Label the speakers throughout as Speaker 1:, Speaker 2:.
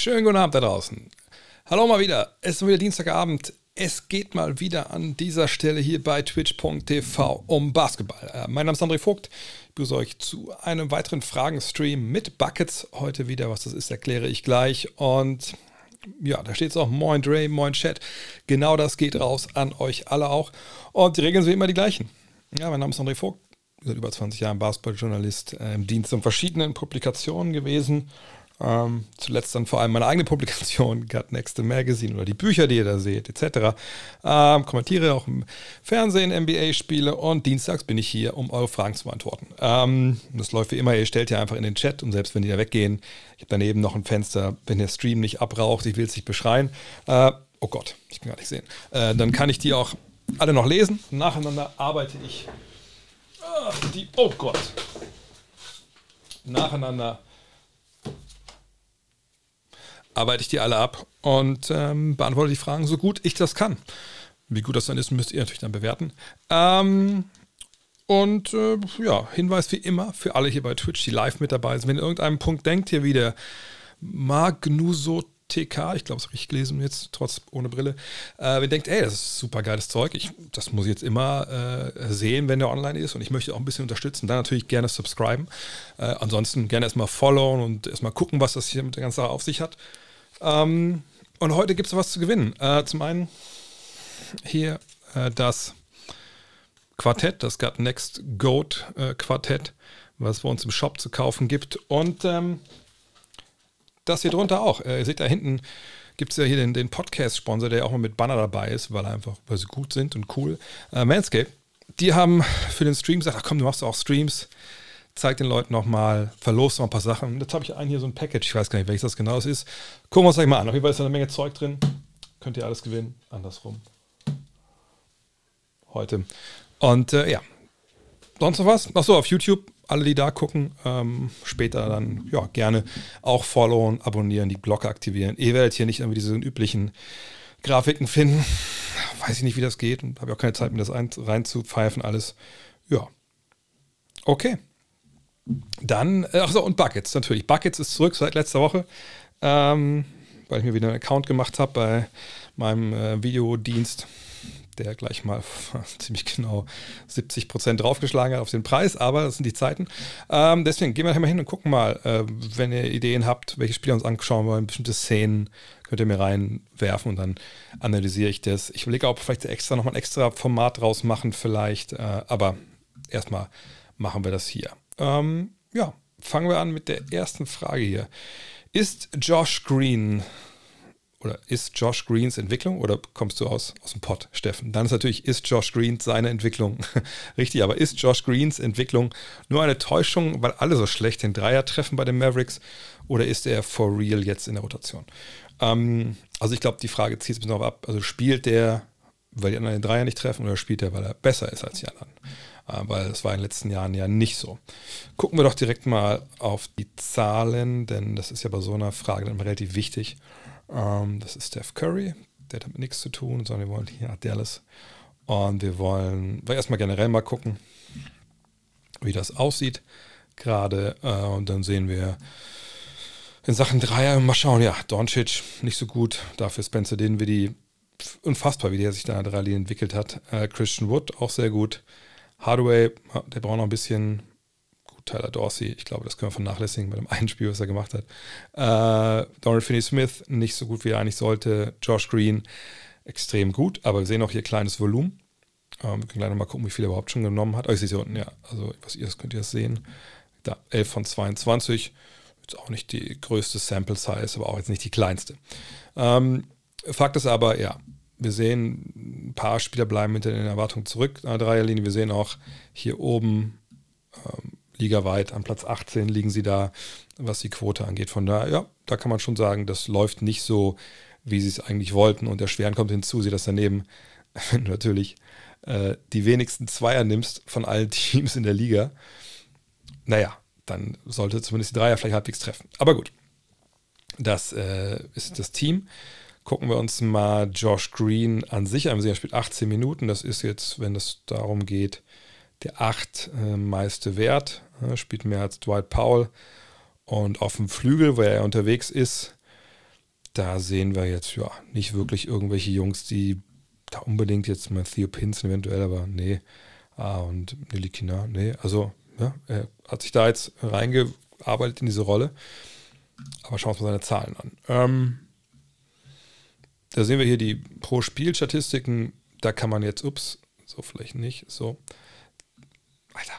Speaker 1: Schönen guten Abend da draußen. Hallo mal wieder. Es ist wieder Dienstagabend. Es geht mal wieder an dieser Stelle hier bei twitch.tv um Basketball. Äh, mein Name ist André Vogt. Ich begrüße euch zu einem weiteren Fragenstream mit Buckets. Heute wieder, was das ist, erkläre ich gleich. Und ja, da steht es auch Moin Dre, Moin Chat. Genau das geht raus an euch alle auch. Und die Regeln sind immer die gleichen. Ja, mein Name ist André Vogt. Seit über 20 Jahren Basketballjournalist äh, im Dienst von verschiedenen Publikationen gewesen ähm, zuletzt dann vor allem meine eigene Publikation, Gut Next Magazine oder die Bücher, die ihr da seht, etc. Ähm, kommentiere auch im Fernsehen NBA-Spiele und dienstags bin ich hier, um eure Fragen zu beantworten. Ähm, das läuft wie immer, ihr stellt ja einfach in den Chat und selbst wenn die da weggehen, ich habe daneben noch ein Fenster, wenn der Stream nicht abraucht, ich will es nicht beschreien. Äh, oh Gott, ich kann gar nicht sehen. Äh, dann kann ich die auch alle noch lesen. Nacheinander arbeite ich äh, die, oh Gott, nacheinander arbeite ich die alle ab und ähm, beantworte die Fragen so gut ich das kann. Wie gut das dann ist, müsst ihr natürlich dann bewerten. Ähm, und äh, ja, Hinweis wie immer für alle hier bei Twitch, die live mit dabei sind. Wenn ihr irgendeinem Punkt denkt, hier wieder Magnuso TK, ich glaube, es habe ich gelesen jetzt, trotz ohne Brille. Äh, wenn ihr denkt, ey, das ist super geiles Zeug, ich, das muss ich jetzt immer äh, sehen, wenn der online ist und ich möchte auch ein bisschen unterstützen, dann natürlich gerne subscriben. Äh, ansonsten gerne erstmal followen und erstmal gucken, was das hier mit der ganzen Sache auf sich hat. Ähm, und heute gibt es was zu gewinnen. Äh, zum einen hier äh, das Quartett, das Gut Next Goat äh, Quartett, was bei uns im Shop zu kaufen gibt. Und ähm, das hier drunter auch. Äh, ihr seht da hinten gibt es ja hier den, den Podcast-Sponsor, der auch mal mit Banner dabei ist, weil einfach, weil sie gut sind und cool. Äh, Manscape. Die haben für den Stream gesagt, ach komm, du machst auch Streams zeig den Leuten nochmal, verlost noch ein paar Sachen. Jetzt habe ich einen hier so ein Package, ich weiß gar nicht, welches das genau ist. Gucken wir uns gleich mal an. Auf jeden Fall ist da eine Menge Zeug drin. Könnt ihr alles gewinnen. Andersrum. Heute. Und äh, ja. Sonst noch was? Achso, auf YouTube, alle, die da gucken, ähm, später dann ja gerne auch followen, abonnieren, die Glocke aktivieren. Ihr werdet hier nicht irgendwie diese üblichen Grafiken finden. Weiß ich nicht, wie das geht und habe auch keine Zeit, mir das reinzupfeifen, alles. Ja. Okay. Dann, äh, achso, und Buckets natürlich. Buckets ist zurück seit letzter Woche, ähm, weil ich mir wieder einen Account gemacht habe bei meinem äh, Videodienst, der gleich mal ziemlich genau 70 Prozent draufgeschlagen hat auf den Preis, aber das sind die Zeiten. Ähm, deswegen gehen wir mal hin und gucken mal, äh, wenn ihr Ideen habt, welche Spiele uns anschauen wollen, bestimmte Szenen, könnt ihr mir reinwerfen und dann analysiere ich das. Ich überlege auch vielleicht extra nochmal ein extra Format draus machen, vielleicht, äh, aber erstmal machen wir das hier. Ähm, ja, fangen wir an mit der ersten Frage hier. Ist Josh Green oder ist Josh Greens Entwicklung oder kommst du aus, aus dem Pott, Steffen? Dann ist natürlich, ist Josh Green seine Entwicklung richtig, aber ist Josh Greens Entwicklung nur eine Täuschung, weil alle so schlecht den Dreier treffen bei den Mavericks oder ist er for real jetzt in der Rotation? Ähm, also ich glaube, die Frage zieht es ein bisschen darauf ab, also spielt der, weil die anderen den Dreier nicht treffen oder spielt der, weil er besser ist als die anderen? Weil das war in den letzten Jahren ja nicht so. Gucken wir doch direkt mal auf die Zahlen, denn das ist ja bei so einer Frage dann relativ wichtig. Ähm, das ist Steph Curry, der hat damit nichts zu tun, sondern wir wollen hier Dallas. Und wir wollen erstmal generell mal gucken, wie das aussieht gerade. Äh, und dann sehen wir in Sachen Dreier, mal schauen, ja, Doncic nicht so gut, dafür Spencer Dinwiddie unfassbar, wie der sich da in der Dreierlinie entwickelt hat. Äh, Christian Wood auch sehr gut. Hardaway, der braucht noch ein bisschen. Gut, Tyler Dorsey, ich glaube, das können wir vernachlässigen bei dem einen Spiel, was er gemacht hat. Äh, Donald Finney-Smith, nicht so gut, wie er eigentlich sollte. Josh Green, extrem gut, aber wir sehen auch hier kleines Volumen. Ähm, wir können gleich nochmal gucken, wie viel er überhaupt schon genommen hat. Oh, ich sehe es hier unten, ja. Also, was ihr das könnt ihr das sehen. Da, 11 von 22. Jetzt auch nicht die größte Sample Size, aber auch jetzt nicht die kleinste. Ähm, Fakt ist aber, ja, wir sehen, ein paar Spieler bleiben hinter den Erwartungen zurück an der Dreierlinie. Wir sehen auch hier oben ähm, ligaweit an Platz 18 liegen sie da, was die Quote angeht. Von daher, ja, da kann man schon sagen, das läuft nicht so, wie sie es eigentlich wollten. Und der Schweren kommt hinzu, sie das daneben, wenn du natürlich äh, die wenigsten Zweier nimmst von allen Teams in der Liga, naja, dann sollte zumindest die Dreier vielleicht halbwegs treffen. Aber gut, das äh, ist das Team. Gucken wir uns mal Josh Green an sich an. Er spielt 18 Minuten. Das ist jetzt, wenn es darum geht, der acht äh, meiste Wert. Er spielt mehr als Dwight Powell. Und auf dem Flügel, wo er unterwegs ist, da sehen wir jetzt ja nicht wirklich irgendwelche Jungs, die da unbedingt jetzt mal Theo Pinson eventuell, aber nee. Ah, und Nili Kina, nee. Also, ja, er hat sich da jetzt reingearbeitet in diese Rolle. Aber schauen wir uns mal seine Zahlen an. Ähm, da sehen wir hier die Pro-Spiel-Statistiken. Da kann man jetzt, ups, so vielleicht nicht, so. Alter.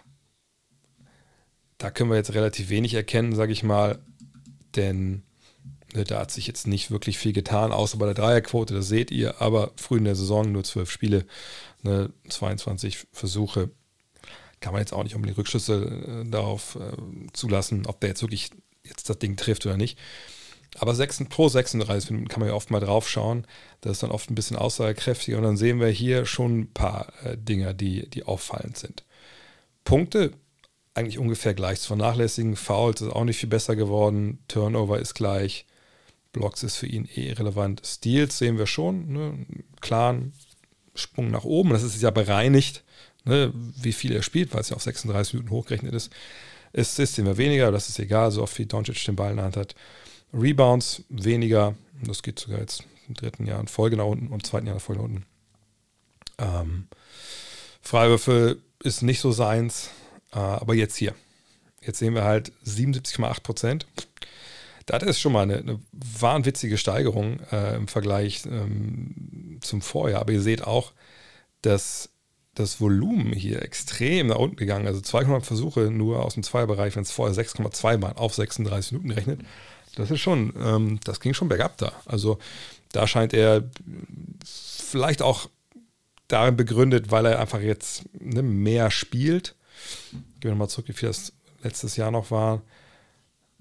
Speaker 1: Da können wir jetzt relativ wenig erkennen, sage ich mal, denn ne, da hat sich jetzt nicht wirklich viel getan, außer bei der Dreierquote, das seht ihr, aber früh in der Saison nur zwölf Spiele, ne, 22 Versuche. Kann man jetzt auch nicht unbedingt Rückschlüsse äh, darauf äh, zulassen, ob der jetzt wirklich jetzt das Ding trifft oder nicht. Aber 6, pro 36 Minuten kann man ja oft mal drauf schauen. Das ist dann oft ein bisschen aussagekräftiger. Und dann sehen wir hier schon ein paar äh, Dinger, die, die auffallend sind. Punkte eigentlich ungefähr gleich zu vernachlässigen. Fouls ist auch nicht viel besser geworden. Turnover ist gleich. Blocks ist für ihn eh irrelevant. Steals sehen wir schon. Ne? Klaren Sprung nach oben. Das ist ja bereinigt, ne? wie viel er spielt, weil es ja auf 36 Minuten hochgerechnet ist. Assists sehen wir weniger, das ist egal, so oft wie Doncic den Ball in der Hand hat. Rebounds weniger, das geht sogar jetzt im dritten Jahr in Folge nach unten und im zweiten Jahr in Folge nach unten. Ähm, Freiwürfe ist nicht so seins, äh, aber jetzt hier. Jetzt sehen wir halt 77,8 Prozent. Das ist schon mal eine, eine wahnwitzige Steigerung äh, im Vergleich ähm, zum Vorjahr. Aber ihr seht auch, dass das Volumen hier extrem nach unten gegangen. Also 200 Versuche nur aus dem Zweierbereich, wenn es vorher 6,2 waren, auf 36 Minuten gerechnet. Das ist schon, ähm, das ging schon bergab da. Also da scheint er vielleicht auch darin begründet, weil er einfach jetzt ne, mehr spielt. Gehen wir nochmal zurück, wie viel das letztes Jahr noch war.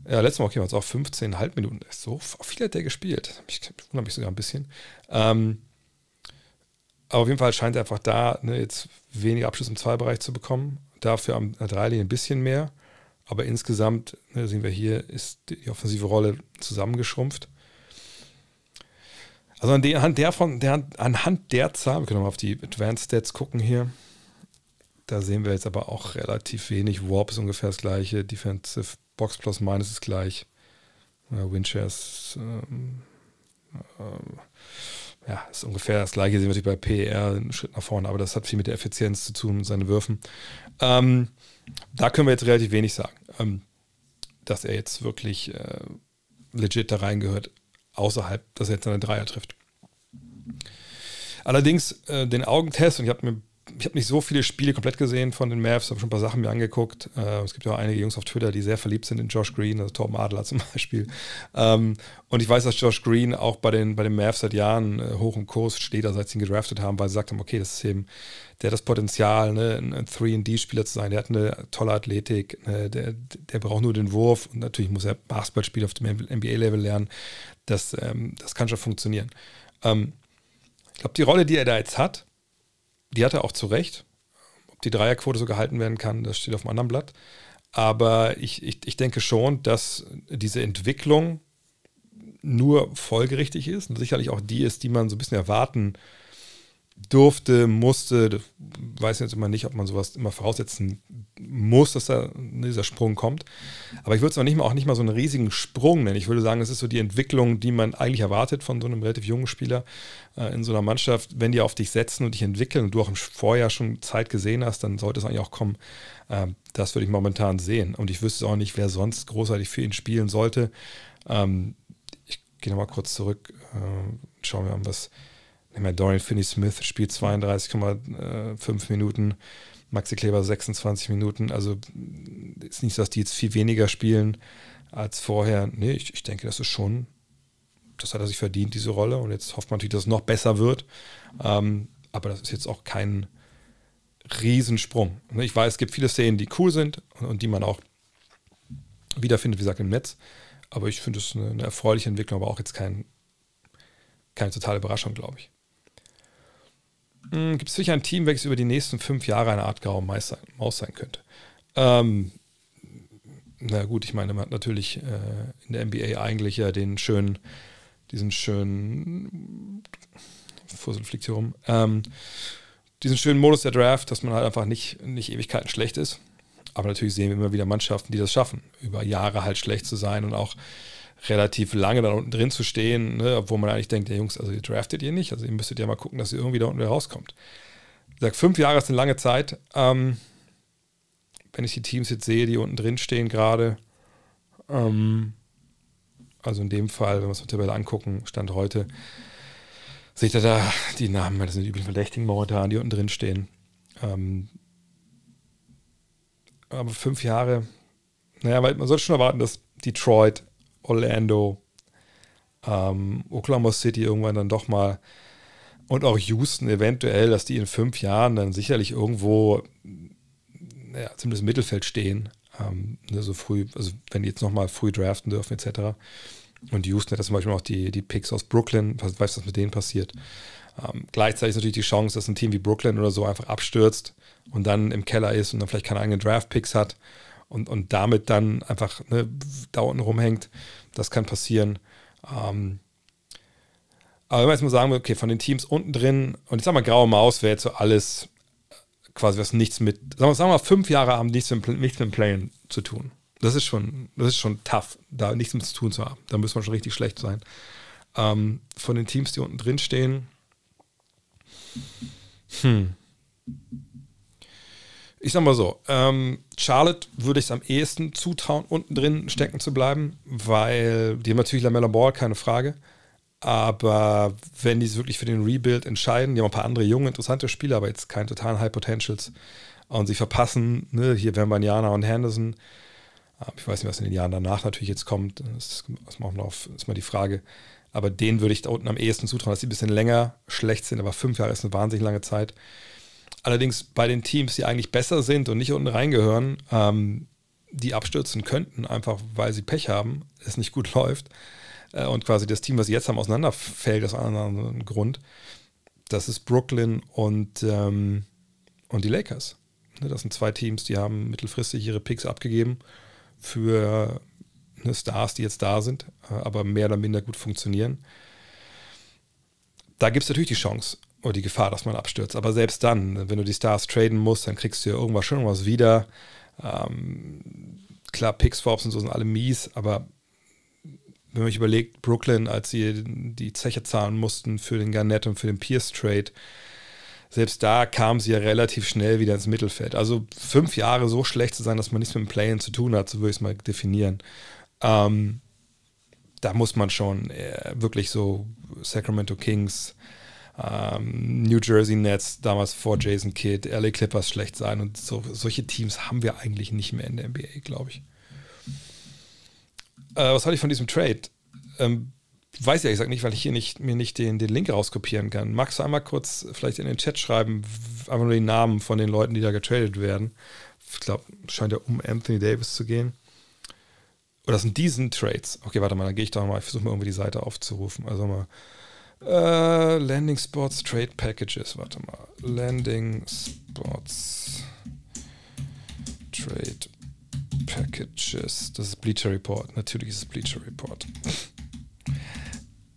Speaker 1: Ja, letztes Mal, okay, war es auch 15,5 Minuten. So viel hat der gespielt. Ich wundere mich sogar ein bisschen. Ähm, aber auf jeden Fall scheint er einfach da ne, jetzt weniger Abschluss im Zweierbereich zu bekommen. Dafür am Dreilinie ein bisschen mehr. Aber insgesamt ne, sehen wir hier, ist die offensive Rolle zusammengeschrumpft. Also anhand der, von, der, anhand der Zahl, wir können mal auf die Advanced Stats gucken hier. Da sehen wir jetzt aber auch relativ wenig. Warp ist ungefähr das gleiche. Defensive Box Plus Minus ist gleich. Ja, Winchers ähm, äh, ja, ist ungefähr das gleiche, sehen wir natürlich bei PER einen Schritt nach vorne, aber das hat viel mit der Effizienz zu tun, mit seinen Würfen. Ähm, da können wir jetzt relativ wenig sagen, ähm, dass er jetzt wirklich äh, legit da reingehört, außerhalb, dass er jetzt seine Dreier trifft. Allerdings äh, den Augentest, und ich habe mir nicht so viele Spiele komplett gesehen von den Mavs, habe schon ein paar Sachen mir angeguckt. Äh, es gibt ja auch einige Jungs auf Twitter, die sehr verliebt sind in Josh Green, also Torben Adler zum Beispiel. Ähm, und ich weiß, dass Josh Green auch bei den, bei den Mavs seit Jahren äh, hoch im Kurs steht, also als sie ihn gedraftet haben, weil sie gesagt haben, okay, das ist eben, der hat das Potenzial, ne, ein 3D-Spieler zu sein, der hat eine tolle Athletik, ne, der, der braucht nur den Wurf und natürlich muss er Basketballspiel auf dem NBA-Level lernen. Das, ähm, das kann schon funktionieren. Ähm, ich glaube, die Rolle, die er da jetzt hat, die hat er auch zu Recht. Ob die Dreierquote so gehalten werden kann, das steht auf einem anderen Blatt. Aber ich, ich, ich denke schon, dass diese Entwicklung nur folgerichtig ist und sicherlich auch die ist, die man so ein bisschen erwarten durfte, musste, weiß jetzt immer nicht, ob man sowas immer voraussetzen muss, dass da dieser Sprung kommt. Aber ich würde es noch nicht mal auch nicht mal so einen riesigen Sprung nennen. Ich würde sagen, es ist so die Entwicklung, die man eigentlich erwartet von so einem relativ jungen Spieler äh, in so einer Mannschaft. Wenn die auf dich setzen und dich entwickeln und du auch im Vorjahr schon Zeit gesehen hast, dann sollte es eigentlich auch kommen. Ähm, das würde ich momentan sehen. Und ich wüsste auch nicht, wer sonst großartig für ihn spielen sollte. Ähm, ich gehe nochmal kurz zurück, äh, schauen wir mal, was ich meine, Dorian Finney-Smith spielt 32,5 Minuten, Maxi Kleber 26 Minuten. Also ist nicht so, dass die jetzt viel weniger spielen als vorher. Nee, ich, ich denke, das ist schon, das hat er sich verdient, diese Rolle. Und jetzt hofft man natürlich, dass es noch besser wird. Ähm, aber das ist jetzt auch kein Riesensprung. Ich weiß, es gibt viele Szenen, die cool sind und, und die man auch wiederfindet, wie gesagt, im Netz. Aber ich finde es eine, eine erfreuliche Entwicklung, aber auch jetzt kein, keine totale Überraschung, glaube ich. Hm, gibt es sicher ein Team, welches über die nächsten fünf Jahre eine Art graue Maus sein, könnte? Ähm, na gut, ich meine, man hat natürlich äh, in der NBA eigentlich ja den schönen, diesen schönen, Fussel fliegt hier rum, ähm, diesen schönen Modus der Draft, dass man halt einfach nicht, nicht Ewigkeiten schlecht ist. Aber natürlich sehen wir immer wieder Mannschaften, die das schaffen, über Jahre halt schlecht zu sein und auch relativ lange da unten drin zu stehen, ne, obwohl man eigentlich denkt, der Jungs, also ihr draftet ihr nicht, also ihr müsstet ja mal gucken, dass ihr irgendwie da unten wieder rauskommt. Ich sage, fünf Jahre ist eine lange Zeit. Ähm, wenn ich die Teams jetzt sehe, die unten drin stehen gerade, ähm, also in dem Fall, wenn wir uns die Tabelle angucken, Stand heute, sehe ich da, da die Namen, das sind die üblichen Verdächtigen momentan, die unten drin stehen. Ähm, aber fünf Jahre, naja, weil man sollte schon erwarten, dass Detroit, Orlando, ähm, Oklahoma City irgendwann dann doch mal und auch Houston eventuell, dass die in fünf Jahren dann sicherlich irgendwo, naja, zumindest im Mittelfeld stehen. Ähm, ne, so früh, also wenn die jetzt nochmal früh draften dürfen, etc. Und Houston hat zum Beispiel auch die, die Picks aus Brooklyn, was weiß, was mit denen passiert. Ähm, gleichzeitig ist natürlich die Chance, dass ein Team wie Brooklyn oder so einfach abstürzt und dann im Keller ist und dann vielleicht keine eigenen Draft-Picks hat und, und damit dann einfach ne, da unten rumhängt. Das kann passieren. Ähm, aber wenn man jetzt mal sagen will, okay, von den Teams unten drin, und ich sag mal, graue Maus wäre jetzt so alles quasi was nichts mit, sagen wir, wir mal, fünf Jahre haben nichts mit, nichts mit dem Playen zu tun. Das ist schon, das ist schon tough, da nichts mit zu tun zu haben. Da muss man schon richtig schlecht sein. Ähm, von den Teams, die unten drin stehen, hm. Ich sag mal so, ähm, Charlotte würde ich es am ehesten zutrauen, unten drin stecken zu bleiben, weil die haben natürlich Lamella Ball, keine Frage. Aber wenn die sich wirklich für den Rebuild entscheiden, die haben ein paar andere junge, interessante Spieler, aber jetzt keine totalen High Potentials. Und sie verpassen, ne, hier Wembanyama und Henderson. Ähm, ich weiß nicht, was in den Jahren danach natürlich jetzt kommt. Das ist, mal, auf, ist mal die Frage. Aber denen würde ich da unten am ehesten zutrauen, dass sie ein bisschen länger schlecht sind. Aber fünf Jahre ist eine wahnsinnig lange Zeit. Allerdings bei den Teams, die eigentlich besser sind und nicht unten reingehören, ähm, die abstürzen könnten, einfach weil sie Pech haben, es nicht gut läuft äh, und quasi das Team, was sie jetzt haben, auseinanderfällt aus einem anderen Grund. Das ist Brooklyn und, ähm, und die Lakers. Ne, das sind zwei Teams, die haben mittelfristig ihre Picks abgegeben für ne, Stars, die jetzt da sind, äh, aber mehr oder minder gut funktionieren. Da gibt es natürlich die Chance oder die Gefahr, dass man abstürzt. Aber selbst dann, wenn du die Stars traden musst, dann kriegst du ja irgendwas schon was wieder. Ähm, klar, Picks-Swaps und so sind alle mies, aber wenn man sich überlegt, Brooklyn, als sie die Zeche zahlen mussten für den Garnett und für den Pierce-Trade, selbst da kam sie ja relativ schnell wieder ins Mittelfeld. Also fünf Jahre so schlecht zu sein, dass man nichts mit dem Playen zu tun hat, so würde ich es mal definieren. Ähm, da muss man schon äh, wirklich so Sacramento Kings, ähm, New Jersey Nets, damals vor Jason Kidd, LA Clippers schlecht sein. Und so, solche Teams haben wir eigentlich nicht mehr in der NBA, glaube ich. Äh, was halte ich von diesem Trade? Ähm, weiß ja, ich sage nicht, weil ich hier nicht, mir nicht den, den Link rauskopieren kann. Magst du einmal kurz vielleicht in den Chat schreiben, einfach nur die Namen von den Leuten, die da getradet werden? Ich glaube, scheint ja um Anthony Davis zu gehen. Oder sind diesen Trades? Okay, warte mal, dann gehe ich doch mal, ich versuche mal irgendwie die Seite aufzurufen. Also mal äh, Landing Spots, Trade Packages, warte mal. Landing Spots, Trade Packages. Das ist Bleacher Report. Natürlich ist es Bleacher Report.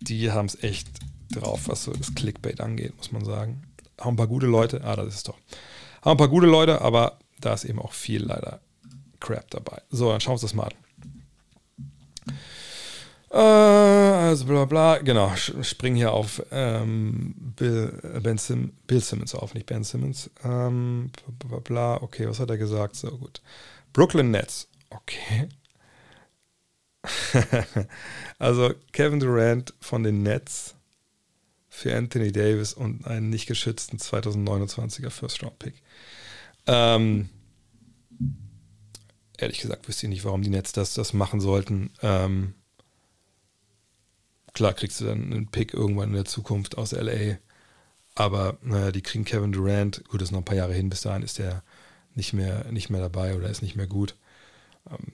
Speaker 1: Die haben es echt drauf, was so das Clickbait angeht, muss man sagen. Haben ein paar gute Leute. Ah, das ist doch. Haben ein paar gute Leute, aber da ist eben auch viel leider Crap dabei. So, dann schauen wir uns das mal an. Äh, also bla bla, genau, springen hier auf ähm, Bill, äh, ben Sim, Bill Simmons auf, nicht Ben Simmons. Ähm, bla, bla, okay, was hat er gesagt? So gut. Brooklyn Nets, okay. also Kevin Durant von den Nets für Anthony Davis und einen nicht geschützten 2029er First Round Pick. Ähm, ehrlich gesagt wüsste ich nicht, warum die Nets das, das machen sollten. Ähm, Klar kriegst du dann einen Pick irgendwann in der Zukunft aus LA. Aber naja, die kriegen Kevin Durant. Gut, das ist noch ein paar Jahre hin. Bis dahin ist der nicht mehr, nicht mehr dabei oder ist nicht mehr gut. Ähm,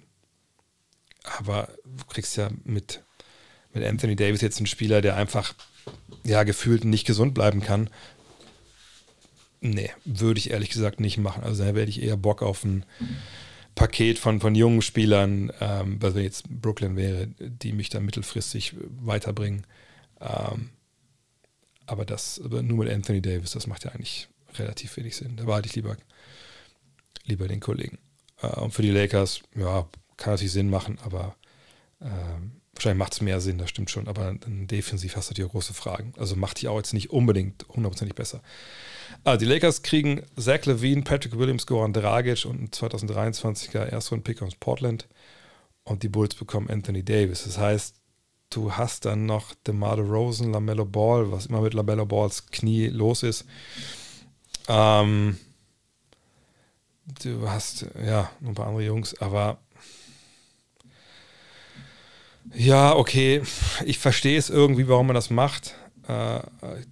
Speaker 1: aber du kriegst ja mit, mit Anthony Davis jetzt einen Spieler, der einfach ja gefühlt nicht gesund bleiben kann. Nee, würde ich ehrlich gesagt nicht machen. Also da werde ich eher Bock auf einen Paket von, von jungen Spielern, ähm, was jetzt Brooklyn wäre, die mich dann mittelfristig weiterbringen. Ähm, aber das aber nur mit Anthony Davis, das macht ja eigentlich relativ wenig Sinn. Da warte ich lieber, lieber den Kollegen. Äh, und für die Lakers, ja, kann natürlich Sinn machen, aber ähm, Wahrscheinlich macht es mehr Sinn, das stimmt schon, aber defensiv hast du dir große Fragen. Also macht die auch jetzt nicht unbedingt hundertprozentig besser. Also die Lakers kriegen Zach Levine, Patrick Williams, Goran Dragic und einen 2023er Erstrunden-Pick aus Portland. Und die Bulls bekommen Anthony Davis. Das heißt, du hast dann noch DeMar Rosen, LaMelo Ball, was immer mit LaMelo Balls Knie los ist. Ähm, du hast, ja, noch ein paar andere Jungs, aber ja, okay. Ich verstehe es irgendwie, warum man das macht. Äh,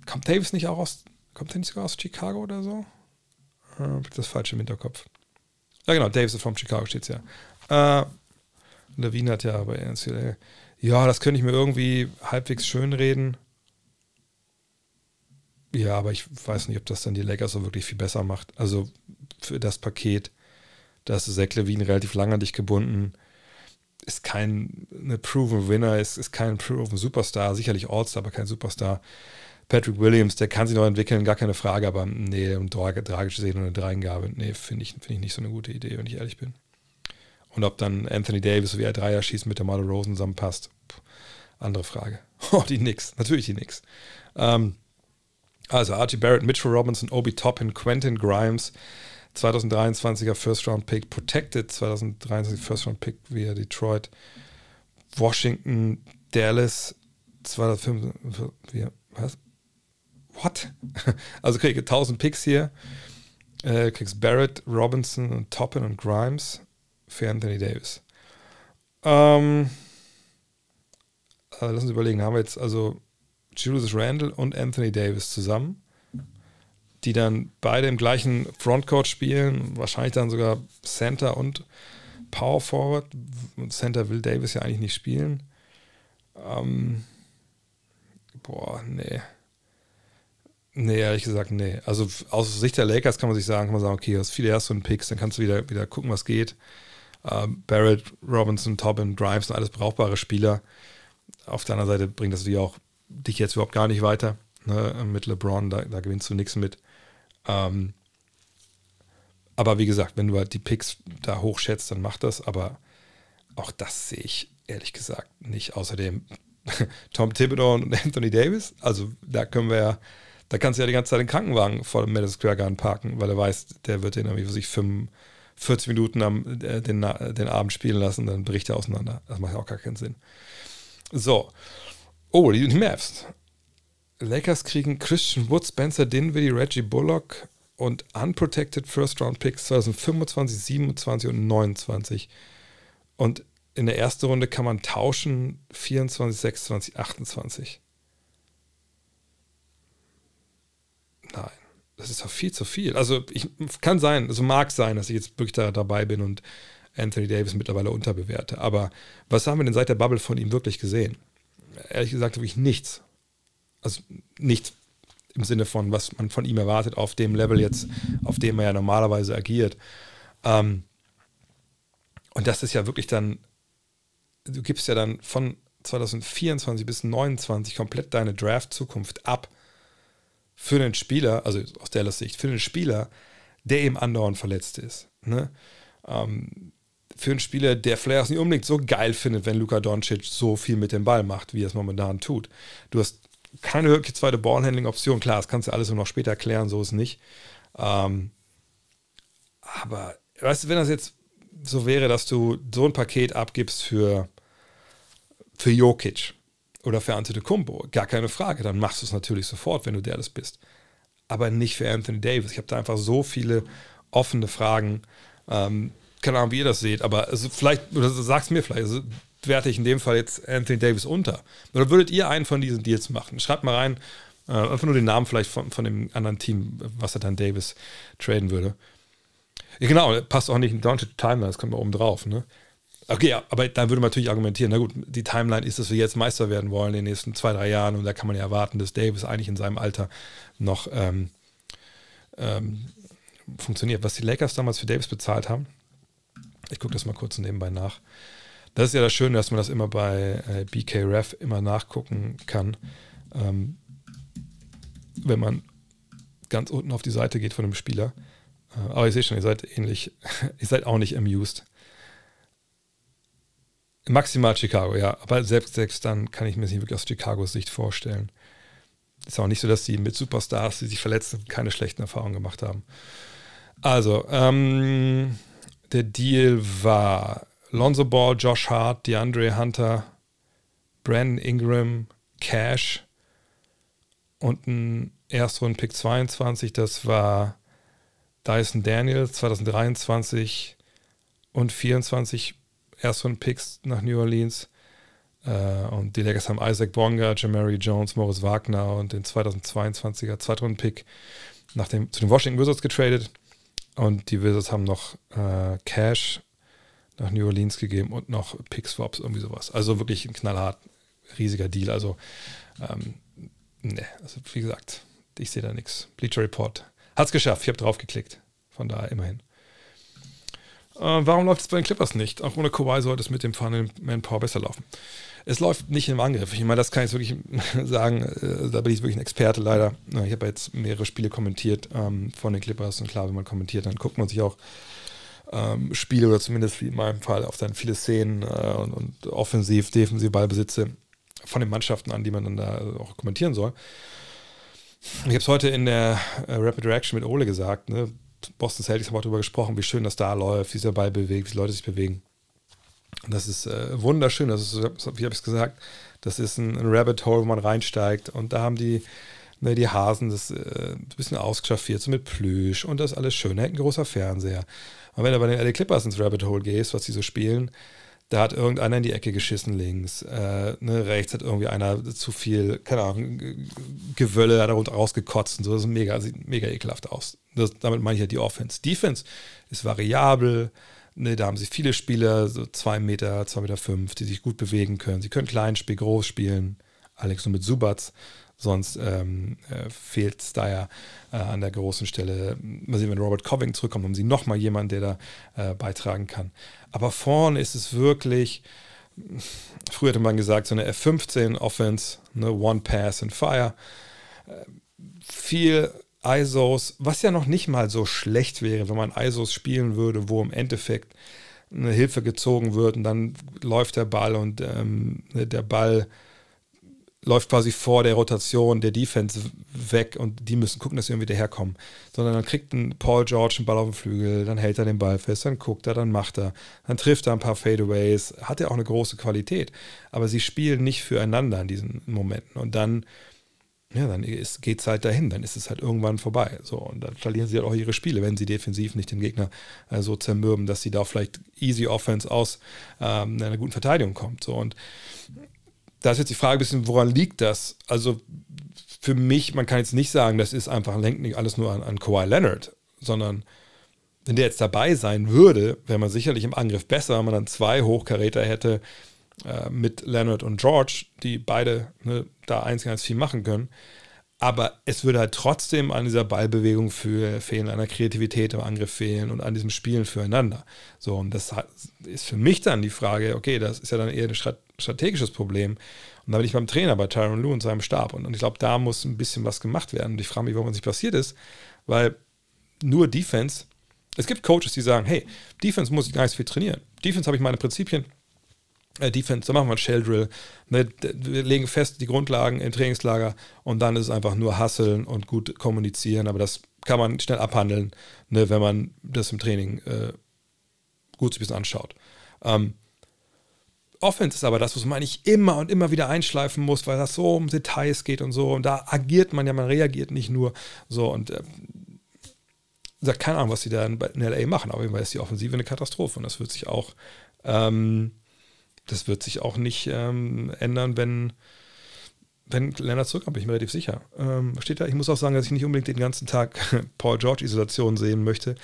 Speaker 1: kommt Davis nicht auch aus, kommt er nicht sogar aus Chicago oder so? Äh, das falsche im Hinterkopf. Ja, genau, Davis ist vom Chicago steht es ja. Äh, Levine hat ja bei NCAA. Ja, das könnte ich mir irgendwie halbwegs schön reden. Ja, aber ich weiß nicht, ob das dann die Lakers so wirklich viel besser macht. Also für das Paket, da ist Zach Levine relativ lang an dich gebunden ist kein eine Proven Winner, ist, ist kein Proven Superstar, sicherlich All-Star, aber kein Superstar. Patrick Williams, der kann sich noch entwickeln, gar keine Frage, aber nee, um tragisch sehen und eine Dreingabe, nee, finde ich, find ich nicht so eine gute Idee, wenn ich ehrlich bin. Und ob dann Anthony Davis, wie er Dreier schießt, mit der Model Rosen zusammenpasst, andere Frage. Oh, die Knicks, natürlich die Knicks. Ähm, also Archie Barrett, Mitchell Robinson, Obi Toppin, Quentin Grimes, 2023er First Round Pick, Protected 2023 First Round Pick via Detroit, Washington, Dallas 2005, wie, was? What? Also kriege ich 1000 Picks hier, äh, kriegst Barrett, Robinson und Toppin und Grimes für Anthony Davis. Ähm, also lass uns überlegen, haben wir jetzt also Julius Randle und Anthony Davis zusammen die dann beide im gleichen Frontcourt spielen, wahrscheinlich dann sogar Center und Power Forward. Center will Davis ja eigentlich nicht spielen. Ähm, boah, nee. Nee, ehrlich gesagt, nee. Also aus Sicht der Lakers kann man sich sagen, kann man sagen, okay, hast viele erste und Picks, dann kannst du wieder, wieder gucken, was geht. Ähm, Barrett, Robinson, Tobin, Grimes sind alles brauchbare Spieler. Auf der anderen Seite bringt das natürlich auch dich jetzt überhaupt gar nicht weiter. Ne? Mit LeBron, da, da gewinnst du nichts mit. Ähm, aber wie gesagt, wenn du halt die Picks da hochschätzt, dann mach das. Aber auch das sehe ich ehrlich gesagt nicht. Außerdem Tom Thibodeau und Anthony Davis. Also da können wir ja, da kannst du ja die ganze Zeit den Krankenwagen vor dem Madison Square Garden parken, weil er weiß, der wird den irgendwie für sich 45 Minuten am, äh, den, den Abend spielen lassen, dann bricht er auseinander. Das macht ja auch gar keinen Sinn. So. Oh, die Mavs. Lakers kriegen Christian Wood, Spencer Dinwiddie, Reggie Bullock und unprotected First Round Picks 2025, 27 und 29. Und in der ersten Runde kann man tauschen 24, 26, 28. Nein, das ist doch viel zu viel. Also ich kann sein, also mag sein, dass ich jetzt wirklich da dabei bin und Anthony Davis mittlerweile unterbewerte. Aber was haben wir denn seit der Bubble von ihm wirklich gesehen? Ehrlich gesagt, wirklich nichts also nicht im Sinne von, was man von ihm erwartet, auf dem Level jetzt, auf dem er ja normalerweise agiert. Ähm, und das ist ja wirklich dann, du gibst ja dann von 2024 bis 2029 komplett deine Draft-Zukunft ab für einen Spieler, also aus der Sicht, für einen Spieler, der eben andauernd verletzt ist. Ne? Ähm, für einen Spieler, der vielleicht nicht unbedingt so geil findet, wenn Luka Doncic so viel mit dem Ball macht, wie er es momentan tut. Du hast keine wirklich zweite Ballhandling-Option. Klar, das kannst du alles nur noch später klären, so ist es nicht. Ähm, aber, weißt du, wenn das jetzt so wäre, dass du so ein Paket abgibst für, für Jokic oder für Antetokounmpo, gar keine Frage, dann machst du es natürlich sofort, wenn du der das bist. Aber nicht für Anthony Davis. Ich habe da einfach so viele offene Fragen. Ähm, keine Ahnung, wie ihr das seht, aber also vielleicht, oder sag's mir vielleicht, also werte ich in dem Fall jetzt Anthony Davis unter. Oder würdet ihr einen von diesen Deals machen? Schreibt mal rein, äh, einfach nur den Namen vielleicht von, von dem anderen Team, was er dann Davis traden würde. Ja, genau, passt auch nicht in die Timeline, das kommt mal oben drauf. Ne? Okay, aber dann würde man natürlich argumentieren, na gut, die Timeline ist, dass wir jetzt Meister werden wollen in den nächsten zwei, drei Jahren und da kann man ja erwarten, dass Davis eigentlich in seinem Alter noch ähm, ähm, funktioniert. Was die Lakers damals für Davis bezahlt haben, ich gucke das mal kurz nebenbei nach. Das ist ja das Schöne, dass man das immer bei äh, BKRef immer nachgucken kann. Ähm, wenn man ganz unten auf die Seite geht von dem Spieler. Äh, aber ich sehe schon, ihr seid ähnlich, ihr seid auch nicht amused. Maximal Chicago, ja. Aber selbst, selbst dann kann ich mir das nicht wirklich aus Chicagos Sicht vorstellen. Ist auch nicht so, dass die mit Superstars, die sich verletzen, keine schlechten Erfahrungen gemacht haben. Also, ähm, der Deal war Lonzo Ball, Josh Hart, DeAndre Hunter, Brandon Ingram, Cash und ein Erstrunden-Pick 22. Das war Dyson Daniels 2023 und 24 Erstrunden-Picks nach New Orleans. Äh, und die Lakers haben Isaac Bonga, Jamari Jones, Morris Wagner und den 2022er Zweitrunden-Pick nach dem, zu den Washington Wizards getradet. Und die Wizards haben noch äh, Cash nach New Orleans gegeben und noch Pick Swaps, irgendwie sowas. Also wirklich ein knallhart riesiger Deal. Also, ähm, ne, also wie gesagt, ich sehe da nichts. Bleacher Report hat es geschafft. Ich habe drauf geklickt. Von daher immerhin. Äh, warum läuft es bei den Clippers nicht? Auch ohne Kawhi sollte es mit dem Funnel Manpower besser laufen es läuft nicht im Angriff. Ich meine, das kann ich wirklich sagen. Äh, da bin ich wirklich ein Experte leider. Ich habe jetzt mehrere Spiele kommentiert ähm, von den Clippers und klar, wenn man kommentiert, dann guckt man sich auch ähm, Spiele oder zumindest wie in meinem Fall auf dann viele Szenen äh, und, und, offensiv, defensiv Ballbesitze von den Mannschaften an, die man dann da auch kommentieren soll. Ich habe es heute in der äh, Rapid Reaction mit Ole gesagt. Ne? Boston Celtics haben auch darüber gesprochen, wie schön das da läuft, wie sich der Ball bewegt, wie die Leute sich bewegen. Das ist äh, wunderschön. Das ist, wie habe ich es gesagt, das ist ein, ein, Rabbit Hole, wo man reinsteigt. Und da haben die, ne, die Hasen das äh, ein bisschen ausgeschaffiert, so mit Plüsch und das alles schön. Da hängt ein großer Fernseher. Und wenn du bei den LA Clippers ins Rabbit Hole gehst, was sie so spielen, da hat irgendeiner in die Ecke geschissen links. Äh, ne, rechts hat irgendwie einer zu viel, keine Ahnung, Gewölle darunter rausgekotzt und so. Das ist mega, sieht mega ekelhaft aus. Das, damit meine ich ja die Offense. Defense ist variabel, Ne, da haben sie viele Spieler, so zwei Meter, zwei Meter fünf, die sich gut bewegen können. Sie können klein spielen, groß spielen. Alex nur mit Subats. Sonst ähm, äh, fehlt es da ja äh, an der großen Stelle. Mal sehen, wenn Robert Coving zurückkommt, haben sie nochmal jemanden, der da äh, beitragen kann. Aber vorne ist es wirklich, früher hätte man gesagt, so eine F-15 Offense, eine One Pass and Fire. Äh, viel ISOs, was ja noch nicht mal so schlecht wäre, wenn man ISOs spielen würde, wo im Endeffekt eine Hilfe gezogen wird und dann läuft der Ball und ähm, der Ball läuft quasi vor der Rotation der Defense weg und die müssen gucken, dass sie irgendwie daherkommen. Sondern dann kriegt ein Paul George einen Ball auf den Flügel, dann hält er den Ball fest, dann guckt er, dann macht er, dann trifft er ein paar Fadeaways, hat er auch eine große Qualität. Aber sie spielen nicht füreinander in diesen Momenten. Und dann ja, dann geht es halt dahin, dann ist es halt irgendwann vorbei. So, und dann verlieren sie halt auch ihre Spiele, wenn sie defensiv nicht den Gegner äh, so zermürben, dass sie da vielleicht easy Offense aus ähm, einer guten Verteidigung kommt. So, und da ist jetzt die Frage ein bisschen, woran liegt das? Also für mich, man kann jetzt nicht sagen, das ist einfach, lenkt nicht alles nur an, an Kawhi Leonard, sondern wenn der jetzt dabei sein würde, wäre man sicherlich im Angriff besser, wenn man dann zwei Hochkaräter hätte, äh, mit Leonard und George, die beide ne, da eins ganz viel machen können. Aber es würde halt trotzdem an dieser Ballbewegung für, fehlen, an der Kreativität im Angriff fehlen und an diesem Spielen füreinander. So, und das ist für mich dann die Frage, okay, das ist ja dann eher ein strategisches Problem. Und da bin ich beim Trainer, bei Tyron Lue und seinem Stab. Und, und ich glaube, da muss ein bisschen was gemacht werden. Und ich frage mich, warum das nicht passiert ist, weil nur Defense, es gibt Coaches, die sagen, hey, Defense muss ich gar nicht so viel trainieren. Defense habe ich meine Prinzipien, äh, Defense, da machen wir ein Shell Drill. Ne, wir legen fest die Grundlagen im Trainingslager und dann ist es einfach nur hasseln und gut kommunizieren. Aber das kann man schnell abhandeln, ne, wenn man das im Training äh, gut sich ein bisschen anschaut. Ähm, Offense ist aber das, was man eigentlich immer und immer wieder einschleifen muss, weil das so um Details geht und so. Und da agiert man ja, man reagiert nicht nur so. Und äh, sagt keine Ahnung, was sie da in, LA machen, aber immer ist die Offensive eine Katastrophe. Und das wird sich auch ähm, das wird sich auch nicht ähm, ändern, wenn, wenn Leonard zurückkommt, bin ich mir relativ sicher. Ähm, steht da, ich muss auch sagen, dass ich nicht unbedingt den ganzen Tag Paul George-Isolation sehen möchte.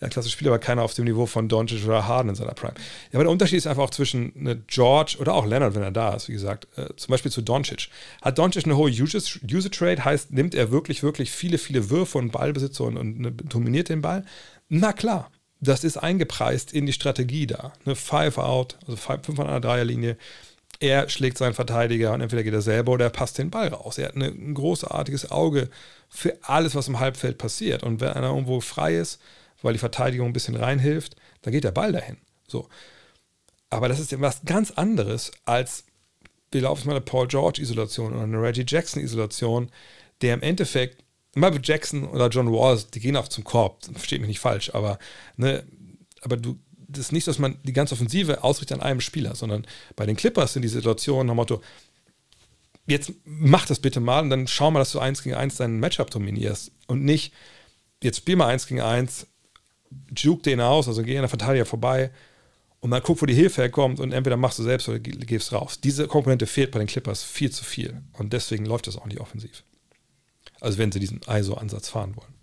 Speaker 1: Ja, klasse Spieler, aber keiner auf dem Niveau von Doncic oder Harden in seiner Prime. Ja, aber der Unterschied ist einfach auch zwischen ne, George oder auch Leonard, wenn er da ist, wie gesagt, äh, zum Beispiel zu Doncic. Hat Doncic eine hohe Usage, Usage Rate, heißt, nimmt er wirklich, wirklich viele, viele Würfe und Ballbesitzer und, und ne, dominiert den Ball? Na klar, das ist eingepreist in die Strategie da. Eine Five out, also fünf an einer Dreierlinie. Er schlägt seinen Verteidiger und entweder geht er selber oder er passt den Ball raus. Er hat eine, ein großartiges Auge für alles, was im Halbfeld passiert. Und wenn einer irgendwo frei ist, weil die Verteidigung ein bisschen reinhilft, dann geht der Ball dahin. So. Aber das ist ja was ganz anderes als wir laufen mal eine Paul George-Isolation oder eine Reggie Jackson-Isolation, der im Endeffekt, Michael Jackson oder John Wall, die gehen auch zum Korb, versteht mich nicht falsch, aber, ne, aber du, das ist nicht, dass man die ganze Offensive ausrichtet an einem Spieler, sondern bei den Clippers sind die Situationen nach Motto, jetzt mach das bitte mal und dann schau mal, dass du eins gegen eins deinen Matchup dominierst und nicht, jetzt spiel mal eins gegen eins, juke den aus, also geh an der Verteidiger vorbei und dann guck, wo die Hilfe herkommt und entweder machst du selbst oder gibst raus. Diese Komponente fehlt bei den Clippers viel zu viel und deswegen läuft das auch nicht offensiv. Also wenn sie diesen ISO-Ansatz fahren wollen.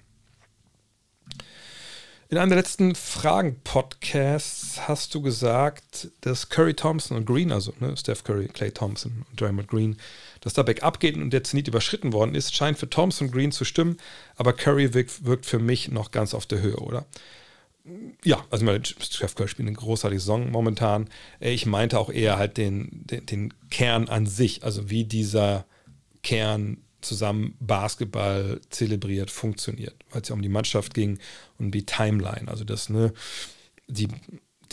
Speaker 1: In einem der letzten Fragen-Podcasts hast du gesagt, dass Curry Thompson und Green, also ne, Steph Curry, Clay Thompson und Draymond Green, dass da Backup geht und der Zenit überschritten worden ist, scheint für Thompson Green zu stimmen, aber Curry wirkt, für mich noch ganz auf der Höhe, oder? Ja, also meine, Steph Curry spielt eine großartige Saison momentan. Ich meinte auch eher halt den, den, den Kern an sich, also wie dieser Kern zusammen Basketball zelebriert, funktioniert, weil es ja um die Mannschaft ging und die Timeline. Also dass ne, die,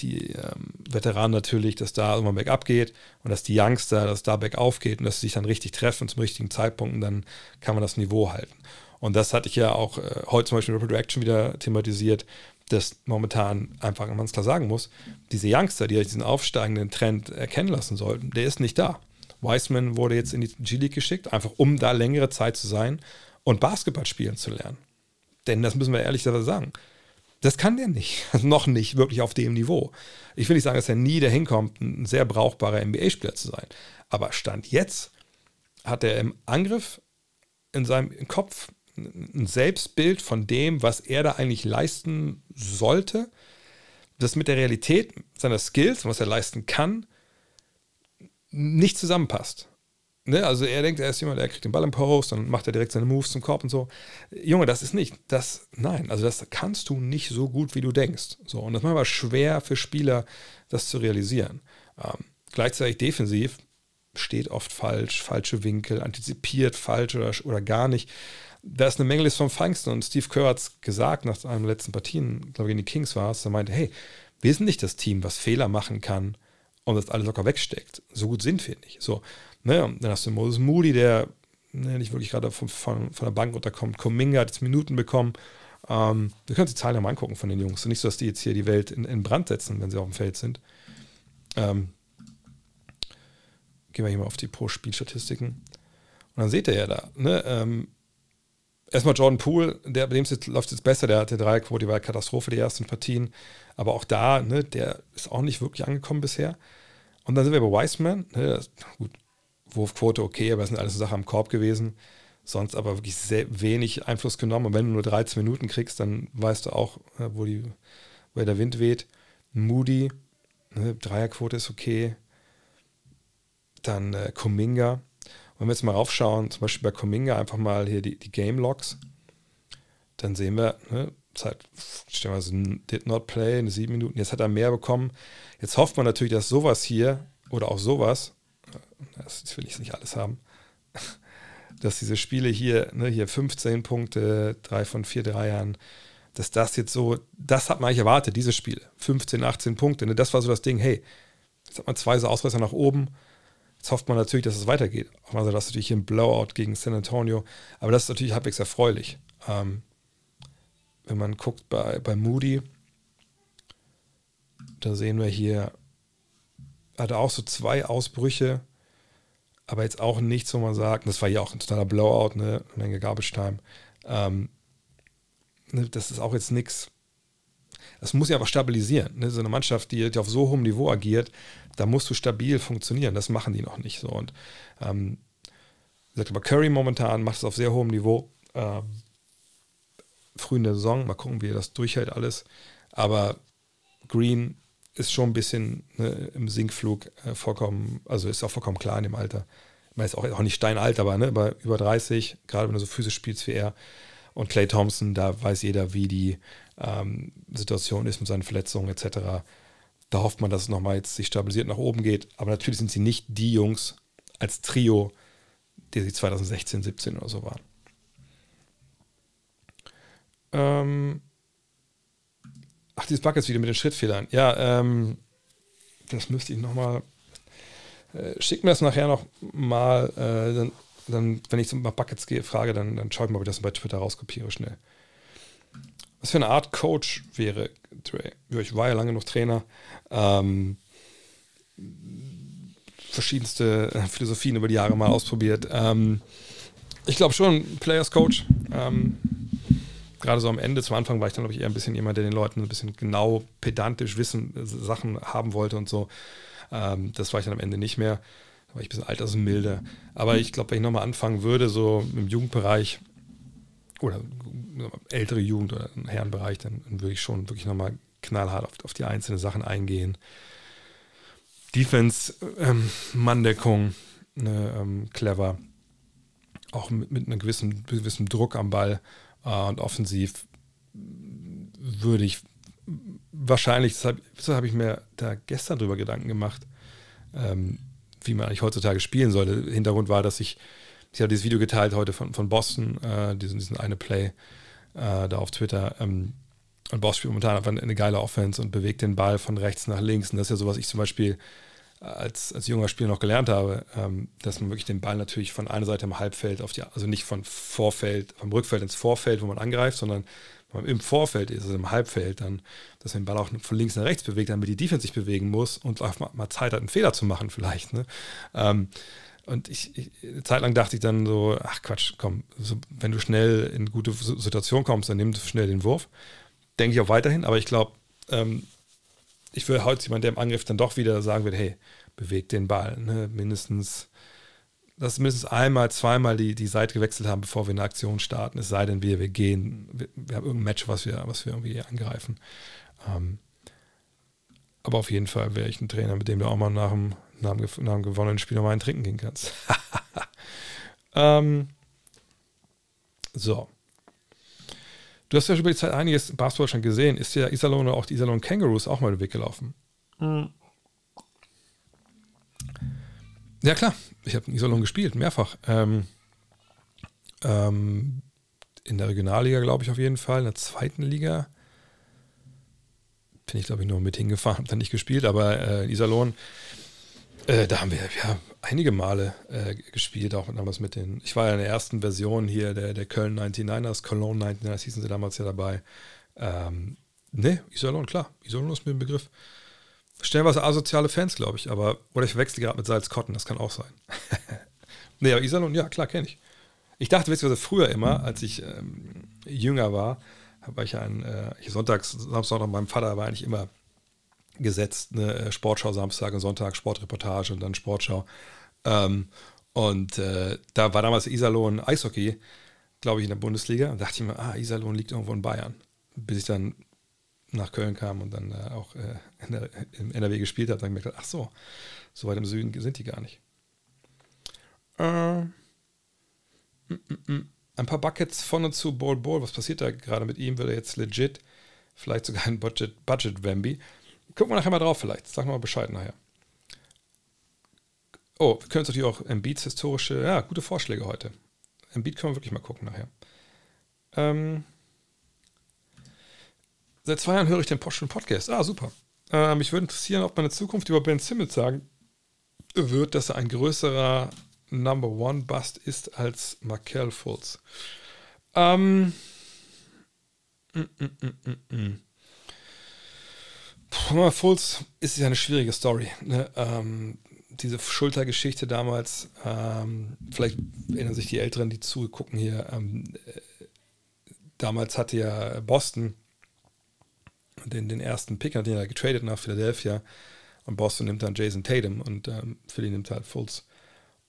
Speaker 1: die ähm, Veteranen natürlich, dass da immer bergab geht und dass die Youngster, dass da bergauf geht und dass sie sich dann richtig treffen zum richtigen Zeitpunkt und dann kann man das Niveau halten. Und das hatte ich ja auch äh, heute zum Beispiel in Rapid Reaction wieder thematisiert, dass momentan einfach, wenn man es klar sagen muss, diese Youngster, die diesen aufsteigenden Trend erkennen lassen sollten, der ist nicht da. Wiseman wurde jetzt in die G-League geschickt, einfach um da längere Zeit zu sein und Basketball spielen zu lernen. Denn das müssen wir ehrlich sagen. Das kann der nicht. Noch nicht wirklich auf dem Niveau. Ich will nicht sagen, dass er nie dahin kommt, ein sehr brauchbarer NBA-Spieler zu sein. Aber Stand jetzt hat er im Angriff in seinem Kopf ein Selbstbild von dem, was er da eigentlich leisten sollte, das mit der Realität seiner Skills was er leisten kann, nicht zusammenpasst. Ne? Also er denkt, er ist jemand, der kriegt den Ball im Post und macht er direkt seine Moves zum Korb und so. Junge, das ist nicht, das, nein, also das kannst du nicht so gut, wie du denkst. So, und das ist manchmal schwer für Spieler, das zu realisieren. Ähm, gleichzeitig defensiv steht oft falsch, falsche Winkel, antizipiert falsch oder, oder gar nicht. Da ist eine Menge vom Feinsten und Steve Kerr hat es gesagt nach einem letzten Partien, glaube ich, gegen die Kings war es, er meinte, hey, wir sind nicht das Team, was Fehler machen kann und das alles locker wegsteckt. So gut sind wir nicht. So, ne, dann hast du Moses Moody, der ne, nicht wirklich gerade von, von, von, der Bank runterkommt. Kominga hat jetzt Minuten bekommen. Ähm, wir können uns die Zahlen ja mal angucken von den Jungs. Nicht so, dass die jetzt hier die Welt in, in Brand setzen, wenn sie auf dem Feld sind. Ähm, gehen wir hier mal auf die Pro-Spielstatistiken. Und dann seht ihr ja da, ne, ähm, erstmal Jordan Poole, der, bei dem läuft es jetzt besser, der hatte Dreierquote, die war Katastrophe, die ersten Partien. Aber auch da, ne, der ist auch nicht wirklich angekommen bisher. Und dann sind wir bei Wiseman. Ne, gut, Wurfquote okay, aber es sind alles Sachen am Korb gewesen. Sonst aber wirklich sehr wenig Einfluss genommen. Und wenn du nur 13 Minuten kriegst, dann weißt du auch, äh, wo, die, wo der Wind weht. Moody, ne, Dreierquote ist okay. Dann äh, Kuminga. Und wenn wir jetzt mal raufschauen, zum Beispiel bei Kuminga einfach mal hier die, die Game Logs, dann sehen wir, ne, Zeit, stellen wir so did not play, in sieben Minuten, jetzt hat er mehr bekommen. Jetzt hofft man natürlich, dass sowas hier oder auch sowas, das will ich nicht alles haben, dass diese Spiele hier, ne, hier 15 Punkte, 3 von 4 Dreiern, dass das jetzt so, das hat man eigentlich erwartet, diese Spiele. 15, 18 Punkte, ne, das war so das Ding, hey, jetzt hat man zwei so Ausreißer nach oben, Jetzt hofft man natürlich, dass es weitergeht. Also das ist natürlich hier ein Blowout gegen San Antonio. Aber das ist natürlich halbwegs erfreulich. Ähm, wenn man guckt bei, bei Moody, da sehen wir hier, hatte auch so zwei Ausbrüche, aber jetzt auch nichts, wo man sagt, das war ja auch ein totaler Blowout, ne, eine Menge Garbage Time. Ähm, ne, das ist auch jetzt nichts. Das muss ja aber stabilisieren. Ne? So eine Mannschaft, die, die, auf so hohem Niveau agiert, da musst du stabil funktionieren. Das machen die noch nicht so. Und ähm, gesagt, aber Curry momentan macht es auf sehr hohem Niveau. Ähm, früh in der Saison. Mal gucken, wie er das durchhält alles. Aber Green ist schon ein bisschen ne, im Sinkflug äh, vollkommen, also ist auch vollkommen klar in dem Alter. Man ist auch, auch nicht steinalt, aber, ne, aber über 30, gerade wenn du so physisch spielst wie er. Und Clay Thompson, da weiß jeder, wie die ähm, Situation ist mit seinen Verletzungen etc. Da hofft man, dass es nochmal jetzt sich stabilisiert nach oben geht. Aber natürlich sind sie nicht die Jungs als Trio, die sie 2016, 17 oder so waren. Ähm, ach, dieses Buckets wieder mit den Schrittfehlern. Ja, ähm, das müsste ich nochmal. Äh, schick mir das nachher noch mal. Äh, dann, dann, wenn ich mal Buckets gehe, frage, dann, dann schaue ich mal, ob ich das bei Twitter rauskopiere schnell. Was für eine Art Coach wäre Dre? Ich war ja lange noch Trainer. Ähm, verschiedenste Philosophien über die Jahre mal ausprobiert. Ähm, ich glaube schon, Players Coach. Ähm, gerade so am Ende, zum Anfang war ich dann, glaube ich, eher ein bisschen jemand, der den Leuten ein bisschen genau pedantisch wissen, Sachen haben wollte und so. Ähm, das war ich dann am Ende nicht mehr. Da war ich ein bisschen altersmilde. Aber ich glaube, wenn ich nochmal anfangen würde, so im Jugendbereich oder ältere Jugend oder im Herrenbereich, dann, dann würde ich schon wirklich nochmal knallhart auf, auf, die einzelnen Sachen eingehen. Defense, ähm, Manndeckung, ne, ähm, clever. Auch mit, mit einem gewissen, gewissen Druck am Ball äh, und offensiv würde ich wahrscheinlich, deshalb, deshalb habe ich mir da gestern drüber Gedanken gemacht, ähm, wie man eigentlich heutzutage spielen sollte. Hintergrund war, dass ich, ich habe dieses Video geteilt heute von, von Boston, äh, diesen, diesen eine Play äh, da auf Twitter. Ähm, und Boston spielt momentan einfach eine geile Offense und bewegt den Ball von rechts nach links. Und das ist ja so, was ich zum Beispiel als, als junger Spieler noch gelernt habe, ähm, dass man wirklich den Ball natürlich von einer Seite im Halbfeld auf die, also nicht von Vorfeld, vom Rückfeld ins Vorfeld, wo man angreift, sondern wenn man im Vorfeld ist, also im Halbfeld, dann, dass man den Ball auch von links nach rechts bewegt, damit die Defense sich bewegen muss und auch mal, mal Zeit hat, einen Fehler zu machen, vielleicht. Ne? Ähm, und ich, ich, eine Zeit lang dachte ich dann so, ach Quatsch, komm, so, wenn du schnell in gute Situation kommst, dann nimm schnell den Wurf. Denke ich auch weiterhin, aber ich glaube, ähm, ich würde heute jemand, der im Angriff dann doch wieder sagen wird, hey, bewegt den Ball. Ne? Mindestens, dass mindestens einmal, zweimal die, die Seite gewechselt haben, bevor wir eine Aktion starten. Es sei denn, wir, wir gehen, wir, wir haben irgendein Match, was wir, was wir irgendwie angreifen. Ähm, aber auf jeden Fall wäre ich ein Trainer, mit dem du auch mal nach dem, nach dem, nach dem gewonnenen Spiel nochmal einen trinken gehen kannst. ähm, so. Du hast ja schon über die Zeit einiges Basketball schon gesehen. Ist ja Iserlohn oder auch die Iserlohn Kangaroos auch mal den Weg gelaufen? Mhm. Ja, klar. Ich habe in Iserlohn gespielt, mehrfach. Ähm, ähm, in der Regionalliga, glaube ich, auf jeden Fall. In der zweiten Liga bin ich, glaube ich, nur mit hingefahren, habe dann nicht gespielt, aber äh, Iserlohn, äh, da haben wir ja einige Male äh, gespielt, auch damals mit den. Ich war ja in der ersten Version hier der, der Köln 99ers, Cologne 99ers hießen sie damals ja dabei. Ähm, ne, Iserlohn, klar. Iserlohn ist mir ein Begriff. Stellenweise asoziale Fans, glaube ich, aber. Oder ich verwechsel gerade mit Salzkotten, das kann auch sein. ne, aber Iserlohn, ja, klar, kenne ich. Ich dachte, wisst ihr, früher immer, als ich ähm, jünger war, war ich ein, äh, ich sonntags, Samstag noch meinem Vater war eigentlich immer gesetzt, eine äh, Sportschau Samstag und Sonntag, Sportreportage und dann Sportschau. Ähm, und äh, da war damals Iserlohn Eishockey, glaube ich, in der Bundesliga. Und dachte ich mir, ah, Iserlohn liegt irgendwo in Bayern. Bis ich dann nach Köln kam und dann äh, auch äh, in der, im NRW gespielt habe, dann gemerkt, ach so, so weit im Süden sind die gar nicht. Äh, mm, mm, mm. Ein paar Buckets von und zu Ball Ball. Was passiert da gerade mit ihm? Wird er jetzt legit? Vielleicht sogar ein Budget, Budget Wambi. Gucken wir nachher mal drauf vielleicht. Sag mal Bescheid nachher. Oh, wir können uns natürlich auch Embiids historische, ja, gute Vorschläge heute. Embiid können wir wirklich mal gucken nachher. Ähm, seit zwei Jahren höre ich den Porsche Podcast. Ah, super. Äh, mich würde interessieren, ob man in Zukunft über Ben Simmons sagen wird, dass er ein größerer Number One Bust ist als Markel Fultz. Ähm, mm, mm, mm, Puh, Fultz ist ja eine schwierige Story. Ne? Ähm, diese Schultergeschichte damals, ähm, vielleicht erinnern sich die Älteren, die zugucken hier. Ähm, äh, damals hatte ja Boston den, den ersten Pick, hat den er getradet nach Philadelphia. Und Boston nimmt dann Jason Tatum und ähm, Philly nimmt halt Fultz.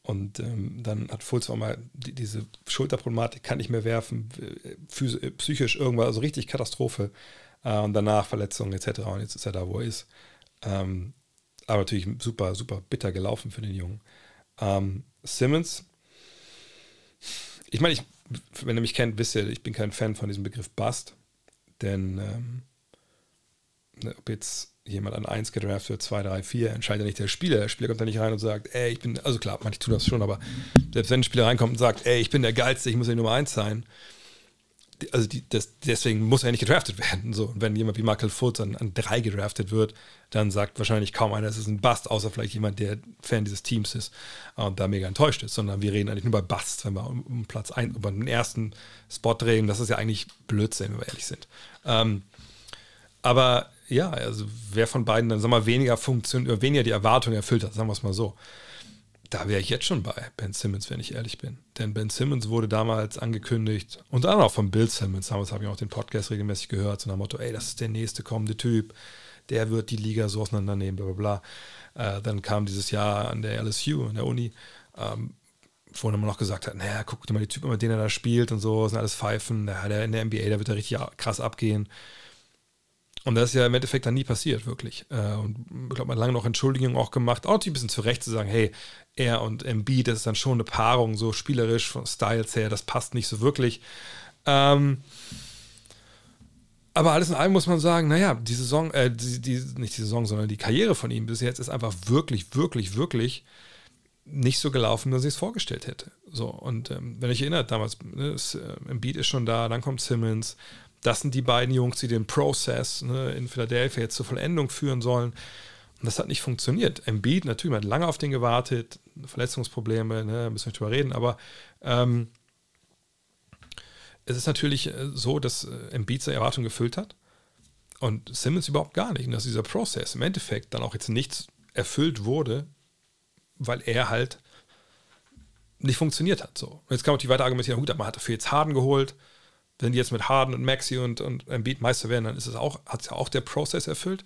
Speaker 1: Und ähm, dann hat Fultz auch mal die, diese Schulterproblematik, kann nicht mehr werfen, psychisch irgendwas, also richtig Katastrophe. Äh, und danach Verletzungen etc. Und jetzt ist er da, wo er ist. Ähm, aber natürlich super, super bitter gelaufen für den Jungen. Ähm, Simmons, ich meine, ich, wenn ihr mich kennt, wisst ihr, ich bin kein Fan von diesem Begriff Bust. Denn ähm, ne, ob jetzt jemand an 1 gedraft wird, 2, 3, 4, entscheidet ja nicht der Spieler. Der Spieler kommt da nicht rein und sagt, ey, ich bin, also klar, manche tun das schon, aber selbst wenn ein Spieler reinkommt und sagt, ey, ich bin der Geilste, ich muss ja Nummer 1 sein, also die, das, deswegen muss er nicht gedraftet werden. So, wenn jemand wie Michael Fultz an, an drei gedraftet wird, dann sagt wahrscheinlich kaum einer, es ist ein Bust, außer vielleicht jemand, der Fan dieses Teams ist und da mega enttäuscht ist, sondern wir reden eigentlich nur bei Bust, wenn wir um, um Platz 1, über den ersten Spot reden. Das ist ja eigentlich Blödsinn, wenn wir ehrlich sind. Ähm, aber ja, also wer von beiden dann, sag mal, weniger funktioniert, weniger die Erwartung erfüllt hat, sagen wir es mal so da wäre ich jetzt schon bei Ben Simmons, wenn ich ehrlich bin. Denn Ben Simmons wurde damals angekündigt und dann auch von Bill Simmons. Damals habe ich auch den Podcast regelmäßig gehört, so nach dem Motto: ey, das ist der nächste kommende Typ, der wird die Liga so auseinandernehmen, bla bla bla. Äh, dann kam dieses Jahr an der LSU, an der Uni, ähm, wo man noch gesagt hat: naja, guck dir mal die Typen, mit denen er da spielt und so, sind alles Pfeifen. Der, in der NBA, da wird er richtig krass abgehen. Und das ist ja im Endeffekt dann nie passiert, wirklich. Äh, und ich glaube, man hat lange noch Entschuldigungen auch gemacht, auch ein bisschen zurecht zu sagen, hey, er und Embiid, das ist dann schon eine Paarung, so spielerisch von Styles her, das passt nicht so wirklich. Ähm, aber alles in allem muss man sagen, naja, die Saison, äh, die, die, nicht die Saison, sondern die Karriere von ihm bis jetzt ist einfach wirklich, wirklich, wirklich nicht so gelaufen, dass ich es vorgestellt hätte. So, und ähm, wenn ich erinnere, damals, ne, ist, äh, Embiid ist schon da, dann kommt Simmons, das sind die beiden Jungs, die den Prozess ne, in Philadelphia jetzt zur Vollendung führen sollen. Und das hat nicht funktioniert. Embiid, natürlich, man hat lange auf den gewartet, Verletzungsprobleme, ne, müssen wir nicht drüber reden, aber ähm, es ist natürlich äh, so, dass äh, Embiid seine Erwartungen gefüllt hat und Simmons überhaupt gar nicht. Und dass dieser Prozess im Endeffekt dann auch jetzt nichts erfüllt wurde, weil er halt nicht funktioniert hat. So. Und jetzt kann man natürlich weiter argumentieren, gut, man hat dafür jetzt Harden geholt, wenn die jetzt mit Harden und Maxi und, und Embiid Meister werden, dann ist es auch, hat es ja auch der Prozess erfüllt.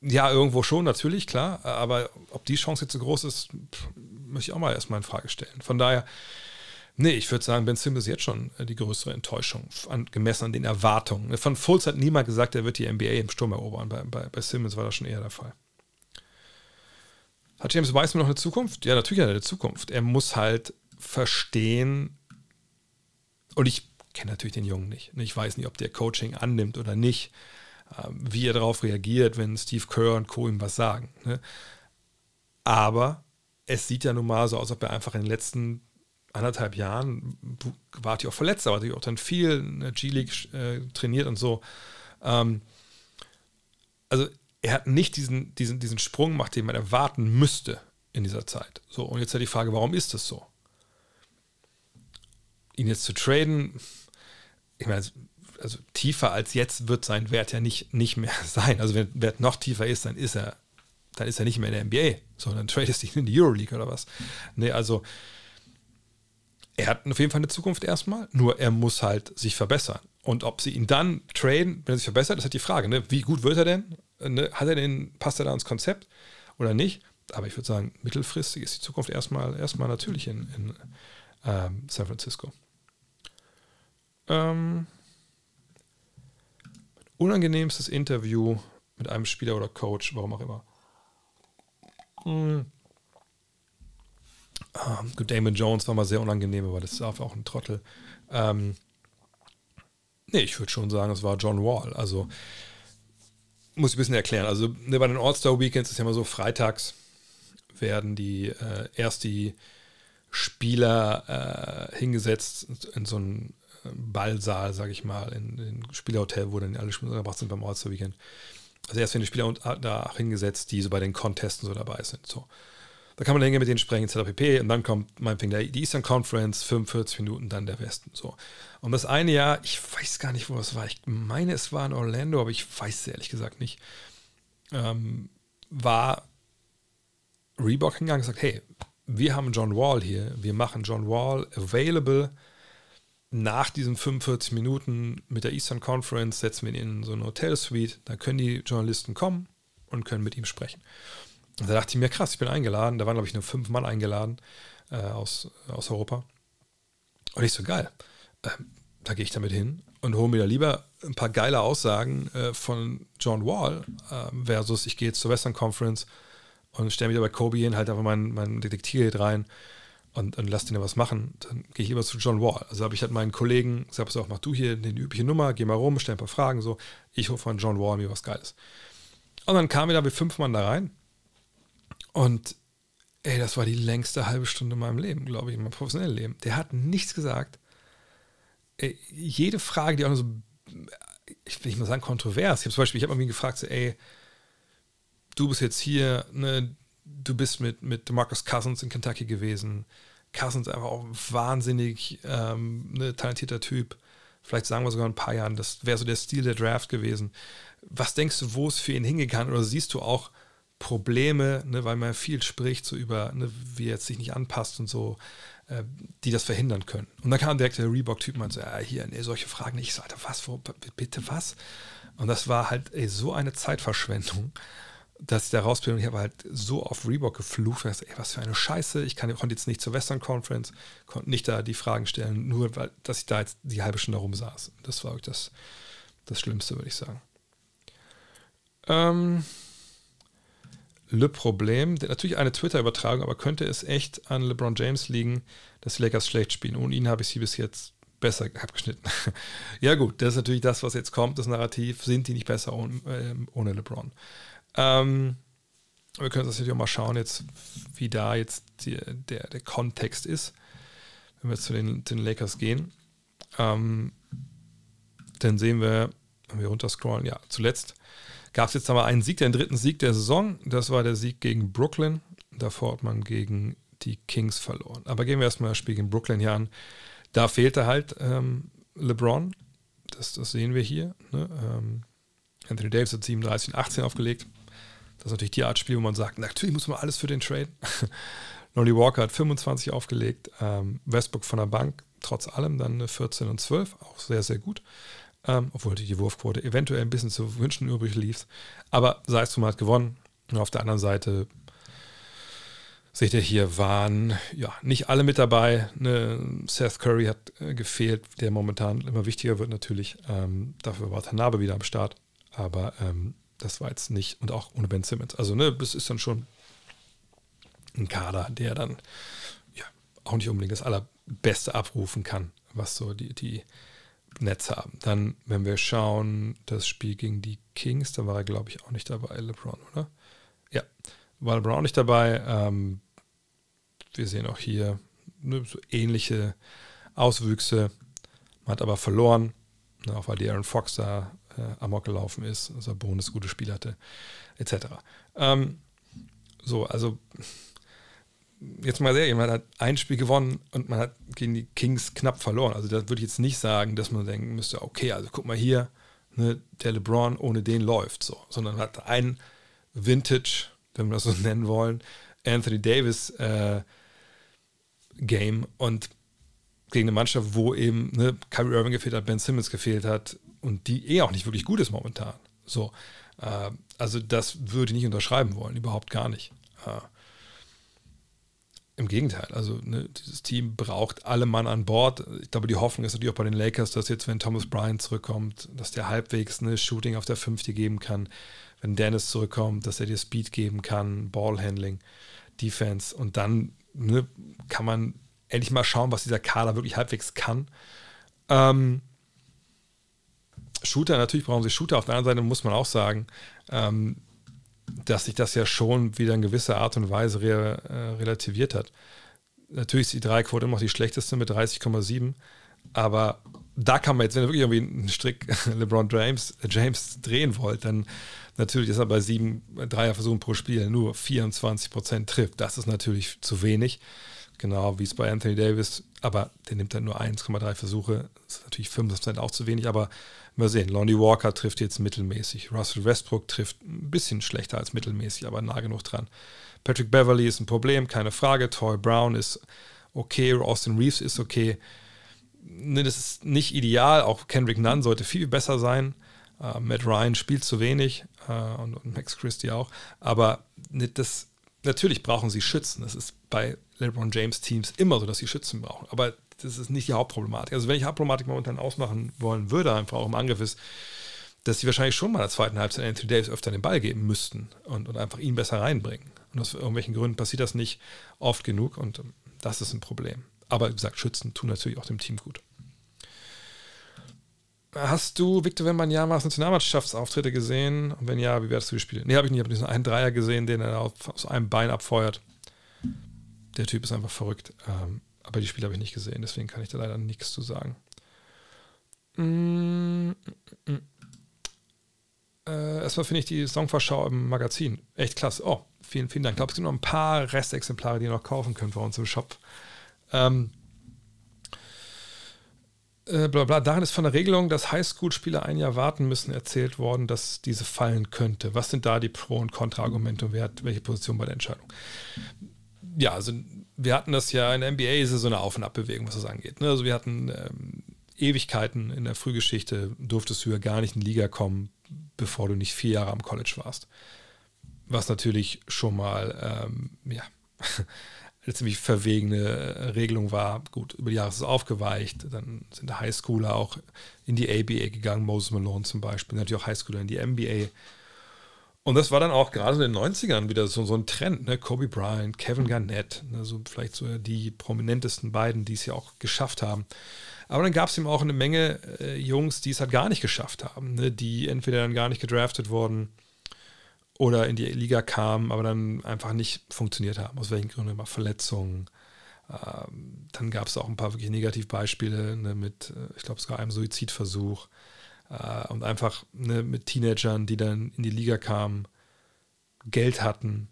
Speaker 1: Ja, irgendwo schon, natürlich, klar. Aber ob die Chance jetzt so groß ist, pff, möchte ich auch mal erstmal in Frage stellen. Von daher, nee, ich würde sagen, Ben Simmons ist jetzt schon äh, die größere Enttäuschung, an, gemessen an den Erwartungen. Von Fultz hat niemand gesagt, er wird die NBA im Sturm erobern. Bei, bei, bei Simmons war das schon eher der Fall. Hat James Wiseman noch eine Zukunft? Ja, natürlich hat er eine Zukunft. Er muss halt verstehen, und ich kenne natürlich den Jungen nicht. Ich weiß nicht, ob der Coaching annimmt oder nicht, ähm, wie er darauf reagiert, wenn Steve Kerr und Co. ihm was sagen. Ne? Aber es sieht ja nun mal so aus, als ob er einfach in den letzten anderthalb Jahren, war er auch verletzt, aber natürlich auch dann viel in der G-League äh, trainiert und so. Ähm, also er hat nicht diesen, diesen, diesen Sprung gemacht, den man erwarten müsste in dieser Zeit. So, und jetzt hat die Frage, warum ist das so? Ihn jetzt zu traden, ich meine, also tiefer als jetzt wird sein Wert ja nicht, nicht mehr sein. Also wenn Wert noch tiefer ist, dann ist er, dann ist er nicht mehr in der NBA, sondern tradest dich in die Euroleague oder was. Nee, also er hat auf jeden Fall eine Zukunft erstmal, nur er muss halt sich verbessern. Und ob sie ihn dann traden, wenn er sich verbessert, ist halt die Frage. Ne? Wie gut wird er denn? Ne? Hat er den, passt er da ins Konzept oder nicht? Aber ich würde sagen, mittelfristig ist die Zukunft erstmal, erstmal natürlich in, in ähm, San Francisco. Ähm, unangenehmstes Interview mit einem Spieler oder Coach, warum auch immer. Hm. Ähm, gut, Damon Jones war mal sehr unangenehm, aber das war auch ein Trottel. Ähm, nee, ich würde schon sagen, es war John Wall. Also, muss ich ein bisschen erklären. Also, ne, bei den All-Star-Weekends ist ja immer so, freitags werden die äh, erst die Spieler äh, hingesetzt in so ein Ballsaal, sage ich mal, in, in Spielerhotel, wo dann alle Spieler gebracht sind beim All-Star-Weekend. Also erst werden die Spieler da hingesetzt, die so bei den Contesten so dabei sind. So. Da kann man hingehen mit denen sprechen, etc. pp. Und dann kommt meinetwegen die Eastern Conference, 45 Minuten, dann der Westen. So. Und das eine Jahr, ich weiß gar nicht, wo es war. Ich meine, es war in Orlando, aber ich weiß es ehrlich gesagt nicht. Ähm, war Reebok hingegangen und gesagt, hey, wir haben John Wall hier, wir machen John Wall available nach diesen 45 Minuten mit der Eastern Conference setzen wir ihn in so eine Hotelsuite. Da können die Journalisten kommen und können mit ihm sprechen. Und da dachte ich mir, krass, ich bin eingeladen. Da waren, glaube ich, nur fünf Mann eingeladen äh, aus, aus Europa. Und ich so, geil. Äh, da gehe ich damit hin und hole mir da lieber ein paar geile Aussagen äh, von John Wall äh, versus ich gehe jetzt zur Western Conference und stelle mich da bei Kobe hin, halt einfach mein, mein Detektivgerät rein und, und lass den ja was machen, dann gehe ich immer zu John Wall. Also habe ich halt meinen Kollegen gesagt, so, mach du hier eine übliche Nummer, geh mal rum, stell ein paar Fragen, so. Ich hole von John Wall mir was Geiles. Und dann kamen wir da mit fünf Mann da rein und ey, das war die längste halbe Stunde in meinem Leben, glaube ich, in meinem professionellen Leben. Der hat nichts gesagt. ey, jede Frage, die auch nur so, ich will nicht mal sagen kontrovers. Ich habe zum Beispiel, ich habe irgendwie gefragt, so, ey, du bist jetzt hier, ne, du bist mit, mit Marcus Cousins in Kentucky gewesen. Cousins einfach auch wahnsinnig ähm, ne, talentierter Typ. Vielleicht sagen wir sogar ein paar Jahren, das wäre so der Stil der Draft gewesen. Was denkst du, wo es für ihn hingegangen? Oder siehst du auch Probleme, ne, weil man viel spricht, so über, ne, wie er sich nicht anpasst und so, äh, die das verhindern können? Und dann kam direkt der Reebok-Typ und so, ja, hier, nee, solche Fragen nicht. Ich sagte, was, wo, bitte was? Und das war halt ey, so eine Zeitverschwendung dass ich da raus bin und ich habe halt so auf Reebok geflucht, dass, ey, was für eine Scheiße, ich kann, konnte jetzt nicht zur Western Conference, konnte nicht da die Fragen stellen, nur weil, dass ich da jetzt die halbe Stunde rumsaß. Das war das, das Schlimmste, würde ich sagen. Ähm, Le Problem, natürlich eine Twitter-Übertragung, aber könnte es echt an LeBron James liegen, dass die Lakers schlecht spielen. Ohne ihn habe ich sie bis jetzt besser abgeschnitten. ja gut, das ist natürlich das, was jetzt kommt, das Narrativ. Sind die nicht besser ohne, äh, ohne LeBron? Ähm, wir können das natürlich auch mal schauen, jetzt, wie da jetzt die, der, der Kontext ist, wenn wir zu den, den Lakers gehen. Ähm, dann sehen wir, wenn wir runterscrollen, ja, zuletzt gab es jetzt aber einen Sieg, den dritten Sieg der Saison. Das war der Sieg gegen Brooklyn. Davor hat man gegen die Kings verloren. Aber gehen wir erstmal das Spiel gegen Brooklyn hier an. Da fehlte halt ähm, LeBron. Das, das, sehen wir hier. Ne? Ähm, Anthony Davis hat 37 und 18 aufgelegt. Das ist natürlich die Art Spiel, wo man sagt, natürlich muss man alles für den Trade. Lonnie Walker hat 25 aufgelegt, ähm, Westbrook von der Bank, trotz allem dann eine 14 und 12, auch sehr, sehr gut. Ähm, obwohl die Wurfquote eventuell ein bisschen zu wünschen übrig lief. Aber Seistum hat gewonnen. Und auf der anderen Seite seht ihr hier, waren ja nicht alle mit dabei. Ne, Seth Curry hat äh, gefehlt, der momentan immer wichtiger wird natürlich. Ähm, dafür war Tanabe wieder am Start. Aber ähm, das war jetzt nicht, und auch ohne Ben Simmons. Also, ne, das ist dann schon ein Kader, der dann ja auch nicht unbedingt das Allerbeste abrufen kann, was so die, die Nets haben. Dann, wenn wir schauen, das Spiel gegen die Kings, da war er, glaube ich, auch nicht dabei, LeBron, oder? Ja, war LeBron nicht dabei. Ähm, wir sehen auch hier ne, so ähnliche Auswüchse. Man hat aber verloren, ne, auch weil die Aaron Fox da äh, amok gelaufen ist, Sabonis gute Spiel hatte, etc. Ähm, so, also jetzt mal sehr, man hat ein Spiel gewonnen und man hat gegen die Kings knapp verloren. Also da würde ich jetzt nicht sagen, dass man denken müsste, okay, also guck mal hier, ne, der LeBron ohne den läuft so, sondern hat ein Vintage, wenn wir das so nennen wollen, Anthony Davis äh, Game und gegen eine Mannschaft, wo eben ne, Kyrie Irving gefehlt hat, Ben Simmons gefehlt hat, und die eh auch nicht wirklich gut ist momentan. So, äh, also das würde ich nicht unterschreiben wollen, überhaupt gar nicht. Äh, Im Gegenteil, also ne, dieses Team braucht alle Mann an Bord. Ich glaube, die Hoffnung ist natürlich auch bei den Lakers, dass jetzt, wenn Thomas Bryant zurückkommt, dass der halbwegs eine Shooting auf der 50 geben kann. Wenn Dennis zurückkommt, dass er dir Speed geben kann, Ballhandling, Defense. Und dann ne, kann man endlich mal schauen, was dieser Kader wirklich halbwegs kann. Ähm, Shooter, natürlich brauchen sie Shooter. Auf der anderen Seite muss man auch sagen, ähm, dass sich das ja schon wieder in gewisser Art und Weise re, äh, relativiert hat. Natürlich ist die Dreiquote immer noch die schlechteste mit 30,7, aber da kann man jetzt, wenn ihr wirklich irgendwie einen Strick LeBron James, James drehen wollt, dann natürlich ist er bei sieben Dreierversuchen pro Spiel nur 24 Prozent trifft. Das ist natürlich zu wenig. Genau wie es bei Anthony Davis, aber der nimmt dann nur 1,3 Versuche. Das ist natürlich 5% auch zu wenig, aber Mal sehen. Lonnie Walker trifft jetzt mittelmäßig. Russell Westbrook trifft ein bisschen schlechter als mittelmäßig, aber nah genug dran. Patrick Beverly ist ein Problem, keine Frage. Toy Brown ist okay. Austin Reeves ist okay. Ne, das ist nicht ideal. Auch Kendrick Nunn sollte viel besser sein. Uh, Matt Ryan spielt zu wenig uh, und, und, Max Christie auch. Aber das, natürlich brauchen sie Schützen. Das ist bei LeBron James Teams immer so, dass sie Schützen brauchen. Aber das ist nicht die Hauptproblematik. Also wenn ich Hauptproblematik momentan ausmachen wollen würde, einfach auch im Angriff ist, dass sie wahrscheinlich schon mal in der zweiten Halbzeit Anthony Davis öfter den Ball geben müssten und, und einfach ihn besser reinbringen. Und aus irgendwelchen Gründen passiert das nicht oft genug und ähm, das ist ein Problem. Aber wie gesagt, Schützen tun natürlich auch dem Team gut. Hast du Victor Wembanyama's Nationalmannschaftsauftritte gesehen? Und wenn ja, wie wärst du gespielt? Nee, habe ich nicht. Ich habe diesen einen Dreier gesehen, den er aus einem Bein abfeuert. Der Typ ist einfach verrückt. Ähm, aber die Spiele habe ich nicht gesehen, deswegen kann ich da leider nichts zu sagen. Mm, mm, mm. Äh, erstmal finde ich die Songvorschau im Magazin echt klasse. Oh, vielen, vielen Dank. Ich glaube, es gibt noch ein paar Restexemplare, die ihr noch kaufen könnt bei uns im Shop. Ähm, äh, bla bla. Darin ist von der Regelung, dass Highschool-Spieler ein Jahr warten müssen, erzählt worden, dass diese fallen könnte. Was sind da die Pro- und Kontra-Argumente und wer hat welche Position bei der Entscheidung? Ja, also wir hatten das ja in der NBA ist es so eine Auf- und Abbewegung, was das angeht. Ne? Also wir hatten ähm, Ewigkeiten in der Frühgeschichte, durftest du ja gar nicht in die Liga kommen, bevor du nicht vier Jahre am College warst. Was natürlich schon mal, ähm, ja, eine ziemlich verwegene äh, Regelung war. Gut, über die Jahre ist es aufgeweicht. Dann sind Highschooler auch in die ABA gegangen, Moses Malone zum Beispiel, natürlich auch Highschooler in die NBA. Und das war dann auch gerade in den 90ern wieder so, so ein Trend, ne? Kobe Bryant, Kevin Garnett, ne? so vielleicht so die prominentesten beiden, die es ja auch geschafft haben. Aber dann gab es eben auch eine Menge äh, Jungs, die es halt gar nicht geschafft haben, ne? die entweder dann gar nicht gedraftet wurden oder in die Liga kamen, aber dann einfach nicht funktioniert haben. Aus welchen Gründen? Immer Verletzungen. Ähm, dann gab es auch ein paar wirklich Negativbeispiele ne, mit, äh, ich glaube, sogar einem Suizidversuch. Äh, und einfach ne, mit Teenagern, die dann in die Liga kamen, Geld hatten,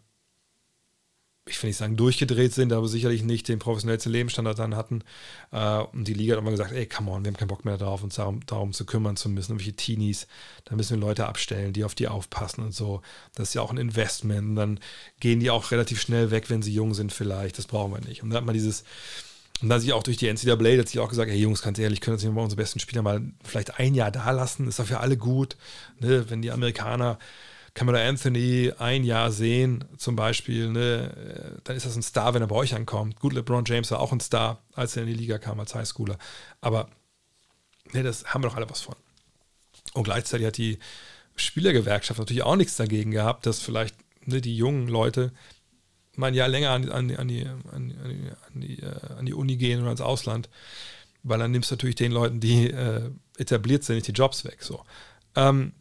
Speaker 1: ich will nicht sagen durchgedreht sind, aber sicherlich nicht den professionellsten Lebensstandard dann hatten. Äh, und die Liga hat immer gesagt, ey, come on, wir haben keinen Bock mehr darauf, uns darum, darum zu kümmern zu müssen, welche Teenies, da müssen wir Leute abstellen, die auf die aufpassen und so. Das ist ja auch ein Investment. Und dann gehen die auch relativ schnell weg, wenn sie jung sind vielleicht. Das brauchen wir nicht. Und dann hat man dieses, und da sich auch durch die NCAA hat sich auch gesagt, hey Jungs, ganz ehrlich, können uns mal unsere besten Spieler mal vielleicht ein Jahr da lassen, ist doch für alle gut. Ne? Wenn die Amerikaner Camera Anthony ein Jahr sehen, zum Beispiel, ne, dann ist das ein Star, wenn er bei euch ankommt. Gut, LeBron James war auch ein Star, als er in die Liga kam als Highschooler. Aber ne, das haben wir doch alle was von. Und gleichzeitig hat die Spielergewerkschaft natürlich auch nichts dagegen gehabt, dass vielleicht ne, die jungen Leute mal ein Jahr länger an, an, an, die, an, die, äh, an die Uni gehen oder ins Ausland, weil dann nimmst du natürlich den Leuten, die äh, etabliert sind, nicht die Jobs weg. So. Ähm,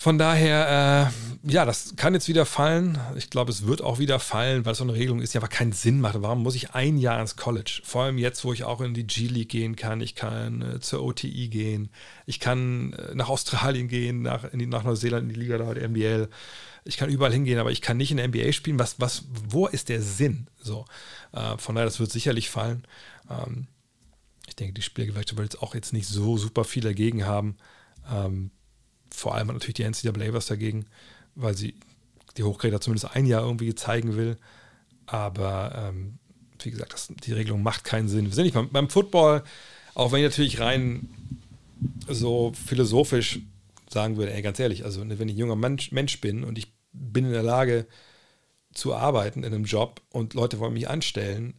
Speaker 1: von daher, äh, ja, das kann jetzt wieder fallen. Ich glaube, es wird auch wieder fallen, weil es so eine Regelung ist, die aber keinen Sinn macht. Warum muss ich ein Jahr ins College? Vor allem jetzt, wo ich auch in die G-League gehen kann. Ich kann äh, zur OTI gehen. Ich kann äh, nach Australien gehen, nach, die, nach Neuseeland in die Liga da, der NBL. Ich kann überall hingehen, aber ich kann nicht in der NBA spielen. Was, was, wo ist der Sinn? So, äh, von daher, das wird sicherlich fallen. Ähm, ich denke, die Spielgewerkschaft wird jetzt auch jetzt nicht so super viel dagegen haben. Ähm, vor allem natürlich die NCAA was dagegen, weil sie die Hochkaräter zumindest ein Jahr irgendwie zeigen will. Aber ähm, wie gesagt, das, die Regelung macht keinen Sinn. Wir sind nicht beim, beim Football, auch wenn ich natürlich rein so philosophisch sagen würde, ey, ganz ehrlich, also wenn ich ein junger Mensch, Mensch bin und ich bin in der Lage zu arbeiten in einem Job und Leute wollen mich anstellen,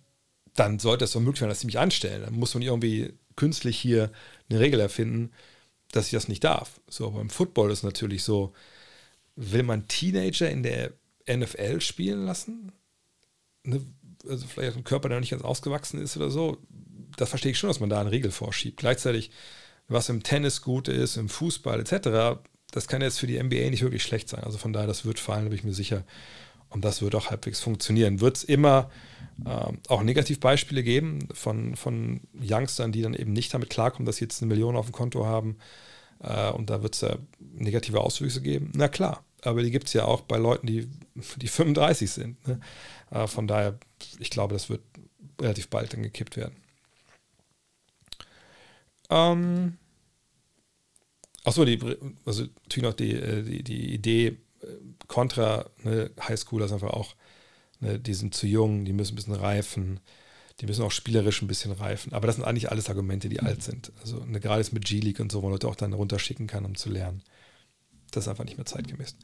Speaker 1: dann sollte es doch möglich sein, dass sie mich anstellen. Dann muss man irgendwie künstlich hier eine Regel erfinden, dass ich das nicht darf. So, beim Football ist natürlich so, will man Teenager in der NFL spielen lassen? Ne? Also vielleicht ein Körper, der noch nicht ganz ausgewachsen ist oder so. Das verstehe ich schon, dass man da eine Regel vorschiebt. Gleichzeitig, was im Tennis gut ist, im Fußball etc., das kann jetzt für die NBA nicht wirklich schlecht sein. Also von daher, das wird fallen, bin ich mir sicher. Und das wird auch halbwegs funktionieren. Wird es immer äh, auch Negativbeispiele geben von, von Youngstern, die dann eben nicht damit klarkommen, dass sie jetzt eine Million auf dem Konto haben. Äh, und da wird es ja negative Auswüchse geben. Na klar, aber die gibt es ja auch bei Leuten, die, die 35 sind. Ne? Äh, von daher, ich glaube, das wird relativ bald dann gekippt werden. Ähm, Achso, die, also natürlich noch die, äh, die, die Idee, Contra, ne, Highschooler ist einfach auch, ne, die sind zu jung, die müssen ein bisschen reifen, die müssen auch spielerisch ein bisschen reifen. Aber das sind eigentlich alles Argumente, die mhm. alt sind. Also ne, gerade jetzt mit G-League und so, wo man Leute auch dann runterschicken kann, um zu lernen. Das ist einfach nicht mehr zeitgemäß.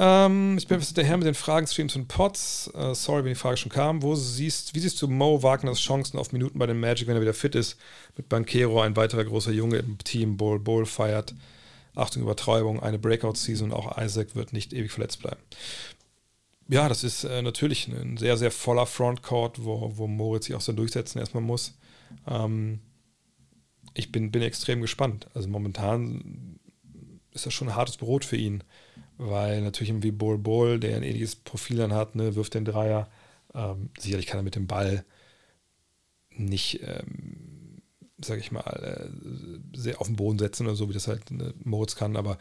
Speaker 1: Ähm, ich bin hinterher mit den Fragen, Streams und Pods. Äh, sorry, wenn die Frage schon kam. Wo siehst, wie siehst du Mo Wagners Chancen auf Minuten bei den Magic, wenn er wieder fit ist? Mit Banquero, ein weiterer großer Junge im Team, Bowl, Bowl feiert. Achtung, Übertreibung, eine Breakout-Season, auch Isaac wird nicht ewig verletzt bleiben. Ja, das ist äh, natürlich ein sehr, sehr voller Frontcourt, wo, wo Moritz sich auch so durchsetzen erstmal muss. Ähm, ich bin, bin extrem gespannt. Also momentan ist das schon ein hartes Brot für ihn, weil natürlich irgendwie Bol Bol, der ein ähnliches Profil dann hat, ne, wirft den Dreier. Ähm, sicherlich kann er mit dem Ball nicht ähm, sage ich mal, äh, sehr auf den Boden setzen oder so, wie das halt äh, Moritz kann, aber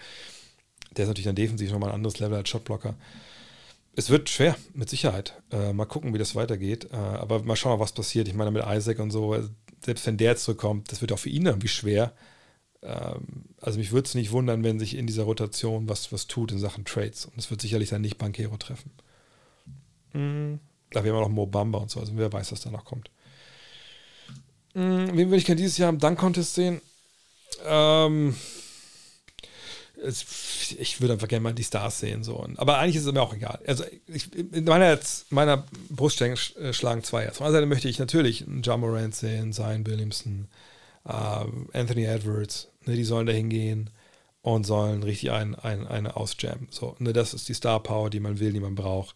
Speaker 1: der ist natürlich dann defensiv nochmal ein anderes Level als Shotblocker. Es wird schwer, mit Sicherheit. Äh, mal gucken, wie das weitergeht. Äh, aber mal schauen, was passiert. Ich meine, mit Isaac und so, selbst wenn der zurückkommt, das wird auch für ihn irgendwie schwer. Ähm, also mich würde es nicht wundern, wenn sich in dieser Rotation was, was tut in Sachen Trades. Und es wird sicherlich dann nicht Bankero treffen. Mhm. Da wir haben noch Mo Bamba und so, also wer weiß, was da noch kommt. Mhm, wen würde ich gerne dieses Jahr im Dunk-Contest sehen? Ähm, es, ich würde einfach gerne mal die Stars sehen. So. Aber eigentlich ist es mir auch egal. Also ich, in meiner, meiner Brust schlagen zwei Herzen. Auf der Seite möchte ich natürlich einen John Morant sehen, Zion Williamson, äh, Anthony Edwards. Ne, die sollen da hingehen und sollen richtig ein, ein, eine ausjammen. So, ne, das ist die Star Power, die man will, die man braucht.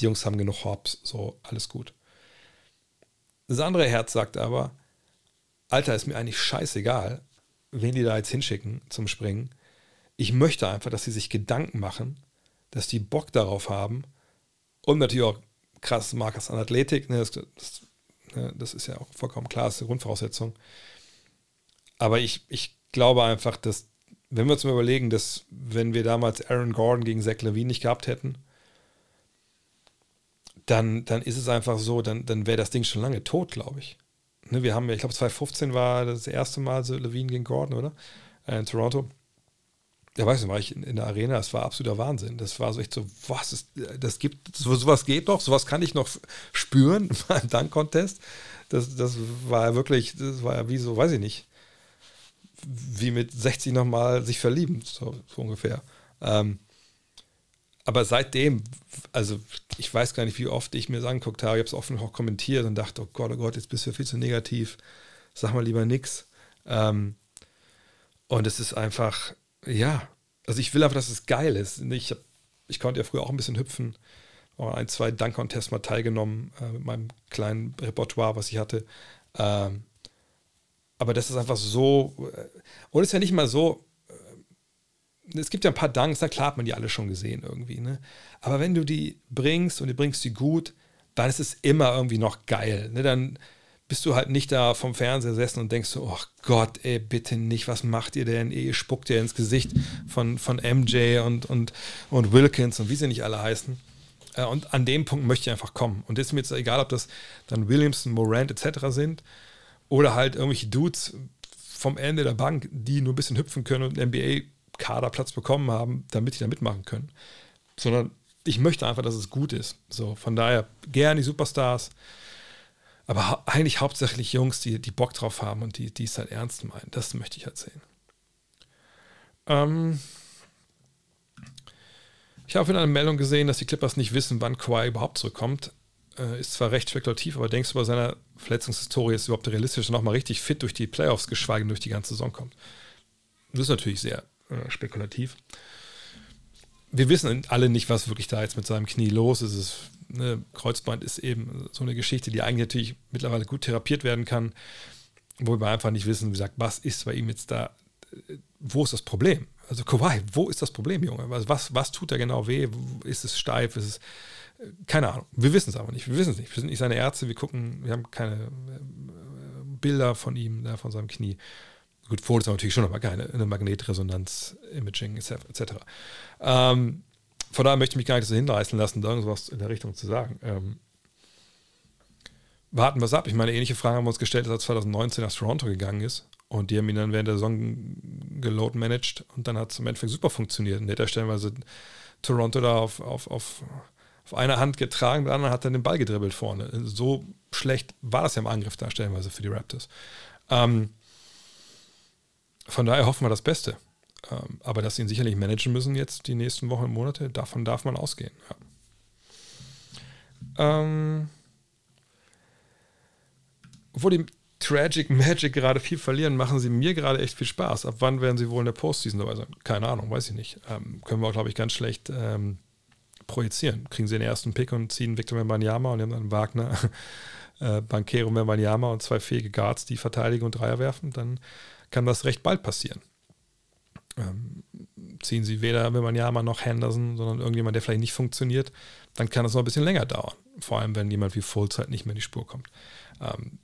Speaker 1: Die Jungs haben genug Hops, so, alles gut. Das andere Herz sagt aber, Alter, ist mir eigentlich scheißegal, wen die da jetzt hinschicken zum Springen ich möchte einfach, dass sie sich Gedanken machen, dass die Bock darauf haben und natürlich auch krass Markers an Athletik, ne, das, das, ne, das, ist ja auch vollkommen klar, das ist die Grundvoraussetzung. Aber ich, ich glaube einfach, dass, wenn wir uns mal überlegen, dass wenn wir damals Aaron Gordon gegen Zach Levine nicht gehabt hätten, dann, dann ist es einfach so, dann, dann wäre das Ding schon lange tot, glaube ich. Ne, wir haben, ich glaube, 2015 war das erste Mal so Levine gegen Gordon, oder? Äh, in Toronto ja, weißt du, war ich in, in, der Arena, das war absoluter Wahnsinn. Das war so echt so, was ist, das gibt, so, sowas geht noch, sowas kann ich noch spüren beim Dank-Contest. Das, das war ja wirklich, das war ja wie so, weiß ich nicht, wie mit 60 nochmal sich verlieben, so, so ungefähr. Ähm, aber seitdem, also ich weiß gar nicht, wie oft ich mir das angeguckt habe, ich habe es offen auch kommentiert und dachte, oh Gott, oh Gott, jetzt bist du viel zu negativ, sag mal lieber nix. Ähm, und es ist einfach, ja, also ich will einfach, dass es geil ist. Ich, ich konnte ja früher auch ein bisschen hüpfen. Auch ein, zwei Dunk-Contests mal teilgenommen äh, mit meinem kleinen Repertoire, was ich hatte. Ähm, aber das ist einfach so. Äh, und es ist ja nicht mal so. Äh, es gibt ja ein paar Dunks, na klar hat man die alle schon gesehen irgendwie. Ne? Aber wenn du die bringst und du bringst die gut, dann ist es immer irgendwie noch geil. Ne? Dann bist du halt nicht da vom Fernseher gesessen und denkst so, oh Gott, ey, bitte nicht, was macht ihr denn? Ihr spuckt ihr ins Gesicht von, von MJ und, und, und Wilkins und wie sie nicht alle heißen. Äh, und an dem Punkt möchte ich einfach kommen. Und ist mir jetzt egal, ob das dann Williamson, Morant etc. sind oder halt irgendwelche Dudes vom Ende der Bank, die nur ein bisschen hüpfen können und einen NBA-Kaderplatz bekommen haben, damit die da mitmachen können. Sondern ich möchte einfach, dass es gut ist. So, von daher gerne die Superstars. Aber eigentlich hauptsächlich Jungs, die, die Bock drauf haben und die, die es halt ernst meinen. Das möchte ich halt sehen. Ähm ich habe in einer Meldung gesehen, dass die Clippers nicht wissen, wann Kawhi überhaupt zurückkommt. Äh, ist zwar recht spekulativ, aber denkst du, bei seiner Verletzungshistorie ist überhaupt realistisch, nochmal richtig fit durch die Playoffs, geschweige denn durch die ganze Saison kommt. Das ist natürlich sehr äh, spekulativ. Wir wissen alle nicht, was wirklich da jetzt mit seinem Knie los ist. Es ne, Kreuzband ist eben so eine Geschichte, die eigentlich natürlich mittlerweile gut therapiert werden kann, wo wir einfach nicht wissen, wie gesagt, was ist bei ihm jetzt da, wo ist das Problem? Also Kawhi, wo ist das Problem, Junge? Also was, was tut er genau weh? Ist es steif? Ist es, keine Ahnung. Wir wissen es aber nicht. Wir wissen es nicht. Wir sind nicht seine Ärzte. Wir gucken, wir haben keine äh, Bilder von ihm, von seinem Knie. Gut, Fotos natürlich schon, aber keine eine Magnetresonanz, Imaging etc. Ähm, von daher möchte ich mich gar nicht so hinreißen lassen, da irgendwas in der Richtung zu sagen. Ähm, warten wir es ab. Ich meine, ähnliche Fragen haben wir uns gestellt, als er 2019 nach Toronto gegangen ist. Und die haben ihn dann während der Saison geload managed und dann hat es im Endeffekt super funktioniert. Und hat ja stellenweise Toronto da auf, auf, auf, auf einer Hand getragen, mit der anderen hat er den Ball gedribbelt vorne. So schlecht war das ja im Angriff da stellenweise für die Raptors. Ähm, von daher hoffen wir das Beste. Ähm, aber dass sie ihn sicherlich managen müssen jetzt die nächsten Wochen und Monate, davon darf man ausgehen. Ja. Ähm, obwohl die Tragic Magic gerade viel verlieren, machen sie mir gerade echt viel Spaß. Ab wann werden sie wohl in der Postseason dabei sein? Keine Ahnung, weiß ich nicht. Ähm, können wir auch, glaube ich, ganz schlecht ähm, projizieren. Kriegen sie den ersten Pick und ziehen Victor Membanyama und dann Wagner, äh, Bankero Membanyama und zwei fähige Guards, die verteidigen und Dreier werfen, dann kann das recht bald passieren ähm, ziehen sie weder Wimanyama noch Henderson, sondern irgendjemand, der vielleicht nicht funktioniert, dann kann das noch ein bisschen länger dauern. Vor allem, wenn jemand wie Fulz halt nicht mehr in die Spur kommt. Ähm,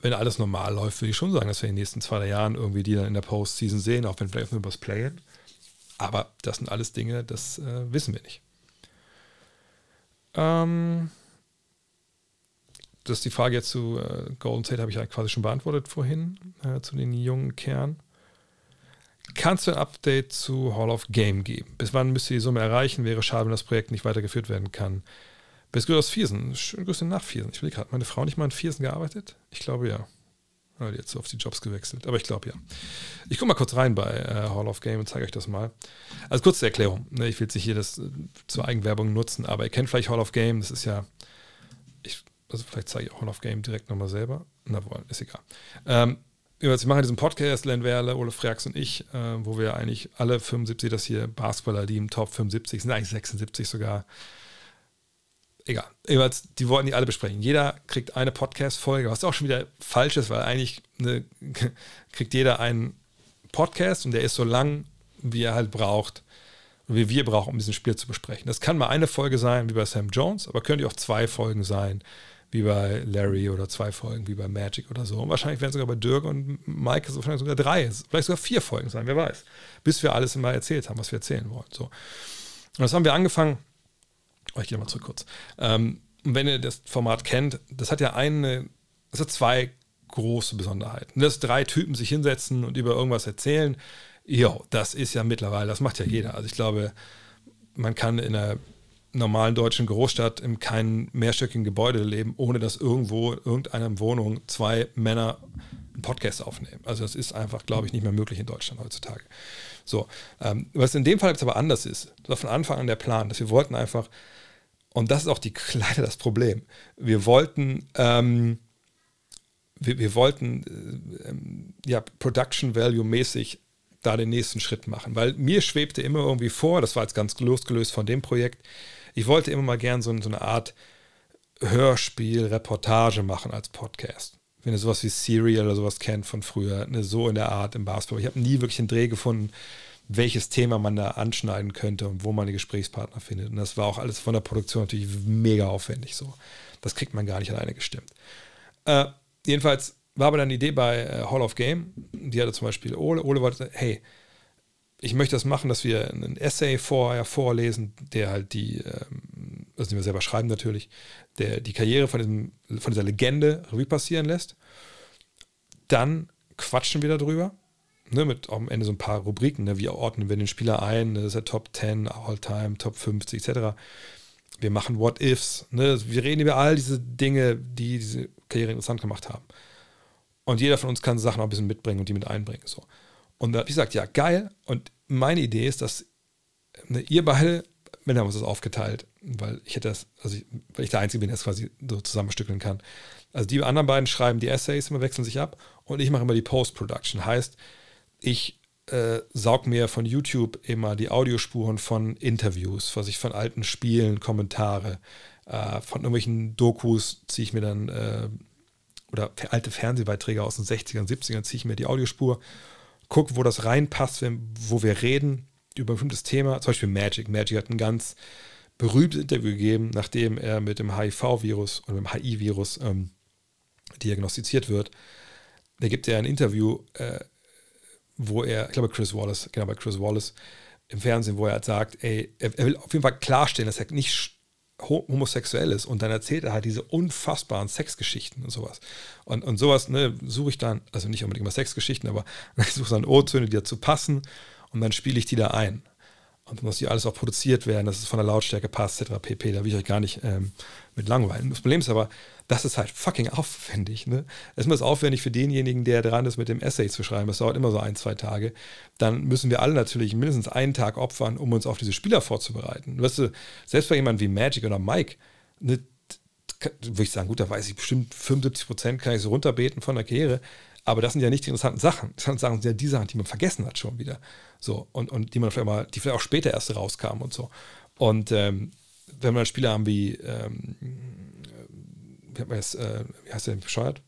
Speaker 1: wenn alles normal läuft, würde ich schon sagen, dass wir in den nächsten zwei drei Jahren irgendwie die dann in der Postseason sehen, auch wenn vielleicht nur was Playen. Aber das sind alles Dinge, das äh, wissen wir nicht. Ähm, das ist die Frage jetzt zu äh, Golden State, habe ich ja quasi schon beantwortet vorhin, äh, zu den jungen Kern. Kannst du ein Update zu Hall of Game geben? Bis wann müsst ihr die Summe erreichen? Wäre schade, wenn das Projekt nicht weitergeführt werden kann. Bis Grüße aus Viersen. Schöne Grüße nach Viersen. Ich will gerade, meine Frau nicht mal in Viersen gearbeitet? Ich glaube ja. Die jetzt auf die Jobs gewechselt. Aber ich glaube ja. Ich gucke mal kurz rein bei äh, Hall of Game und zeige euch das mal. Also kurze Erklärung. Ne? Ich will jetzt nicht hier das äh, zur Eigenwerbung nutzen, aber ihr kennt vielleicht Hall of Game. Das ist ja, ich, also vielleicht zeige ich Hall of Game direkt nochmal selber. Na wohl, ist egal. Ähm, wir machen diesen Podcast, Len Werle, Ole Freaks und ich, äh, wo wir eigentlich alle 75, das hier Basketballer, die im Top 75 sind, eigentlich 76 sogar, egal. Jeweils, die wollten die alle besprechen. Jeder kriegt eine Podcast-Folge, was auch schon wieder falsch ist, weil eigentlich eine, kriegt jeder einen Podcast und der ist so lang, wie er halt braucht, wie wir brauchen, um diesen Spiel zu besprechen. Das kann mal eine Folge sein, wie bei Sam Jones, aber könnte auch zwei Folgen sein, wie bei Larry oder zwei Folgen wie bei Magic oder so. Und wahrscheinlich werden sogar bei Dirk und Mike so wahrscheinlich sogar drei, vielleicht sogar vier Folgen sein, wer weiß. Bis wir alles immer erzählt haben, was wir erzählen wollen. So. Und das haben wir angefangen Oh, ich gehe mal zurück kurz. Ähm, wenn ihr das Format kennt, das hat ja eine, das hat zwei große Besonderheiten. Dass drei Typen sich hinsetzen und über irgendwas erzählen, ja, das ist ja mittlerweile, das macht ja jeder. Also ich glaube, man kann in einer normalen deutschen Großstadt in keinem mehrstöckigen Gebäude leben, ohne dass irgendwo in irgendeiner Wohnung zwei Männer einen Podcast aufnehmen. Also das ist einfach, glaube ich, nicht mehr möglich in Deutschland heutzutage. So, ähm, was in dem Fall jetzt aber anders ist, das war von Anfang an der Plan, dass wir wollten einfach und das ist auch die, leider das Problem. Wir wollten, ähm, wir, wir, wollten äh, ähm, ja, Production Value mäßig da den nächsten Schritt machen, weil mir schwebte immer irgendwie vor, das war jetzt ganz losgelöst von dem Projekt, ich wollte immer mal gern so, so eine Art Hörspiel, Reportage machen als Podcast. Wenn ihr sowas wie Serial oder sowas kennt von früher, ne, so in der Art im Basketball. Ich habe nie wirklich einen Dreh gefunden, welches Thema man da anschneiden könnte und wo man die Gesprächspartner findet. Und das war auch alles von der Produktion natürlich mega aufwendig so. Das kriegt man gar nicht alleine gestimmt. Äh, jedenfalls war aber dann die Idee bei äh, Hall of Game, die hatte zum Beispiel Ole. Ole wollte, hey, ich möchte das machen, dass wir einen Essay vorher vorlesen, der halt die, ähm, also den wir selber schreiben natürlich, der die Karriere von, diesem, von dieser Legende Revue passieren lässt. Dann quatschen wir darüber ne, mit am Ende so ein paar Rubriken, ne, wie ordnen wir den Spieler ein, ne, das ist der Top 10, All-Time, Top 50 etc. Wir machen What-Ifs, ne, wir reden über all diese Dinge, die diese Karriere interessant gemacht haben. Und jeder von uns kann Sachen auch ein bisschen mitbringen und die mit einbringen. So. Und da habe ich gesagt, ja, geil. Und meine Idee ist, dass ne, ihr beide, wir haben uns das aufgeteilt, weil ich hätte das, also ich, weil ich der Einzige bin, der es quasi so zusammenstückeln kann. Also die anderen beiden schreiben die Essays, immer wechseln sich ab und ich mache immer die Post-Production. Heißt, ich äh, saug mir von YouTube immer die Audiospuren von Interviews, was ich von alten Spielen, Kommentare, äh, von irgendwelchen Dokus ziehe ich mir dann, äh, oder alte Fernsehbeiträge aus den 60ern, 70ern, ziehe ich mir die Audiospur, gucke, wo das reinpasst, wenn, wo wir reden über ein bestimmtes Thema, zum Beispiel Magic. Magic hat ein ganz berühmtes Interview gegeben, nachdem er mit dem HIV-Virus oder mit dem HIV-Virus ähm, diagnostiziert wird. Da gibt er ein Interview, äh, wo er, ich glaube Chris Wallace, genau bei Chris Wallace im Fernsehen, wo er halt sagt, ey, er, er will auf jeden Fall klarstellen, dass er nicht homosexuell ist und dann erzählt er halt diese unfassbaren Sexgeschichten und sowas. Und, und sowas ne, suche ich dann, also nicht unbedingt immer Sexgeschichten, aber ich suche dann O-Töne, die dazu passen und dann spiele ich die da ein. Und dann muss die alles auch produziert werden, dass es von der Lautstärke passt, etc. pp. Da will ich euch gar nicht ähm, mit langweilen. Das Problem ist aber, das ist halt fucking aufwendig. Ne? Erstmal ist es aufwendig für denjenigen, der dran ist, mit dem Essay zu schreiben. Das dauert immer so ein, zwei Tage. Dann müssen wir alle natürlich mindestens einen Tag opfern, um uns auf diese Spieler vorzubereiten. Weißt du, selbst bei jemandem wie Magic oder Mike, ne, würde ich sagen, gut, da weiß ich bestimmt 75 Prozent kann ich so runterbeten von der Karriere. Aber das sind ja nicht die interessanten Sachen. Die interessanten Sachen sind ja die Sachen, die man vergessen hat schon wieder. So, und, und die man vielleicht mal, die vielleicht auch später erst rauskamen und so. Und ähm, wenn wir dann Spieler haben wie ähm, wie, hat man jetzt, äh, wie heißt der denn bescheuert?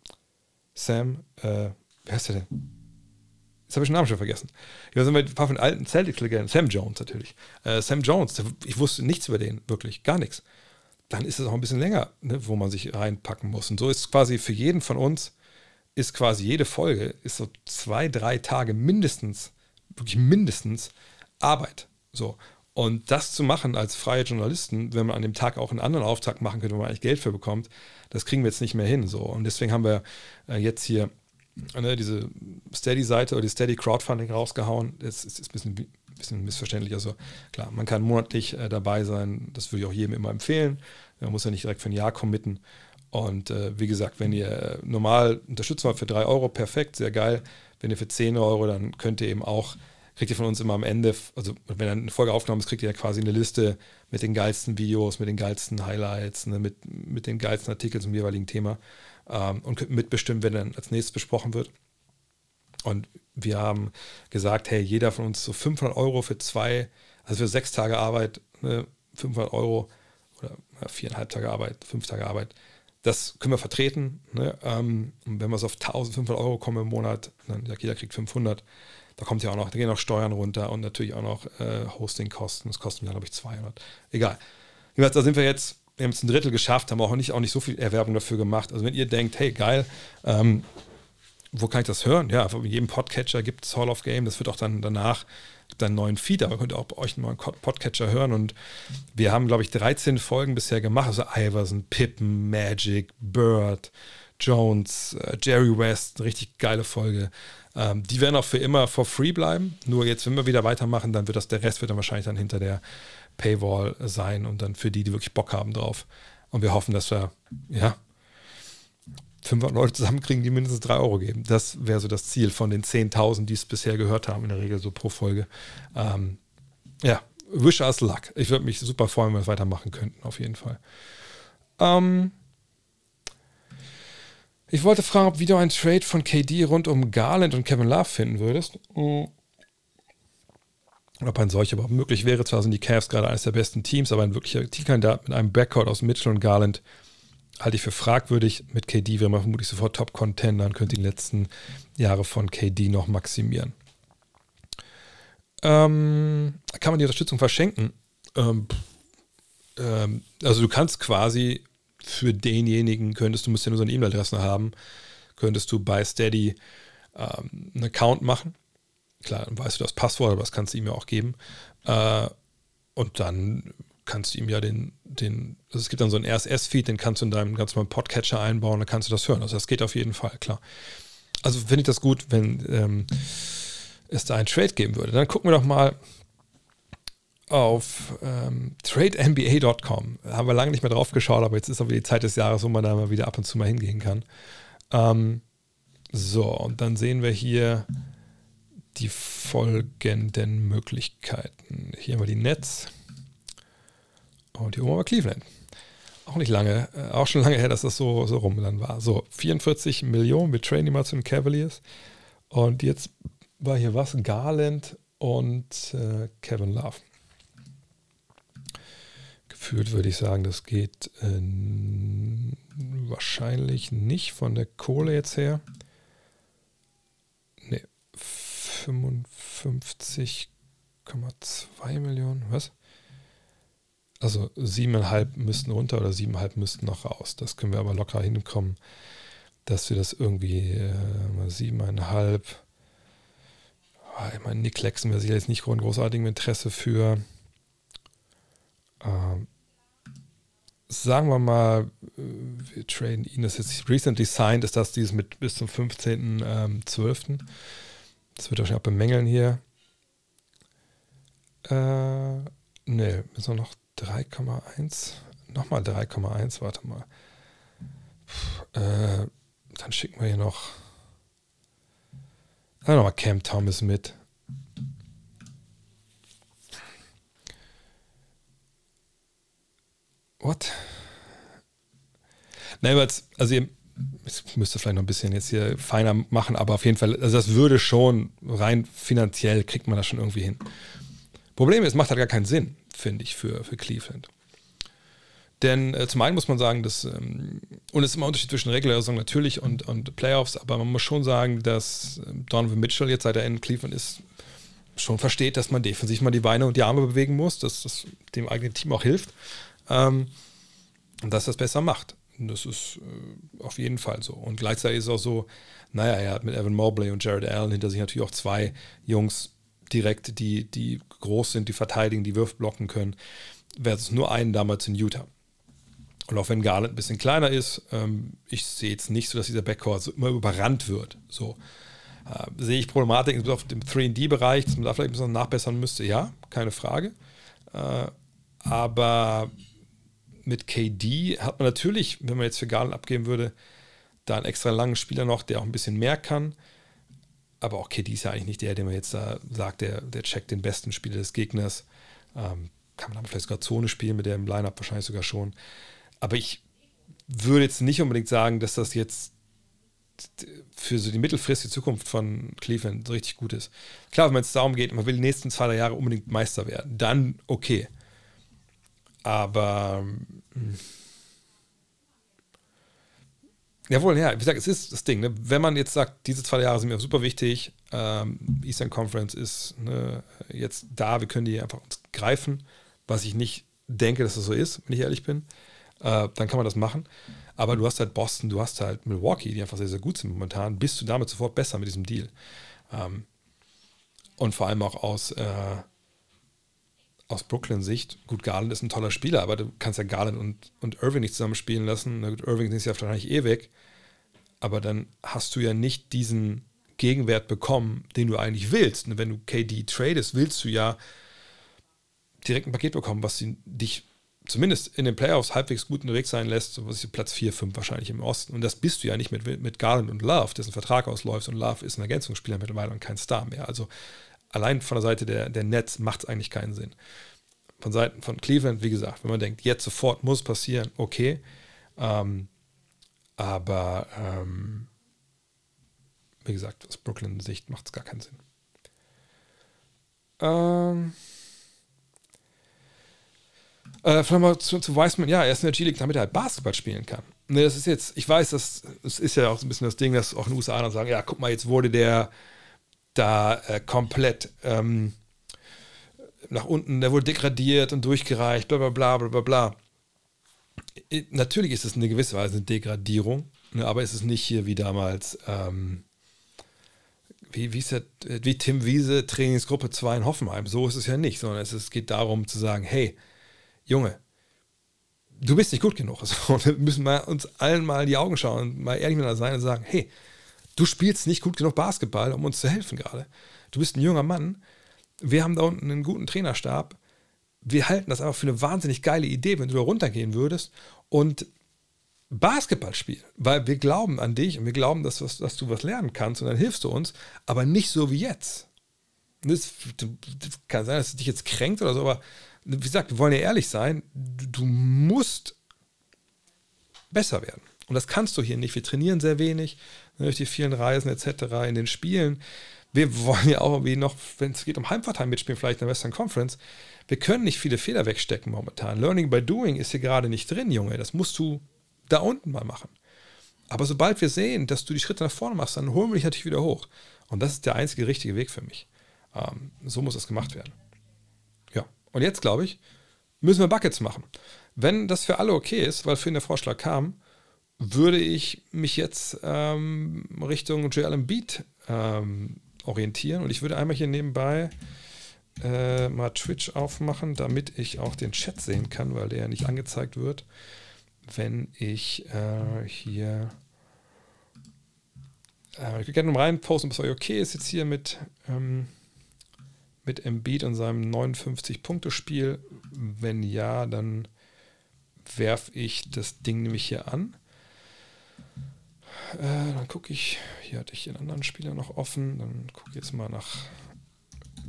Speaker 1: Sam, äh, wie heißt der denn? Jetzt habe ich den Namen schon vergessen. Ich weiß ein paar von alten Celtics-Legenden. Sam Jones natürlich. Äh, Sam Jones, ich wusste nichts über den, wirklich, gar nichts. Dann ist es auch ein bisschen länger, ne, wo man sich reinpacken muss. Und so ist quasi für jeden von uns ist quasi jede Folge, ist so zwei, drei Tage mindestens, wirklich mindestens Arbeit. So. Und das zu machen als freie Journalisten, wenn man an dem Tag auch einen anderen Auftrag machen könnte, wo man eigentlich Geld für bekommt, das kriegen wir jetzt nicht mehr hin. So. Und deswegen haben wir äh, jetzt hier ne, diese Steady-Seite oder die Steady Crowdfunding rausgehauen. Das ist, ein bisschen, bisschen, missverständlich. Also klar, man kann monatlich äh, dabei sein. Das würde ich auch jedem immer empfehlen. Man muss ja nicht direkt für ein Jahr committen. Und äh, wie gesagt, wenn ihr normal unterstützt wollt für 3 Euro, perfekt, sehr geil. Wenn ihr für 10 Euro, dann könnt ihr eben auch, kriegt ihr von uns immer am Ende, also wenn eine Folge aufgenommen ist, kriegt ihr ja quasi eine Liste mit den geilsten Videos, mit den geilsten Highlights, ne, mit, mit den geilsten Artikeln zum jeweiligen Thema ähm, und könnt mitbestimmen, wer dann als nächstes besprochen wird. Und wir haben gesagt, hey, jeder von uns so 500 Euro für zwei, also für sechs Tage Arbeit, ne, 500 Euro oder viereinhalb Tage Arbeit, fünf Tage Arbeit, das können wir vertreten. Ne? Ähm, wenn wir so auf 1500 Euro kommen im Monat, dann ja, jeder kriegt 500. Da kommt ja auch noch, da gehen auch Steuern runter und natürlich auch noch äh, Hostingkosten. Das kosten ja, glaube ich, 200. Egal. Jedenfalls, da sind wir jetzt, wir haben es ein Drittel geschafft, haben auch nicht, auch nicht so viel Erwerbung dafür gemacht. Also wenn ihr denkt, hey, geil, ähm, wo kann ich das hören? Ja, in jedem Podcatcher gibt es Hall of Game. Das wird auch dann danach deinen neuen Feed, aber könnt ihr auch bei euch einen neuen Podcatcher hören. Und wir haben, glaube ich, 13 Folgen bisher gemacht. Also Iverson, Pippen, Magic, Bird, Jones, äh, Jerry West, eine richtig geile Folge. Ähm, die werden auch für immer for free bleiben. Nur jetzt, wenn wir wieder weitermachen, dann wird das, der Rest wird dann wahrscheinlich dann hinter der Paywall sein und dann für die, die wirklich Bock haben drauf. Und wir hoffen, dass wir, ja, 500 Leute zusammenkriegen, die mindestens 3 Euro geben. Das wäre so das Ziel von den 10.000, die es bisher gehört haben, in der Regel so pro Folge. Ähm, ja, wish us luck. Ich würde mich super freuen, wenn wir es weitermachen könnten, auf jeden Fall. Ähm, ich wollte fragen, ob du einen Trade von KD rund um Garland und Kevin Love finden würdest. Und ob ein solcher überhaupt möglich wäre. Zwar sind die Cavs gerade eines der besten Teams, aber ein wirklicher Titelkandidat mit einem Backcourt aus Mitchell und Garland halte ich für fragwürdig. Mit KD wäre man vermutlich sofort Top-Contender und könnte die letzten Jahre von KD noch maximieren. Ähm, kann man die Unterstützung verschenken? Ähm, ähm, also du kannst quasi für denjenigen, könntest du, musst ja nur seine E-Mail-Adresse haben, könntest du bei Steady ähm, einen Account machen. Klar, dann weißt du das Passwort, aber das kannst du ihm ja auch geben. Äh, und dann kannst du ihm ja den, den, also es gibt dann so einen RSS-Feed, den kannst du in deinem ganz normalen Podcatcher einbauen, dann kannst du das hören. Also das geht auf jeden Fall, klar. Also finde ich das gut, wenn ähm, es da einen Trade geben würde. Dann gucken wir doch mal auf ähm, trademba.com. Haben wir lange nicht mehr drauf geschaut, aber jetzt ist aber die Zeit des Jahres, wo man da mal wieder ab und zu mal hingehen kann. Ähm, so, und dann sehen wir hier die folgenden Möglichkeiten. Hier haben wir die Nets. Und die Oma war Cleveland. Auch nicht lange, äh, auch schon lange her, dass das so, so rum dann war. So, 44 Millionen, wir trainen die mal zu den Cavaliers. Und jetzt war hier was? Garland und äh, Kevin Love. Gefühlt würde ich sagen, das geht äh, wahrscheinlich nicht von der Kohle jetzt her. Ne, 55,2 Millionen. Was? Also siebeneinhalb müssten runter oder siebeneinhalb müssten noch raus. Das können wir aber locker hinkommen, dass wir das irgendwie äh, siebeneinhalb. Ah, ich meine, Nick Lexen wäre sicher jetzt nicht großartigem Interesse für. Ähm, sagen wir mal, äh, wir traden ihn, das ist recently signed, ist das dieses mit bis zum 15.12. Ähm, das wird wahrscheinlich auch bemängeln hier. Äh, ne, müssen wir noch 3,1. Nochmal 3,1, warte mal. Puh, äh, dann schicken wir hier noch. Dann nochmal Cam Thomas mit. What? Nein, also ihr müsst vielleicht noch ein bisschen jetzt hier feiner machen, aber auf jeden Fall, also das würde schon rein finanziell kriegt man das schon irgendwie hin. Problem ist, macht halt gar keinen Sinn finde ich, für, für Cleveland. Denn äh, zum einen muss man sagen, dass, ähm, und es ist immer Unterschied zwischen Regular Saison natürlich und, und Playoffs, aber man muss schon sagen, dass ähm, Donovan Mitchell jetzt seit er in Cleveland ist, schon versteht, dass man defensiv mal die Beine und die Arme bewegen muss, dass das dem eigenen Team auch hilft ähm, und dass das besser macht. Das ist äh, auf jeden Fall so. Und gleichzeitig ist es auch so, naja, er hat mit Evan Mobley und Jared Allen hinter sich natürlich auch zwei Jungs direkt, die, die groß sind, die verteidigen, die Würfe blocken können, versus nur einen damals in Utah. Und auch wenn Garland ein bisschen kleiner ist, ähm, ich sehe jetzt nicht so, dass dieser Backcourt so immer überrannt wird. So äh, sehe ich Problematiken auf dem 3D-Bereich, dass man da vielleicht ein bisschen nachbessern müsste. Ja, keine Frage. Äh, aber mit KD hat man natürlich, wenn man jetzt für Garland abgeben würde, da einen extra langen Spieler noch, der auch ein bisschen mehr kann. Aber auch KD ist ja eigentlich nicht der, der man jetzt da sagt, der, der checkt den besten Spieler des Gegners. Ähm, kann man aber vielleicht sogar Zone spielen mit dem Lineup wahrscheinlich sogar schon. Aber ich würde jetzt nicht unbedingt sagen, dass das jetzt für so die mittelfristige Zukunft von Cleveland so richtig gut ist. Klar, wenn es darum geht, man will die nächsten zwei, drei Jahre unbedingt Meister werden, dann okay. Aber hm. Jawohl, ja, wie gesagt, es ist das Ding. Ne? Wenn man jetzt sagt, diese zwei Jahre sind mir super wichtig, ähm, Eastern Conference ist ne, jetzt da, wir können die einfach uns greifen, was ich nicht denke, dass das so ist, wenn ich ehrlich bin, äh, dann kann man das machen. Aber du hast halt Boston, du hast halt Milwaukee, die einfach sehr, sehr gut sind momentan. Bist du damit sofort besser mit diesem Deal? Ähm, und vor allem auch aus, äh, aus Brooklyn-Sicht, gut, Garland ist ein toller Spieler, aber du kannst ja Garland und, und Irving nicht zusammen spielen lassen. Na gut, Irving ist ja wahrscheinlich eh weg. Aber dann hast du ja nicht diesen Gegenwert bekommen, den du eigentlich willst. Wenn du KD tradest, willst du ja direkt ein Paket bekommen, was dich zumindest in den Playoffs halbwegs gut unterwegs sein lässt, so was Platz 4, 5 wahrscheinlich im Osten. Und das bist du ja nicht mit, mit Garland und Love, dessen Vertrag ausläuft. Und Love ist ein Ergänzungsspieler mittlerweile und kein Star mehr. Also allein von der Seite der, der Nets macht es eigentlich keinen Sinn. Von Seiten von Cleveland, wie gesagt, wenn man denkt, jetzt sofort muss passieren, okay. Ähm, aber ähm, wie gesagt, aus Brooklyn-Sicht macht es gar keinen Sinn. Ähm, äh, vielleicht mal zu, zu Weissman, ja, er ist in der G-League, damit er halt Basketball spielen kann. Ne, das ist jetzt, ich weiß, das, das ist ja auch so ein bisschen das Ding, dass auch in den USA dann sagen, ja, guck mal, jetzt wurde der da äh, komplett ähm, nach unten, der wurde degradiert und durchgereicht, bla bla bla bla bla bla. Natürlich ist es eine gewisse Weise eine Degradierung, ne, aber ist es nicht hier wie damals, ähm, wie, wie, der, wie Tim Wiese, Trainingsgruppe 2 in Hoffenheim. So ist es ja nicht, sondern es, es geht darum zu sagen, hey, Junge, du bist nicht gut genug. Also, wir müssen mal uns allen mal in die Augen schauen und mal ehrlich miteinander sein und sagen, hey, du spielst nicht gut genug Basketball, um uns zu helfen gerade. Du bist ein junger Mann. Wir haben da unten einen guten Trainerstab. Wir halten das einfach für eine wahnsinnig geile Idee, wenn du da runtergehen würdest und Basketball spielen, weil wir glauben an dich und wir glauben, dass, dass, du was lernen kannst und dann hilfst du uns, aber nicht so wie jetzt. Das, das kann sein, dass es dich jetzt kränkt oder so, aber wie gesagt, wir wollen ja ehrlich sein, du, du musst besser werden. Und das kannst du hier nicht. Wir trainieren sehr wenig ne, durch die vielen Reisen etc. in den Spielen. Wir wollen ja auch irgendwie noch, wenn es geht um Heimvorteil mitspielen, vielleicht in der Western Conference. Wir können nicht viele Fehler wegstecken momentan. Learning by Doing ist hier gerade nicht drin, Junge. Das musst du da unten mal machen. Aber sobald wir sehen, dass du die Schritte nach vorne machst, dann holen wir dich natürlich wieder hoch. Und das ist der einzige richtige Weg für mich. Ähm, so muss das gemacht werden. Und jetzt, glaube ich, müssen wir Buckets machen. Wenn das für alle okay ist, weil für ihn der Vorschlag kam, würde ich mich jetzt ähm, Richtung Joel Embiid ähm, orientieren und ich würde einmal hier nebenbei äh, mal Twitch aufmachen, damit ich auch den Chat sehen kann, weil der ja nicht angezeigt wird, wenn ich äh, hier äh, ich würde gerne mal reinposten, ob es okay ist jetzt hier mit ähm, mit Embiid und seinem 59-Punkte-Spiel? Wenn ja, dann werfe ich das Ding nämlich hier an. Äh, dann gucke ich, hier hatte ich den anderen Spieler noch offen, dann gucke ich jetzt mal nach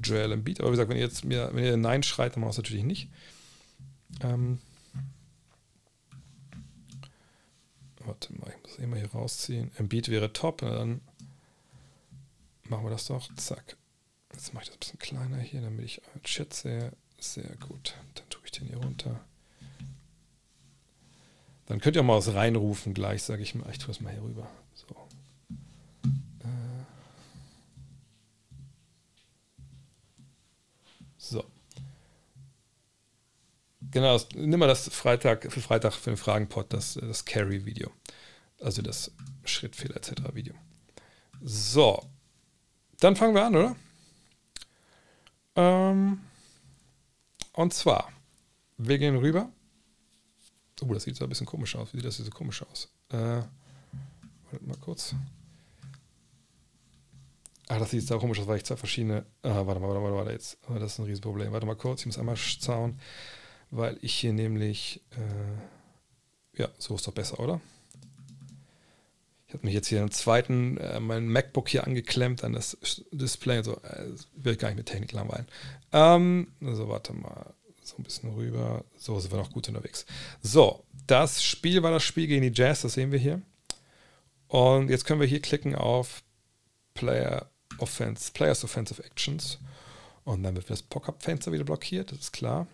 Speaker 1: Joel Embiid. Aber wie gesagt, wenn ihr jetzt mir, wenn ihr Nein schreit, dann mache ich es natürlich nicht. Ähm, warte mal, ich muss immer hier rausziehen. Embiid wäre top, dann machen wir das doch. Zack. Jetzt mache ich das ein bisschen kleiner hier, damit ich Chat sehe. Sehr gut. Dann tue ich den hier runter. Dann könnt ihr mal was reinrufen gleich, sage ich mal. Ich tue es mal hier rüber. So. Äh. So. Genau, das, nimm mal das Freitag für Freitag für den Fragenpot, das, das Carry-Video. Also das Schrittfehler etc. Video. So. Dann fangen wir an, oder? Ähm, und zwar, wir gehen rüber. Oh, das sieht so ein bisschen komisch aus. Wie sieht das hier so komisch aus? Äh, warte mal kurz. Ah, das sieht so komisch aus, weil ich zwei verschiedene. Ah, warte mal, warte mal, warte jetzt. Oh, das ist ein Riesenproblem. Warte mal kurz, ich muss einmal schauen, weil ich hier nämlich. Äh, ja, so ist doch besser, oder? Ich habe mich jetzt hier im zweiten, äh, mein MacBook hier angeklemmt an das Display. So, äh, will gar nicht mit Technik langweilen. Ähm, also, warte mal. So ein bisschen rüber. So sind wir noch gut unterwegs. So, das Spiel war das Spiel gegen die Jazz, das sehen wir hier. Und jetzt können wir hier klicken auf Player Offense, Players Offensive Actions. Und dann wird das Pop-Up-Fenster wieder blockiert, das ist klar.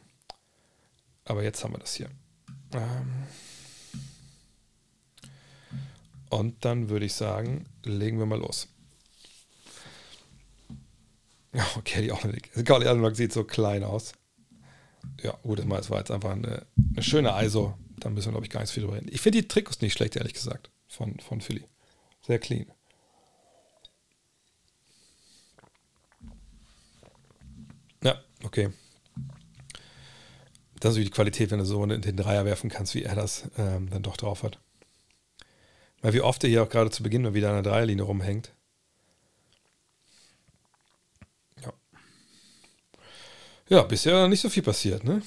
Speaker 1: Aber jetzt haben wir das hier. Ähm Und dann würde ich sagen, legen wir mal los. Okay, die Ornament. Golly Ornament sieht so klein aus. Ja, gut, das war jetzt einfach eine, eine schöne ISO. Da müssen wir, glaube ich, gar nicht viel drüber reden. Ich finde die Trikots nicht schlecht, ehrlich gesagt, von, von Philly. Sehr clean. Ja, okay. Das ist die Qualität, wenn du so den Dreier werfen kannst, wie er das ähm, dann doch drauf hat. Weil wie oft er hier auch gerade zu Beginn mal wieder an der Dreierlinie rumhängt. Ja. Ja, bisher nicht so viel passiert, ne?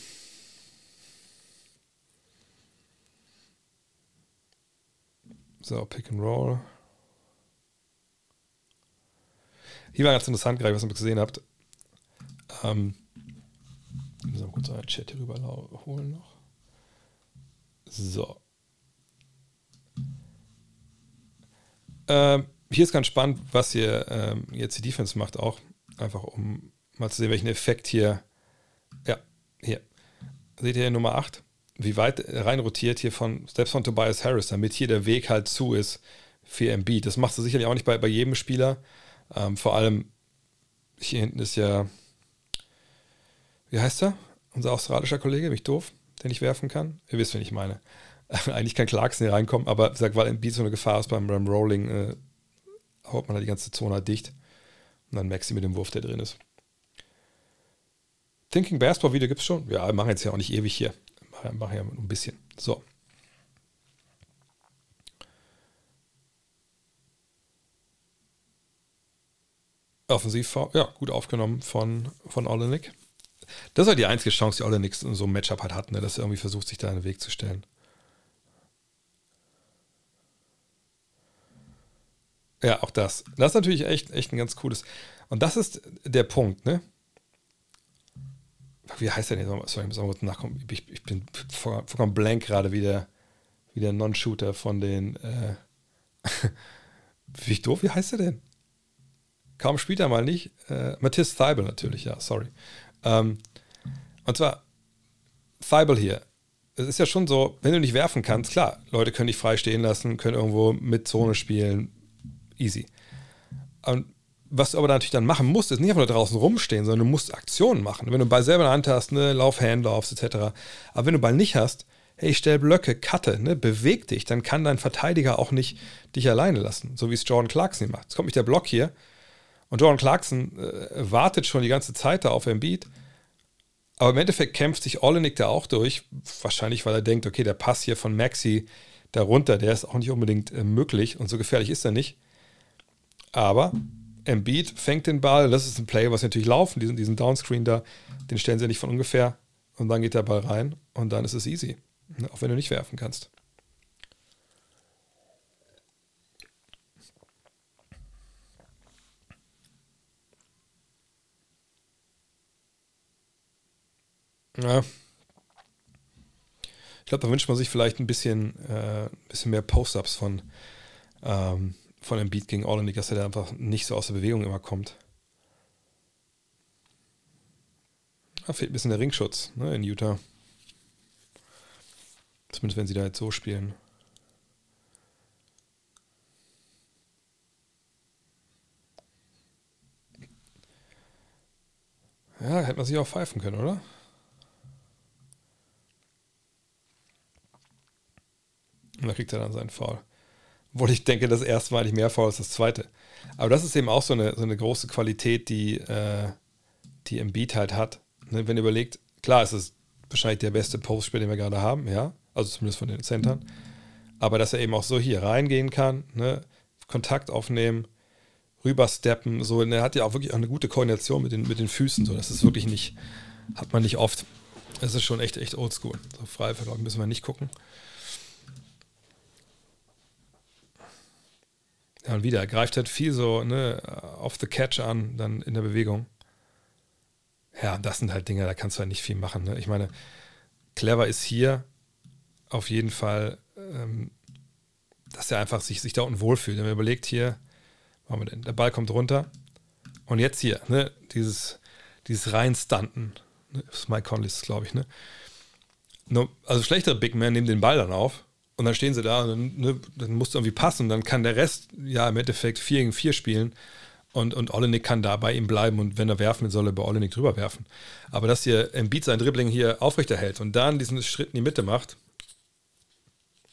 Speaker 1: So, Pick and Roll. Hier war ganz interessant, gerade was ihr gesehen habt. Ähm, muss mal kurz einen Chat hier rüber holen noch. So. Ähm, hier ist ganz spannend, was hier ähm, jetzt die Defense macht, auch. Einfach um mal zu sehen, welchen Effekt hier. Ja, hier. Seht ihr hier Nummer 8? Wie weit rein rotiert hier von, selbst von Tobias Harris, damit hier der Weg halt zu ist für Embiid. Das machst du sicherlich auch nicht bei, bei jedem Spieler. Ähm, vor allem hier hinten ist ja wie heißt er? Unser australischer Kollege, bin doof, den ich werfen kann? Ihr wisst, wen ich meine. Eigentlich kann Clarkson hier reinkommen, aber gesagt, weil Beat so eine Gefahr ist beim, beim Rolling, äh, haut man da die ganze Zone halt dicht. Und dann Maxi mit dem Wurf, der drin ist. Thinking Basketball Video gibt es schon. Ja, wir machen jetzt ja auch nicht ewig hier. Wir machen ja ein bisschen. So. Offensiv, ja, gut aufgenommen von, von Olenek. Das halt die einzige Chance, die Olle nix in so einem Matchup halt hat, ne? dass er irgendwie versucht, sich da in den Weg zu stellen. Ja, auch das. Das ist natürlich echt, echt ein ganz cooles. Und das ist der Punkt, ne? Wie heißt der denn? Sorry, ich muss mal kurz nachkommen. Ich, ich bin vollkommen blank gerade wie der, wie der Non-Shooter von den. Äh wie doof, wie heißt der denn? Kaum spielt er mal nicht. Äh, Matthias Theibel natürlich, ja, sorry. Ähm, und zwar, Thibault hier. Es ist ja schon so, wenn du nicht werfen kannst, klar, Leute können dich frei stehen lassen, können irgendwo mit Zone spielen, easy. Und was du aber natürlich dann machen musst, ist nicht einfach nur draußen rumstehen, sondern du musst Aktionen machen. Wenn du Ball selber in der Hand hast, ne, lauf Handlaufs etc. Aber wenn du Ball nicht hast, hey, stell Blöcke, cutte, ne, beweg dich, dann kann dein Verteidiger auch nicht dich alleine lassen, so wie es Jordan Clarkson macht. Jetzt kommt nicht der Block hier und Jordan Clarkson äh, wartet schon die ganze Zeit da auf Embiid. Aber im Endeffekt kämpft sich Olenek da auch durch. Wahrscheinlich, weil er denkt, okay, der Pass hier von Maxi darunter, der ist auch nicht unbedingt äh, möglich und so gefährlich ist er nicht. Aber Embiid fängt den Ball, das ist ein Play, was natürlich laufen, diesen, diesen Downscreen da, den stellen sie nicht von ungefähr und dann geht der Ball rein und dann ist es easy. Ne, auch wenn du nicht werfen kannst. Ja. Ich glaube, da wünscht man sich vielleicht ein bisschen, äh, bisschen mehr Post-Ups von, ähm, von einem Beat gegen Orlandic, dass er da einfach nicht so aus der Bewegung immer kommt. Da fehlt ein bisschen der Ringschutz ne, in Utah. Zumindest wenn sie da jetzt so spielen. Ja, hätte man sich auch pfeifen können, oder? Und da kriegt er dann seinen Fall. Obwohl ich denke, das erste Mal nicht mehr Foul als das zweite. Aber das ist eben auch so eine, so eine große Qualität, die, äh, die Embiid halt hat. Ne, wenn ihr überlegt, klar, es ist wahrscheinlich der beste Postspiel, den wir gerade haben, ja. Also zumindest von den Centern. Aber dass er eben auch so hier reingehen kann, ne? Kontakt aufnehmen, rübersteppen, so. Und er hat ja auch wirklich auch eine gute Koordination mit den, mit den Füßen. So. Das ist wirklich nicht, hat man nicht oft. Das ist schon echt, echt oldschool. So frei Verlauf müssen wir nicht gucken. Ja, und wieder, er greift halt viel so ne, off the catch an, dann in der Bewegung. Ja, das sind halt Dinge, da kannst du halt nicht viel machen. Ne? Ich meine, clever ist hier auf jeden Fall, ähm, dass er einfach sich, sich da unten wohlfühlt. Wenn man überlegt hier, denn? Der Ball kommt runter. Und jetzt hier, ne, dieses, dieses Reinstunten. Ne, das ist Mike Conley, glaube ich, ne? also schlechtere Big Men nehmen den Ball dann auf und dann stehen sie da und dann, ne, dann musst du irgendwie passen. Und dann kann der Rest ja im Endeffekt 4 gegen 4 spielen. Und, und Olenek kann da bei ihm bleiben und wenn er werfen will, soll er bei Olenek drüber werfen. Aber dass hier Embiid sein Dribbling hier aufrechterhält und dann diesen Schritt in die Mitte macht,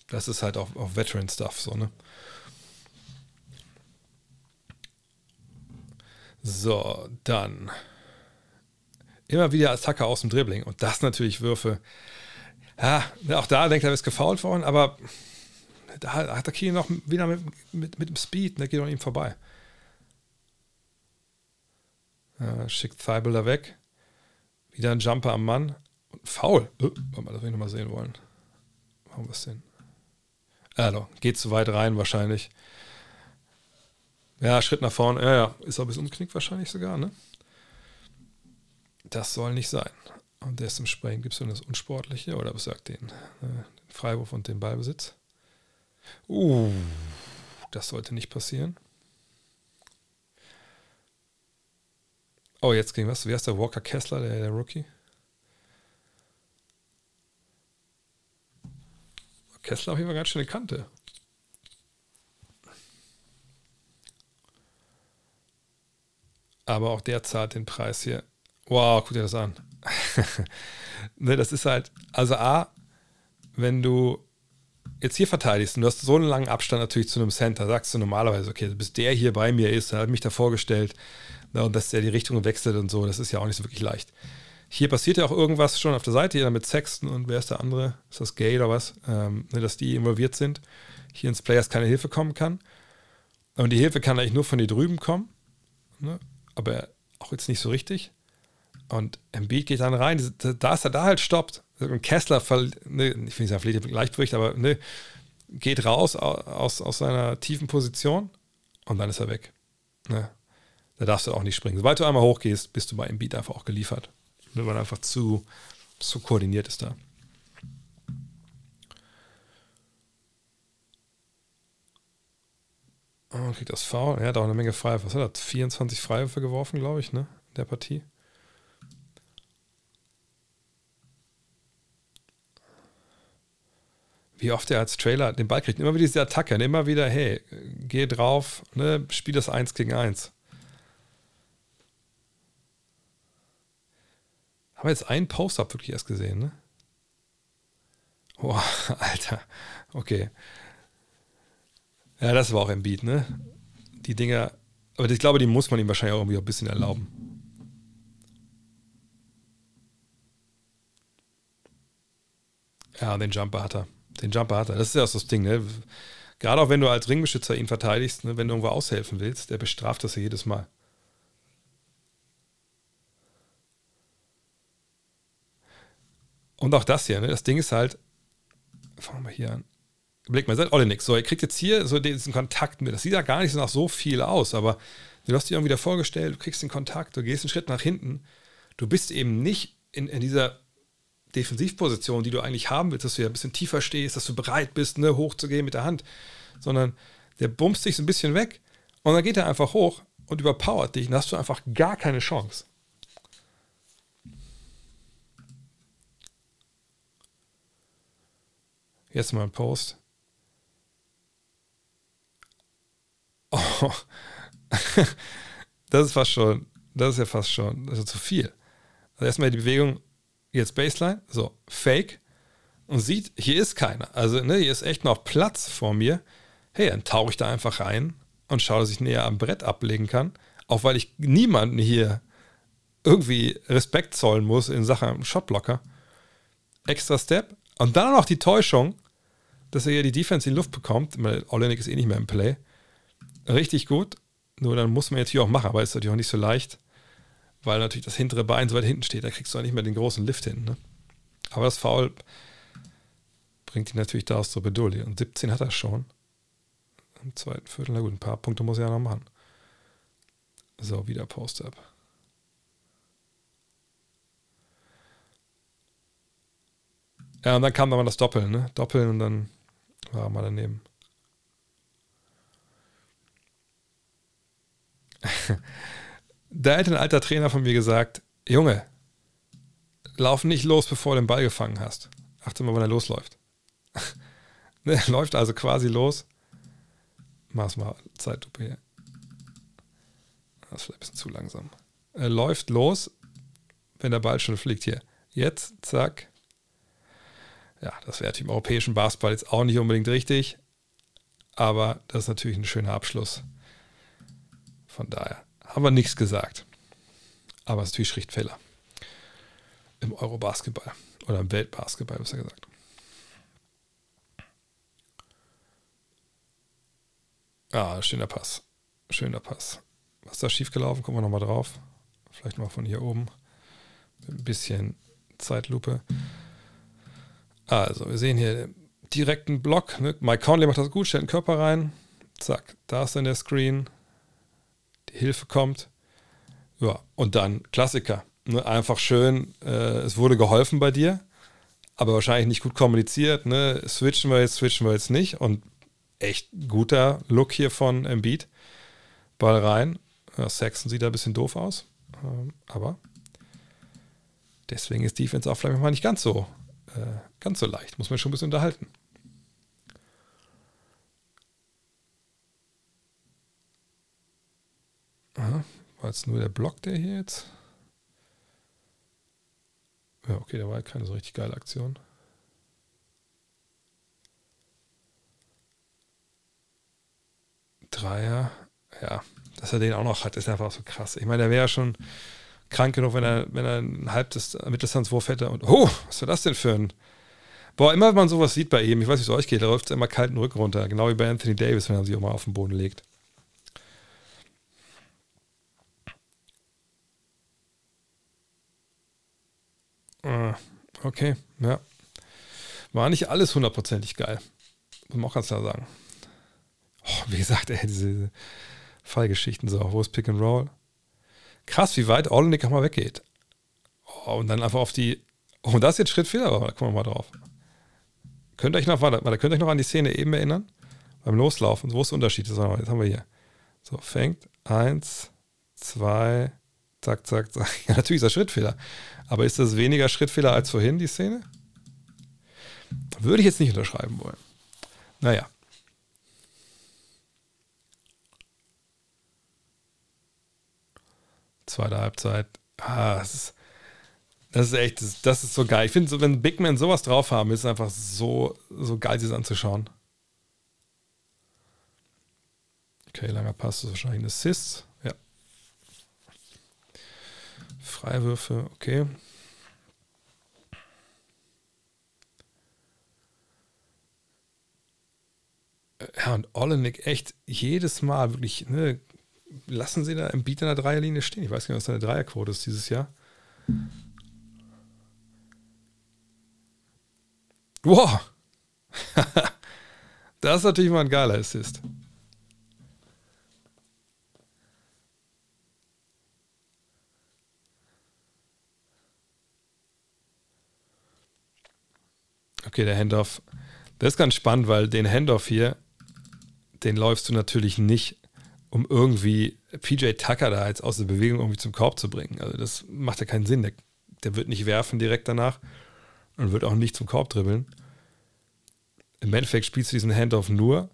Speaker 1: das ist halt auch, auch Veteran-Stuff, so, ne? So, dann immer wieder Attacke aus dem Dribbling und das natürlich Würfe, ja, auch da denkt er, er ist gefault worden, aber da hat der Kiel noch wieder mit, mit, mit dem Speed, ne, geht an ihm vorbei. Ja, schickt da weg. Wieder ein Jumper am Mann. Und faul. Oh, das will ich nochmal sehen wollen. Warum was denn? Also, geht zu weit rein wahrscheinlich. Ja, Schritt nach vorne. Ja, ja. Ist auch ein bisschen umknickt wahrscheinlich sogar, ne? Das soll nicht sein. Und dementsprechend gibt es dann das Unsportliche oder was sagt den, äh, den Freiwurf und den Ballbesitz. Uh, das sollte nicht passieren. Oh, jetzt ging was. Wer ist der Walker Kessler, der, der Rookie? Kessler auf jeden Fall ganz schöne Kante. Aber auch der zahlt den Preis hier. Wow, guck dir das an. ne, das ist halt, also A, wenn du jetzt hier verteidigst und du hast so einen langen Abstand natürlich zu einem Center, sagst du normalerweise, okay, bis der hier bei mir ist, er hat mich da vorgestellt ne, und dass der die Richtung wechselt und so, das ist ja auch nicht so wirklich leicht. Hier passiert ja auch irgendwas schon auf der Seite, hier mit Sexton und wer ist der andere? Ist das Gay oder was? Ähm, ne, dass die involviert sind. Hier ins Players keine Hilfe kommen kann. Und die Hilfe kann eigentlich nur von hier drüben kommen. Ne? Aber auch jetzt nicht so richtig. Und Embiid geht dann rein, da ist er da halt stoppt. Und Kessler, ne, ich will nicht sagen, verliert Gleichgewicht, aber ne, geht raus aus, aus seiner tiefen Position und dann ist er weg. Ne? Da darfst du auch nicht springen. Sobald du einmal hochgehst, bist du bei Embiid einfach auch geliefert. Wenn man einfach zu, zu koordiniert ist da. Oh, kriegt das Foul. Er hat auch eine Menge Freiwürfe. Was hat er? 24 Freiwürfe geworfen, glaube ich, ne? In der Partie. Wie oft er als Trailer den Ball kriegt. Immer wieder diese Attacke, ne? immer wieder, hey, geh drauf, ne? spiel das 1 gegen 1. Haben wir jetzt einen Post-Up wirklich erst gesehen, ne? Boah, Alter. Okay. Ja, das war auch ein Beat, ne? Die Dinger, aber ich glaube, die muss man ihm wahrscheinlich auch irgendwie ein bisschen erlauben. Ja, den Jumper hat er. Den Jumper hat er. Das ist ja auch das Ding, ne? Gerade auch wenn du als Ringbeschützer ihn verteidigst, ne? wenn du irgendwo aushelfen willst, der bestraft das ja jedes Mal. Und auch das hier, ne? das Ding ist halt, fangen wir hier an. Blick mal, seid Olenek. So, ihr kriegt jetzt hier so diesen Kontakt mit. Das sieht ja gar nicht so nach so viel aus, aber du hast dir irgendwie da vorgestellt, du kriegst den Kontakt, du gehst einen Schritt nach hinten. Du bist eben nicht in, in dieser Defensivposition, die du eigentlich haben willst, dass du ja ein bisschen tiefer stehst, dass du bereit bist, ne, hochzugehen mit der Hand, sondern der bumst dich so ein bisschen weg und dann geht er einfach hoch und überpowert dich und hast du einfach gar keine Chance. Jetzt mal ein Post. Oh. das ist fast schon, das ist ja fast schon, das zu viel. Also erstmal die Bewegung jetzt Baseline, so, Fake. und sieht, hier ist keiner. Also, ne, hier ist echt noch Platz vor mir. Hey, dann tauche ich da einfach rein und schaue, dass ich näher am Brett ablegen kann. Auch weil ich niemanden hier irgendwie Respekt zollen muss in Sachen Shotblocker. Extra Step. Und dann noch die Täuschung, dass er hier die Defense in Luft bekommt. Olenek ist eh nicht mehr im Play. Richtig gut. Nur dann muss man jetzt hier auch machen, aber ist natürlich auch nicht so leicht, weil natürlich das hintere Bein so weit hinten steht. Da kriegst du auch nicht mehr den großen Lift hin. Ne? Aber das Foul bringt ihn natürlich da aus zur Bedulde. Und 17 hat er schon. Im zweiten Viertel, na gut, ein paar Punkte muss er ja noch machen. So, wieder Post-Up. Ja, und dann kam dann das Doppeln, ne? Doppeln und dann war er mal daneben. da hätte ein alter Trainer von mir gesagt: Junge, lauf nicht los, bevor du den Ball gefangen hast. Achte mal, wann er losläuft. er läuft also quasi los. Mach's mal Zeitlupe hier. Das ist vielleicht ein bisschen zu langsam. Er läuft los, wenn der Ball schon fliegt. Hier. Jetzt, zack. Ja, das wäre im europäischen Basketball jetzt auch nicht unbedingt richtig. Aber das ist natürlich ein schöner Abschluss. Von daher haben wir nichts gesagt. Aber es ist natürlich Schriftfehler. Im Eurobasketball. Oder im Weltbasketball, besser gesagt. Ah, schöner Pass. Schöner Pass. Was ist da schiefgelaufen? Gucken wir nochmal drauf. Vielleicht mal von hier oben. Ein bisschen Zeitlupe. Also, wir sehen hier direkten Block. Ne? Mike Conley macht das gut, stellt den Körper rein. Zack, da ist dann der Screen. Hilfe kommt. Ja, und dann Klassiker. Ne? Einfach schön, äh, es wurde geholfen bei dir, aber wahrscheinlich nicht gut kommuniziert. Ne? Switchen wir jetzt, switchen wir jetzt nicht. Und echt guter Look hier von Embiid. Ball rein. Ja, Saxon sieht da ein bisschen doof aus. Ähm, aber deswegen ist Defense auch vielleicht mal nicht ganz so, äh, ganz so leicht. Muss man schon ein bisschen unterhalten. Aha, war jetzt nur der Block, der hier jetzt. Ja, okay, da war keine so richtig geile Aktion. Dreier, ja, dass er den auch noch hat, ist einfach so krass. Ich meine, der wäre ja schon krank genug, wenn er, wenn er ein halbes Mitteldistanzwurf hätte und, oh, was war das denn für ein. Boah, immer wenn man sowas sieht bei ihm, ich weiß nicht, wie es euch geht, da läuft es immer kalten Rücken runter, genau wie bei Anthony Davis, wenn er sich auch mal auf den Boden legt. Okay, ja. War nicht alles hundertprozentig geil. Muss man auch ganz klar sagen. Oh, wie gesagt, ey, diese Fallgeschichten so. Wo ist Pick and Roll? Krass, wie weit Olenek auch mal weggeht. Oh, und dann einfach auf die. Oh, das ist jetzt Schrittfehler, aber da kommen wir mal drauf. Könnt ihr euch noch, warte, könnt euch noch an die Szene eben erinnern? Beim Loslaufen. Wo ist der Unterschied? Jetzt haben wir hier. So, fängt. Eins, zwei, zack, zack, zack. Ja, natürlich ist das Schrittfehler. Aber ist das weniger Schrittfehler als vorhin, die Szene? Würde ich jetzt nicht unterschreiben wollen. Naja. Zweite Halbzeit. Ah, das ist, das ist echt, das, das ist so geil. Ich finde, wenn Big Men sowas drauf haben, ist es einfach so, so geil, sie anzuschauen. Okay, langer Pass das ist wahrscheinlich ein Assist. Ja. Freiwürfe, okay. Ja, und Olenek echt jedes Mal wirklich ne, lassen sie da im Beat in der Dreierlinie stehen. Ich weiß gar nicht, was seine Dreierquote ist dieses Jahr. Wow! das ist natürlich mal ein geiler Assist. Okay, der Handoff. Das ist ganz spannend, weil den Handoff hier, den läufst du natürlich nicht um irgendwie PJ Tucker da jetzt aus der Bewegung irgendwie zum Korb zu bringen. Also das macht ja keinen Sinn. Der, der wird nicht werfen direkt danach und wird auch nicht zum Korb dribbeln. Im Endeffekt spielst du diesen Handoff nur,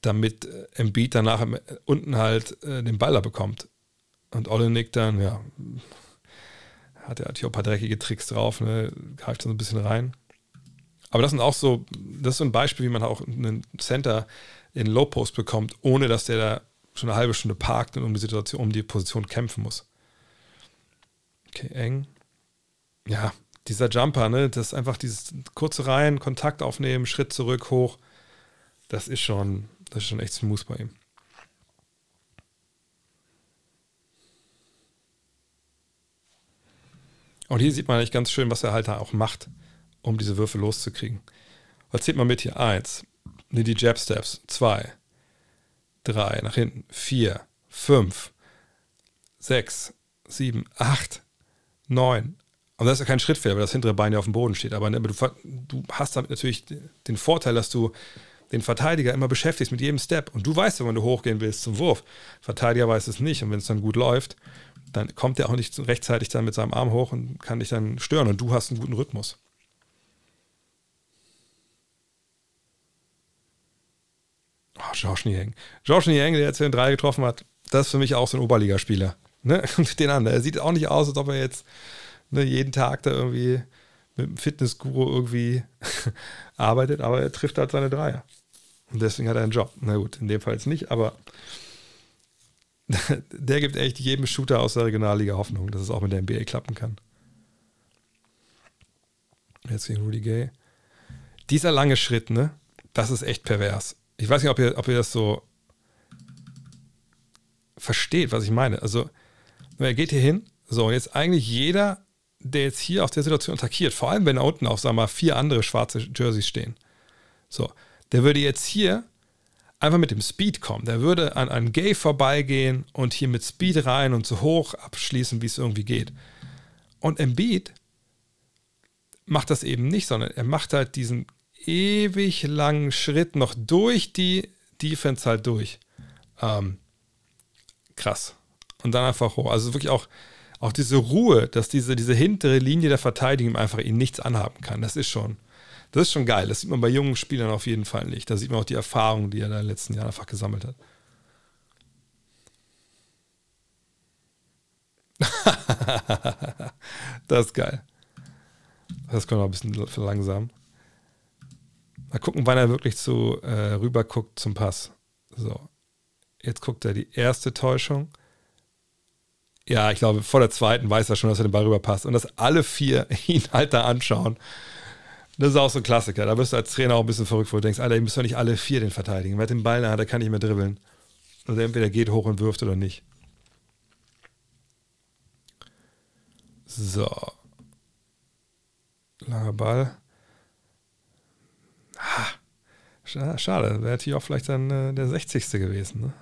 Speaker 1: damit äh, Embiid danach unten halt äh, den Baller bekommt. Und Olenek dann, ja, hat er natürlich auch ein paar dreckige Tricks drauf, ne? greift dann so ein bisschen rein. Aber das sind auch so, das ist so ein Beispiel, wie man auch einen Center in Low Post bekommt, ohne dass der da schon eine halbe Stunde parkt und um die Situation, um die Position kämpfen muss. Okay, eng. Ja, dieser Jumper, ne, das ist einfach dieses kurze Reihen, Kontakt aufnehmen, Schritt zurück, hoch. Das ist schon, das ist schon echt smooth bei ihm. Und hier sieht man eigentlich ganz schön, was er halt da auch macht, um diese Würfe loszukriegen. Was zählt man mit hier? Eins. Ne, die Jab Steps. Zwei. Drei. Nach hinten. Vier. Fünf. Sechs. Sieben. Acht. Neun. Und das ist ja kein Schrittfehler, weil das hintere Bein ja auf dem Boden steht. Aber ne, du, du hast damit natürlich den Vorteil, dass du den Verteidiger immer beschäftigst mit jedem Step. Und du weißt wenn du hochgehen willst zum Wurf. Verteidiger weiß es nicht. Und wenn es dann gut läuft, dann kommt er auch nicht rechtzeitig dann mit seinem Arm hoch und kann dich dann stören. Und du hast einen guten Rhythmus. Oh, Josh Nieng. Josh Nieng, der jetzt den drei getroffen hat, das ist für mich auch so ein Oberligaspieler. Ne? den an. Er sieht auch nicht aus, als ob er jetzt ne, jeden Tag da irgendwie mit einem Fitnessguru irgendwie arbeitet, aber er trifft halt seine Dreier. Und deswegen hat er einen Job. Na gut, in dem Fall jetzt nicht, aber der gibt echt jedem Shooter aus der Regionalliga Hoffnung, dass es auch mit der NBA klappen kann. Jetzt gegen Rudy Gay. Dieser lange Schritt, ne? Das ist echt pervers. Ich weiß nicht, ob ihr, ob ihr das so versteht, was ich meine. Also, er geht hier hin, so, und jetzt eigentlich jeder, der jetzt hier aus der Situation attackiert, vor allem wenn da unten auch, sagen wir mal, vier andere schwarze Jerseys stehen, so, der würde jetzt hier einfach mit dem Speed kommen. Der würde an einem Gay vorbeigehen und hier mit Speed rein und so hoch abschließen, wie es irgendwie geht. Und Embiid macht das eben nicht, sondern er macht halt diesen ewig langen Schritt noch durch die Defense halt durch. Ähm, krass. Und dann einfach hoch. Also wirklich auch, auch diese Ruhe, dass diese, diese hintere Linie der Verteidigung einfach ihn nichts anhaben kann. Das ist schon, das ist schon geil. Das sieht man bei jungen Spielern auf jeden Fall nicht. Da sieht man auch die Erfahrung, die er da in den letzten Jahren einfach gesammelt hat. das ist geil. Das kommt noch ein bisschen langsam. Mal gucken, wann er wirklich zu äh, rüber guckt zum Pass. So. Jetzt guckt er die erste Täuschung. Ja, ich glaube, vor der zweiten weiß er schon, dass er den Ball rüberpasst. Und dass alle vier ihn halt da anschauen. Das ist auch so ein Klassiker. Da bist du als Trainer auch ein bisschen verrückt, wo du denkst, Alter, ihr müsst doch nicht alle vier den verteidigen. Wer den Ball in der kann nicht mehr dribbeln. Also entweder geht hoch und wirft oder nicht. So. Langer Ball. Ah, schade, wäre hier auch vielleicht dann äh, der 60. gewesen. Ne?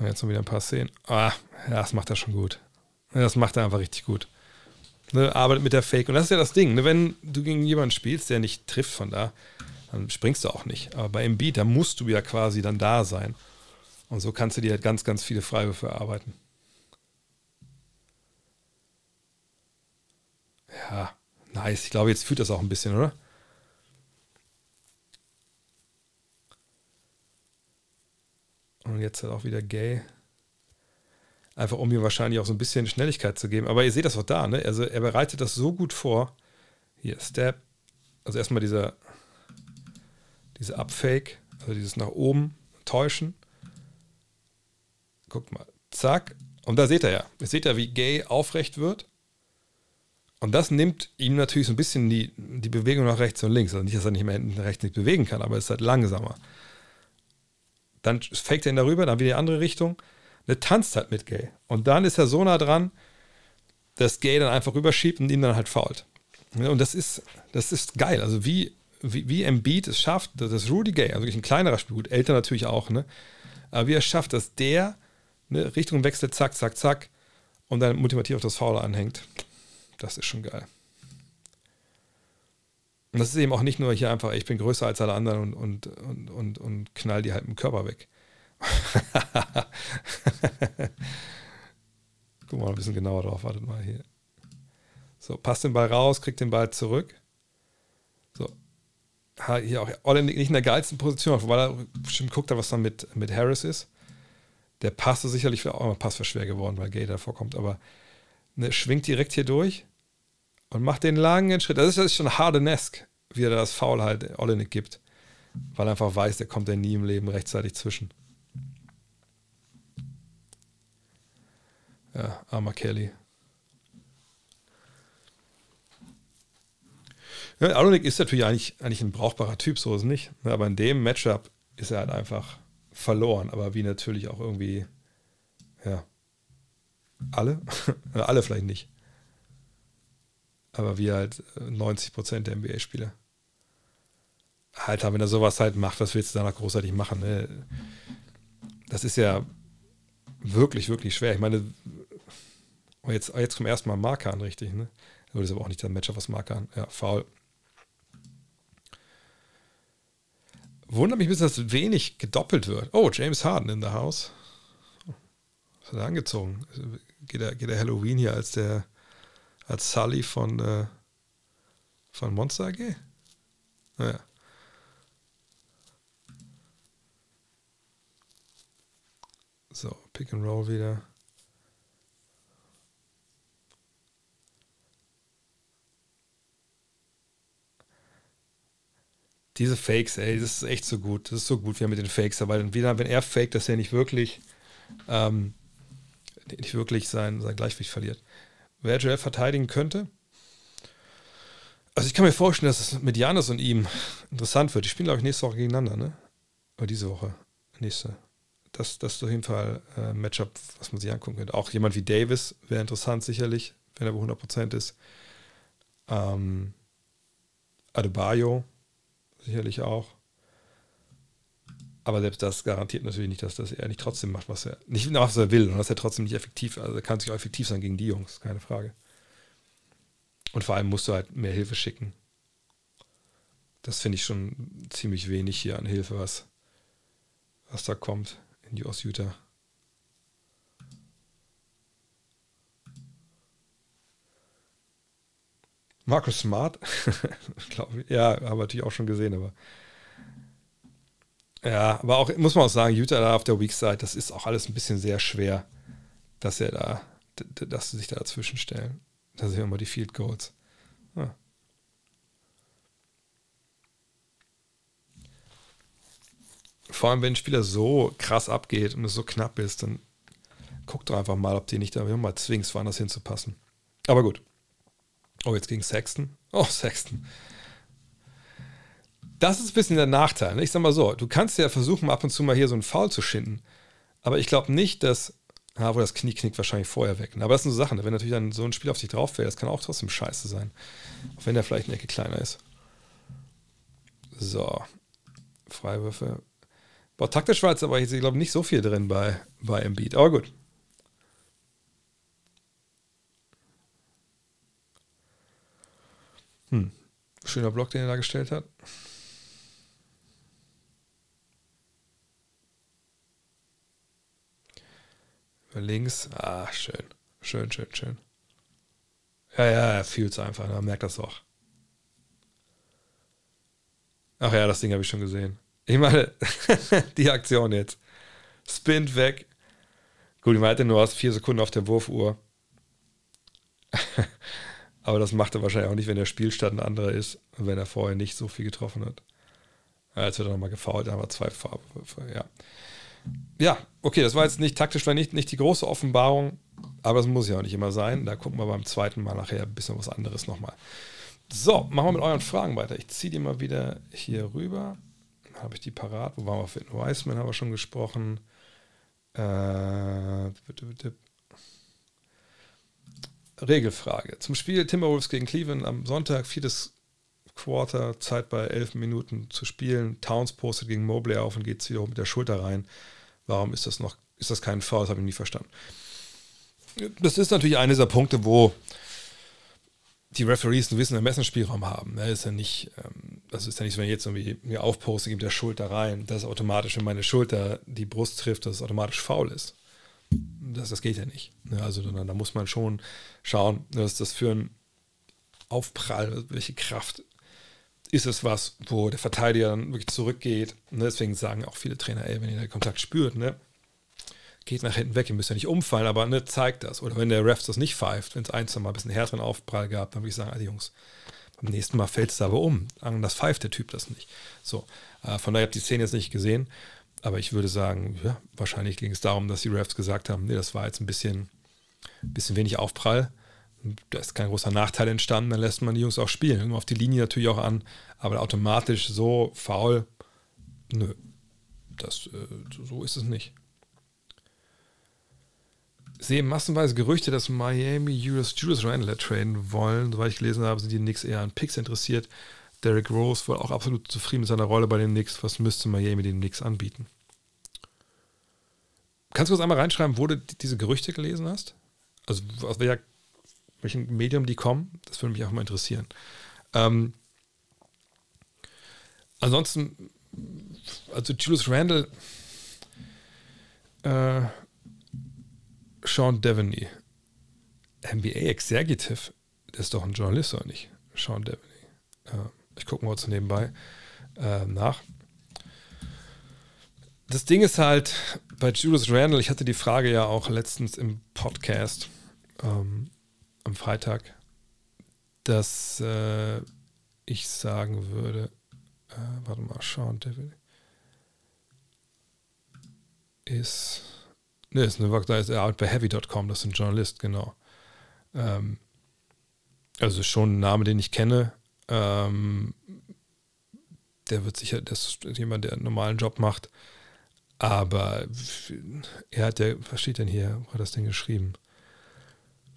Speaker 1: Jetzt noch wieder ein paar Szenen. Ah, ja, das macht er schon gut. Das macht er einfach richtig gut. Ne, arbeitet mit der Fake. Und das ist ja das Ding. Ne, wenn du gegen jemanden spielst, der nicht trifft von da, dann springst du auch nicht. Aber bei Embiid, da musst du ja quasi dann da sein. Und so kannst du dir halt ganz, ganz viele Freiwürfe erarbeiten. Ja, nice. Ich glaube, jetzt fühlt das auch ein bisschen, oder? Und jetzt halt auch wieder gay. Einfach um mir wahrscheinlich auch so ein bisschen Schnelligkeit zu geben. Aber ihr seht das auch da, ne? Also er bereitet das so gut vor. Hier, Step. Also erstmal dieser, diese Upfake, also dieses nach oben täuschen. Guckt mal. Zack. Und da seht ihr ja. Ihr seht ja, wie gay aufrecht wird. Und das nimmt ihm natürlich so ein bisschen die, die Bewegung nach rechts und links. Also nicht, dass er nicht mehr hinten rechts nicht bewegen kann, aber es ist halt langsamer. Dann faked er ihn darüber, dann wieder die andere Richtung. Ne, tanzt halt mit Gay. Und dann ist er so nah dran, dass Gay dann einfach rüberschiebt und ihn dann halt fault. Und das ist, das ist geil. Also wie, wie, wie Embiid es schafft, dass Rudy Gay, also wirklich ein kleinerer Spiel, älter natürlich auch, ne? Aber wie er es schafft, dass der ne, Richtung wechselt, zack, zack, zack, und dann motivativ auf das Foul anhängt. Das ist schon geil. Und das ist eben auch nicht nur hier einfach, ich bin größer als alle anderen und, und, und, und, und knall die halt im Körper weg. Guck mal ein bisschen genauer drauf, wartet mal hier. So, passt den Ball raus, kriegt den Ball zurück. So. Hier auch Olle nicht in der geilsten Position, weil er bestimmt guckt, was dann mit, mit Harris ist. Der Pass ist sicherlich auch immer Pass für schwer geworden, weil Gator vorkommt, aber ne, schwingt direkt hier durch und macht den langen Schritt. Das ist, das ist schon Hardenesk, wie er das Foul halt Olenek gibt, weil er einfach weiß, der kommt ja nie im Leben rechtzeitig zwischen. Ja, armer Kelly. Ja, Aronik ist natürlich eigentlich, eigentlich ein brauchbarer Typ, so ist es nicht. Aber in dem Matchup ist er halt einfach verloren. Aber wie natürlich auch irgendwie, alle? alle vielleicht nicht. Aber wie halt 90 Prozent der NBA-Spieler. Alter, wenn er sowas halt macht, was willst du danach großartig machen? Ne? Das ist ja wirklich, wirklich schwer. Ich meine, jetzt, jetzt kommt erstmal Marker an, richtig, ne? Das ist aber auch nicht der Matchup, was Marker an. Ja, faul. Wundert mich ein bisschen, dass wenig gedoppelt wird. Oh, James Harden in der House. Was hat er angezogen? Geht er, geht er Halloween hier als der als Sully von, äh, von Monster AG? Naja. So, Pick and Roll wieder. Diese Fakes, ey, das ist echt so gut. Das ist so gut, wie er mit den Fakes arbeitet. wieder, wenn er faked, dass er nicht wirklich, ähm, nicht wirklich sein, sein Gleichgewicht verliert. Wer Joel verteidigen könnte? Also ich kann mir vorstellen, dass es mit Janis und ihm interessant wird. Die spielen, glaube ich, nächste Woche gegeneinander, ne? Oder diese Woche. Nächste. Das, das ist auf jeden Fall ein äh, Matchup, was man sich angucken könnte. Auch jemand wie Davis wäre interessant, sicherlich, wenn er bei 100% ist. Ähm, Adebayo sicherlich auch. Aber selbst das garantiert natürlich nicht, dass das er nicht trotzdem macht, was er nicht was er will und dass er trotzdem nicht effektiv, also er kann sich auch effektiv sein gegen die Jungs, keine Frage. Und vor allem musst du halt mehr Hilfe schicken. Das finde ich schon ziemlich wenig hier an Hilfe, was, was da kommt in die Ostjutah. Markus Smart, glaube ich. Ja, haben wir natürlich auch schon gesehen, aber. Ja, aber auch, muss man auch sagen, Utah da auf der Weak Side, das ist auch alles ein bisschen sehr schwer, dass er da, dass sie sich da dazwischen stellen. Da wir mal die Field Goals. Ah. Vor allem, wenn ein Spieler so krass abgeht und es so knapp ist, dann guck doch einfach mal, ob die nicht da mal zwingst, woanders hinzupassen. Aber gut. Oh, jetzt gegen Sexton. Oh, Sexton. Das ist ein bisschen der Nachteil. Ne? Ich sag mal so, du kannst ja versuchen, ab und zu mal hier so einen Foul zu schinden. Aber ich glaube nicht, dass. Ah, wo das Knie knickt wahrscheinlich vorher weg. Ne? Aber das sind so Sachen, ne? wenn natürlich dann so ein Spiel auf dich drauf fällt, das kann auch trotzdem scheiße sein. Auch wenn der vielleicht eine Ecke kleiner ist. So. Freiwürfe. Boah, taktisch war jetzt aber, ich glaube, nicht so viel drin bei, bei Embiid. Aber gut. Hm. Schöner Block, den er da gestellt hat. Links. Ah, schön. Schön, schön, schön. Ja, ja, er fühlt es einfach. Man merkt das auch. Ach ja, das Ding habe ich schon gesehen. Ich meine, die Aktion jetzt. Spint weg. Gut, ich meinte nur aus vier Sekunden auf der Wurfuhr. Aber das macht er wahrscheinlich auch nicht, wenn der Spielstand ein anderer ist und wenn er vorher nicht so viel getroffen hat. Jetzt wird er nochmal gefault, aber zwei Farben. Ja. Ja, okay, das war jetzt nicht taktisch, war nicht, nicht die große Offenbarung, aber es muss ja auch nicht immer sein. Da gucken wir beim zweiten Mal nachher ein bisschen was anderes nochmal. So, machen wir mit euren Fragen weiter. Ich ziehe die mal wieder hier rüber. Habe ich die parat. Wo waren wir? Für Wiseman haben wir schon gesprochen. Äh, bitte, bitte. Regelfrage. Zum Spiel Timberwolves gegen Cleveland am Sonntag, viertes Quarter, Zeit bei elf Minuten zu spielen. Towns postet gegen Mobley auf und geht wieder mit der Schulter rein. Warum ist das noch, ist das kein Foul? Das habe ich nie verstanden. Das ist natürlich einer dieser Punkte, wo die Referees einen gewissen Ermessensspielraum haben. Das ist ja nicht, ähm, das ist ja nicht wenn ich jetzt irgendwie mir aufposte, gebe der Schulter rein, dass automatisch, wenn meine Schulter die Brust trifft, dass es automatisch faul ist das, das geht ja nicht. Also da, muss man schon schauen, dass das für einen Aufprall, welche Kraft ist es was, wo der Verteidiger dann wirklich zurückgeht. Und deswegen sagen auch viele Trainer, ey, wenn ihr den Kontakt spürt, ne, geht nach hinten weg, ihr müsst ja nicht umfallen, aber ne, zeigt das. Oder wenn der Refs das nicht pfeift, wenn es ein, zwei Mal ein bisschen härteren Aufprall gab, dann würde ich sagen, also Jungs, beim nächsten Mal fällt es aber um. Das pfeift der Typ das nicht. So, äh, von daher habe ich die Szene jetzt nicht gesehen, aber ich würde sagen, ja, wahrscheinlich ging es darum, dass die Refs gesagt haben, nee, das war jetzt ein bisschen, bisschen wenig Aufprall. Da ist kein großer Nachteil entstanden, dann lässt man die Jungs auch spielen. Nur auf die Linie natürlich auch an, aber automatisch so faul, nö. Das, äh, so ist es nicht sehe massenweise Gerüchte, dass Miami Julius, Julius Randle traden wollen. Soweit ich gelesen habe, sind die Knicks eher an Picks interessiert. Derrick Rose war auch absolut zufrieden mit seiner Rolle bei den Knicks. Was müsste Miami den Knicks anbieten? Kannst du kurz einmal reinschreiben, wo du diese Gerüchte gelesen hast? Also aus welcher, welchem Medium die kommen? Das würde mich auch mal interessieren. Ähm, ansonsten, also Julius Randle, äh, Sean Devaney. NBA Executive, der ist doch ein Journalist, oder nicht? Sean Devaney. Äh, ich gucke mal zu nebenbei äh, nach. Das Ding ist halt, bei Julius Randall, ich hatte die Frage ja auch letztens im Podcast ähm, am Freitag, dass äh, ich sagen würde, äh, warte mal, Sean Devaney ist Ne, ist eine da ist er bei heavy.com, das ist ein Journalist, genau. Ähm, also schon ein Name, den ich kenne. Ähm, der wird sicher, das ist jemand, der einen normalen Job macht. Aber er hat ja, was steht denn hier? Wo hat das denn geschrieben?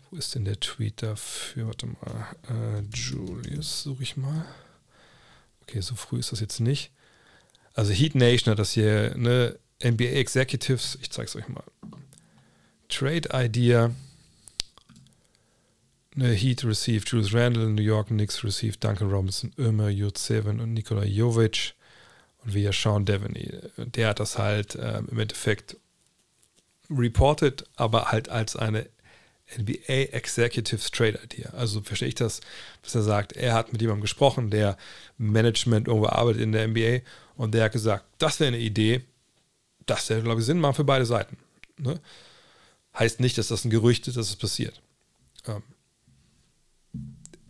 Speaker 1: Wo ist denn der Tweet dafür? Warte mal. Äh, Julius, suche ich mal. Okay, so früh ist das jetzt nicht. Also Heat Nation hat das hier, ne? NBA Executives, ich zeige es euch mal. Trade Idea. Ne, Heat received Julius Randle, New York Knicks received Duncan Robinson, Ömer Jutseven und Nikola Jovic und ja Sean Devaney. Der hat das halt ähm, im Endeffekt reported, aber halt als eine NBA Executives Trade Idea. Also verstehe ich das, was er sagt. Er hat mit jemandem gesprochen, der Management irgendwo arbeitet in der NBA und der hat gesagt, das wäre eine Idee, das wäre, glaube ich, Sinn machen für beide Seiten. Ne? Heißt nicht, dass das ein Gerücht ist, dass es passiert. Ähm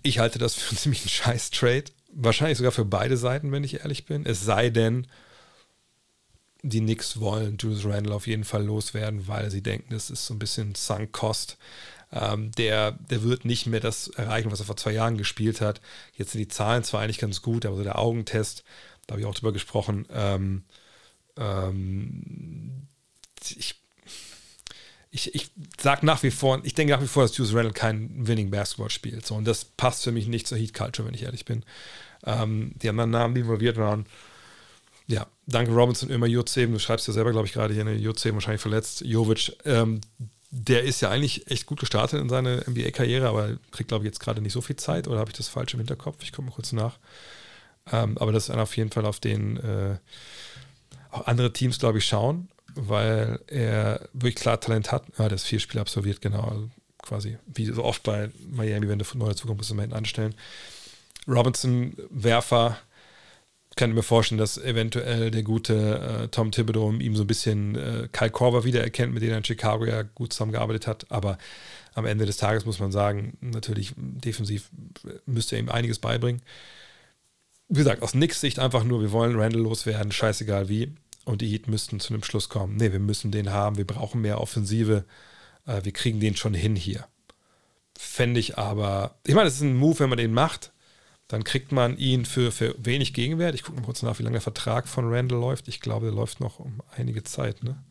Speaker 1: ich halte das für einen ziemlich scheiß Trade. Wahrscheinlich sogar für beide Seiten, wenn ich ehrlich bin. Es sei denn, die Knicks wollen Julius Randle auf jeden Fall loswerden, weil sie denken, das ist so ein bisschen sunk cost. Ähm, der, der wird nicht mehr das erreichen, was er vor zwei Jahren gespielt hat. Jetzt sind die Zahlen zwar eigentlich ganz gut, aber so der Augentest, da habe ich auch drüber gesprochen, ähm, ähm, ich, ich, ich sage nach wie vor, ich denke nach wie vor, dass Juice Randle kein Winning Basketball spielt. So, und das passt für mich nicht zur Heat Culture, wenn ich ehrlich bin. Ähm, die anderen Namen, die involviert waren, ja, Duncan Robinson, immer Jurzeven, du schreibst ja selber, glaube ich, gerade hier, eine Jurzeven wahrscheinlich verletzt. Jovic, ähm, der ist ja eigentlich echt gut gestartet in seine NBA-Karriere, aber kriegt, glaube ich, jetzt gerade nicht so viel Zeit. Oder habe ich das falsch im Hinterkopf? Ich komme mal kurz nach. Ähm, aber das ist einer auf jeden Fall, auf den äh, auch andere Teams, glaube ich, schauen, weil er wirklich klar Talent hat. Ja, ist vier Spiele absolviert, genau. Also quasi wie so oft bei Miami, wenn du von neuer Zukunft bist, immer hinten anstellen. Robinson, Werfer, ich mir vorstellen, dass eventuell der gute äh, Tom Thibodeau ihm so ein bisschen äh, Kyle Korver wiedererkennt, mit dem er in Chicago ja gut zusammengearbeitet hat. Aber am Ende des Tages muss man sagen, natürlich defensiv müsste er ihm einiges beibringen. Wie gesagt, aus Nix Sicht einfach nur, wir wollen Randall loswerden, scheißegal wie. Und die Heat müssten zu einem Schluss kommen. Nee, wir müssen den haben, wir brauchen mehr Offensive. Äh, wir kriegen den schon hin hier. Fände ich aber, ich meine, es ist ein Move, wenn man den macht, dann kriegt man ihn für, für wenig Gegenwert. Ich gucke mal kurz nach, wie lange der Vertrag von Randall läuft. Ich glaube, der läuft noch um einige Zeit. Ne?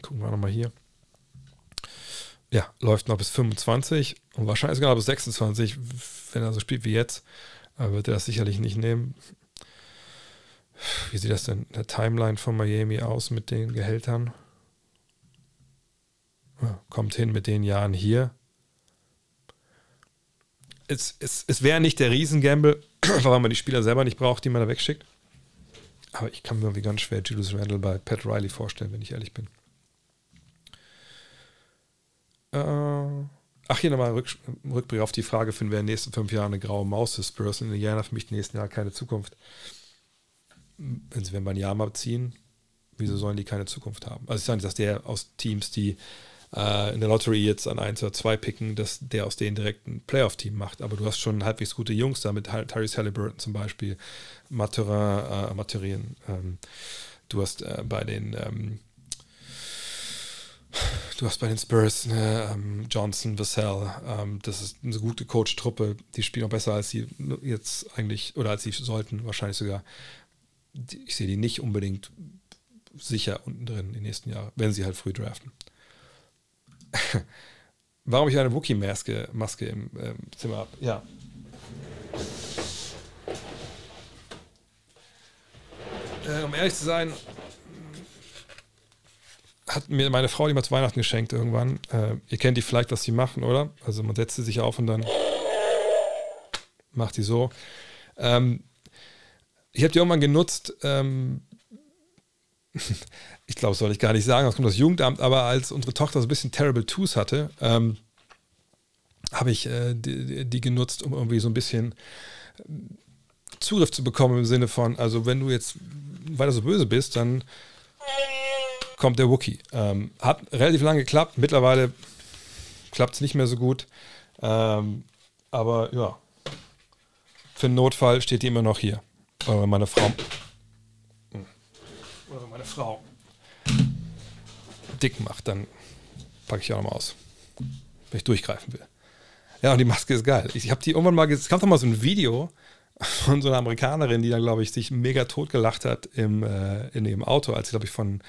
Speaker 1: Gucken wir nochmal hier. Ja, läuft noch bis 25 und wahrscheinlich sogar bis 26, wenn er so spielt wie jetzt. Aber wird er das sicherlich nicht nehmen. Wie sieht das denn in der Timeline von Miami aus mit den Gehältern? Ja, kommt hin mit den Jahren hier. Es, es, es wäre nicht der Riesengamble, weil man die Spieler selber nicht braucht, die man da wegschickt. Aber ich kann mir irgendwie ganz schwer Julius Randle bei Pat Riley vorstellen, wenn ich ehrlich bin. Äh, ach, hier nochmal Rück, Rückblick auf die Frage, finden wir in den nächsten fünf Jahren eine graue Maus des Spurs in Indiana für mich den nächsten Jahren keine Zukunft wenn sie Wembanyama ziehen, Wieso sollen die keine Zukunft haben? Also ich sage nicht, dass der aus Teams, die äh, in der Lottery jetzt an 1 oder 2 picken, dass der aus denen direkt ein Playoff-Team macht. Aber du hast schon halbwegs gute Jungs da mit Tyrese Halliburton zum Beispiel, Maturin, äh, Maturin. Ähm, du hast äh, bei den ähm, Du hast bei den Spurs ne, ähm, Johnson, Vassell, ähm, das ist eine gute Coach-Truppe, die spielen auch besser, als sie jetzt eigentlich, oder als sie sollten, wahrscheinlich sogar. Ich sehe die nicht unbedingt sicher unten drin die nächsten Jahre, wenn sie halt früh draften. Warum ich eine Wookie-Maske Maske im ähm, Zimmer habe? Ja. Äh, um ehrlich zu sein, hat mir meine Frau die mal zu Weihnachten geschenkt irgendwann. Äh, ihr kennt die vielleicht, was sie machen, oder? Also man setzt sie sich auf und dann macht die so. Ähm, ich habe die irgendwann genutzt. Ähm, ich glaube, soll ich gar nicht sagen, das kommt das Jugendamt, aber als unsere Tochter so ein bisschen Terrible Twos hatte, ähm, habe ich äh, die, die, genutzt, um irgendwie so ein bisschen äh, Zugriff zu bekommen im Sinne von, also wenn du jetzt weiter so böse bist, dann kommt der Wookie. Ähm, hat relativ lange geklappt, mittlerweile klappt es nicht mehr so gut. Ähm, aber ja, für einen Notfall steht die immer noch hier. Oder meine Frau. Oder meine Frau dick macht, dann packe ich auch nochmal aus. Wenn ich durchgreifen will. Ja, und die Maske ist geil. Ich habe die irgendwann mal gesehen. Es gab doch mal so ein Video von so einer Amerikanerin, die da, glaube ich, sich mega totgelacht hat im, äh, in dem Auto, als sie, glaube ich, von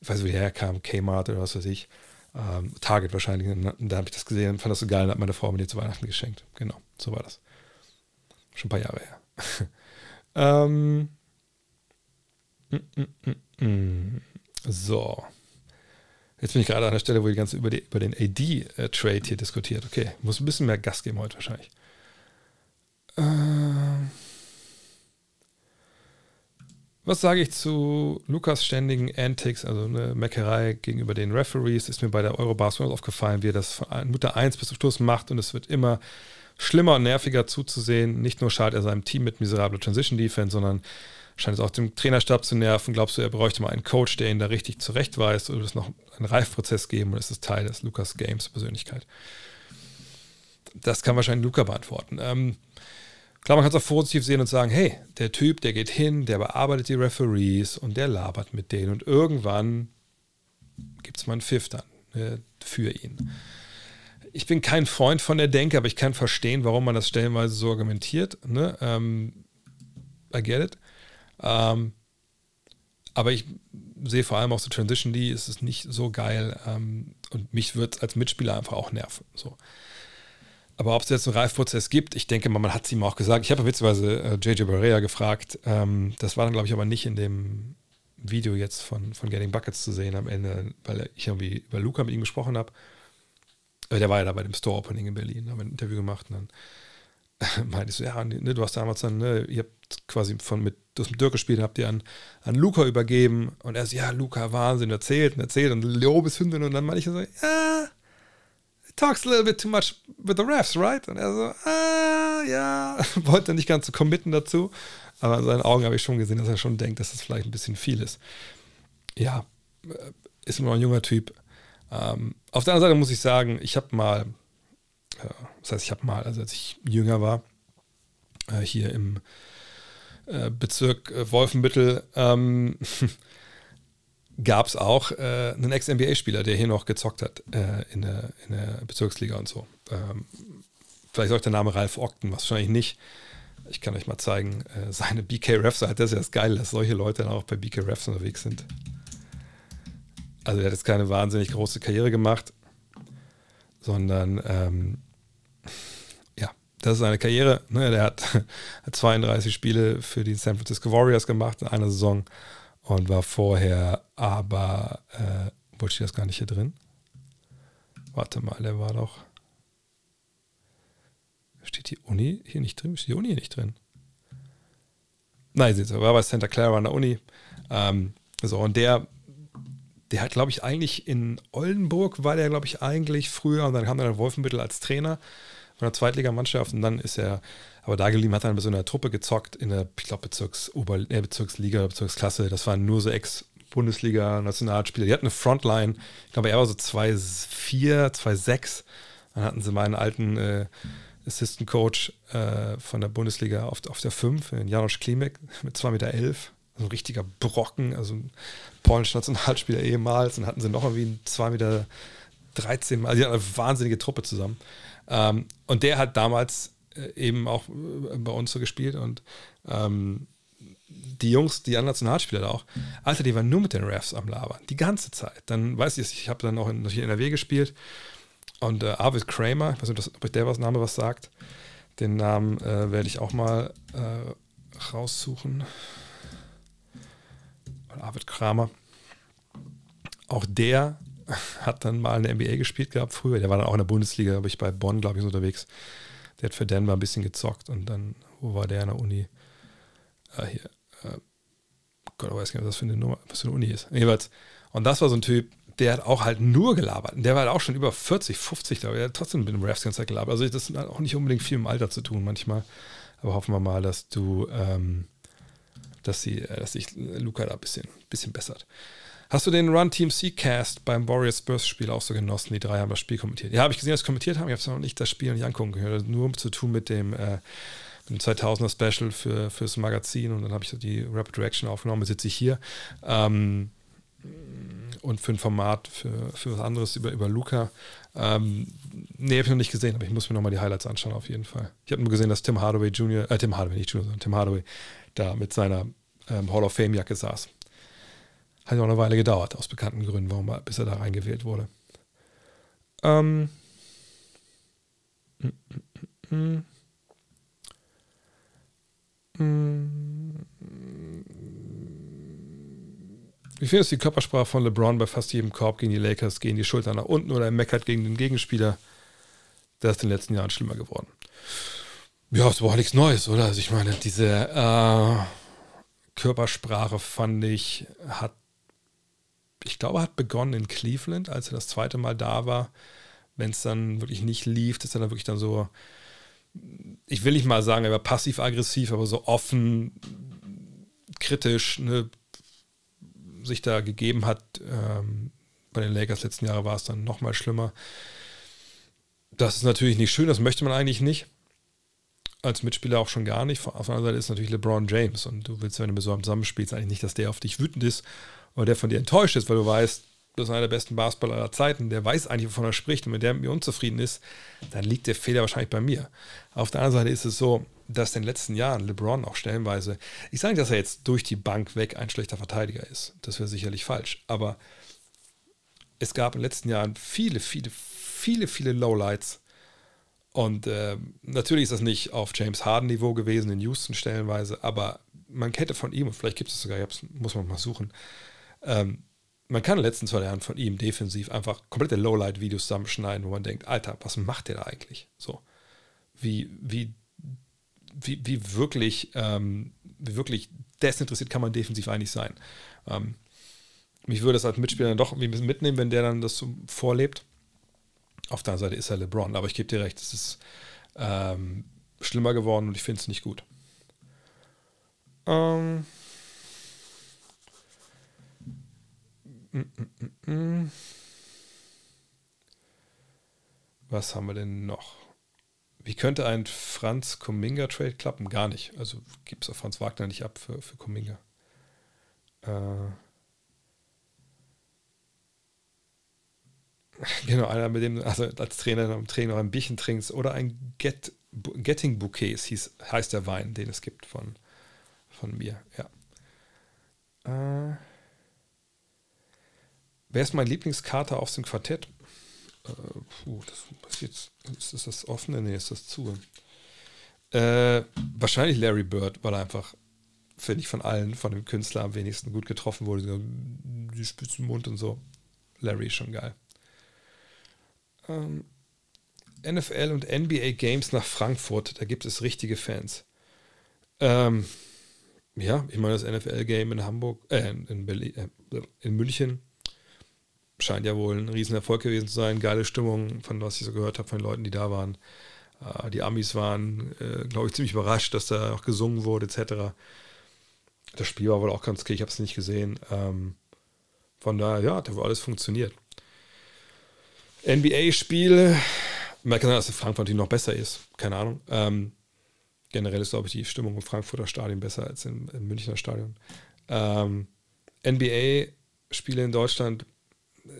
Speaker 1: ich weiß nicht, wie der herkam, Kmart oder was weiß ich. Ähm, Target wahrscheinlich. Und da habe ich das gesehen, fand das so geil und hat meine Frau mir die zu Weihnachten geschenkt. Genau, so war das. Schon ein paar Jahre her. ähm, so. Jetzt bin ich gerade an der Stelle, wo die ganze über, die, über den AD-Trade hier diskutiert. Okay, muss ein bisschen mehr Gas geben heute wahrscheinlich. Ähm. Was sage ich zu Lukas ständigen Antics, also eine Meckerei gegenüber den Referees? Ist mir bei der Eurobasketball aufgefallen, wie er das von Minute 1 bis zum Schluss macht und es wird immer schlimmer und nerviger zuzusehen. Nicht nur schadet er seinem Team mit miserabler Transition Defense, sondern scheint es auch dem Trainerstab zu nerven. Glaubst du, er bräuchte mal einen Coach, der ihn da richtig zurechtweist oder wird es noch einen Reifprozess geben und ist es Teil des Lukas Games Persönlichkeit? Das kann wahrscheinlich Luca beantworten. Ähm, Klar, man kann es auch positiv sehen und sagen, hey, der Typ, der geht hin, der bearbeitet die Referees und der labert mit denen und irgendwann gibt es mal einen Pfiff dann ne, für ihn. Ich bin kein Freund von der Denke, aber ich kann verstehen, warum man das stellenweise so argumentiert. Ne? Ähm, I get it. Ähm, aber ich sehe vor allem auch so Transition D, ist es nicht so geil ähm, und mich wird es als Mitspieler einfach auch nerven. So. Aber ob es jetzt einen Reifprozess gibt, ich denke mal, man hat es ihm auch gesagt. Ich habe witzigerweise äh, JJ Barea gefragt. Ähm, das war dann, glaube ich, aber nicht in dem Video jetzt von, von Getting Buckets zu sehen am Ende, weil ich irgendwie über Luca mit ihm gesprochen habe. Der war ja da bei dem Store Opening in Berlin, haben ein Interview gemacht und dann meinte ich so, ja, ne, du hast damals dann, ne, ihr habt quasi von mit, du hast mit Dirk gespielt, habt ihr an, an Luca übergeben und er so, ja, Luca, Wahnsinn, erzählt und erzählt und Lobeshündin und dann meinte ich so, ja, talks a little bit too much with the refs, right? Und er so, ah, ja, wollte nicht ganz so committen dazu. Aber in seinen Augen habe ich schon gesehen, dass er schon denkt, dass das vielleicht ein bisschen viel ist. Ja, äh, ist immer noch ein junger Typ. Ähm, auf der anderen Seite muss ich sagen, ich habe mal, das heißt, ich habe mal, also als ich jünger war, äh, hier im äh, Bezirk äh, Wolfenbüttel, ähm, gab es auch äh, einen Ex-NBA-Spieler, der hier noch gezockt hat äh, in, der, in, der, Bezirksliga und so. Ähm, vielleicht auch der Name Ralf Ogden, wahrscheinlich nicht. Ich kann euch mal zeigen, äh, seine BK-Ref-Seite, das ist ja das Geile, dass solche Leute dann auch bei BK-Refs unterwegs sind. Also er hat jetzt keine wahnsinnig große Karriere gemacht, sondern ähm, das ist seine Karriere. Ne? Der hat 32 Spiele für die San Francisco Warriors gemacht in einer Saison und war vorher aber, äh, wollte ich das gar nicht hier drin? Warte mal, der war doch. Steht die Uni hier nicht drin? Steht die Uni hier nicht drin? Nein, ihr, war bei Santa Clara an der Uni. Ähm, so, und der, der hat, glaube ich, eigentlich in Oldenburg war der, glaube ich, eigentlich früher und dann kam er Wolfenbüttel als Trainer von der Zweitligamannschaft und dann ist er aber da geblieben, hat dann bei so einer Truppe gezockt in der, ich glaube, Bezirks äh, Bezirksliga, Bezirksklasse. Das waren nur so Ex- Bundesliga-Nationalspieler. Die hatten eine Frontline, ich glaube, er war so 2-4, 2-6. Dann hatten sie meinen alten äh, Assistant Coach äh, von der Bundesliga auf, auf der 5, Janusz Klimek, mit 2,11 Meter. Elf. Ein richtiger Brocken, also ein polnischer Nationalspieler ehemals. Dann hatten sie noch irgendwie einen 2,13 Meter, 13, also die hatten eine wahnsinnige Truppe zusammen. Ähm, und der hat damals äh, eben auch äh, bei uns so gespielt und ähm, die Jungs, die anderen Nationalspieler da auch, Alter, die waren nur mit den Refs am Labern, die ganze Zeit. Dann weiß ich, ich habe dann auch in, in NRW gespielt und äh, Arvid Kramer, ich weiß nicht, ob der was Name was sagt, den Namen äh, werde ich auch mal äh, raussuchen. Arvid Kramer. Auch der hat dann mal in der NBA gespielt gehabt früher. Der war dann auch in der Bundesliga, habe ich bei Bonn, glaube ich, unterwegs. Der hat für Denver ein bisschen gezockt und dann, wo war der in der Uni? Äh, hier, äh, Gott, ich weiß gar nicht, was das für eine Nummer, was für eine Uni ist. Jedenfalls. Und das war so ein Typ, der hat auch halt nur gelabert. Der war halt auch schon über 40, 50, aber er hat trotzdem mit dem Refs ganz Zeit gelabert. Also das hat auch nicht unbedingt viel im Alter zu tun manchmal. Aber hoffen wir mal, dass du, ähm, dass sie, äh, dass sich Luca da ein bisschen, bisschen bessert. Hast du den Run Team C-Cast beim Warriors Spurs Spiel auch so genossen? Die drei haben das Spiel kommentiert. Ja, habe ich gesehen, dass sie kommentiert haben. Ich habe es noch nicht das Spiel nicht angucken gehört. Nur zu tun mit dem, äh, mit dem 2000er Special für, fürs Magazin und dann habe ich die Rapid Reaction aufgenommen. Sitze ich hier. Ähm, und für ein Format, für, für was anderes über, über Luca. Ähm, nee, habe ich noch nicht gesehen, aber ich muss mir nochmal die Highlights anschauen, auf jeden Fall. Ich habe nur gesehen, dass Tim Hardaway Jr., äh, Tim Hardaway, nicht Junior, sondern Tim Hardaway da mit seiner ähm, Hall of Fame-Jacke saß. Hat auch eine Weile gedauert, aus bekannten Gründen, warum er, bis er da reingewählt wurde. Ähm. Wie findest du die Körpersprache von LeBron bei fast jedem Korb gegen die Lakers? Gehen die Schultern nach unten oder er meckert gegen den Gegenspieler? Der ist in den letzten Jahren schlimmer geworden. Ja, es war nichts Neues, oder? Also ich meine, diese äh, Körpersprache fand ich, hat ich glaube, hat begonnen in Cleveland, als er das zweite Mal da war. Wenn es dann wirklich nicht lief, ist er dann wirklich dann so, ich will nicht mal sagen, er war passiv-aggressiv, aber so offen, kritisch, ne, sich da gegeben hat. Ähm, bei den Lakers letzten Jahre war es dann nochmal schlimmer. Das ist natürlich nicht schön, das möchte man eigentlich nicht. Als Mitspieler auch schon gar nicht. Auf der anderen Seite ist natürlich LeBron James und du willst, wenn du mit so einem zusammenspielst, eigentlich nicht, dass der auf dich wütend ist oder der von dir enttäuscht ist, weil du weißt, das ist einer der besten Basketballer aller Zeiten, der weiß eigentlich, wovon er spricht und wenn der mit mir unzufrieden ist, dann liegt der Fehler wahrscheinlich bei mir. Auf der anderen Seite ist es so, dass in den letzten Jahren LeBron auch stellenweise, ich sage nicht, dass er jetzt durch die Bank weg ein schlechter Verteidiger ist, das wäre sicherlich falsch, aber es gab in den letzten Jahren viele, viele, viele, viele Lowlights und äh, natürlich ist das nicht auf James Harden Niveau gewesen in Houston stellenweise, aber man hätte von ihm, und vielleicht gibt es sogar, muss man mal suchen, ähm, man kann in den letzten zwei Jahren von ihm defensiv einfach komplette Lowlight-Videos zusammenschneiden, wo man denkt, Alter, was macht der da eigentlich? So, wie, wie, wie, wie wirklich, ähm, wie wirklich desinteressiert kann man defensiv eigentlich sein? Ähm, mich würde es als Mitspieler dann doch irgendwie ein bisschen mitnehmen, wenn der dann das so vorlebt. Auf der anderen Seite ist er LeBron, aber ich gebe dir recht, es ist ähm, schlimmer geworden und ich finde es nicht gut. Ähm, Was haben wir denn noch? Wie könnte ein Franz Kuminga-Trade klappen? Gar nicht. Also gibt es Franz Wagner nicht ab für, für Kuminga. Äh genau, einer mit dem, also als Trainer am Training noch ein Bierchen trinkst oder ein Get, Getting Bouquets hieß, heißt der Wein, den es gibt von, von mir, ja. Äh Wer ist mein Lieblingskater aus dem Quartett? Äh, puh, das ist jetzt. Ist das, das offene? Nee, ist das zu. Äh, wahrscheinlich Larry Bird, weil er einfach, finde ich, von allen, von dem Künstler am wenigsten gut getroffen wurde. Die spitzen Mund und so. Larry ist schon geil. Ähm, NFL und NBA Games nach Frankfurt, da gibt es richtige Fans. Ähm, ja, ich meine, das NFL-Game in Hamburg, äh, in, Berlin, äh, in München scheint ja wohl ein Riesenerfolg gewesen zu sein. Geile Stimmung, von was ich so gehört habe von den Leuten, die da waren. Äh, die Amis waren, äh, glaube ich, ziemlich überrascht, dass da auch gesungen wurde, etc. Das Spiel war wohl auch ganz okay, ich habe es nicht gesehen. Ähm, Von daher, ja, da wo alles funktioniert. NBA-Spiele, man kann sagen, dass Frankfurt natürlich noch besser ist, keine Ahnung. Ähm, generell ist, glaube ich, die Stimmung im Frankfurter Stadion besser als im, im Münchner Stadion. Ähm, NBA-Spiele in Deutschland,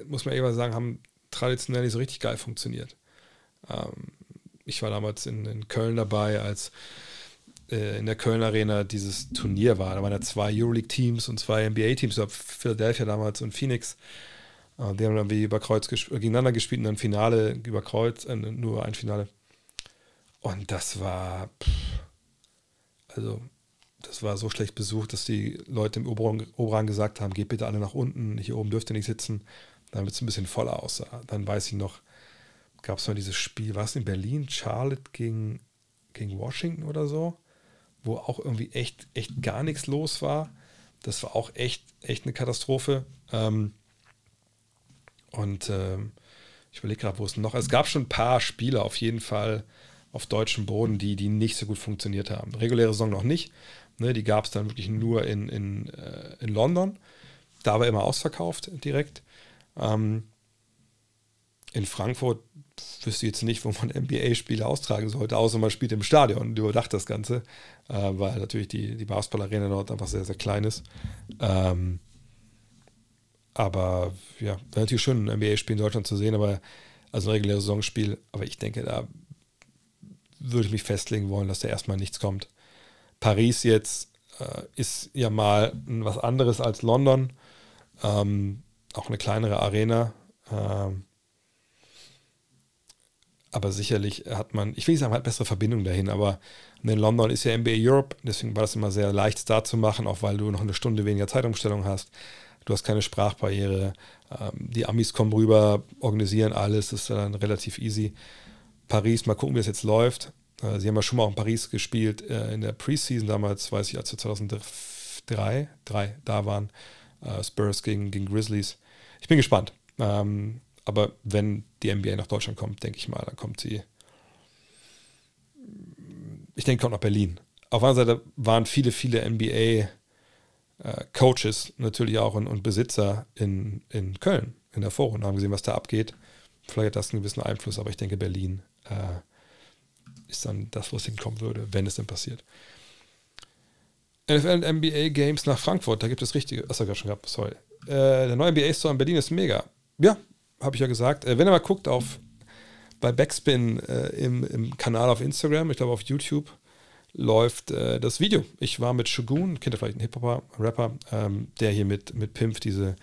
Speaker 1: muss man ehrlich sagen, haben traditionell nicht so richtig geil funktioniert. Ähm, ich war damals in, in Köln dabei, als äh, in der Köln Arena dieses Turnier war. Da waren ja zwei Euroleague-Teams und zwei NBA-Teams, Philadelphia damals und Phoenix. Äh, die haben dann wie über Kreuz gesp gegeneinander gespielt und dann Finale über Kreuz, äh, nur ein Finale. Und das war, pff, also, das war so schlecht besucht, dass die Leute im Oberrang gesagt haben: geht bitte alle nach unten, hier oben dürft ihr nicht sitzen, damit es ein bisschen voller aussah. Dann weiß ich noch, gab es mal dieses Spiel, war es in Berlin, Charlotte gegen, gegen Washington oder so, wo auch irgendwie echt, echt gar nichts los war. Das war auch echt, echt eine Katastrophe. Ähm, und ähm, ich überlege gerade, wo es noch. Es gab schon ein paar Spiele auf jeden Fall auf deutschem Boden, die, die nicht so gut funktioniert haben. Reguläre Saison noch nicht. Ne, die gab es dann wirklich nur in, in, äh, in London. Da war immer ausverkauft direkt. Ähm, in Frankfurt wüsste ich jetzt nicht, wo man NBA-Spiele austragen sollte, außer man spielt im Stadion und überdacht das Ganze, äh, weil natürlich die, die Basketball-Arena dort einfach sehr, sehr klein ist. Ähm, aber ja, wäre natürlich schön, ein NBA-Spiel in Deutschland zu sehen, aber also ein reguläres Saisonspiel, aber ich denke, da würde ich mich festlegen wollen, dass da erstmal nichts kommt. Paris jetzt äh, ist ja mal was anderes als London. Ähm, auch eine kleinere Arena. Ähm, aber sicherlich hat man, ich will nicht sagen, man hat bessere Verbindungen dahin, aber in London ist ja NBA Europe, deswegen war das immer sehr leicht da zu machen, auch weil du noch eine Stunde weniger Zeitumstellung hast. Du hast keine Sprachbarriere. Ähm, die Amis kommen rüber, organisieren alles, das ist dann relativ easy. Paris, mal gucken, wie es jetzt läuft. Äh, sie haben ja schon mal auch in Paris gespielt äh, in der Preseason damals, weiß ich, als wir 2003 drei, da waren. Äh, Spurs gegen, gegen Grizzlies. Ich bin gespannt. Ähm, aber wenn die NBA nach Deutschland kommt, denke ich mal, dann kommt sie. Ich denke, kommt nach Berlin. Auf anderen Seite waren viele, viele NBA-Coaches natürlich auch und, und, Besitzer in, in Köln in der Vorrunde, haben gesehen, was da abgeht. Vielleicht hat das einen gewissen Einfluss, aber ich denke, Berlin äh, ist dann das, was hinkommen würde, wenn es denn passiert. NFL und NBA Games nach Frankfurt, da gibt es richtige. Achso, gerade schon gehabt, sorry. Äh, der neue NBA Store in Berlin ist mega. Ja, habe ich ja gesagt. Äh, wenn ihr mal guckt auf bei Backspin äh, im, im Kanal auf Instagram, ich glaube auf YouTube, läuft äh, das Video. Ich war mit Shogun, kennt ihr vielleicht einen Hip-Hopper, Rapper, ähm, der hier mit, mit Pimp diese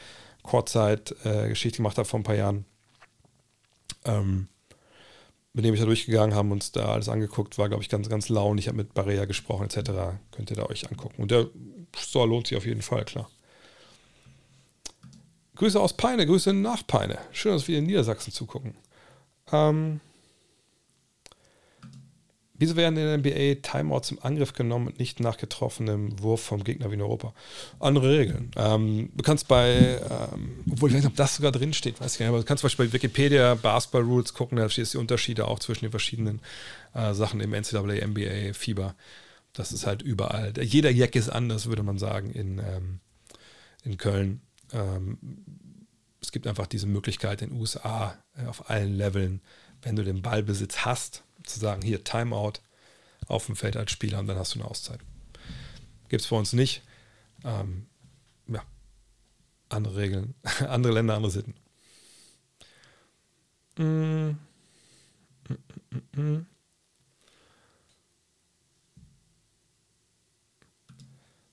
Speaker 1: Kurzzeit-Geschichte gemacht hat vor ein paar Jahren. Ähm, mit dem ich da durchgegangen, haben uns da alles angeguckt, war, glaube ich, ganz, ganz launig, ich habe mit Barea gesprochen, etc. Könnt ihr da euch angucken. Und der Store lohnt sich auf jeden Fall, klar. Grüße aus Peine, Grüße nach Peine. Schön, dass wir in Niedersachsen zugucken. Ähm, wieso werden in der NBA Timeouts im Angriff genommen und nicht nach getroffenem Wurf vom Gegner wie in Europa? Andere Regeln. Ähm, du kannst bei, ähm, obwohl ich weiß nicht, ob das sogar drin steht, weiß ich nicht, aber du kannst zum Beispiel bei Wikipedia Basketball Rules gucken, da stehst die Unterschiede auch zwischen den verschiedenen äh, Sachen im NCAA, NBA, FIBA. Das ist halt überall. Jeder Jack ist anders, würde man sagen, in, ähm, in Köln. Ähm, es gibt einfach diese Möglichkeit in den USA äh, auf allen Leveln, wenn du den Ballbesitz hast, zu sagen, hier Timeout auf dem Feld als Spieler und dann hast du eine Auszeit. Gibt es bei uns nicht. Ähm, ja, andere Regeln, andere Länder, andere Sitten. Mm. Mm, mm, mm.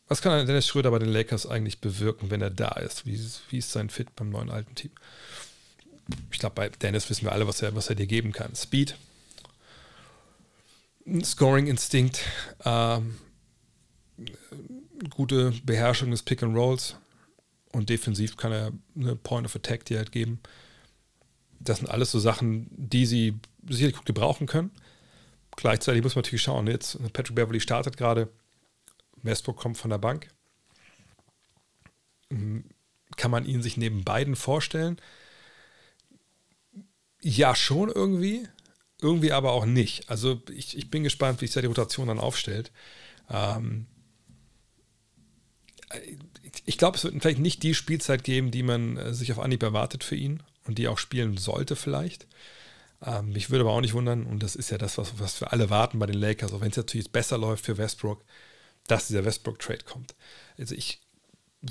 Speaker 1: Was kann Dennis Schröder bei den Lakers eigentlich bewirken, wenn er da ist? Wie, wie ist sein Fit beim neuen alten Team? Ich glaube, bei Dennis wissen wir alle, was er, was er dir geben kann. Speed, Scoring-Instinkt, ähm, gute Beherrschung des Pick and Rolls und defensiv kann er eine Point of Attack dir halt geben. Das sind alles so Sachen, die sie sicherlich gut gebrauchen können. Gleichzeitig muss man natürlich schauen, jetzt Patrick Beverly startet gerade Westbrook kommt von der Bank. Hm, kann man ihn sich neben beiden vorstellen? Ja, schon irgendwie. Irgendwie aber auch nicht. Also ich, ich bin gespannt, wie sich da die Rotation dann aufstellt. Ähm, ich glaube, es wird vielleicht nicht die Spielzeit geben, die man äh, sich auf Anhieb erwartet für ihn und die auch spielen sollte vielleicht. Ähm, mich würde aber auch nicht wundern, und das ist ja das, was, was wir alle warten bei den Lakers, auch wenn es natürlich besser läuft für Westbrook, dass dieser Westbrook-Trade kommt. Also ich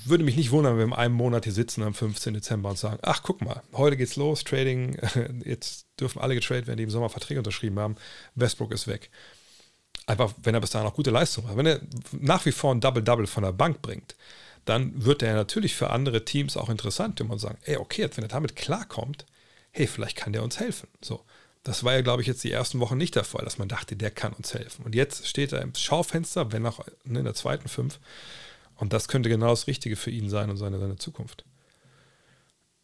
Speaker 1: würde mich nicht wundern, wenn wir in einem Monat hier sitzen am 15. Dezember und sagen, ach guck mal, heute geht's los, Trading, jetzt dürfen alle getradet werden, die im Sommer Verträge unterschrieben haben, Westbrook ist weg. Einfach, wenn er bis dahin auch gute Leistung hat. Wenn er nach wie vor ein Double-Double von der Bank bringt, dann wird er natürlich für andere Teams auch interessant, wenn man sagen, ey, okay, wenn er damit klarkommt, hey, vielleicht kann der uns helfen. So. Das war ja, glaube ich, jetzt die ersten Wochen nicht der Fall, dass man dachte, der kann uns helfen. Und jetzt steht er im Schaufenster, wenn auch ne, in der zweiten Fünf. Und das könnte genau das Richtige für ihn sein und seine, seine Zukunft.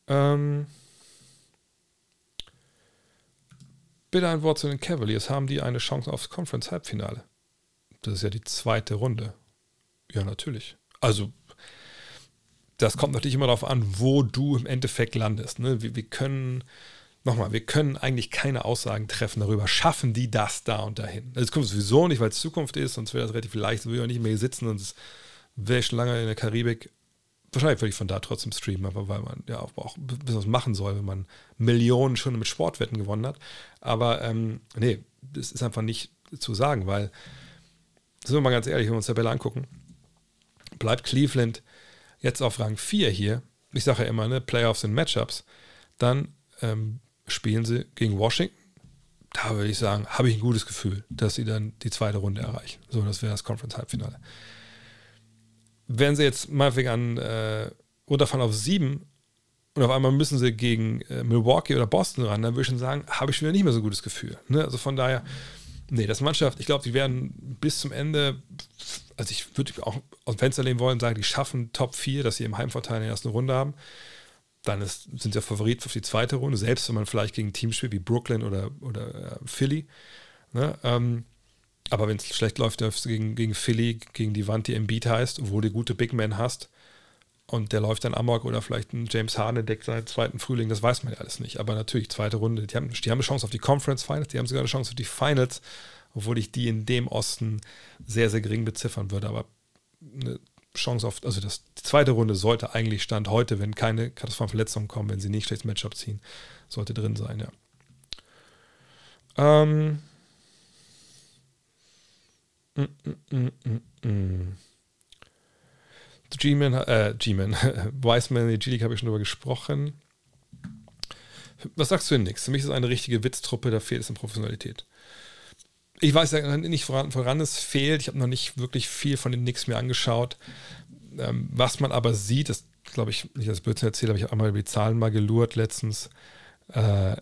Speaker 1: Ähm Bitte ein Wort zu den Cavaliers. Haben die eine Chance aufs Conference-Halbfinale? Das ist ja die zweite Runde. Ja, natürlich. Also, das kommt natürlich immer darauf an, wo du im Endeffekt landest. Ne? Wir, wir können nochmal, wir können eigentlich keine Aussagen treffen darüber, schaffen die das da und dahin. Das kommt sowieso nicht, weil es Zukunft ist, sonst wäre das relativ leicht, so ich auch nicht mehr hier sitzen und wäre schon lange in der Karibik. Wahrscheinlich würde ich von da trotzdem streamen, aber weil man ja auch ein bisschen was machen soll, wenn man Millionen schon mit Sportwetten gewonnen hat. Aber ähm, nee, das ist einfach nicht zu sagen, weil, sind wir mal ganz ehrlich, wenn wir uns Tabelle angucken, bleibt Cleveland jetzt auf Rang 4 hier, ich sage ja immer, ne, Playoffs sind Matchups, dann ähm, spielen sie gegen Washington. Da würde ich sagen, habe ich ein gutes Gefühl, dass sie dann die zweite Runde erreichen. So, das wäre das Conference-Halbfinale. Wenn sie jetzt mal an äh, runterfahren auf sieben und auf einmal müssen sie gegen äh, Milwaukee oder Boston ran, dann würde ich schon sagen, habe ich wieder nicht mehr so ein gutes Gefühl. Ne? Also von daher, nee, das Mannschaft, ich glaube, die werden bis zum Ende, also ich würde auch aus dem Fenster lehnen wollen, sagen, die schaffen Top 4, dass sie im Heimvorteil in der ersten Runde haben dann ist, sind sie Favorit für die zweite Runde, selbst wenn man vielleicht gegen ein Team spielt wie Brooklyn oder, oder äh, Philly. Ne? Ähm, aber wenn es schlecht läuft, du gegen, gegen Philly, gegen die Wand, die Embiid heißt, wo du gute Big Men hast und der läuft dann Amok oder vielleicht ein James Harden deckt seinen zweiten Frühling, das weiß man ja alles nicht. Aber natürlich, zweite Runde, die haben, die haben eine Chance auf die Conference Finals, die haben sogar eine Chance auf die Finals, obwohl ich die in dem Osten sehr, sehr gering beziffern würde. Aber eine Chance auf, also das, die zweite Runde sollte eigentlich Stand heute, wenn keine katastrophalen Verletzungen kommen, wenn sie nicht schlechtes Matchup ziehen, sollte drin sein, ja. Ähm. G-Man, äh, G-Man, Wiseman, die G-League habe ich schon drüber gesprochen. Was sagst du denn nichts? Für mich ist es eine richtige Witztruppe, da fehlt es an Professionalität ich weiß ja nicht, woran, woran es fehlt. Ich habe noch nicht wirklich viel von den Knicks mir angeschaut. Ähm, was man aber sieht, das glaube ich, nicht das Blödsinn erzählt, aber ich habe einmal über die Zahlen mal gelurrt letztens. Äh,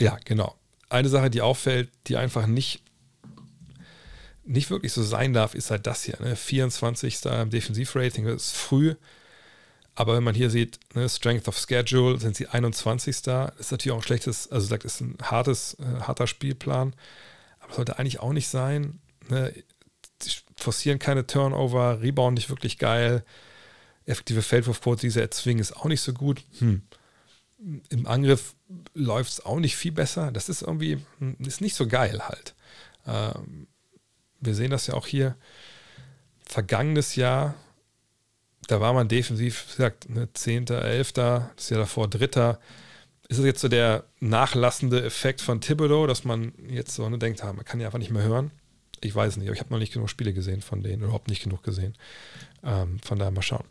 Speaker 1: ja, genau. Eine Sache, die auffällt, die einfach nicht, nicht wirklich so sein darf, ist halt das hier. Ne? 24. im Defensivrating, das ist früh. Aber wenn man hier sieht, ne, Strength of Schedule, sind sie 21. Das ist natürlich auch ein schlechtes, also das ist ein hartes, äh, harter Spielplan aber sollte eigentlich auch nicht sein. Ne? Sie forcieren keine Turnover, Rebound nicht wirklich geil. Effektive Feldwurfquote, die erzwingen, ist auch nicht so gut. Hm. Im Angriff läuft es auch nicht viel besser. Das ist irgendwie, hm, ist nicht so geil halt. Ähm, wir sehen das ja auch hier. Vergangenes Jahr, da war man defensiv, wie gesagt, ne, 10., 11., das Jahr davor Dritter ist es jetzt so der nachlassende Effekt von Thibodeau, dass man jetzt so ne, denkt, ah, man kann ja einfach nicht mehr hören? Ich weiß nicht, aber ich habe noch nicht genug Spiele gesehen von denen, überhaupt nicht genug gesehen. Ähm, von daher mal schauen.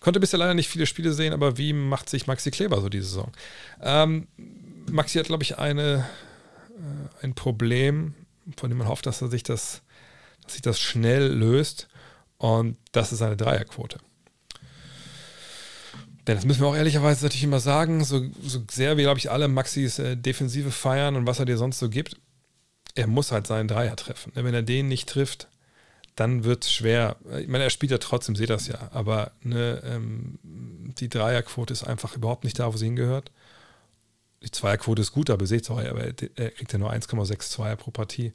Speaker 1: Konnte bisher leider nicht viele Spiele sehen, aber wie macht sich Maxi Kleber so diese Saison? Ähm, Maxi hat, glaube ich, eine, äh, ein Problem, von dem man hofft, dass er sich das, sich das schnell löst. Und das ist seine Dreierquote. Denn das müssen wir auch ehrlicherweise natürlich immer sagen, so, so sehr wie, glaube ich, alle Maxis äh, Defensive feiern und was er dir sonst so gibt, er muss halt seinen Dreier treffen. Wenn er den nicht trifft, dann wird es schwer. Ich meine, er spielt ja trotzdem, seht das ja, aber ne, ähm, die Dreierquote ist einfach überhaupt nicht da, wo sie hingehört. Die Zweierquote ist gut, aber seht es aber er, er kriegt ja nur 1,6 Zweier pro Partie.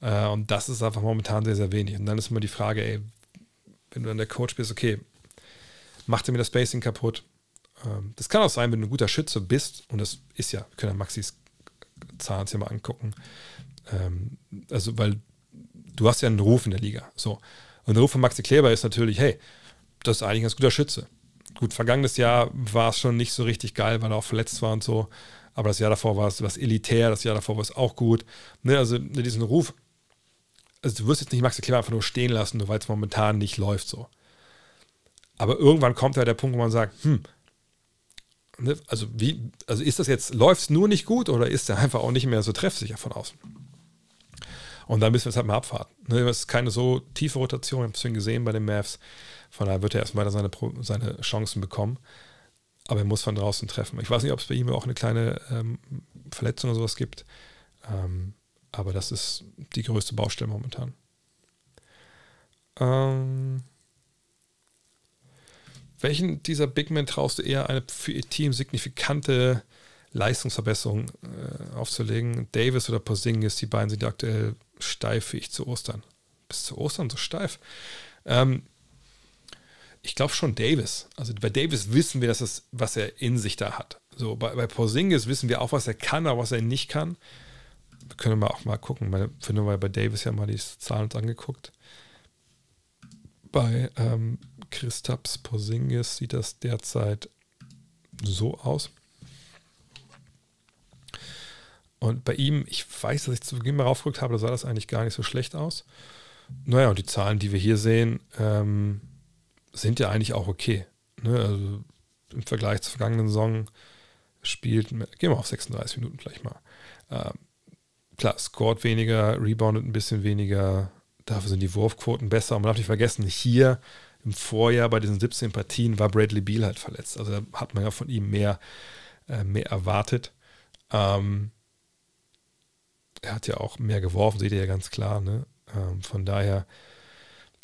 Speaker 1: Äh, und das ist einfach momentan sehr, sehr wenig. Und dann ist immer die Frage, ey, wenn du dann der Coach bist, okay, macht er mir das Spacing kaputt. Ähm, das kann auch sein, wenn du ein guter Schütze bist, und das ist ja, wir können ja Maxis Zahlen hier mal angucken. Ähm, also, weil du hast ja einen Ruf in der Liga. So. Und der Ruf von Maxi Kleber ist natürlich, hey, das ist eigentlich ein ganz guter Schütze. Gut, vergangenes Jahr war es schon nicht so richtig geil, weil er auch verletzt war und so. Aber das Jahr davor war es was elitär, das Jahr davor war es auch gut. Ne, also diesen Ruf, also du wirst jetzt nicht Maxi Kleber einfach nur stehen lassen, nur weil es momentan nicht läuft so. Aber irgendwann kommt ja der Punkt, wo man sagt, hm, ne, also wie, also ist das jetzt, läuft es nur nicht gut oder ist er einfach auch nicht mehr so treffsicher von außen? Und dann müssen wir es halt mal abwarten. Ne, das ist keine so tiefe Rotation, ich habe es gesehen bei den Mavs. Von daher wird er erstmal seine, seine Chancen bekommen. Aber er muss von draußen treffen. Ich weiß nicht, ob es bei ihm auch eine kleine ähm, Verletzung oder sowas gibt. Ähm, aber das ist die größte Baustelle momentan. Ähm, welchen dieser Big Men traust du eher eine für ihr Team signifikante Leistungsverbesserung äh, aufzulegen? Davis oder Porzingis, die beiden sind aktuell steif wie ich zu Ostern. Bis zu Ostern so steif. Ähm, ich glaube schon Davis. Also bei Davis wissen wir, dass es, was er in sich da hat. So, bei, bei Porzingis wissen wir auch, was er kann, aber was er nicht kann. Wir können mal auch mal gucken. Meine, finde mal bei Davis ja mal die Zahlen uns angeguckt. Bei ähm, Christaps Porzingis sieht das derzeit so aus. Und bei ihm, ich weiß, dass ich zu Beginn mal raufgerückt habe, da sah das eigentlich gar nicht so schlecht aus. Naja, und die Zahlen, die wir hier sehen, ähm, sind ja eigentlich auch okay. Ne? Also im Vergleich zur vergangenen Saison spielt, gehen wir auf 36 Minuten vielleicht mal. Ähm, klar, scored weniger, reboundet ein bisschen weniger, dafür sind die Wurfquoten besser. Und man darf nicht vergessen, hier im Vorjahr bei diesen 17 Partien war Bradley Beal halt verletzt. Also da hat man ja von ihm mehr, äh, mehr erwartet. Ähm, er hat ja auch mehr geworfen, seht ihr ja ganz klar. Ne? Ähm, von daher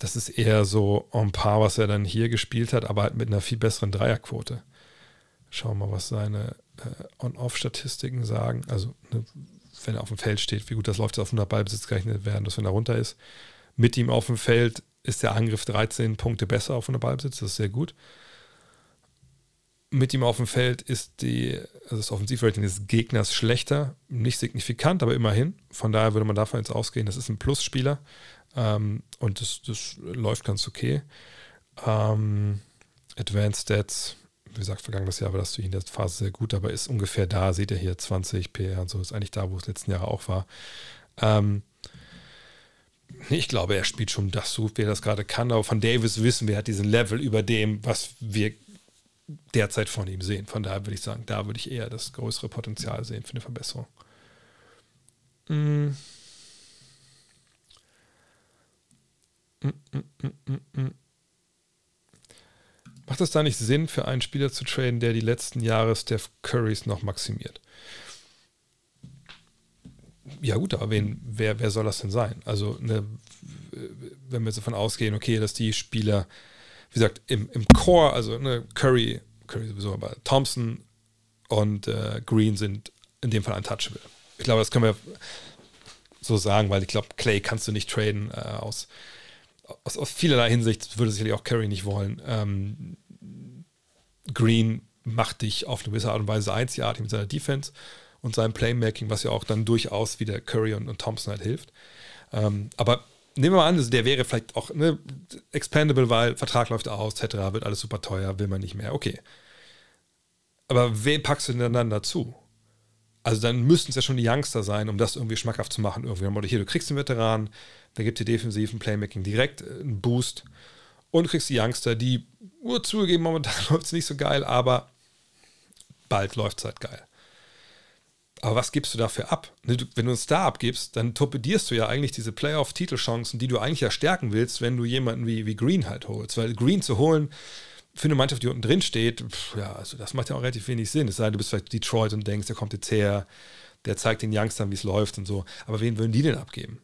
Speaker 1: das ist eher so ein paar, was er dann hier gespielt hat, aber halt mit einer viel besseren Dreierquote. Schauen wir mal, was seine äh, On-Off-Statistiken sagen. Also, ne, wenn er auf dem Feld steht, wie gut das läuft, auf 100 Ballbesitz gerechnet werden, dass wenn er runter ist. Mit ihm auf dem Feld ist der Angriff 13 Punkte besser auf 100 Ballbesitz, das ist sehr gut. Mit ihm auf dem Feld ist die, also das Offensivrating des Gegners schlechter, nicht signifikant, aber immerhin. Von daher würde man davon jetzt ausgehen, das ist ein Plusspieler. Ähm, und das, das läuft ganz okay. Ähm, Advanced Stats, wie gesagt, vergangenes Jahr war das in der Phase sehr gut, aber ist ungefähr da, seht ihr hier 20 PR und so, ist eigentlich da, wo es letzten Jahre auch war. Ähm, ich glaube, er spielt schon das so, wie er das gerade kann, aber von Davis wissen wir, er hat diesen Level über dem, was wir derzeit von ihm sehen. Von daher würde ich sagen, da würde ich eher das größere Potenzial sehen für eine Verbesserung. Mhm. Macht es da nicht Sinn, für einen Spieler zu traden, der die letzten Jahre Steph Currys noch maximiert? Ja, gut, aber wen, wer, wer soll das denn sein? Also, ne, wenn wir jetzt davon ausgehen, okay, dass die Spieler, wie gesagt, im, im Core, also ne, Curry, Curry sowieso, aber Thompson und äh, Green sind in dem Fall untouchable. Ich glaube, das können wir so sagen, weil ich glaube, Clay kannst du nicht traden äh, aus aus, aus vielerlei Hinsicht würde sicherlich auch Curry nicht wollen. Ähm, Green macht dich auf eine gewisse Art und Weise einzigartig mit seiner Defense und seinem Playmaking, was ja auch dann durchaus wieder Curry und, und Thompson halt hilft. Ähm, aber nehmen wir mal an, also der wäre vielleicht auch ne, expandable, weil Vertrag läuft aus, etc., wird alles super teuer, will man nicht mehr. Okay. Aber wen packst du denn dann dazu? Also dann müssten es ja schon die Youngster sein, um das irgendwie schmackhaft zu machen. Irgendwie. Hier, du kriegst den Veteran, da gibt dir defensiven Playmaking direkt äh, einen Boost und kriegst die Youngster, die, uh, zugegeben, momentan läuft es nicht so geil, aber bald läuft es halt geil. Aber was gibst du dafür ab? Ne, wenn du einen Star abgibst, dann torpedierst du ja eigentlich diese Playoff-Titelchancen, die du eigentlich ja stärken willst, wenn du jemanden wie, wie Green halt holst. Weil Green zu holen, für eine Mannschaft, die unten drin steht, pff, ja, also das macht ja auch relativ wenig Sinn. Es sei denn, du bist vielleicht Detroit und denkst, der kommt jetzt her, der zeigt den Youngstern, wie es läuft und so. Aber wen würden die denn abgeben?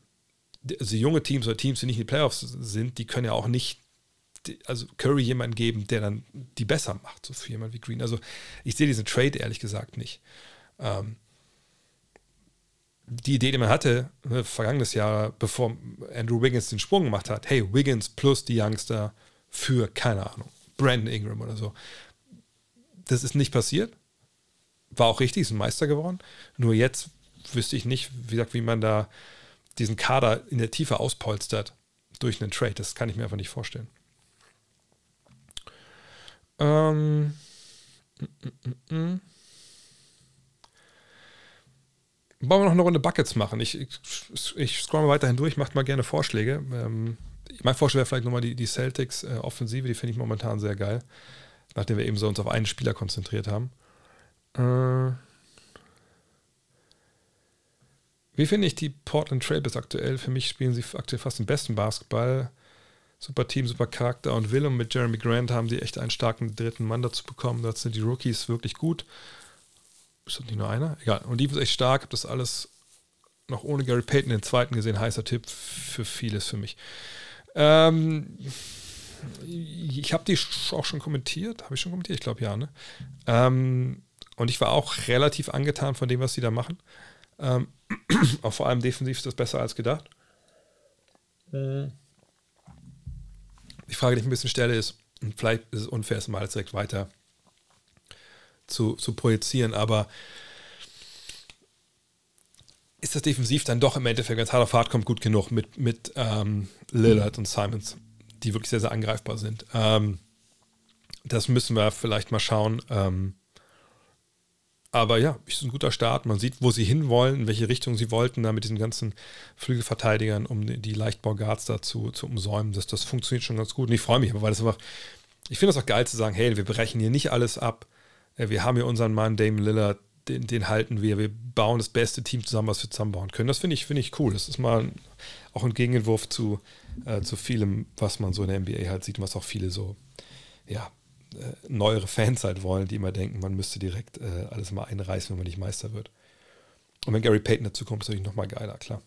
Speaker 1: Also junge Teams oder Teams, die nicht in die Playoffs sind, die können ja auch nicht, also Curry jemanden geben, der dann die besser macht, so für jemanden wie Green. Also ich sehe diesen Trade ehrlich gesagt nicht. Ähm, die Idee, die man hatte, ne, vergangenes Jahr, bevor Andrew Wiggins den Sprung gemacht hat, hey, Wiggins plus die Youngster für, keine Ahnung, Brandon Ingram oder so. Das ist nicht passiert. War auch richtig, ist ein Meister geworden. Nur jetzt wüsste ich nicht, wie gesagt, wie man da diesen Kader in der Tiefe auspolstert durch einen Trade. Das kann ich mir einfach nicht vorstellen. Ähm. Wollen wir noch eine Runde Buckets machen? Ich, ich, ich scroll mal weiterhin durch, macht mal gerne Vorschläge. Ähm, mein Vorschlag wäre vielleicht nochmal die, die Celtics-Offensive, äh, die finde ich momentan sehr geil, nachdem wir eben so uns auf einen Spieler konzentriert haben. Äh, wie finde ich die Portland Trailblazers aktuell? Für mich spielen sie aktuell fast den besten Basketball. Super Team, super Charakter und Willem mit Jeremy Grant haben sie echt einen starken dritten Mann dazu bekommen. Da sind die Rookies wirklich gut. Ist das nicht nur einer? Egal. Und die ist echt stark. Habe das alles noch ohne Gary Payton den zweiten gesehen. Heißer Tipp für vieles für mich. Ähm, ich habe die auch schon kommentiert. Habe ich schon kommentiert? Ich glaube ja. Ne? Ähm, und ich war auch relativ angetan von dem, was sie da machen. Ähm, auch vor allem defensiv ist das besser als gedacht. Die Frage, die ich ein bisschen stelle, ist, und vielleicht ist es unfair, es mal direkt weiter zu, zu projizieren, aber ist das defensiv dann doch im Endeffekt, wenn es hart auf hart kommt, gut genug mit, mit ähm, Lillard und Simons, die wirklich sehr, sehr angreifbar sind. Ähm, das müssen wir vielleicht mal schauen. Ähm, aber ja, ist ein guter Start. Man sieht, wo sie hinwollen, in welche Richtung sie wollten, da mit diesen ganzen Flügelverteidigern, um die Leichtbauguards da zu, umsäumen. Das, das funktioniert schon ganz gut. Und ich freue mich, weil das einfach, ich finde das auch geil zu sagen, hey, wir brechen hier nicht alles ab. Äh, wir haben hier unseren Mann Damon Lillard, den, den halten wir. Wir bauen das beste Team zusammen, was wir zusammenbauen können. Das finde ich, find ich cool. Das ist mal auch ein Gegenentwurf zu, äh, zu vielem, was man so in der NBA halt sieht, was auch viele so, ja, äh, neuere Fans halt wollen, die immer denken, man müsste direkt äh, alles mal einreißen, wenn man nicht Meister wird. Und wenn Gary Payton dazu kommt, ist natürlich nochmal geiler, klar.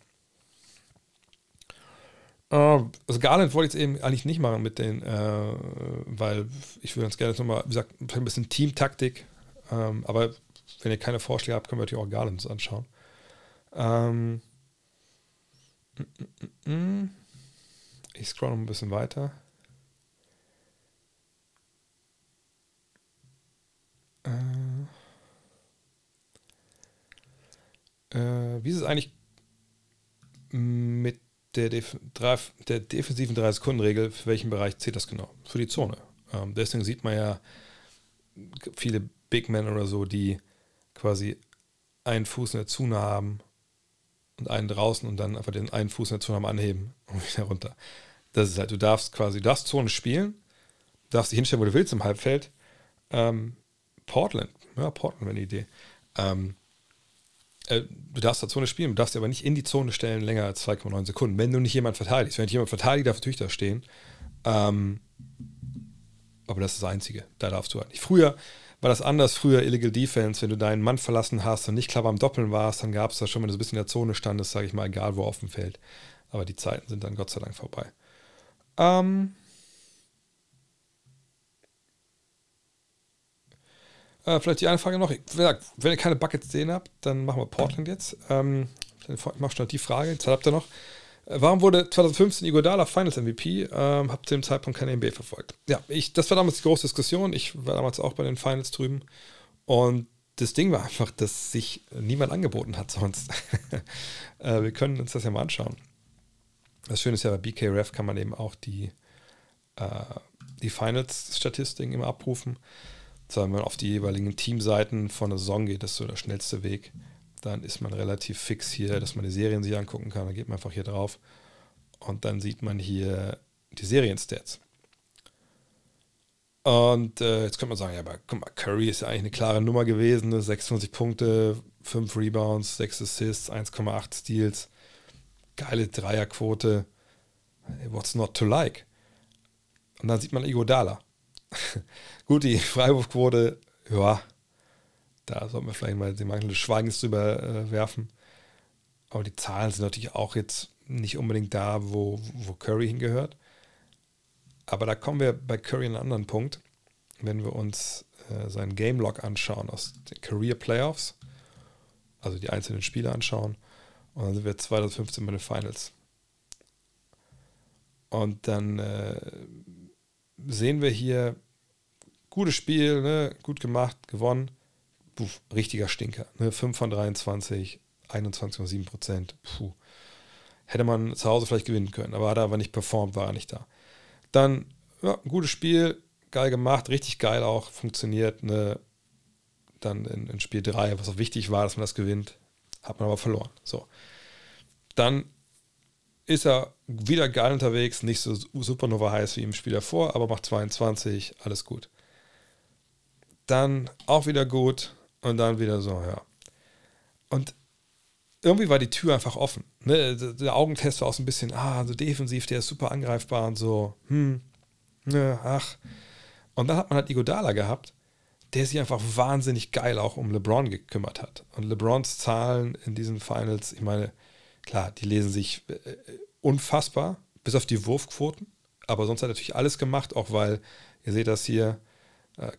Speaker 1: Uh, also Garland wollte ich jetzt eben eigentlich nicht machen mit den, äh, weil ich würde ganz gerne nochmal, wie gesagt, ein bisschen Teamtaktik, ähm, aber wenn ihr keine Vorschläge habt, können wir natürlich auch Garland anschauen. Ähm, ich scroll noch ein bisschen weiter. Äh, äh, wie ist es eigentlich mit der, Def der defensiven 3-Sekunden-Regel? Für welchen Bereich zählt das genau? Für die Zone. Ähm, deswegen sieht man ja viele Big Men oder so, die quasi einen Fuß in der Zone haben und einen draußen und dann einfach den einen Fuß in der Zone haben anheben und wieder runter. Das ist halt, du darfst quasi, du darfst Zone spielen, darfst dich hinstellen, wo du willst im Halbfeld. Ähm, Portland. Ja, Portland wäre eine Idee. Ähm, äh, du darfst da Zone spielen, du darfst aber nicht in die Zone stellen länger als 2,9 Sekunden, wenn du nicht jemand verteidigst. Wenn dich jemand verteidigt, darf natürlich da stehen. Ähm, aber das ist das Einzige. Da darfst du halt nicht. Früher war das anders. Früher Illegal Defense, wenn du deinen Mann verlassen hast und nicht klar beim Doppeln warst, dann gab es da schon, wenn du so ein bisschen in der Zone standest, sage ich mal, egal wo auf dem Feld. Aber die Zeiten sind dann Gott sei Dank vorbei. Ähm, Äh, vielleicht die eine Frage noch. wenn ihr keine Buckets sehen habt, dann machen wir Portland jetzt. Ähm, dann mach schnell die Frage. Zeit habt ihr noch. Äh, warum wurde 2015 Iguodala Finals MVP? Ähm, habt zu dem Zeitpunkt keine NBA verfolgt. Ja, ich, das war damals die große Diskussion. Ich war damals auch bei den Finals drüben. Und das Ding war einfach, dass sich niemand angeboten hat sonst. äh, wir können uns das ja mal anschauen. Das Schöne ist ja, bei BKRF kann man eben auch die, äh, die Finals-Statistiken immer abrufen wenn man auf die jeweiligen Teamseiten von der Saison geht, das ist so der schnellste Weg, dann ist man relativ fix hier, dass man die Serien sich angucken kann. Dann geht man einfach hier drauf und dann sieht man hier die Serienstats. Und äh, jetzt könnte man sagen, ja, aber guck mal, Curry ist ja eigentlich eine klare Nummer gewesen, ne? 26 Punkte, 5 Rebounds, 6 Assists, 1,8 Steals, geile Dreierquote. What's not to like? Und dann sieht man Igodala. Gut, die Freiwurfquote, ja, da sollten wir vielleicht mal den Mangel des Schweigens drüber äh, werfen. Aber die Zahlen sind natürlich auch jetzt nicht unbedingt da, wo, wo Curry hingehört. Aber da kommen wir bei Curry an einen anderen Punkt. Wenn wir uns äh, seinen Game Log anschauen aus den Career Playoffs, also die einzelnen Spiele anschauen, und dann sind wir 2015 bei den Finals. Und dann äh, sehen wir hier gutes Spiel, ne? gut gemacht, gewonnen. Puh, richtiger Stinker. Ne? 5 von 23, 21,7 Prozent. Puh. Hätte man zu Hause vielleicht gewinnen können, aber hat er aber nicht performt, war er nicht da. Dann, ja, gutes Spiel, geil gemacht, richtig geil auch, funktioniert. Ne? Dann in, in Spiel 3, was auch wichtig war, dass man das gewinnt, hat man aber verloren. So. Dann ist er wieder geil unterwegs, nicht so supernova heiß wie im Spiel davor, aber macht 22, alles gut. Dann auch wieder gut und dann wieder so, ja. Und irgendwie war die Tür einfach offen. Ne? Der Augentest war auch so ein bisschen, ah, so defensiv, der ist super angreifbar und so, hm, ne, ach. Und dann hat man halt Igodala gehabt, der sich einfach wahnsinnig geil auch um LeBron gekümmert hat. Und LeBrons Zahlen in diesen Finals, ich meine, klar, die lesen sich äh, unfassbar, bis auf die Wurfquoten. Aber sonst hat er natürlich alles gemacht, auch weil, ihr seht das hier, äh,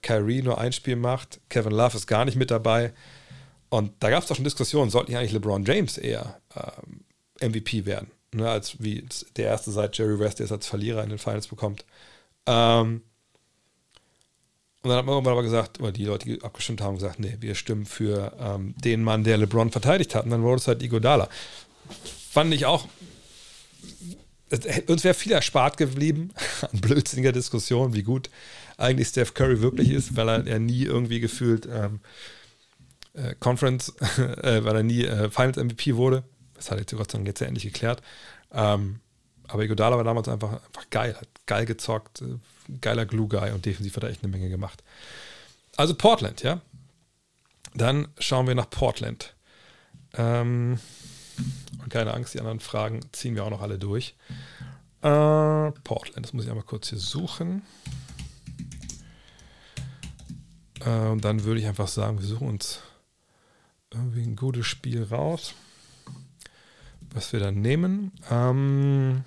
Speaker 1: Kyrie nur ein Spiel macht, Kevin Love ist gar nicht mit dabei. Und da gab es doch schon Diskussionen, sollten nicht eigentlich LeBron James eher ähm, MVP werden, ne, als wie der erste seit Jerry West, der es als Verlierer in den Finals bekommt. Ähm, und dann hat man irgendwann aber gesagt, oder die Leute, die abgestimmt haben, gesagt, nee, wir stimmen für ähm, den Mann, der LeBron verteidigt hat. Und dann wurde es halt Igodala. Fand ich auch, uns wäre viel erspart geblieben an blödsinniger Diskussion, wie gut eigentlich Steph Curry wirklich ist, weil er, er nie irgendwie gefühlt ähm, äh, Conference, äh, weil er nie äh, Finals MVP wurde. Das hat jetzt Gott jetzt ja endlich geklärt. Ähm, aber Igodala war damals einfach, einfach geil, hat geil gezockt, äh, geiler Glue-Guy und defensiv hat er echt eine Menge gemacht. Also Portland, ja. Dann schauen wir nach Portland. Ähm, und keine Angst, die anderen Fragen ziehen wir auch noch alle durch. Äh, Portland, das muss ich einmal kurz hier suchen. Äh, und dann würde ich einfach sagen, wir suchen uns irgendwie ein gutes Spiel raus, was wir dann nehmen. Ähm,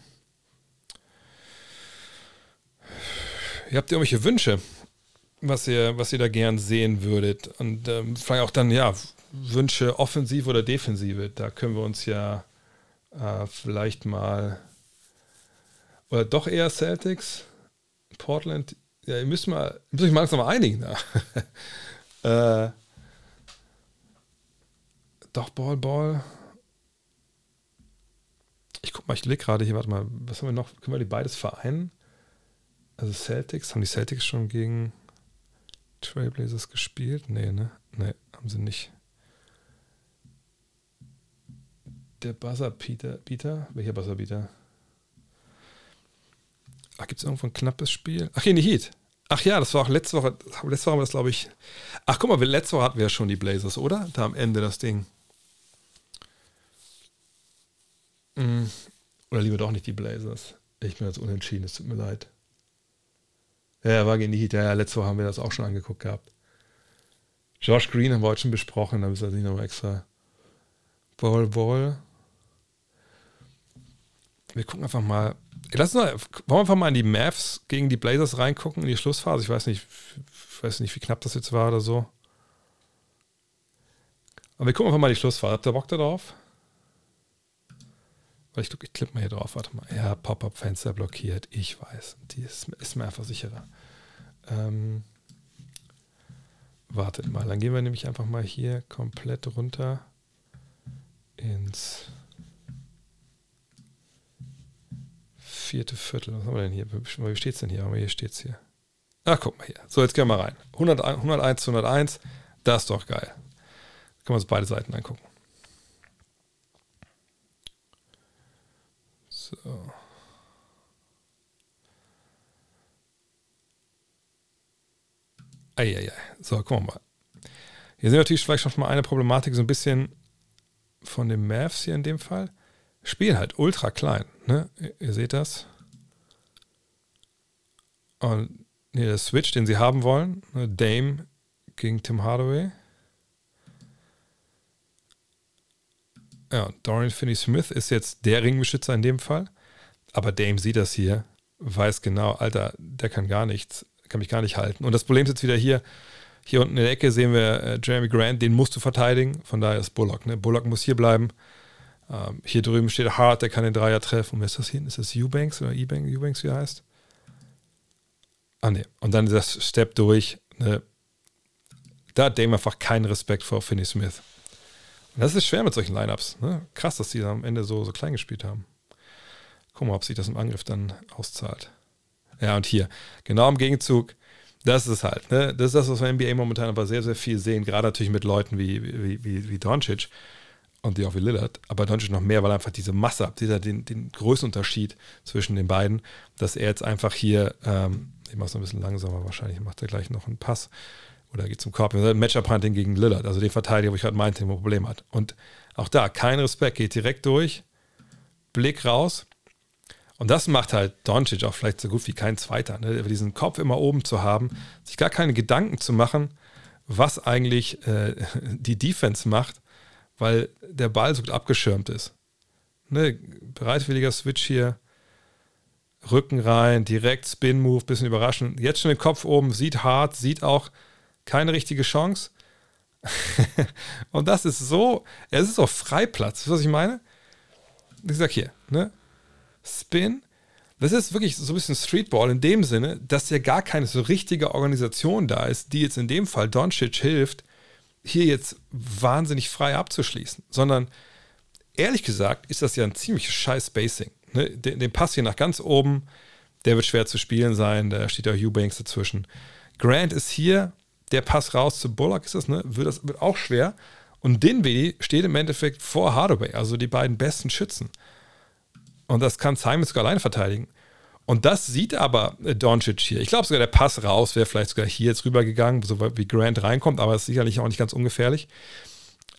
Speaker 1: ihr habt ihr irgendwelche Wünsche, was ihr, was ihr da gern sehen würdet? Und ähm, vielleicht auch dann, ja, Wünsche Offensive oder Defensive. Da können wir uns ja äh, vielleicht mal oder doch eher Celtics, Portland. Ja, ihr müsst mal, müsst euch mal langsam mal einigen. äh, doch, Ball, Ball. Ich guck mal, ich leg gerade hier, warte mal, was haben wir noch? Können wir die beides vereinen? Also Celtics, haben die Celtics schon gegen Trailblazers gespielt? Nee, ne? Nee, haben sie nicht. Der Buzzer-Beater, welcher Buzzer-Beater? Ach, gibt es irgendwo ein knappes Spiel? Ach, hier in die Heat. Ach ja, das war auch letzte Woche. Letzte Woche haben wir das, glaube ich. Ach, guck mal, letzte Woche hatten wir ja schon die Blazers, oder? Da am Ende das Ding. Mm. Oder lieber doch nicht die Blazers. Ich bin jetzt unentschieden, es tut mir leid. Ja, war gegen die Heat. Ja, letzte Woche haben wir das auch schon angeguckt gehabt. Josh Green haben wir heute schon besprochen, da müssen wir nicht nochmal extra. Ball, Ball. Wir gucken einfach mal. Lass uns mal, wollen wir einfach mal in die Mavs gegen die Blazers reingucken, in die Schlussphase. Ich weiß nicht, ich weiß nicht, wie knapp das jetzt war oder so. Aber wir gucken einfach mal die Schlussphase. Habt ihr Bock darauf? Weil ich, ich klippe mal hier drauf, warte mal. Ja, Pop-Up-Fenster blockiert. Ich weiß. Die ist, ist mir einfach sicherer. Ähm, wartet mal. Dann gehen wir nämlich einfach mal hier komplett runter ins vierte Viertel. Was haben wir denn hier? Wie steht es denn hier? Hier steht es hier. Ach, guck mal hier. So, jetzt gehen wir mal rein. 100, 101 zu 101. Das ist doch geil. Können wir uns beide Seiten angucken. So. Eieiei. So, gucken wir mal. Hier sehen wir natürlich vielleicht schon mal eine Problematik, so ein bisschen von den Mavs hier in dem Fall. Spielen halt ultra klein. Ne? Ihr seht das. Und nee, der Switch, den sie haben wollen, ne? Dame gegen Tim Hardaway. Ja, Dorian Finney-Smith ist jetzt der Ringbeschützer in dem Fall. Aber Dame sieht das hier, weiß genau, Alter, der kann gar nichts, kann mich gar nicht halten. Und das Problem ist jetzt wieder hier, hier unten in der Ecke sehen wir äh, Jeremy Grant, den musst du verteidigen. Von daher ist Bullock. Ne? Bullock muss hier bleiben. Ähm, hier drüben steht Hart, der kann den Dreier treffen. Und wer ist das hier? Ist das Eubanks oder Eubanks, Eubanks wie er heißt? Ah, ne. Und dann das Step durch. Ne? Da hat Dame einfach keinen Respekt vor Finney Smith. Das ist schwer mit solchen Lineups. Ne? Krass, dass die am Ende so, so klein gespielt haben. Wir mal, ob sich das im Angriff dann auszahlt. Ja, und hier, genau im Gegenzug, Das ist halt, ne? Das ist das, was wir in NBA momentan aber sehr, sehr viel sehen, gerade natürlich mit Leuten wie, wie, wie, wie Doncic und die auch wie Lillard, aber Doncic noch mehr, weil einfach diese Masse dieser den, den größten Unterschied zwischen den beiden, dass er jetzt einfach hier, ähm, ich mache es ein bisschen langsamer, wahrscheinlich macht er gleich noch einen Pass oder geht zum Korb. Matchup-Hunting gegen Lillard, also den Verteidiger, wo ich gerade meinte, ein Problem hat. Und auch da, kein Respekt, geht direkt durch, Blick raus und das macht halt Doncic auch vielleicht so gut wie kein Zweiter. Ne? Diesen Kopf immer oben zu haben, sich gar keine Gedanken zu machen, was eigentlich äh, die Defense macht, weil der Ball so gut abgeschirmt ist. Ne? Bereitwilliger Switch hier, Rücken rein, direkt Spin-Move, bisschen überraschend. Jetzt schon den Kopf oben, sieht hart, sieht auch keine richtige Chance. und das ist so, es ist auch Freiplatz, was ich meine? Ich sag hier, ne? Spin. Das ist wirklich so ein bisschen Streetball in dem Sinne, dass ja gar keine so richtige Organisation da ist, die jetzt in dem Fall Doncic hilft, hier jetzt wahnsinnig frei abzuschließen, sondern ehrlich gesagt ist das ja ein ziemliches scheiß Spacing. Ne? Den, den, Pass hier nach ganz oben, der wird schwer zu spielen sein, da steht ja Eubanks dazwischen. Grant ist hier, der Pass raus zu Bullock ist das, ne? Wird, das wird auch schwer. Und Dinwiddie steht im Endeffekt vor Hardaway, also die beiden besten Schützen. Und das kann Simon sogar alleine verteidigen. Und das sieht aber äh, Doncic hier. Ich glaube sogar, der Pass raus wäre vielleicht sogar hier jetzt rübergegangen, so wie Grant reinkommt, aber ist sicherlich auch nicht ganz ungefährlich.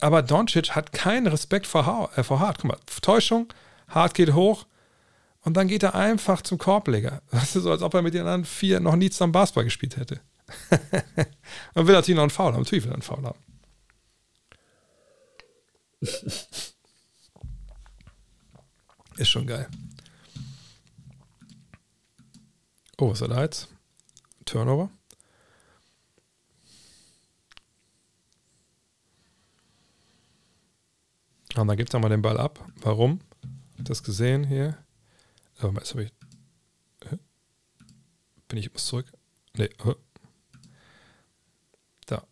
Speaker 1: Aber Doncic hat keinen Respekt vor, ha äh, vor Hart. Guck mal, Täuschung, Hart geht hoch und dann geht er einfach zum Korbleger. Das ist so, als ob er mit den anderen vier noch nie zusammen Basketball gespielt hätte. und will natürlich noch einen Foul haben. Natürlich will er einen Foul haben. Ist schon geil. Oh, was da jetzt? Turnover. Und dann gibt es nochmal den Ball ab. Warum? Das gesehen hier. Oh, jetzt habe ich. Bin ich zurück? Nee. Da.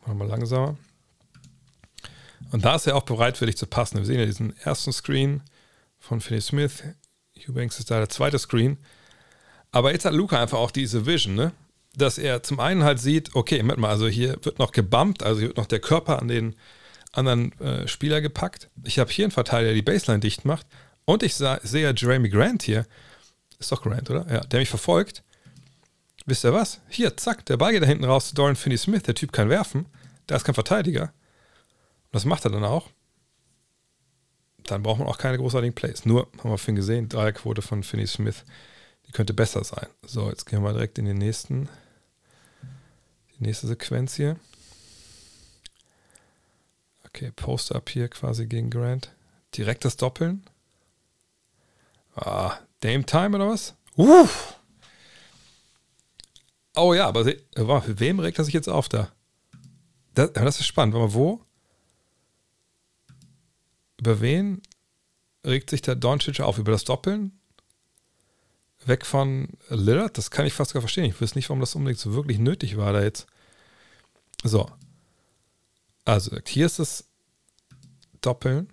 Speaker 1: Machen wir mal langsamer. Und da ist er auch bereitwillig zu passen. Wir sehen ja diesen ersten Screen von Finney Smith. Eubanks ist da der zweite Screen. Aber jetzt hat Luca einfach auch diese Vision, ne? dass er zum einen halt sieht, okay, mal, also hier wird noch gebumpt, also hier wird noch der Körper an den anderen äh, Spieler gepackt. Ich habe hier einen Verteidiger, der die Baseline dicht macht. Und ich sah, sehe Jeremy Grant hier. Ist doch Grant, oder? Ja, der mich verfolgt. Wisst ihr was? Hier, zack, der Ball geht da hinten raus zu Dorian Finney Smith. Der Typ kann werfen. Da ist kein Verteidiger. Und das macht er dann auch. Dann braucht man auch keine großartigen Plays. Nur, haben wir vorhin gesehen, Dreierquote von Finney Smith, die könnte besser sein. So, jetzt gehen wir direkt in den nächsten, die nächste Sequenz hier. Okay, Post-Up hier quasi gegen Grant. Direkt das Doppeln. Ah, Dame Time oder was? Uff. Oh ja, aber für wem regt er sich jetzt auf da? Das, das ist spannend. Warte mal, wo? Über wen regt sich der Doncic auf? Über das Doppeln? Weg von Lillard? Das kann ich fast gar verstehen. Ich weiß nicht, warum das unbedingt so wirklich nötig war da jetzt. So. Also, hier ist das Doppeln.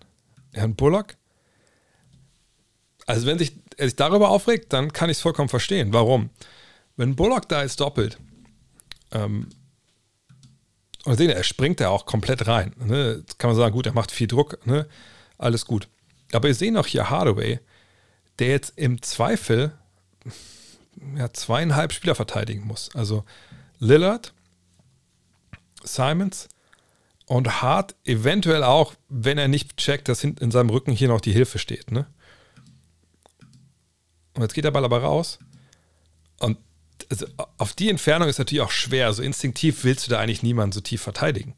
Speaker 1: Herrn Bullock. Also, wenn sich, er sich darüber aufregt, dann kann ich es vollkommen verstehen. Warum? Wenn Bullock da ist doppelt, ähm, und sehen, er springt da auch komplett rein. Ne? Jetzt kann man sagen, gut, er macht viel Druck. Ne? alles gut. Aber ihr seht auch hier Hardaway, der jetzt im Zweifel ja, zweieinhalb Spieler verteidigen muss. Also Lillard, Simons und Hart eventuell auch, wenn er nicht checkt, dass in seinem Rücken hier noch die Hilfe steht. Ne? Und jetzt geht der Ball aber raus. Und also auf die Entfernung ist natürlich auch schwer. So instinktiv willst du da eigentlich niemanden so tief verteidigen.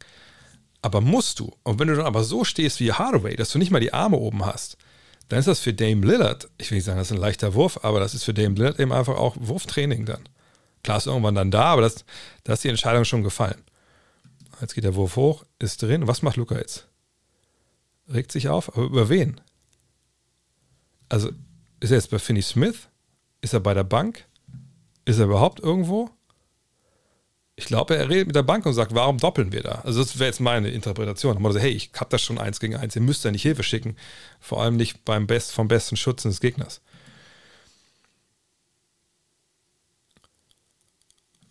Speaker 1: Aber musst du. Und wenn du dann aber so stehst wie Hardaway, dass du nicht mal die Arme oben hast, dann ist das für Dame Lillard, ich will nicht sagen, das ist ein leichter Wurf, aber das ist für Dame Lillard eben einfach auch Wurftraining dann. Klar ist irgendwann dann da, aber das, da ist die Entscheidung schon gefallen. Jetzt geht der Wurf hoch, ist drin. Was macht Luca jetzt? Regt sich auf, aber über wen? Also, ist er jetzt bei Finney Smith? Ist er bei der Bank? Ist er überhaupt irgendwo? Ich glaube, er redet mit der Bank und sagt, warum doppeln wir da? Also das wäre jetzt meine Interpretation. Man sagt, hey, ich habe das schon eins gegen eins, ihr müsst ja nicht Hilfe schicken. Vor allem nicht beim Best, vom besten Schützen des Gegners.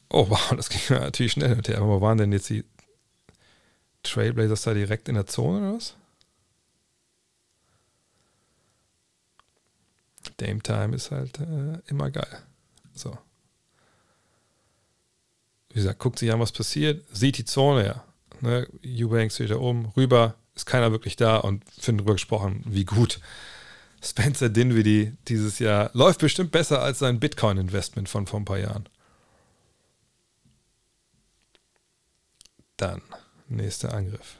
Speaker 1: Oh, wow, das ging natürlich schnell her. Wo waren denn jetzt die Trailblazers da direkt in der Zone oder was? Dame Time ist halt äh, immer geil. So. Wie gesagt, guckt sich an, was passiert, sieht die Zone, ja. Ne, Eubanks da oben, rüber, ist keiner wirklich da und finden drüber gesprochen, wie gut Spencer Dinwiddie dieses Jahr läuft bestimmt besser als sein Bitcoin-Investment von vor ein paar Jahren. Dann, nächster Angriff.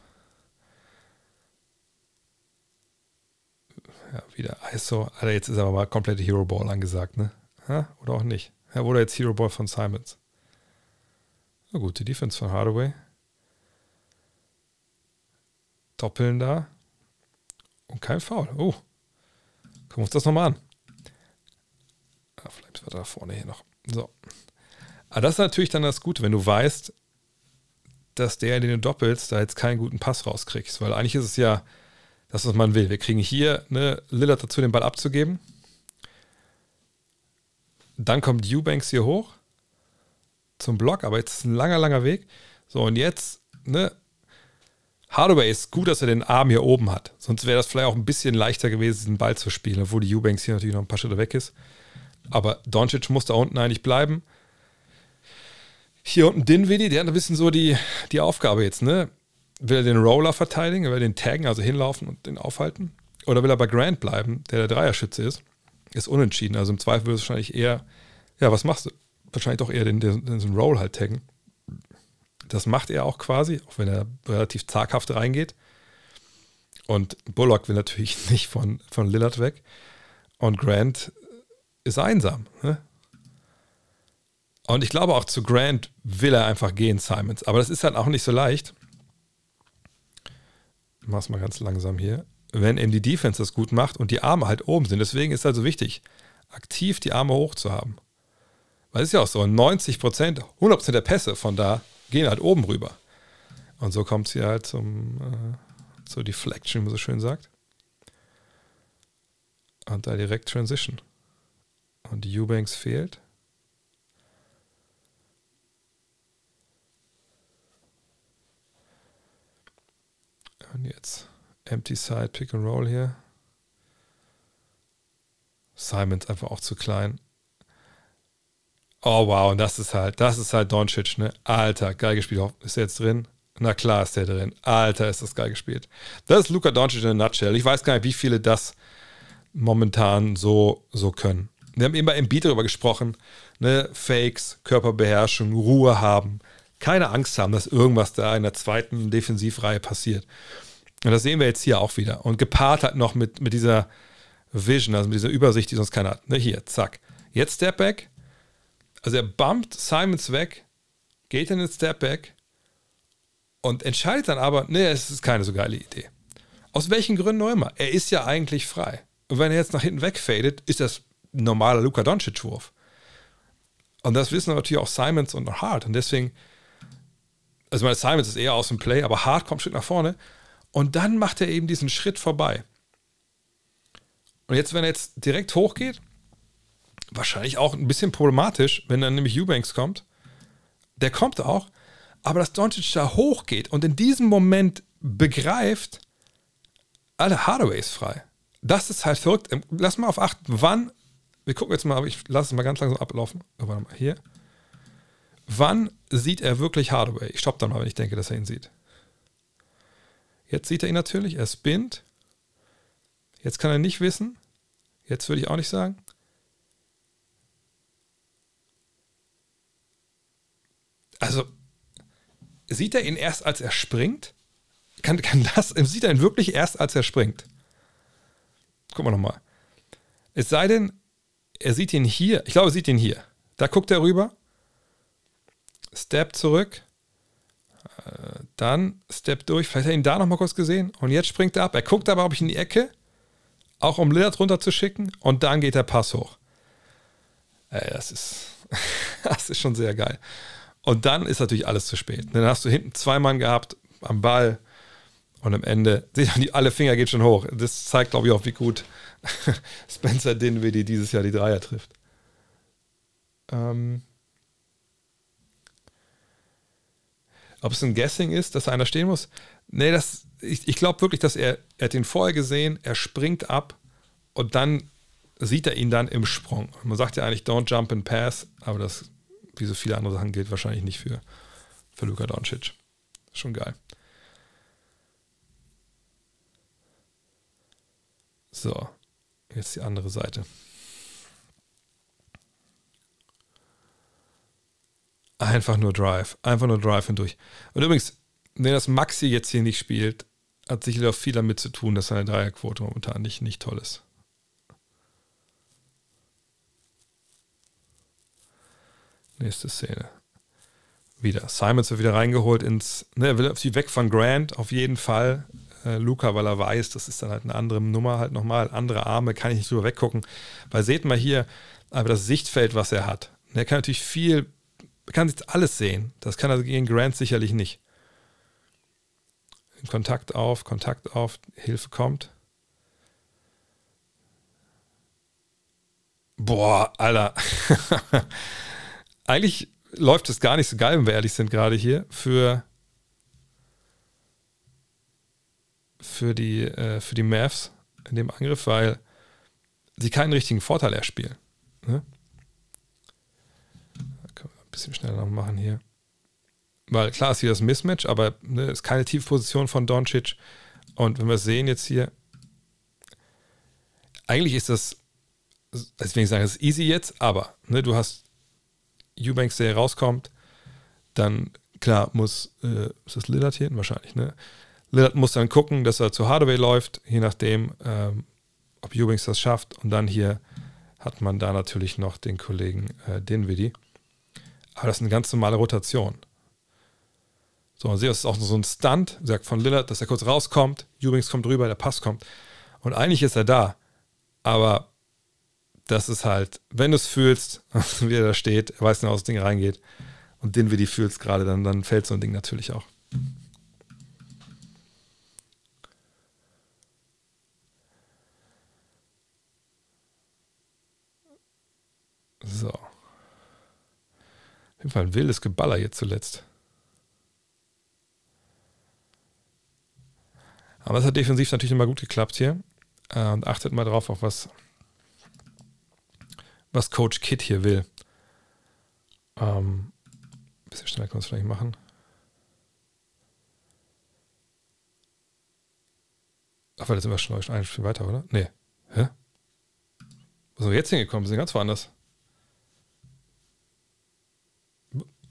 Speaker 1: Ja, wieder ISO. Alter, jetzt ist aber mal komplette Hero Ball angesagt, ne? Ha? Oder auch nicht. Ja, wurde jetzt Hero Ball von Simons. Na gut, die Defense von Hardaway. Doppeln da. Und kein Foul. Oh. Gucken wir uns das nochmal an. Ah, vielleicht war da vorne hier noch. So. Aber das ist natürlich dann das Gute, wenn du weißt, dass der, den du doppelst, da jetzt keinen guten Pass rauskriegst. Weil eigentlich ist es ja das, was man will. Wir kriegen hier ne, Lillard dazu, den Ball abzugeben. Dann kommt Eubanks hier hoch zum Block, aber jetzt ist ein langer, langer Weg. So, und jetzt, ne, Hardaway ist gut, dass er den Arm hier oben hat. Sonst wäre das vielleicht auch ein bisschen leichter gewesen, den Ball zu spielen, obwohl die Eubanks hier natürlich noch ein paar Schritte weg ist. Aber Doncic muss da unten eigentlich bleiben. Hier unten Dinwiddie, der hat ein bisschen so die, die Aufgabe jetzt, ne? Will er den Roller verteidigen, will er den taggen, also hinlaufen und den aufhalten? Oder will er bei Grant bleiben, der der Dreierschütze ist? Ist unentschieden. Also im Zweifel wird es wahrscheinlich eher, ja, was machst du? Wahrscheinlich doch eher den, den, den Roll halt taggen. Das macht er auch quasi, auch wenn er relativ zaghaft reingeht. Und Bullock will natürlich nicht von, von Lillard weg. Und Grant ist einsam. Ne? Und ich glaube auch zu Grant will er einfach gehen, Simons. Aber das ist halt auch nicht so leicht. Ich mach's mal ganz langsam hier. Wenn eben die Defense das gut macht und die Arme halt oben sind. Deswegen ist es also wichtig, aktiv die Arme hoch zu haben. Weil es ist ja auch so, 90 Prozent, 100 Prozent der Pässe von da gehen halt oben rüber. Und so kommt es hier halt zum, äh, zur Deflection, wie man so schön sagt. Und da direkt Transition. Und Eubanks fehlt. Und jetzt Empty Side, Pick and Roll hier. Simons einfach auch zu klein. Oh wow, und das ist halt, das ist halt Doncic, ne? Alter, geil gespielt. Ist der jetzt drin? Na klar ist der drin. Alter, ist das geil gespielt. Das ist Luca Doncic in a nutshell. Ich weiß gar nicht, wie viele das momentan so, so können. Wir haben eben bei Embiid darüber gesprochen, ne? Fakes, Körperbeherrschung, Ruhe haben, keine Angst haben, dass irgendwas da in der zweiten Defensivreihe passiert. Und das sehen wir jetzt hier auch wieder. Und gepaart halt noch mit, mit dieser Vision, also mit dieser Übersicht, die sonst keiner hat. Ne, hier, zack. Jetzt Stepback, also er bumpt Simons weg, geht in den Stepback und entscheidet dann aber, nee, es ist keine so geile Idee. Aus welchen Gründen auch immer. Er ist ja eigentlich frei. Und wenn er jetzt nach hinten wegfadet, ist das ein normaler Luka Doncic-Wurf. Und das wissen natürlich auch Simons und Hart. Und deswegen, also meine Simons ist eher aus dem Play, aber Hart kommt ein Stück nach vorne. Und dann macht er eben diesen Schritt vorbei. Und jetzt, wenn er jetzt direkt hochgeht, wahrscheinlich auch ein bisschen problematisch, wenn dann nämlich Eubanks kommt. Der kommt auch, aber dass Doncic da hochgeht und in diesem Moment begreift, alle Hardaway ist frei. Das ist halt verrückt. Ähm, lass mal auf acht, wann, wir gucken jetzt mal, aber ich lasse es mal ganz langsam ablaufen. Oh, warte mal, hier. Wann sieht er wirklich Hardaway? Ich stoppe dann mal, wenn ich denke, dass er ihn sieht. Jetzt sieht er ihn natürlich, er spinnt. Jetzt kann er nicht wissen. Jetzt würde ich auch nicht sagen. Also, sieht er ihn erst, als er springt? Kann, kann das, sieht er ihn wirklich erst, als er springt? Gucken wir nochmal. Es sei denn, er sieht ihn hier. Ich glaube, er sieht ihn hier. Da guckt er rüber. Step zurück. Äh, dann Step durch. Vielleicht hat er ihn da nochmal kurz gesehen. Und jetzt springt er ab. Er guckt aber, ob ich in die Ecke. Auch um Lillard runter zu schicken. Und dann geht der Pass hoch. Ey, das ist, das ist schon sehr geil. Und dann ist natürlich alles zu spät. Dann hast du hinten zwei Mann gehabt am Ball und am Ende, alle Finger geht schon hoch. Das zeigt, glaube ich, auch, wie gut Spencer Dinwiddie dieses Jahr die Dreier trifft. Ähm Ob es ein Guessing ist, dass einer stehen muss? Nee, das, ich, ich glaube wirklich, dass er, er hat ihn vorher gesehen, er springt ab und dann sieht er ihn dann im Sprung. Man sagt ja eigentlich, don't jump and pass, aber das, wie so viele andere Sachen, gilt wahrscheinlich nicht für, für Luka Doncic. Schon geil. So, jetzt die andere Seite. Einfach nur Drive. Einfach nur Drive hindurch. Und übrigens, wenn das Maxi jetzt hier nicht spielt, hat sicherlich auch viel damit zu tun, dass seine Dreierquote momentan nicht, nicht toll ist. Nächste Szene. Wieder. Simons wird wieder reingeholt ins. Ne, er will auf sie weg von Grant, auf jeden Fall. Äh, Luca, weil er weiß, das ist dann halt eine andere Nummer, halt nochmal. Andere Arme, kann ich nicht drüber weggucken. Weil seht mal hier, aber das Sichtfeld, was er hat. Er kann natürlich viel, kann sich alles sehen. Das kann er gegen Grant sicherlich nicht. Kontakt auf, Kontakt auf, Hilfe kommt. Boah, Alter. Eigentlich läuft es gar nicht so geil, wenn wir ehrlich sind, gerade hier für, für, die, äh, für die Mavs in dem Angriff, weil sie keinen richtigen Vorteil erspielen. Ne? Können wir ein bisschen schneller noch machen hier. Weil klar ist hier das Mismatch, aber ne, ist keine Tiefposition von Doncic. Und wenn wir sehen jetzt hier, eigentlich ist das, deswegen sage ich, es easy jetzt, aber ne, du hast Eubanks, der rauskommt, dann klar muss, äh, ist das Lillard hier? Wahrscheinlich, ne? Lillard muss dann gucken, dass er zu Hardaway läuft, je nachdem, ähm, ob Eubanks das schafft. Und dann hier hat man da natürlich noch den Kollegen äh, Dinwiddie. Aber das ist eine ganz normale Rotation. So, und sehe, das ist auch so ein Stunt, sagt von Lillard, dass er kurz rauskommt, Eubanks kommt rüber, der Pass kommt. Und eigentlich ist er da. Aber das ist halt, wenn du es fühlst, wie er da steht, er weiß nicht, was das Ding reingeht und den wie die fühlst gerade, dann, dann fällt so ein Ding natürlich auch. So. Auf jeden Fall ein wildes Geballer jetzt zuletzt. Aber es hat defensiv natürlich immer gut geklappt hier. Äh, und achtet mal drauf, auf was was Coach Kid hier will. Ähm, ein bisschen schneller kann man es vielleicht machen. Ach, weil sind wir schon ein Spiel weiter, oder? Nee. Hä? Wo sind wir jetzt hingekommen? Wir sind ganz woanders.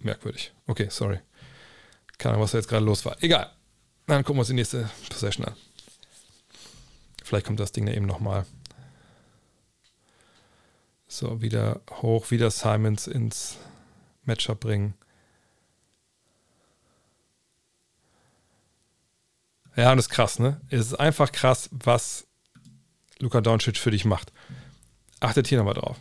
Speaker 1: Merkwürdig. Okay, sorry. Keine Ahnung, was da jetzt gerade los war. Egal. Dann gucken wir uns die nächste Possession an. Vielleicht kommt das Ding da eben nochmal. So, wieder hoch, wieder Simons ins Matchup bringen. Ja, und das ist krass, ne? Es ist einfach krass, was Luka Doncic für dich macht. Achtet hier nochmal drauf.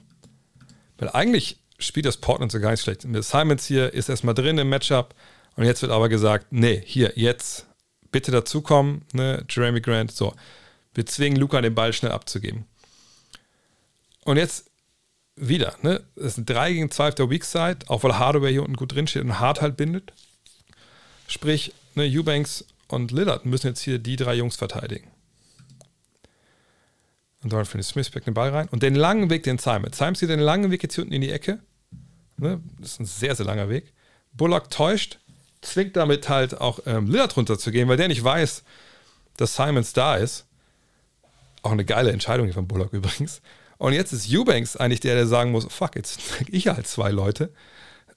Speaker 1: Weil eigentlich spielt das Portland so gar nicht schlecht. Simons hier ist erstmal drin im Matchup und jetzt wird aber gesagt, nee, hier, jetzt bitte dazukommen, ne, Jeremy Grant, so. Wir zwingen Luca den Ball schnell abzugeben. Und jetzt wieder, ne? Es sind 3 gegen 2 auf der Weak Side, auch weil Hardware hier unten gut drin steht und Hard halt bindet. Sprich, ne, Eubanks und Lillard müssen jetzt hier die drei Jungs verteidigen. Und dann findet Smith den Ball rein. Und den langen Weg, den Simon. Simon zieht den langen Weg jetzt hier unten in die Ecke. Ne? Das ist ein sehr, sehr langer Weg. Bullock täuscht, zwingt damit halt auch ähm, Lillard runterzugehen, weil der nicht weiß, dass Simons da ist. Auch eine geile Entscheidung hier von Bullock übrigens. Und jetzt ist Eubanks eigentlich der, der sagen muss: Fuck, jetzt krieg ich halt zwei Leute.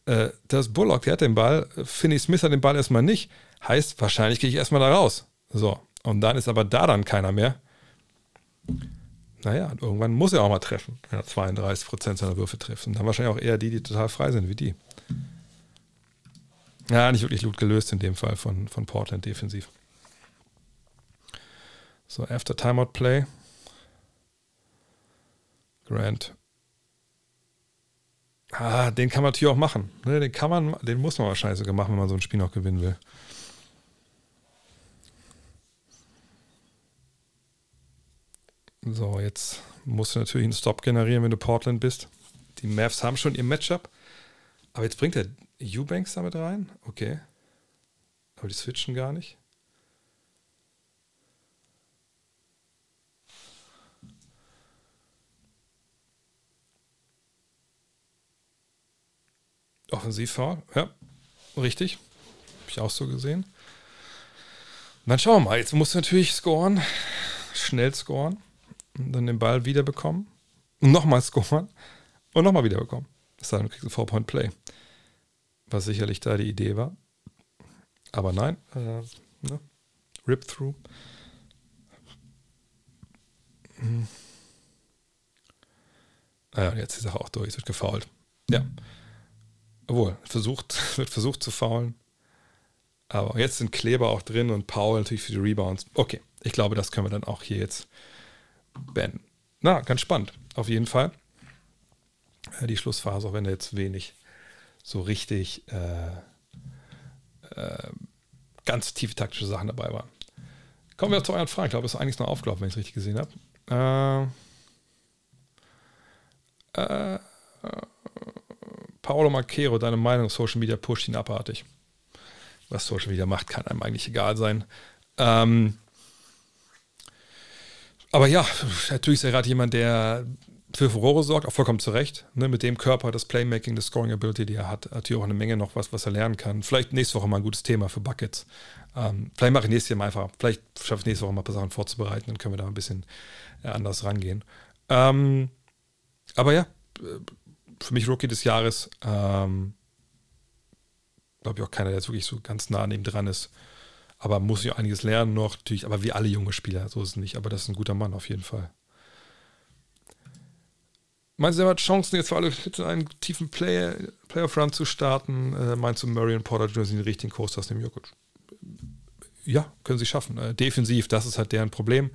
Speaker 1: Äh, das Bullock, der hat den Ball. Finney Smith hat den Ball erstmal nicht. Heißt, wahrscheinlich gehe ich erstmal da raus. So. Und dann ist aber da dann keiner mehr. Naja, irgendwann muss er auch mal treffen, wenn er 32% seiner Würfe trifft. Und dann wahrscheinlich auch eher die, die total frei sind, wie die. Ja, nicht wirklich gut gelöst in dem Fall von, von Portland defensiv. So, after Timeout Play. Grant. Ah, den kann man natürlich auch machen. Ne? Den kann man, den muss man wahrscheinlich sogar machen, wenn man so ein Spiel noch gewinnen will. So, jetzt musst du natürlich einen Stop generieren, wenn du Portland bist. Die Mavs haben schon ihr Matchup. Aber jetzt bringt er Eubanks damit rein? Okay. Aber die switchen gar nicht. Offensivfoul, ja, richtig. Habe ich auch so gesehen. Und dann schauen wir mal. Jetzt musst du natürlich scoren, schnell scoren und dann den Ball wiederbekommen und nochmal scoren und nochmal wiederbekommen. Das heißt, du kriegst ein Four-Point-Play. Was sicherlich da die Idee war. Aber nein, äh, ne? Rip-Through. Hm. Naja, jetzt ist die Sache auch durch. Es wird gefault. Ja. Obwohl, versucht, wird versucht zu faulen. Aber jetzt sind Kleber auch drin und Paul natürlich für die Rebounds. Okay, ich glaube, das können wir dann auch hier jetzt beenden. Na, ganz spannend, auf jeden Fall. Äh, die Schlussphase, auch wenn da jetzt wenig so richtig äh, äh, ganz tiefe taktische Sachen dabei waren. Kommen wir zu euren Fragen. Ich glaube, es ist eigentlich noch aufgelaufen, wenn ich es richtig gesehen habe. Äh, äh, Paolo Macchero, deine Meinung, Social Media pusht ihn abartig. Was Social Media macht, kann einem eigentlich egal sein. Ähm, aber ja, natürlich ist er gerade jemand, der für Furore sorgt, auch vollkommen zu Recht. Ne, mit dem Körper, das Playmaking, das Scoring Ability, die er hat, hier auch eine Menge noch was, was er lernen kann. Vielleicht nächste Woche mal ein gutes Thema für Buckets. Ähm, vielleicht mache ich nächstes Jahr mal einfach, vielleicht schaffe ich nächste Woche mal ein paar Sachen vorzubereiten, dann können wir da ein bisschen äh, anders rangehen. Ähm, aber ja, äh, für mich Rookie des Jahres. Ähm, Glaube ich auch keiner, der jetzt wirklich so ganz nah neben dran ist. Aber muss ich einiges lernen noch, natürlich. Aber wie alle junge Spieler, so ist es nicht. Aber das ist ein guter Mann auf jeden Fall. Meinst du, er hat Chancen, jetzt für alle in einen tiefen Play Playoff-Run zu starten? Äh, meinst du, Murray und Porter Jr. sind den richtigen Kurs aus dem Jokic? Ja, können sie schaffen. Äh, defensiv, das ist halt deren Problem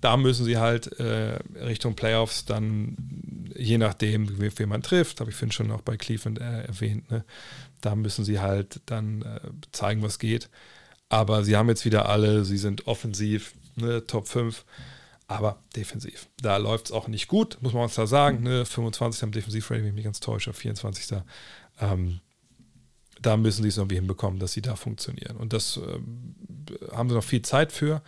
Speaker 1: da müssen sie halt äh, Richtung Playoffs dann, je nachdem, wen man trifft, habe ich vorhin schon auch bei Cleveland äh, erwähnt, ne? da müssen sie halt dann äh, zeigen, was geht. Aber sie haben jetzt wieder alle, sie sind offensiv, ne, Top 5, aber defensiv. Da läuft es auch nicht gut, muss man uns da sagen. Ne? 25 am Defensivrating, wenn ich mich ganz täusche, 24. Ähm, da müssen sie es irgendwie hinbekommen, dass sie da funktionieren. Und das äh, haben sie noch viel Zeit für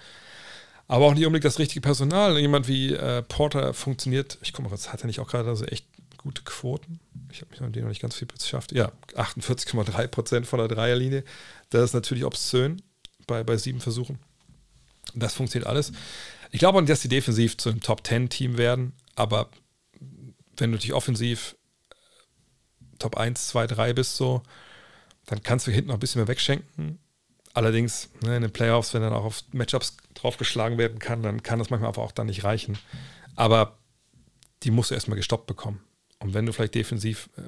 Speaker 1: aber auch nicht unbedingt das richtige Personal. Jemand wie äh, Porter funktioniert, ich gucke mal, was hat er nicht auch gerade also echt gute Quoten? Ich habe mich an denen noch nicht ganz viel geschafft. Ja, 48,3 Prozent von der Dreierlinie. Das ist natürlich obszön bei, bei sieben Versuchen. Das funktioniert alles. Ich glaube auch nicht, dass die defensiv zu einem Top-10-Team werden, aber wenn du dich offensiv äh, Top 1, 2, 3 bist, so, dann kannst du hinten noch ein bisschen mehr wegschenken. Allerdings ne, in den Playoffs, wenn dann auch auf Matchups draufgeschlagen werden kann, dann kann das manchmal einfach auch dann nicht reichen. Aber die musst du erstmal gestoppt bekommen. Und wenn du vielleicht defensiv, äh,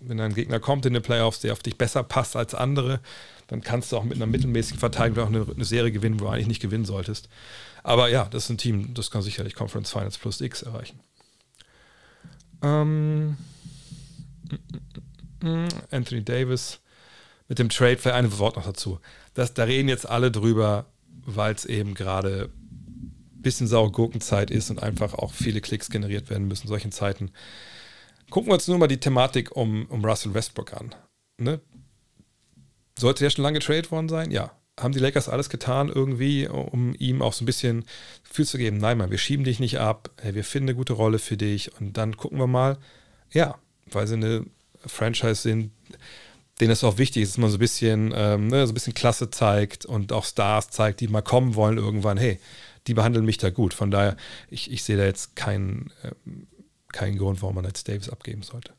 Speaker 1: wenn ein Gegner kommt in den Playoffs, der auf dich besser passt als andere, dann kannst du auch mit einer mittelmäßigen Verteidigung auch eine, eine, Serie gewinnen, wo du eigentlich nicht gewinnen solltest. Aber ja, das ist ein Team, das kann sicherlich Conference Finals plus X erreichen. Ähm, Anthony Davis mit dem Trade, vielleicht ein Wort noch dazu. Das, da reden jetzt alle drüber, weil es eben gerade ein bisschen saure Gurkenzeit ist und einfach auch viele Klicks generiert werden müssen in solchen Zeiten. Gucken wir uns nur mal die Thematik um, um Russell Westbrook an. Ne? Sollte der schon lange getradet worden sein? Ja. Haben die Lakers alles getan, irgendwie, um ihm auch so ein bisschen Gefühl zu geben? Nein, Mann, wir schieben dich nicht ab, wir finden eine gute Rolle für dich und dann gucken wir mal. Ja, weil sie eine Franchise sind, denen es auch wichtig ist, dass man so ein bisschen, ähm, ne, so ein bisschen Klasse zeigt und auch Stars zeigt, die mal kommen wollen irgendwann. Hey, die behandeln mich da gut. Von daher, ich, ich sehe da jetzt keinen, ähm, keinen Grund, warum man als Davis abgeben sollte.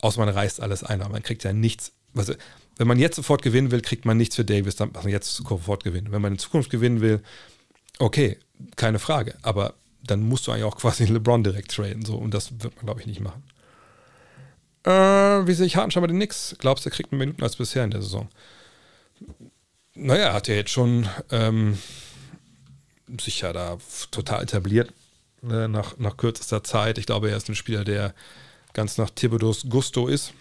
Speaker 1: Außer man reißt alles ein, aber man kriegt ja nichts. Also, wenn man jetzt sofort gewinnen will, kriegt man nichts für Davis, dann muss man jetzt sofort gewinnen. Wenn man in Zukunft gewinnen will, okay, keine Frage. Aber dann musst du eigentlich auch quasi LeBron direkt traden. So, und das wird man, glaube ich, nicht machen. Äh, wie sehe ich Hartenstein bei den Knicks? Glaubst du, er kriegt mehr Minuten als bisher in der Saison? Naja, er hat ja jetzt schon ähm, sich ja da total etabliert ne, nach, nach kürzester Zeit. Ich glaube, er ist ein Spieler, der ganz nach Thibodeaus Gusto ist.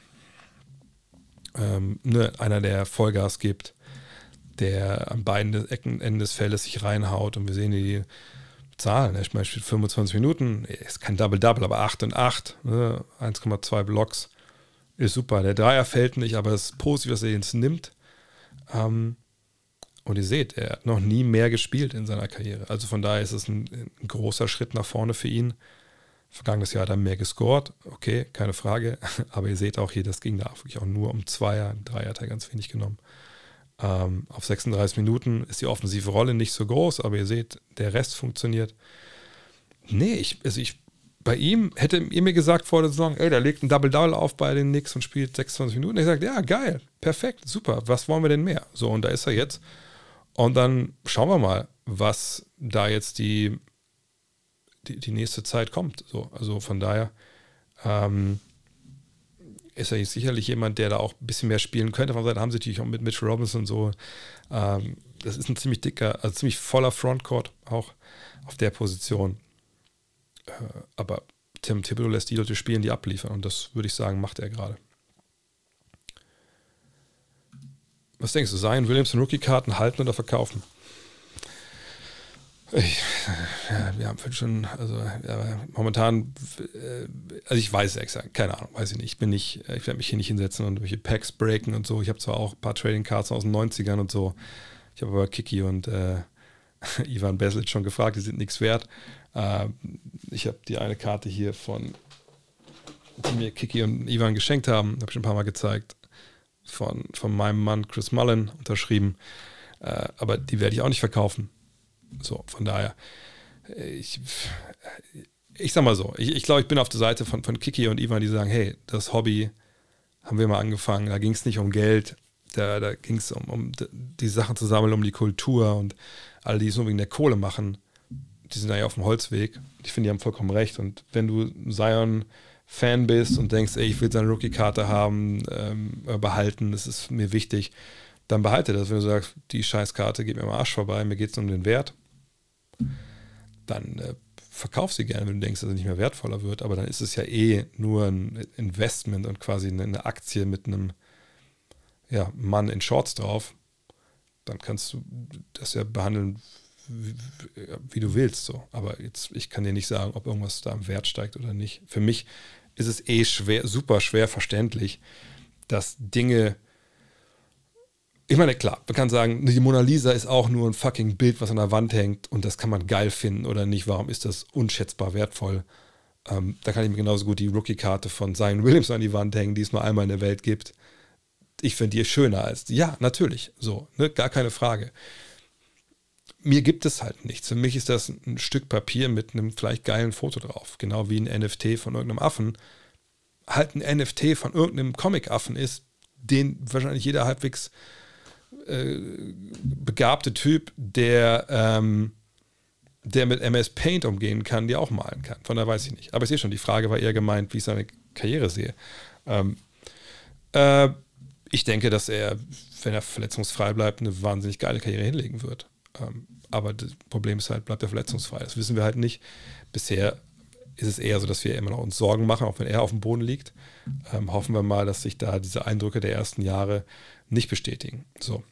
Speaker 1: Ähm, ne, einer, der Vollgas gibt, der an beiden Ecken Enden des Feldes sich reinhaut und wir sehen die Zahlen. Er spielt 25 Minuten, ist kein Double-Double, aber 8 und 8, ne, 1,2 Blocks ist super. Der Dreier fällt nicht, aber es ist positiv, dass er ihn nimmt. Ähm, und ihr seht, er hat noch nie mehr gespielt in seiner Karriere. Also von daher ist es ein, ein großer Schritt nach vorne für ihn. Vergangenes Jahr hat er mehr gescored, okay, keine Frage. Aber ihr seht auch hier, das ging da wirklich auch nur um Zweier, Dreier hat er ganz wenig genommen. Ähm, auf 36 Minuten ist die offensive Rolle nicht so groß, aber ihr seht, der Rest funktioniert. Nee, ich, also ich, bei ihm hätte ihr mir gesagt vor der Saison, ey, der legt ein Double-Double auf bei den Knicks und spielt 26 Minuten. Ich sage, ja, geil, perfekt, super, was wollen wir denn mehr? So, und da ist er jetzt. Und dann schauen wir mal, was da jetzt die, die, die nächste Zeit kommt. So, also von daher ähm, ist er sicherlich jemand, der da auch ein bisschen mehr spielen könnte. Von Seite haben sie natürlich auch mit Mitch Robinson so. Ähm, das ist ein ziemlich dicker, also ziemlich voller Frontcourt auch auf der Position. Äh, aber Tim Thibodeau lässt die Leute spielen, die abliefern. Und das würde ich sagen, macht er gerade. Was denkst du, Zion Williamson Rookie-Karten halten oder verkaufen? Ich, ja, wir haben schon, also ja, momentan, äh, also ich weiß exakt, keine Ahnung, weiß ich nicht. Ich bin nicht, ich werde mich hier nicht hinsetzen und welche Packs breaken und so. Ich habe zwar auch ein paar Trading Cards aus den 90ern und so. Ich habe aber Kiki und äh, Ivan Beslic schon gefragt, die sind nichts wert. Äh, ich habe die eine Karte hier von, die mir Kiki und Ivan geschenkt haben, habe ich ein paar Mal gezeigt von, von meinem Mann Chris Mullen unterschrieben. Äh, aber die werde ich auch nicht verkaufen. So, von daher, ich, ich sag mal so, ich, ich glaube, ich bin auf der Seite von, von Kiki und Ivan, die sagen, hey, das Hobby haben wir mal angefangen, da ging es nicht um Geld, da, da ging es um, um die Sachen zu sammeln, um die Kultur und alle, die es nur wegen der Kohle machen, die sind da ja auf dem Holzweg. Ich finde, die haben vollkommen recht. Und wenn du Zion Fan bist und denkst, ey, ich will seine Rookie-Karte haben, ähm, äh, behalten, das ist mir wichtig, dann behalte das. Wenn du sagst, die Scheißkarte geht mir mal Arsch vorbei, mir geht es um den Wert, dann äh, verkauf sie gerne, wenn du denkst, dass es nicht mehr wertvoller wird. Aber dann ist es ja eh nur ein Investment und quasi eine Aktie mit einem ja, Mann in Shorts drauf. Dann kannst du das ja behandeln, wie, wie du willst. So. Aber jetzt, ich kann dir nicht sagen, ob irgendwas da im Wert steigt oder nicht. Für mich ist es eh schwer, super schwer verständlich, dass Dinge. Ich meine, klar, man kann sagen, die Mona Lisa ist auch nur ein fucking Bild, was an der Wand hängt und das kann man geil finden oder nicht. Warum ist das unschätzbar wertvoll? Ähm, da kann ich mir genauso gut die Rookie-Karte von Zion Williams an die Wand hängen, die es nur einmal in der Welt gibt. Ich finde die schöner als. Ja, natürlich, so, ne, gar keine Frage mir gibt es halt nichts. Für mich ist das ein Stück Papier mit einem vielleicht geilen Foto drauf. Genau wie ein NFT von irgendeinem Affen. Halt ein NFT von irgendeinem Comic-Affen ist, den wahrscheinlich jeder halbwegs äh, begabte Typ, der, ähm, der mit MS Paint umgehen kann, die auch malen kann. Von daher weiß ich nicht. Aber ich sehe schon, die Frage war eher gemeint, wie ich seine Karriere sehe. Ähm, äh, ich denke, dass er, wenn er verletzungsfrei bleibt, eine wahnsinnig geile Karriere hinlegen wird. Ähm, aber das Problem ist halt, bleibt er verletzungsfrei. Das wissen wir halt nicht. Bisher ist es eher so, dass wir immer noch uns Sorgen machen, auch wenn er auf dem Boden liegt. Ähm, hoffen wir mal, dass sich da diese Eindrücke der ersten Jahre nicht bestätigen. So.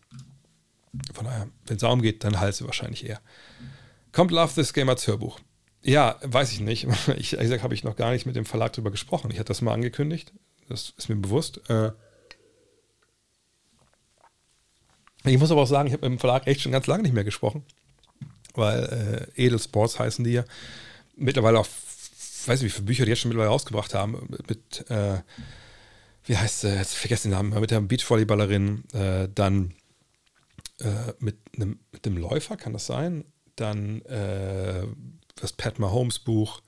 Speaker 1: Von daher, wenn es darum geht, dann sie wahrscheinlich eher. Kommt Love This Game als Hörbuch? Ja, weiß ich nicht. Ich, ehrlich gesagt, habe ich noch gar nicht mit dem Verlag darüber gesprochen. Ich hatte das mal angekündigt. Das ist mir bewusst. Äh, Ich muss aber auch sagen, ich habe mit dem Verlag echt schon ganz lange nicht mehr gesprochen, weil äh, Edelsports heißen die ja. Mittlerweile auch, weiß nicht, wie viele Bücher die jetzt schon mittlerweile rausgebracht haben, mit, äh, wie heißt sie, jetzt vergesse den Namen, mit der Beachvolleyballerin, äh, dann äh, mit, einem, mit dem Läufer, kann das sein? Dann äh, das Pat Mahomes Buch,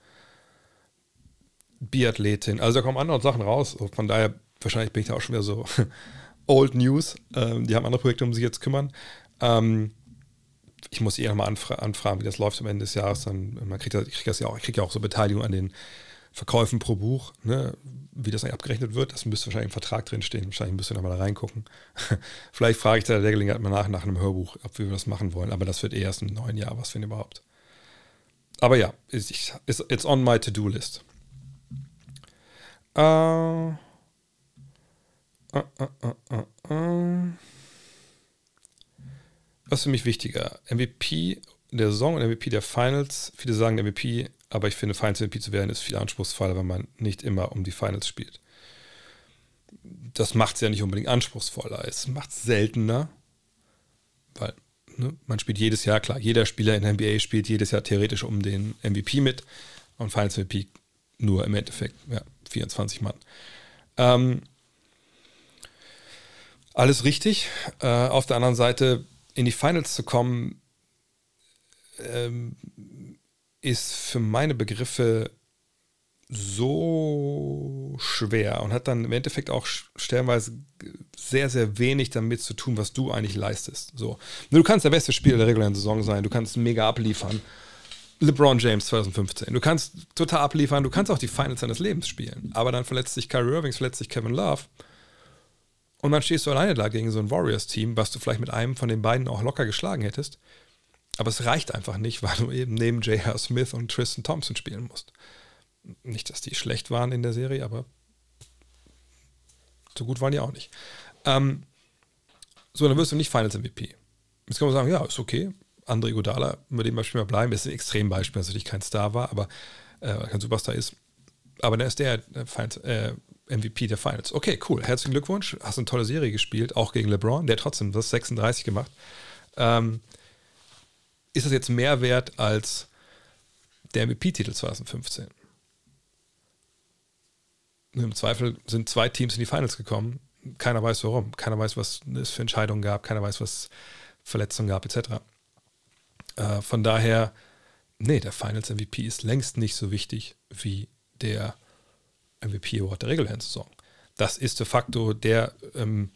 Speaker 1: Biathletin, also da kommen andere Sachen raus, von daher wahrscheinlich bin ich da auch schon wieder so Old News. Ähm, die haben andere Projekte, um sich jetzt kümmern. Ähm, ich muss eh nochmal anfra anfragen, wie das läuft am Ende des Jahres. Dann, man kriegt das, ich kriege ja auch, ich kriege ja auch so Beteiligung an den Verkäufen pro Buch, ne? wie das eigentlich abgerechnet wird. Das müsste wahrscheinlich im Vertrag drinstehen. Wahrscheinlich müsst ihr nochmal da reingucken. Vielleicht frage ich da der Gelegenheit mal nach, nach einem Hörbuch, ob wir das machen wollen. Aber das wird erst im neuen Jahr was, wenn überhaupt. Aber ja, it's, it's on my To-Do-List. Äh, Was ist für mich wichtiger? MVP der Saison und MVP der Finals. Viele sagen MVP, aber ich finde, Finals MVP zu werden ist viel anspruchsvoller, weil man nicht immer um die Finals spielt. Das macht es ja nicht unbedingt anspruchsvoller. Es macht es seltener, Ne? Man spielt jedes Jahr, klar, jeder Spieler in der NBA spielt jedes Jahr theoretisch um den MVP mit und Finals MVP nur im Endeffekt, ja, 24 Mann. Ähm, alles richtig. Äh, auf der anderen Seite, in die Finals zu kommen, ähm, ist für meine Begriffe so schwer und hat dann im Endeffekt auch stellenweise sehr, sehr wenig damit zu tun, was du eigentlich leistest. So. Du kannst der beste Spieler der regulären Saison sein, du kannst mega abliefern. LeBron James 2015. Du kannst total abliefern, du kannst auch die Finals deines Lebens spielen. Aber dann verletzt sich Kyrie Irving, verletzt sich Kevin Love. Und dann stehst du alleine da gegen so ein Warriors-Team, was du vielleicht mit einem von den beiden auch locker geschlagen hättest. Aber es reicht einfach nicht, weil du eben neben J.R. Smith und Tristan Thompson spielen musst. Nicht, dass die schlecht waren in der Serie, aber so gut waren die auch nicht. Ähm, so, dann wirst du nicht Finals MVP. Jetzt kann man sagen, ja, ist okay. André Godala, über dem Beispiel mal bleiben, ist ein Extrembeispiel, dass er natürlich kein Star war, aber äh, kein Superstar ist. Aber der ist der äh, Finals, äh, MVP der Finals. Okay, cool. Herzlichen Glückwunsch. Hast eine tolle Serie gespielt, auch gegen LeBron. Der trotzdem das 36 gemacht. Ähm, ist das jetzt mehr wert als der MVP-Titel 2015? Im Zweifel sind zwei Teams in die Finals gekommen. Keiner weiß warum. Keiner weiß, was es für Entscheidungen gab. Keiner weiß, was Verletzungen gab, etc. Äh, von daher, nee, der Finals MVP ist längst nicht so wichtig wie der MVP Award der regulären Saison. Das ist de facto der, ähm,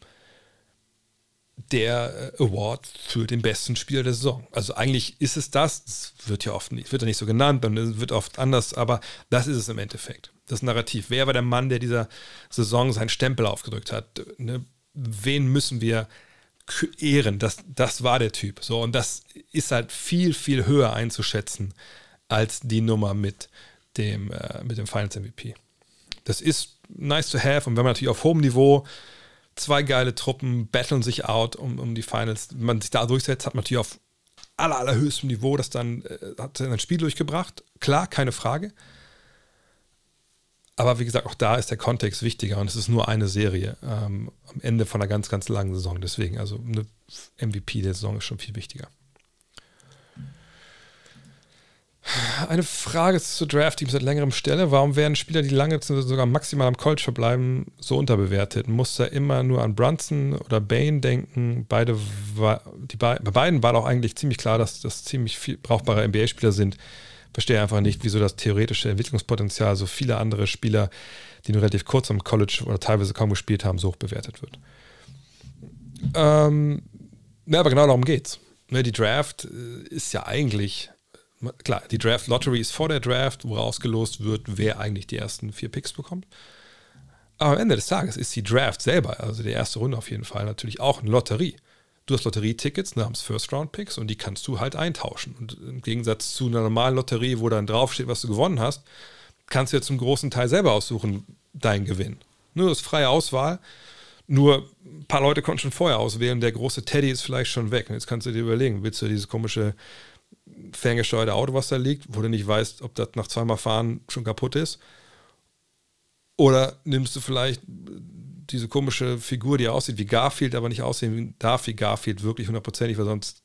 Speaker 1: der äh, Award für den besten Spieler der Saison. Also eigentlich ist es das, das wird ja oft nicht, wird ja nicht so genannt und wird oft anders, aber das ist es im Endeffekt. Das Narrativ. Wer war der Mann, der dieser Saison seinen Stempel aufgedrückt hat? Ne? Wen müssen wir ehren? Das, das war der Typ. So, und das ist halt viel, viel höher einzuschätzen als die Nummer mit dem, äh, mit dem Finals MVP. Das ist nice to have und wenn man natürlich auf hohem Niveau zwei geile Truppen battlen sich out um, um die Finals, wenn man sich da durchsetzt, hat man natürlich auf aller, allerhöchstem Niveau das dann, äh, hat ein Spiel durchgebracht. Klar, keine Frage. Aber wie gesagt, auch da ist der Kontext wichtiger und es ist nur eine Serie ähm, am Ende von einer ganz, ganz langen Saison. Deswegen, also eine MVP der Saison ist schon viel wichtiger. Eine Frage zu Draft, die ich seit längerem stelle. Warum werden Spieler, die lange sogar maximal am College verbleiben, so unterbewertet? Muss da immer nur an Brunson oder Bain denken? Beide die, bei beiden war doch eigentlich ziemlich klar, dass das ziemlich viel brauchbare NBA-Spieler sind verstehe einfach nicht, wieso das theoretische Entwicklungspotenzial so viele andere Spieler, die nur relativ kurz am College oder teilweise kaum gespielt haben, so hoch bewertet wird. Ähm, ja, aber genau darum geht's. Ne, die Draft äh, ist ja eigentlich, klar, die Draft Lottery ist vor der Draft, wo ausgelost wird, wer eigentlich die ersten vier Picks bekommt. Aber am Ende des Tages ist die Draft selber, also die erste Runde auf jeden Fall, natürlich auch eine Lotterie du hast Lotterietickets namens First-Round-Picks und die kannst du halt eintauschen. Und im Gegensatz zu einer normalen Lotterie, wo dann draufsteht, was du gewonnen hast, kannst du jetzt zum großen Teil selber aussuchen, deinen Gewinn. Nur das freie Auswahl. Nur ein paar Leute konnten schon vorher auswählen. Der große Teddy ist vielleicht schon weg. Und jetzt kannst du dir überlegen, willst du dieses komische ferngesteuerte Auto, was da liegt, wo du nicht weißt, ob das nach zweimal Fahren schon kaputt ist? Oder nimmst du vielleicht diese komische Figur, die aussieht wie Garfield, aber nicht aussehen darf wie Garfield, wirklich hundertprozentig, weil sonst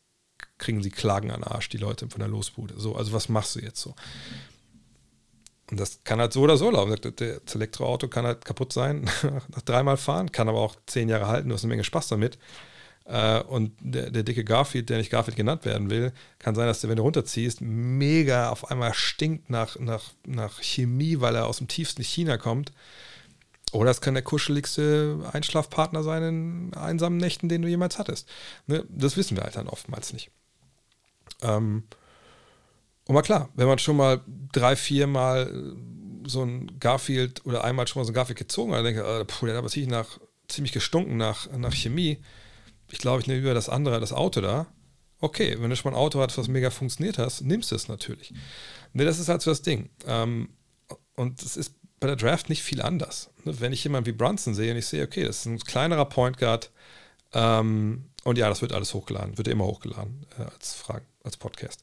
Speaker 1: kriegen sie Klagen an den Arsch, die Leute von der Losbude. So, also was machst du jetzt so? Und das kann halt so oder so laufen. Das Elektroauto kann halt kaputt sein nach dreimal fahren, kann aber auch zehn Jahre halten, du hast eine Menge Spaß damit. Äh, und der, der, dicke Garfield, der nicht Garfield genannt werden will, kann sein, dass der, wenn du runterziehst, mega auf einmal stinkt nach, nach, nach Chemie, weil er aus dem tiefsten China kommt. Oder es kann der kuscheligste Einschlafpartner sein in einsamen Nächten, den du jemals hattest. Ne? Das wissen wir halt dann oftmals nicht. Ähm, und mal klar, wenn man schon mal drei, vier Mal so ein Garfield oder einmal schon mal so ein Garfield gezogen hat, dann denke ich, äh, puh, der hat aber ziemlich, nach, ziemlich gestunken nach, nach Chemie. Ich glaube, ich nehme über das andere, das Auto da. Okay, wenn du schon mal ein Auto hast, was mega funktioniert hast, nimmst du es natürlich. Ne, das ist halt so das Ding. Ähm, und es ist bei der Draft nicht viel anders. Ne, wenn ich jemanden wie Brunson sehe und ich sehe, okay, das ist ein kleinerer Point Guard ähm, und ja, das wird alles hochgeladen, wird immer hochgeladen äh, als Fragen, als Podcast.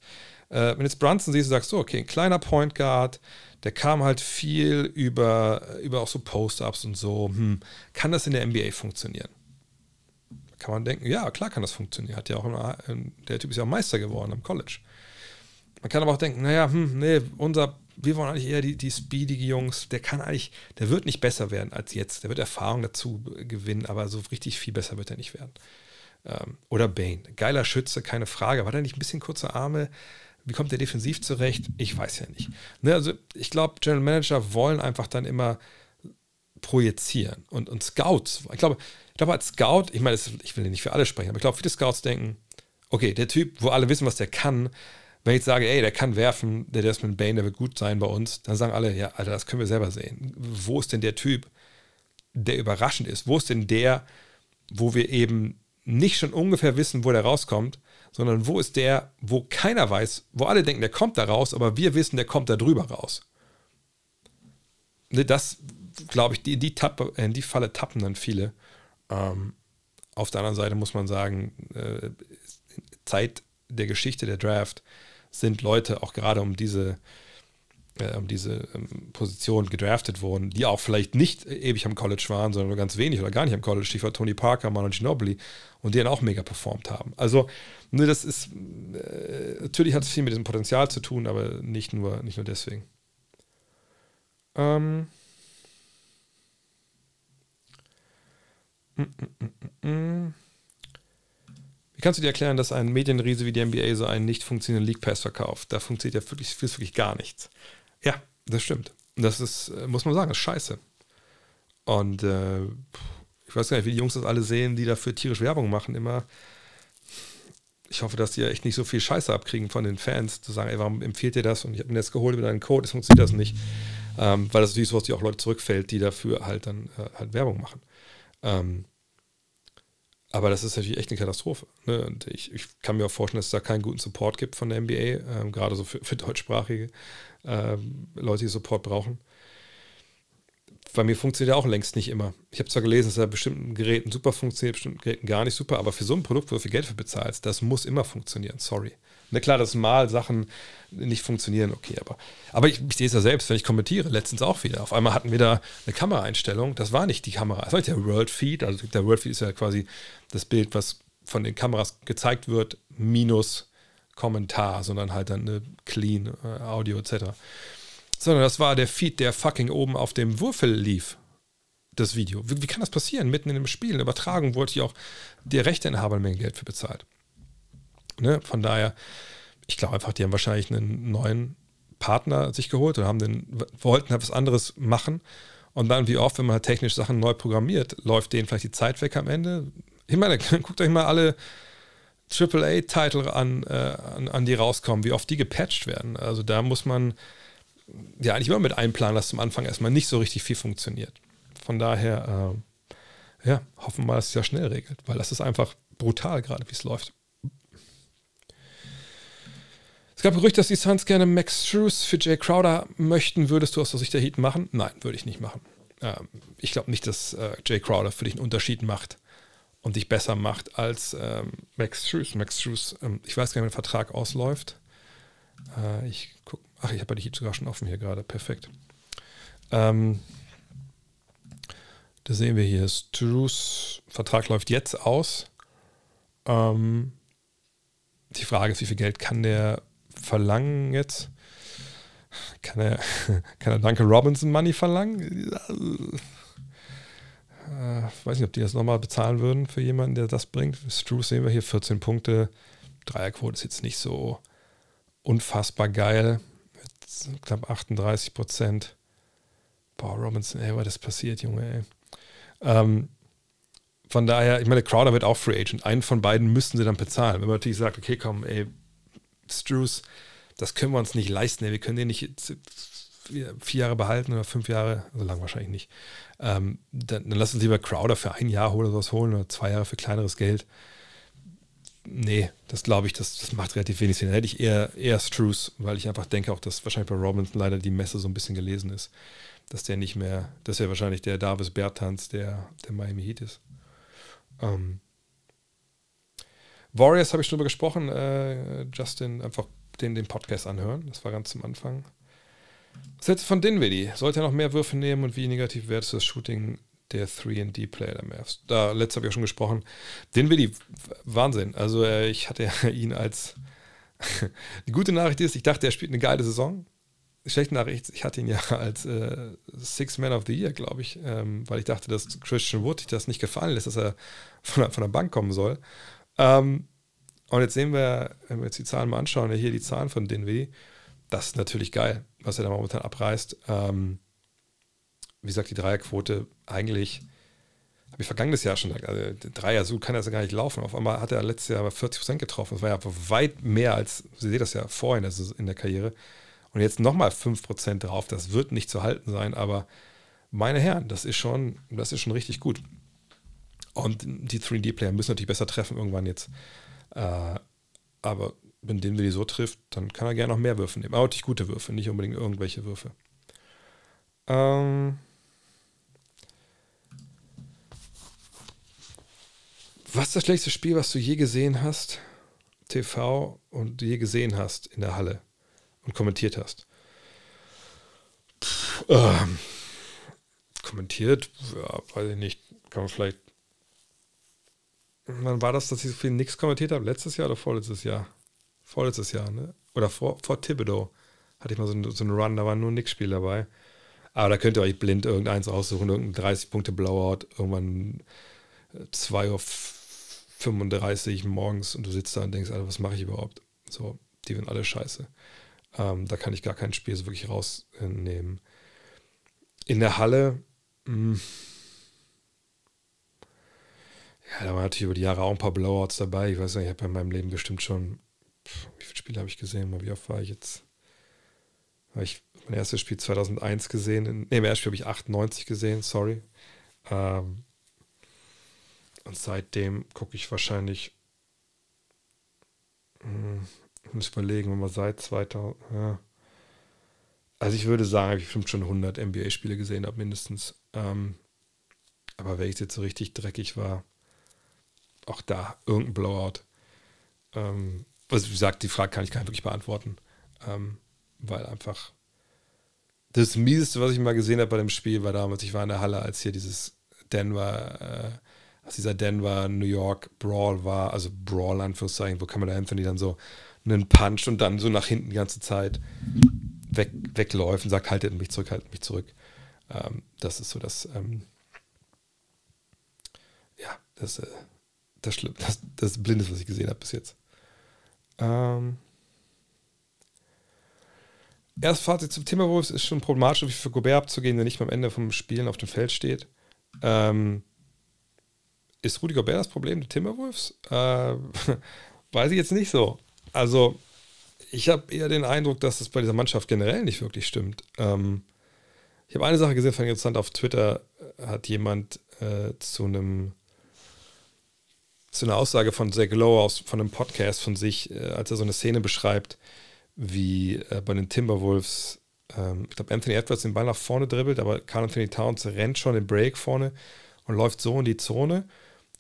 Speaker 1: Äh, wenn jetzt Brunson siehst, du sagst so, okay, ein kleiner Point Guard, der kam halt viel über, über auch so Post-Ups und so, hm, kann das in der NBA funktionieren? Kann man denken, ja, klar kann das funktionieren. Hat ja auch immer, der Typ ist ja auch Meister geworden am College. Man kann aber auch denken, naja, hm, nee, unser, wir wollen eigentlich eher die, die speedige Jungs, der kann eigentlich, der wird nicht besser werden als jetzt. Der wird Erfahrung dazu gewinnen, aber so richtig viel besser wird er nicht werden. Ähm, oder Bane, geiler Schütze, keine Frage. War der nicht ein bisschen kurze Arme? Wie kommt der defensiv zurecht? Ich weiß ja nicht. Ne, also ich glaube, General Manager wollen einfach dann immer projizieren und, und Scouts. Ich glaube, ich glaube, als Scout, ich meine, ich will nicht für alle sprechen, aber ich glaube, viele Scouts denken, okay, der Typ, wo alle wissen, was der kann, wenn ich jetzt sage, ey, der kann werfen, der Desmond Bane, der wird gut sein bei uns, dann sagen alle, ja, Alter, das können wir selber sehen. Wo ist denn der Typ, der überraschend ist? Wo ist denn der, wo wir eben nicht schon ungefähr wissen, wo der rauskommt, sondern wo ist der, wo keiner weiß, wo alle denken, der kommt da raus, aber wir wissen, der kommt da drüber raus. Ne, das, glaube ich, die, die, Tappe, in die Falle tappen dann viele. Ähm, auf der anderen Seite muss man sagen, äh, Zeit der Geschichte der Draft sind Leute auch gerade um diese, äh, um diese ähm, Position gedraftet worden, die auch vielleicht nicht ewig am College waren, sondern nur ganz wenig oder gar nicht am College. Stichwort Tony Parker, Manu Ginobili und die dann auch mega performt haben. Also, ne, das ist, äh, natürlich hat es viel mit diesem Potenzial zu tun, aber nicht nur, nicht nur deswegen. Ähm. Mm, mm, mm, wie kannst du dir erklären, dass ein Medienriese wie die NBA so einen nicht funktionierenden League Pass verkauft? Da funktioniert ja wirklich, wirklich gar nichts. Ja, das stimmt. Das ist, äh, muss man sagen, ist scheiße. Und äh, ich weiß gar nicht, wie die Jungs das alle sehen, die dafür tierisch Werbung machen, immer. Ich hoffe, dass die ja echt nicht so viel Scheiße abkriegen von den Fans, zu sagen, ey, warum empfiehlt ihr das? Und ich habe mir das geholt über deinen Code, es funktioniert das nicht. Ähm, weil das natürlich so, was die auch Leute zurückfällt, die dafür halt dann äh, halt Werbung machen. Ähm, aber das ist natürlich echt eine Katastrophe. Ne? Und ich, ich, kann mir auch vorstellen, dass es da keinen guten Support gibt von der NBA, ähm, gerade so für, für deutschsprachige ähm, Leute, die Support brauchen. Bei mir funktioniert er auch längst nicht immer. Ich habe zwar gelesen, dass er bestimmten Geräten super funktioniert, bestimmten Geräten gar nicht super, aber für so ein Produkt, wo du viel Geld für bezahlst, das muss immer funktionieren. Sorry. Na klar, dass mal Sachen nicht funktionieren, okay, aber, aber ich, ich sehe es ja selbst, wenn ich kommentiere, letztens auch wieder. Auf einmal hatten wir da eine Kameraeinstellung, das war nicht die Kamera, das war nicht der World Feed, also der World Feed ist ja quasi das Bild, was von den Kameras gezeigt wird, minus Kommentar, sondern halt dann eine Clean äh, Audio etc. Sondern das war der Feed, der fucking oben auf dem Würfel lief. Das Video. Wie, wie kann das passieren? Mitten in dem Spiel, eine Übertragung, wollte ich auch der Rechteinhaber Menge Geld für bezahlt. Ne? Von daher, ich glaube einfach, die haben wahrscheinlich einen neuen Partner sich geholt oder haben den, wollten halt was anderes machen. Und dann, wie oft, wenn man halt technisch Sachen neu programmiert, läuft denen vielleicht die Zeit weg am Ende. Ich meine, guckt euch mal alle AAA-Titel an, äh, an, an, die rauskommen, wie oft die gepatcht werden. Also da muss man ja eigentlich immer mit einplanen, dass zum Anfang erstmal nicht so richtig viel funktioniert. Von daher, äh, ja, hoffen wir mal, dass es ja schnell regelt, weil das ist einfach brutal gerade, wie es läuft. Es gab Gerüchte, dass die Suns gerne Max Struess für Jay Crowder möchten. Würdest du aus der Sicht der Heat machen? Nein, würde ich nicht machen. Ähm, ich glaube nicht, dass äh, Jay Crowder für dich einen Unterschied macht und dich besser macht als ähm, Max Struess. Max Struess, ähm, ich weiß gar nicht, wie der Vertrag ausläuft. Äh, ich guck, ach, ich habe die Heat sogar schon offen hier gerade. Perfekt. Ähm, da sehen wir hier, Struess Vertrag läuft jetzt aus. Ähm, die Frage ist, wie viel Geld kann der verlangen jetzt? Kann er, kann er Duncan Robinson Money verlangen? Äh, weiß nicht, ob die das nochmal bezahlen würden für jemanden, der das bringt. Struce sehen wir hier 14 Punkte. Dreierquote ist jetzt nicht so unfassbar geil. Mit knapp 38 Prozent. Boah, Robinson, ey, was ist passiert, Junge, ey. Ähm, von daher, ich meine, Crowder wird auch Free Agent. Einen von beiden müssten sie dann bezahlen. Wenn man natürlich sagt, okay, komm, ey, Struce, das können wir uns nicht leisten. Wir können den nicht vier Jahre behalten oder fünf Jahre, so lang wahrscheinlich nicht. Ähm, dann, dann lass uns lieber Crowder für ein Jahr oder sowas holen oder zwei Jahre für kleineres Geld. Nee, das glaube ich, das, das macht relativ wenig Sinn. Dann hätte ich eher, eher Struce, weil ich einfach denke auch, dass wahrscheinlich bei Robinson leider die Messe so ein bisschen gelesen ist. Dass der nicht mehr, dass er wahrscheinlich der Davis Bertans der, der Miami Heat ist. Ähm, Warriors habe ich schon drüber gesprochen. Äh, Justin, einfach den, den Podcast anhören. Das war ganz zum Anfang. Was hältst du von Dinwiddie? Sollte er noch mehr Würfe nehmen und wie negativ wertest du das Shooting der 3D-Player der Mavs. Da letztes habe ich auch schon gesprochen. Den will die Wahnsinn. Also äh, ich hatte ja ihn als die gute Nachricht ist, ich dachte, er spielt eine geile Saison. Die schlechte Nachricht, ich hatte ihn ja als äh, Six Man of the Year, glaube ich, ähm, weil ich dachte, dass Christian Wood sich das nicht gefallen lässt, dass er von der, von der Bank kommen soll. Ähm, und jetzt sehen wir, wenn wir jetzt die Zahlen mal anschauen, hier die Zahlen von Dinwiddie, das ist natürlich geil, was er da momentan abreißt. Ähm, wie gesagt, die Dreierquote eigentlich, habe ich vergangenes Jahr schon gesagt, also Dreier, so kann er ja gar nicht laufen. Auf einmal hat er letztes Jahr 40% getroffen. Das war ja weit mehr als, Sie sehen das ja vorhin in der Karriere. Und jetzt nochmal 5% drauf. Das wird nicht zu halten sein, aber meine Herren, das ist schon, das ist schon richtig gut. Und die 3D-Player müssen natürlich besser treffen irgendwann jetzt. Äh, aber wenn den wir die so trifft, dann kann er gerne noch mehr Würfe nehmen. Aber natürlich gute Würfe, nicht unbedingt irgendwelche Würfe. Ähm, Was ist das schlechteste Spiel, was du je gesehen hast, TV und je gesehen hast in der Halle und kommentiert hast? Pff, ähm, kommentiert, ja, weiß ich nicht, kann man vielleicht. Wann war das, dass ich so viel nichts kommentiert habe? Letztes Jahr oder vorletztes Jahr? Vorletztes Jahr, ne? Oder vor, vor Thibodeau hatte ich mal so, so einen Run, da war nur nix Spiel dabei. Aber da könnt ihr euch blind irgendeins aussuchen, irgendein 30-Punkte-Blowout, irgendwann 2 Uhr 35 morgens und du sitzt da und denkst, Alter, was mache ich überhaupt? So, die sind alle scheiße. Ähm, da kann ich gar kein Spiel so wirklich rausnehmen. In der Halle, mh, hm, ja, da waren natürlich über die Jahre auch ein paar Blowouts dabei. Ich weiß nicht, ich habe in meinem Leben bestimmt schon, wie viele Spiele habe ich gesehen? Wie oft war ich jetzt? War ich mein erstes Spiel 2001 gesehen. Ne, mein erstes Spiel habe ich 98 gesehen, sorry. Ähm, und seitdem gucke ich wahrscheinlich, hm, ich muss überlegen, wenn man seit 2000, ja. Also ich würde sagen, ich bestimmt schon 100 NBA-Spiele gesehen habe, mindestens. Ähm, aber ich jetzt so richtig dreckig war, auch da irgendein Blowout. Ähm, also wie gesagt, die Frage kann ich gar nicht wirklich beantworten, ähm, weil einfach das Mieseste, was ich mal gesehen habe bei dem Spiel, war damals, ich war in der Halle, als hier dieses Denver äh, als dieser Denver, New York Brawl war, also Brawl Anführungszeichen, wo Kamala Anthony dann so einen Punch und dann so nach hinten die ganze Zeit weg, wegläuft und sagt, haltet mich zurück, haltet mich zurück. Ähm, das ist so das, ähm, ja, das, äh, das, das, das Blindes, was ich gesehen habe bis jetzt. Ähm, Erst Fazit zum Timberwolves ist schon problematisch, wie für Gobert abzugehen, der nicht mehr am Ende vom Spielen auf dem Feld steht. Ähm, ist Rudy Gobert das Problem der Timberwolves? Äh, weiß ich jetzt nicht so. Also, ich habe eher den Eindruck, dass es bei dieser Mannschaft generell nicht wirklich stimmt. Ähm, ich habe eine Sache gesehen, fand ich interessant, auf Twitter hat jemand äh, zu einem zu einer Aussage von Zach Lowe aus von einem Podcast von sich, äh, als er so eine Szene beschreibt, wie äh, bei den Timberwolves, ähm, ich glaube, Anthony Edwards den Ball nach vorne dribbelt, aber Carl Anthony Towns rennt schon den Break vorne und läuft so in die Zone.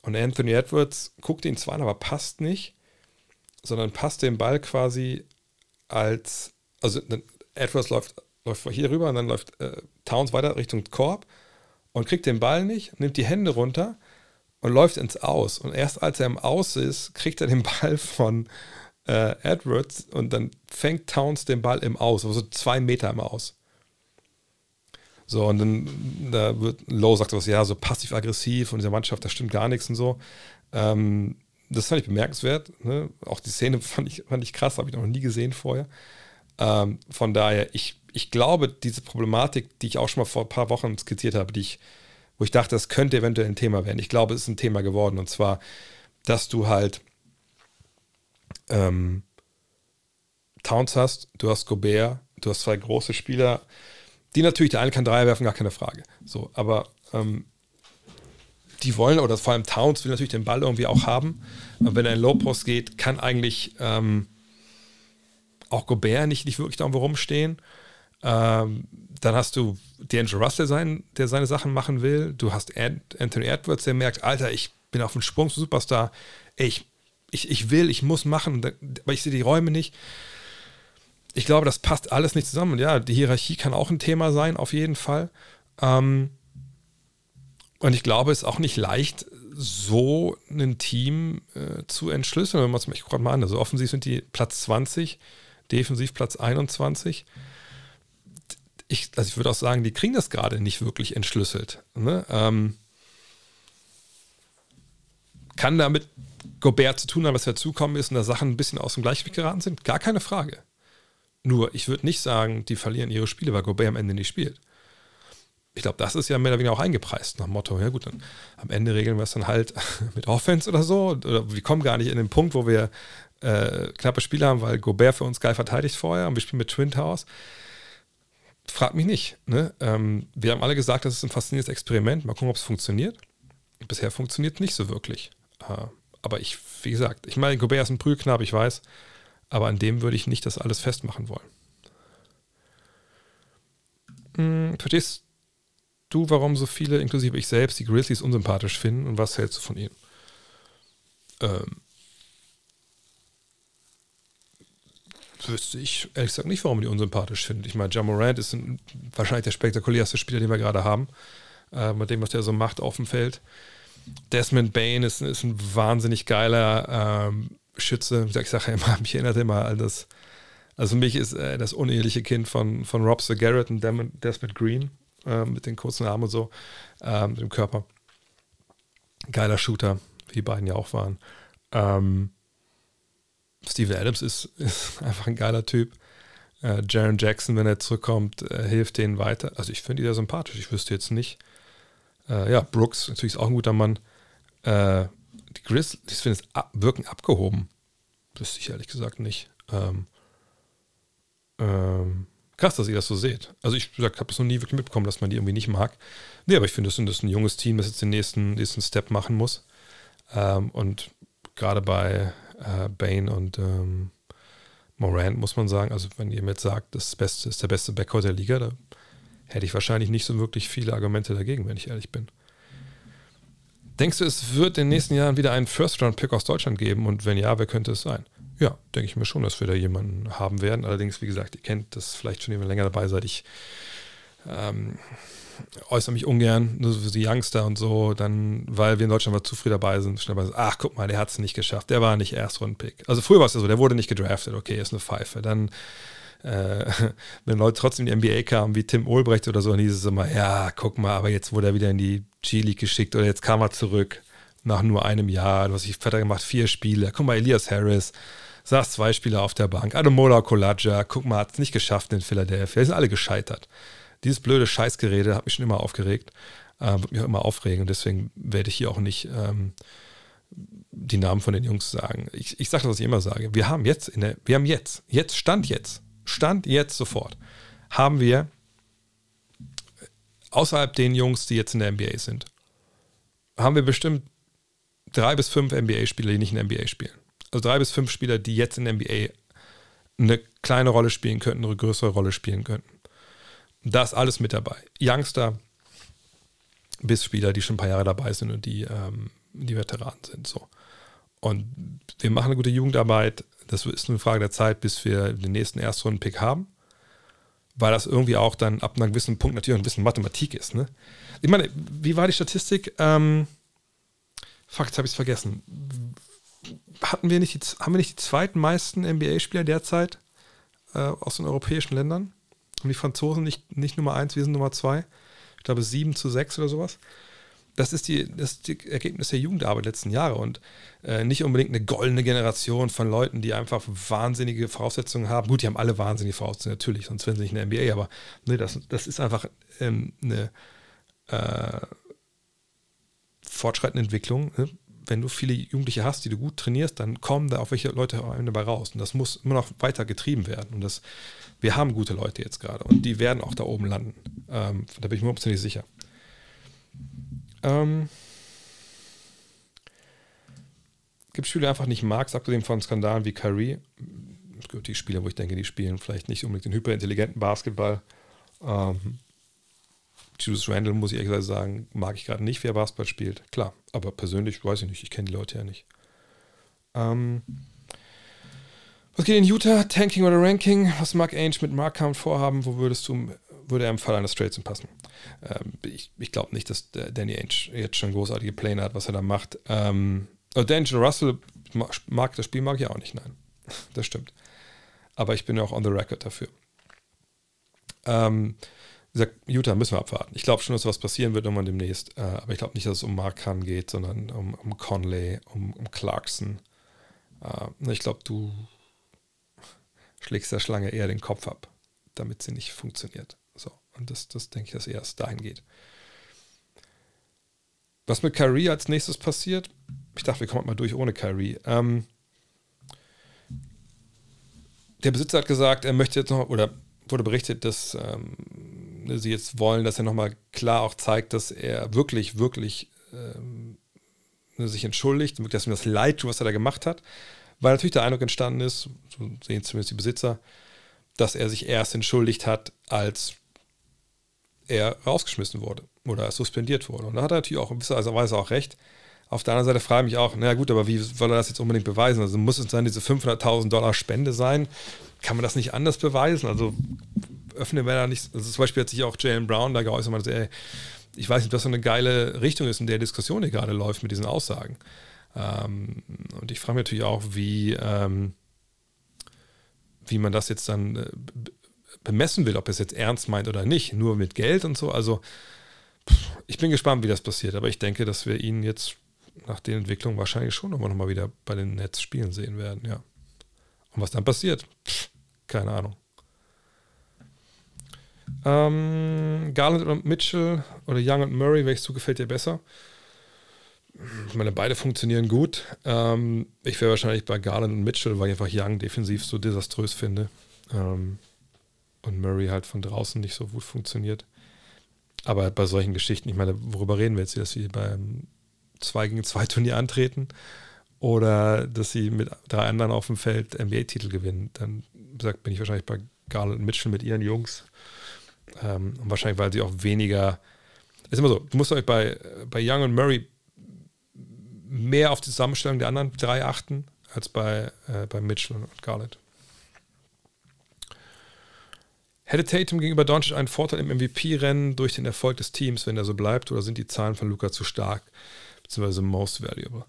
Speaker 1: Und Anthony Edwards guckt ihn zwar an, aber passt nicht, sondern passt den Ball quasi als, also Edwards läuft, läuft hier rüber und dann läuft äh, Towns weiter Richtung Korb und kriegt den Ball nicht, nimmt die Hände runter und läuft ins Aus. Und erst als er im Aus ist, kriegt er den Ball von äh, Edwards und dann fängt Towns den Ball im Aus, also zwei Meter im Aus. So, und dann da wird Lowe sagt was, ja, so passiv-aggressiv und dieser Mannschaft, da stimmt gar nichts und so. Ähm, das fand ich bemerkenswert. Ne? Auch die Szene fand ich, fand ich krass, habe ich noch nie gesehen vorher. Ähm, von daher, ich, ich glaube, diese Problematik, die ich auch schon mal vor ein paar Wochen skizziert habe, die ich, wo ich dachte, das könnte eventuell ein Thema werden. Ich glaube, es ist ein Thema geworden. Und zwar, dass du halt ähm, Towns hast, du hast Gobert, du hast zwei große Spieler, die natürlich, der eine kann Dreier werfen, gar keine Frage. So, aber ähm, die wollen, oder vor allem Towns will natürlich den Ball irgendwie auch haben. Aber wenn er in Low Post geht, kann eigentlich ähm, auch Gobert nicht, nicht wirklich da irgendwo rumstehen. Ähm, dann hast du D'Angelo Russell sein, der seine Sachen machen will. Du hast Anthony Edwards, der merkt, Alter, ich bin auf dem Sprung zum Superstar. Ich, ich, ich will, ich muss machen, aber ich sehe die Räume nicht ich glaube, das passt alles nicht zusammen. Und ja, die Hierarchie kann auch ein Thema sein, auf jeden Fall. Ähm, Und ich glaube, es ist auch nicht leicht, so ein Team äh, zu entschlüsseln. Wenn man es sich gerade mal an. Also offensiv sind die Platz 20, defensiv Platz 21. Ich, also ich würde auch sagen, die kriegen das gerade nicht wirklich entschlüsselt. Ne? Ähm, kann damit Gobert zu tun haben, was dazukommen ist und da Sachen ein bisschen aus dem Gleichgewicht geraten sind? Gar keine Frage. Nur, ich würde nicht sagen, die verlieren ihre Spiele, weil Gobert am Ende nicht spielt. Ich glaube, das ist ja mehr oder weniger auch eingepreist, nach dem Motto, ja gut, dann am Ende regeln wir es dann halt mit Offense oder so. Oder wir kommen gar nicht in den Punkt, wo wir äh, knappe Spiele haben, weil Gobert für uns geil verteidigt vorher und wir spielen mit Twin Towers. Frag mich nicht. Ne? Ähm, wir haben alle gesagt, das ist ein faszinierendes Experiment. Mal gucken, ob es funktioniert. Bisher funktioniert es nicht so wirklich. Äh, aber ich, wie gesagt, ich meine, Gobert ist ein Prügelknabe, ich weiß. Aber an dem würde ich nicht das alles festmachen wollen. Hm, verstehst du, warum so viele, inklusive ich selbst, die Grizzlies unsympathisch finden und was hältst du von ihnen? Ähm, wüsste ich ehrlich gesagt nicht, warum die unsympathisch finden. Ich meine, Jamorant ist ein, wahrscheinlich der spektakulärste Spieler, den wir gerade haben, äh, mit dem, was der so macht auf dem Feld. Desmond Bain ist, ist ein wahnsinnig geiler ähm, Schütze. Ich sage ja immer, mich erinnert immer an das. Also für mich ist äh, das uneheliche Kind von, von Rob Sir Garrett und Desmond Green äh, mit den kurzen Armen und so, äh, mit dem Körper. Geiler Shooter, wie die beiden ja auch waren. Ähm, Steven Adams ist, ist, einfach ein geiler Typ. Äh, Jaron Jackson, wenn er zurückkommt, äh, hilft denen weiter. Also ich finde die sehr sympathisch. Ich wüsste jetzt nicht. Äh, ja, Brooks, natürlich ist auch ein guter Mann. Äh, die Grizzlies finde es ab, wirken abgehoben. Wüsste ich ehrlich gesagt nicht. Ähm, ähm, krass, dass ihr das so seht. Also ich habe es noch nie wirklich mitbekommen, dass man die irgendwie nicht mag. Nee, aber ich finde, das ist ein junges Team, das jetzt den nächsten, nächsten Step machen muss. Ähm, und gerade bei äh, Bane und ähm, Morant muss man sagen, also wenn ihr jetzt sagt, das Beste ist der beste Backcourt der Liga, da hätte ich wahrscheinlich nicht so wirklich viele Argumente dagegen, wenn ich ehrlich bin. Denkst du, es wird in den nächsten Jahren wieder einen First-Round-Pick aus Deutschland geben? Und wenn ja, wer könnte es sein? Ja, denke ich mir schon, dass wir da jemanden haben werden. Allerdings, wie gesagt, ihr kennt das vielleicht schon, wenn länger dabei seid. Ich ähm, äußere mich ungern, nur für die Youngster und so, dann, weil wir in Deutschland mal zu früh dabei sind, schnell so, ach, guck mal, der hat es nicht geschafft, der war nicht Erstrunden-Pick. Also früher war es ja so, der wurde nicht gedraftet, okay, ist eine Pfeife. Dann äh, wenn Leute trotzdem in die NBA kamen, wie Tim Olbrecht oder so, dann hieß es immer, ja, guck mal, aber jetzt wurde er wieder in die G-League geschickt oder jetzt kam er zurück nach nur einem Jahr, du hast dich fetter gemacht, vier Spiele. Guck mal, Elias Harris, saß zwei Spieler auf der Bank. Ademola Kolaja, guck mal, hat es nicht geschafft in Philadelphia. Die sind alle gescheitert. Dieses blöde Scheißgerede hat mich schon immer aufgeregt, äh, wird mich auch immer aufregen und deswegen werde ich hier auch nicht ähm, die Namen von den Jungs sagen. Ich, ich sage das, was ich immer sage. Wir haben jetzt, in der, wir haben jetzt, jetzt, Stand jetzt, Stand jetzt sofort, haben wir außerhalb den Jungs, die jetzt in der NBA sind, haben wir bestimmt drei bis fünf NBA-Spieler, die nicht in der NBA spielen. Also drei bis fünf Spieler, die jetzt in der NBA eine kleine Rolle spielen könnten, eine größere Rolle spielen könnten. Da ist alles mit dabei. Youngster bis Spieler, die schon ein paar Jahre dabei sind und die, ähm, die Veteranen sind. So. Und wir machen eine gute Jugendarbeit. Das ist eine Frage der Zeit, bis wir den nächsten Erstrunden-Pick haben. Weil das irgendwie auch dann ab einem gewissen Punkt natürlich ein bisschen Mathematik ist. Ne? Ich meine, wie war die Statistik? Ähm, fuck, jetzt habe ich es vergessen. Hatten wir nicht die, haben wir nicht die zweiten meisten NBA-Spieler derzeit äh, aus den europäischen Ländern? Und die Franzosen nicht, nicht Nummer eins, wir sind Nummer zwei. Ich glaube sieben zu sechs oder sowas das ist, die, das ist die Ergebnis der Jugendarbeit letzten Jahre und äh, nicht unbedingt eine goldene Generation von Leuten, die einfach wahnsinnige Voraussetzungen haben. Gut, die haben alle wahnsinnige Voraussetzungen, natürlich, sonst wären sie nicht in der NBA, aber nee, das, das ist einfach ähm, eine äh, fortschreitende Entwicklung. Ne? Wenn du viele Jugendliche hast, die du gut trainierst, dann kommen da auch welche Leute dabei raus. Und das muss immer noch weiter getrieben werden. Und das, wir haben gute Leute jetzt gerade und die werden auch da oben landen. Ähm, da bin ich mir absolut sicher. Ähm, gibt Spieler, die einfach nicht mag, abgesehen von Skandalen wie Kyrie. Es gibt die Spieler, wo ich denke, die spielen vielleicht nicht unbedingt den hyperintelligenten Basketball. Ähm, Julius Randall, muss ich ehrlich sagen, mag ich gerade nicht, wer Basketball spielt. Klar, aber persönlich weiß ich nicht, ich kenne die Leute ja nicht. Ähm, was geht in Utah? Tanking oder Ranking? Was mag Ainge mit Markkampf vorhaben? Wo würdest du würde er im Fall eines Trades passen. Ähm, ich ich glaube nicht, dass Danny Ainge jetzt schon großartige Pläne hat, was er da macht. Ähm, D'Angelo Russell mag das Spiel mag ich auch nicht, nein. Das stimmt. Aber ich bin ja auch on the record dafür. Ähm, gesagt, Utah müssen wir abwarten. Ich glaube schon, dass was passieren wird irgendwann demnächst. Äh, aber ich glaube nicht, dass es um Mark Hahn geht, sondern um, um Conley, um, um Clarkson. Äh, ich glaube, du schlägst der Schlange eher den Kopf ab, damit sie nicht funktioniert. So. Und das, das denke ich, dass eher dahin geht. Was mit Kyrie als nächstes passiert? Ich dachte, wir kommen mal durch ohne Kyrie. Ähm, der Besitzer hat gesagt, er möchte jetzt noch, oder wurde berichtet, dass ähm, sie jetzt wollen, dass er nochmal klar auch zeigt, dass er wirklich, wirklich ähm, sich entschuldigt, dass ihm das leid tut, was er da gemacht hat. Weil natürlich der Eindruck entstanden ist, so sehen zumindest die Besitzer, dass er sich erst entschuldigt hat, als er rausgeschmissen wurde oder suspendiert wurde. Und da hat er natürlich auch in gewisser Weise auch recht. Auf der anderen Seite frage ich mich auch, na gut, aber wie soll er das jetzt unbedingt beweisen? Also muss es dann diese 500.000 Dollar Spende sein? Kann man das nicht anders beweisen? Also öffnen wir da nicht. Also zum Beispiel hat sich auch Jalen Brown da geäußert, meinte, ey, ich weiß nicht, das so eine geile Richtung ist, in der Diskussion hier gerade läuft mit diesen Aussagen. Ähm, und ich frage mich natürlich auch, wie, ähm, wie man das jetzt dann äh, bemessen will, ob es jetzt ernst meint oder nicht, nur mit Geld und so. Also ich bin gespannt, wie das passiert, aber ich denke, dass wir ihn jetzt nach den Entwicklungen wahrscheinlich schon nochmal noch wieder bei den Nets spielen sehen werden, ja. Und was dann passiert, keine Ahnung. Ähm, Garland und Mitchell oder Young und Murray, welches zu gefällt dir besser? Ich meine, beide funktionieren gut. Ähm, ich wäre wahrscheinlich bei Garland und Mitchell, weil ich einfach Young defensiv so desaströs finde. Ähm, und Murray halt von draußen nicht so gut funktioniert. Aber bei solchen Geschichten, ich meine, worüber reden wir jetzt dass sie beim 2 gegen 2 Turnier antreten oder dass sie mit drei anderen auf dem Feld NBA-Titel gewinnen, dann sagt, bin ich wahrscheinlich bei Garland und Mitchell mit ihren Jungs. Ähm, und wahrscheinlich, weil sie auch weniger. Ist immer so, du musst euch bei, bei Young und Murray mehr auf die Zusammenstellung der anderen drei achten, als bei, äh, bei Mitchell und Garland. Hätte Tatum gegenüber Doncic einen Vorteil im MVP-Rennen durch den Erfolg des Teams, wenn er so bleibt, oder sind die Zahlen von Luca zu stark, beziehungsweise most valuable?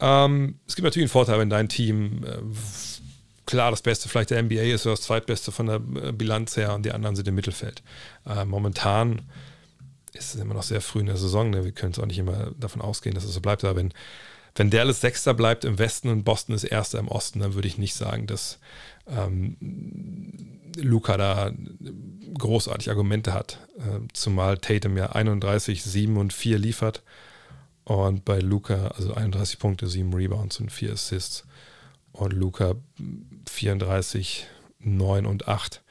Speaker 1: Ähm, es gibt natürlich einen Vorteil, wenn dein Team äh, klar das Beste vielleicht der NBA ist oder das Zweitbeste von der äh, Bilanz her und die anderen sind im Mittelfeld. Äh, momentan ist es immer noch sehr früh in der Saison. Ne? Wir können es auch nicht immer davon ausgehen, dass es so bleibt. Aber wenn, wenn Dallas Sechster bleibt im Westen und Boston ist Erster im Osten, dann würde ich nicht sagen, dass ähm, Luca da großartig Argumente hat. Äh, zumal Tatum ja 31, 7 und 4 liefert. Und bei Luca, also 31 Punkte, 7 Rebounds und 4 Assists. Und Luca 34, 9 und 8.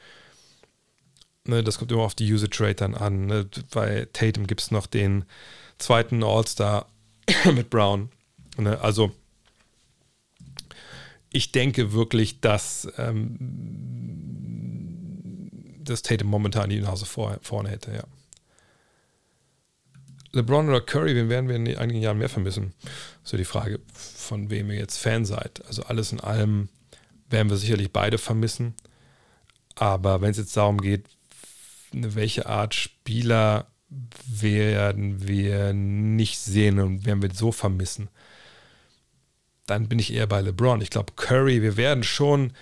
Speaker 1: Ne, das kommt immer auf die Usage Rate dann an. Ne? Bei Tatum gibt es noch den zweiten All-Star mit Brown. Ne? Also ich denke wirklich, dass ähm, das Tatum momentan die Nase vor, vorne hätte, ja. LeBron oder Curry, wen werden wir in einigen Jahren mehr vermissen? So die Frage, von wem ihr jetzt Fan seid. Also alles in allem werden wir sicherlich beide vermissen. Aber wenn es jetzt darum geht, welche Art Spieler werden wir nicht sehen und werden wir so vermissen, dann bin ich eher bei LeBron. Ich glaube, Curry, wir werden schon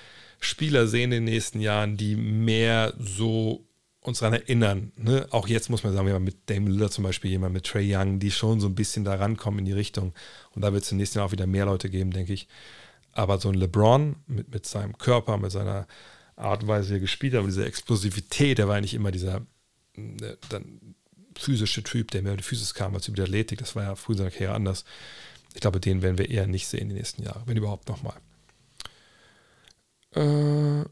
Speaker 1: Spieler sehen in den nächsten Jahren, die mehr so uns daran erinnern. Ne? Auch jetzt muss man sagen, wir haben mit Dame Lillard zum Beispiel jemand mit Trey Young, die schon so ein bisschen da rankommen in die Richtung. Und da wird es im nächsten Jahr auch wieder mehr Leute geben, denke ich. Aber so ein LeBron mit, mit seinem Körper, mit seiner Art und Weise, wie er gespielt hat, diese Explosivität, der war eigentlich immer dieser der, dann physische Typ, der mehr über die Physis kam als über die Athletik. Das war ja früher in seiner Karriere anders. Ich glaube, den werden wir eher nicht sehen in den nächsten Jahren, wenn überhaupt nochmal. Äh,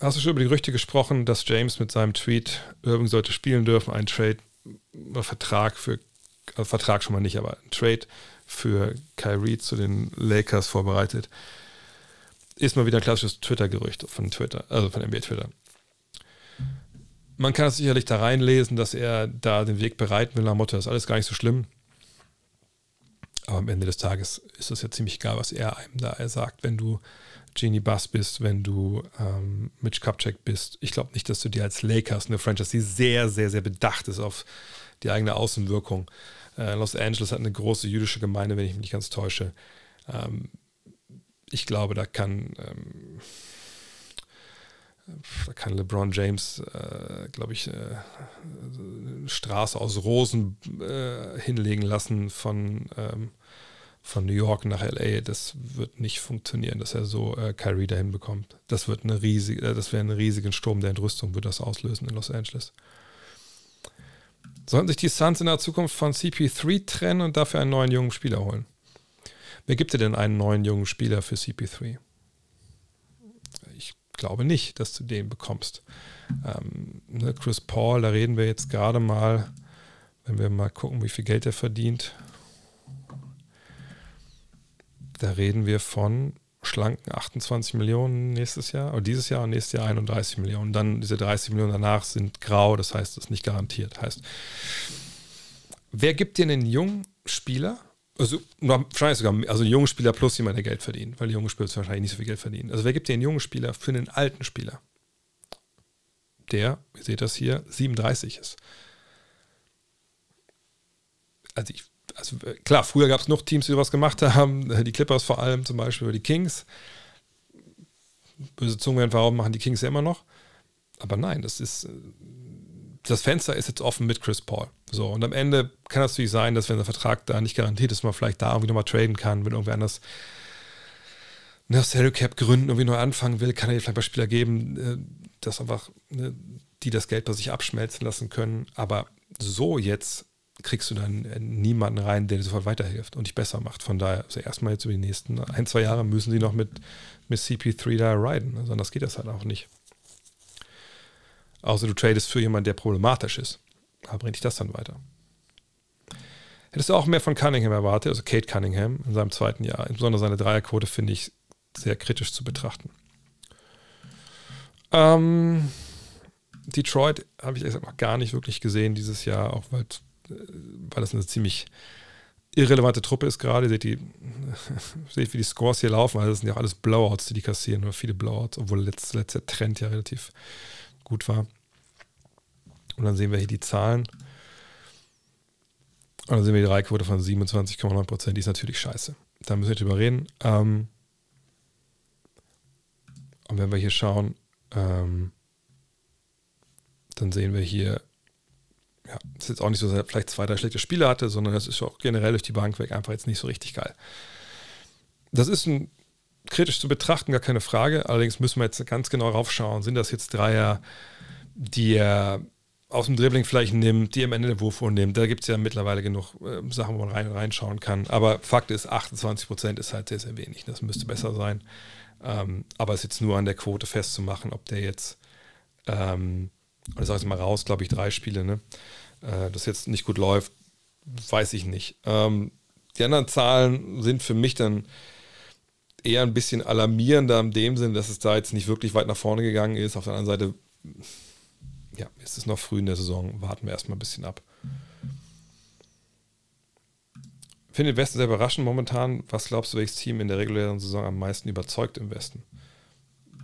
Speaker 1: hast du schon über die Gerüchte gesprochen, dass James mit seinem Tweet Irving sollte spielen dürfen, einen Trade, einen Vertrag für, also Vertrag schon mal nicht, aber ein Trade für Kyrie zu den Lakers vorbereitet? Ist mal wieder ein klassisches Twitter-Gerücht von Twitter, also von NBA Twitter. Man kann es sicherlich da reinlesen, dass er da den Weg bereiten will, nach Motto, das ist alles gar nicht so schlimm. Aber am Ende des Tages ist es ja ziemlich egal, was er einem da sagt. Wenn du Genie Bass bist, wenn du ähm, Mitch Kupchak bist. Ich glaube nicht, dass du dir als Lakers eine Franchise, die sehr, sehr, sehr bedacht ist auf die eigene Außenwirkung. Äh, Los Angeles hat eine große jüdische Gemeinde, wenn ich mich nicht ganz täusche. Ähm, ich glaube, da kann, ähm, da kann LeBron James, äh, glaube ich, äh, Straße aus Rosen äh, hinlegen lassen von ähm, von New York nach LA, das wird nicht funktionieren, dass er so äh, Kyrie dahin bekommt. Das wird eine riesige, äh, das wäre ein riesigen Sturm der Entrüstung, würde das auslösen in Los Angeles. Sollten sich die Suns in der Zukunft von CP3 trennen und dafür einen neuen jungen Spieler holen? Wer gibt dir denn einen neuen jungen Spieler für CP3? Ich glaube nicht, dass du den bekommst. Ähm, ne, Chris Paul, da reden wir jetzt gerade mal, wenn wir mal gucken, wie viel Geld er verdient. Da reden wir von schlanken 28 Millionen nächstes Jahr, oder dieses Jahr und nächstes Jahr 31 Millionen. Dann diese 30 Millionen danach sind grau, das heißt, das ist nicht garantiert. Heißt, wer gibt dir einen jungen Spieler? Also, wahrscheinlich sogar, also jungen Spieler plus jemand, der Geld verdient, weil die jungen Spieler wahrscheinlich nicht so viel Geld verdienen. Also, wer gibt dir einen jungen Spieler für einen alten Spieler? Der, ihr seht das hier, 37 ist. Also, ich also klar, früher gab es noch Teams, die sowas gemacht haben, die Clippers vor allem zum Beispiel, oder die Kings. Böse Zungen werden warum machen die Kings ja immer noch. Aber nein, das ist, äh, das Fenster ist jetzt offen mit Chris Paul. So, und am Ende kann es natürlich sein, dass wenn der Vertrag da nicht garantiert ist, man vielleicht da irgendwie nochmal traden kann, wenn irgendwer anders nach Salary Cap Gründen irgendwie neu anfangen will, kann er vielleicht paar Spieler geben, äh, dass einfach, ne, die das Geld bei sich abschmelzen lassen können. Aber so jetzt kriegst du dann äh, niemanden rein, der dir sofort weiterhilft und dich besser macht. Von daher, also erstmal jetzt über die nächsten ein, zwei Jahre müssen sie noch mit, mit CP3 da riden. Also anders geht das halt auch nicht. Außer du tradest für jemanden, der problematisch ist. Aber bringt dich das dann weiter. Hättest du auch mehr von Cunningham erwartet, also Kate Cunningham in seinem zweiten Jahr. Insbesondere seine Dreierquote finde ich sehr kritisch zu betrachten. Ähm, Detroit habe ich erst noch gar nicht wirklich gesehen dieses Jahr, auch weil weil das eine ziemlich irrelevante Truppe ist gerade. Seht, die, seht, wie die Scores hier laufen. Also das sind ja auch alles Blowouts, die die kassieren, oder viele Blowouts, obwohl letzt, letzter Trend ja relativ gut war. Und dann sehen wir hier die Zahlen. Und dann sehen wir die Reichquote von 27,9 Prozent. Die ist natürlich scheiße. Da müssen wir drüber reden. Ähm, und wenn wir hier schauen, ähm, dann sehen wir hier ja, ist jetzt auch nicht so, dass er vielleicht zwei, drei schlechte Spiele hatte, sondern das ist auch generell durch die Bank weg einfach jetzt nicht so richtig geil. Das ist ein, kritisch zu betrachten, gar keine Frage. Allerdings müssen wir jetzt ganz genau raufschauen. Sind das jetzt Dreier, die er aus dem Dribbling vielleicht nimmt, die am Ende der Wurf nimmt? Da gibt es ja mittlerweile genug äh, Sachen, wo man rein reinschauen kann. Aber Fakt ist, 28 Prozent ist halt sehr, sehr wenig. Das müsste besser sein. Ähm, aber es ist jetzt nur an der Quote festzumachen, ob der jetzt ähm, und ich sage jetzt mal raus, glaube ich, drei Spiele, ne? Äh, das jetzt nicht gut läuft, weiß ich nicht. Ähm, die anderen Zahlen sind für mich dann eher ein bisschen alarmierender in dem Sinn, dass es da jetzt nicht wirklich weit nach vorne gegangen ist. Auf der anderen Seite, ja, ist es noch früh in der Saison. Warten wir erstmal ein bisschen ab. Finde den Westen sehr überraschend momentan. Was glaubst du, welches Team in der regulären Saison am meisten überzeugt im Westen?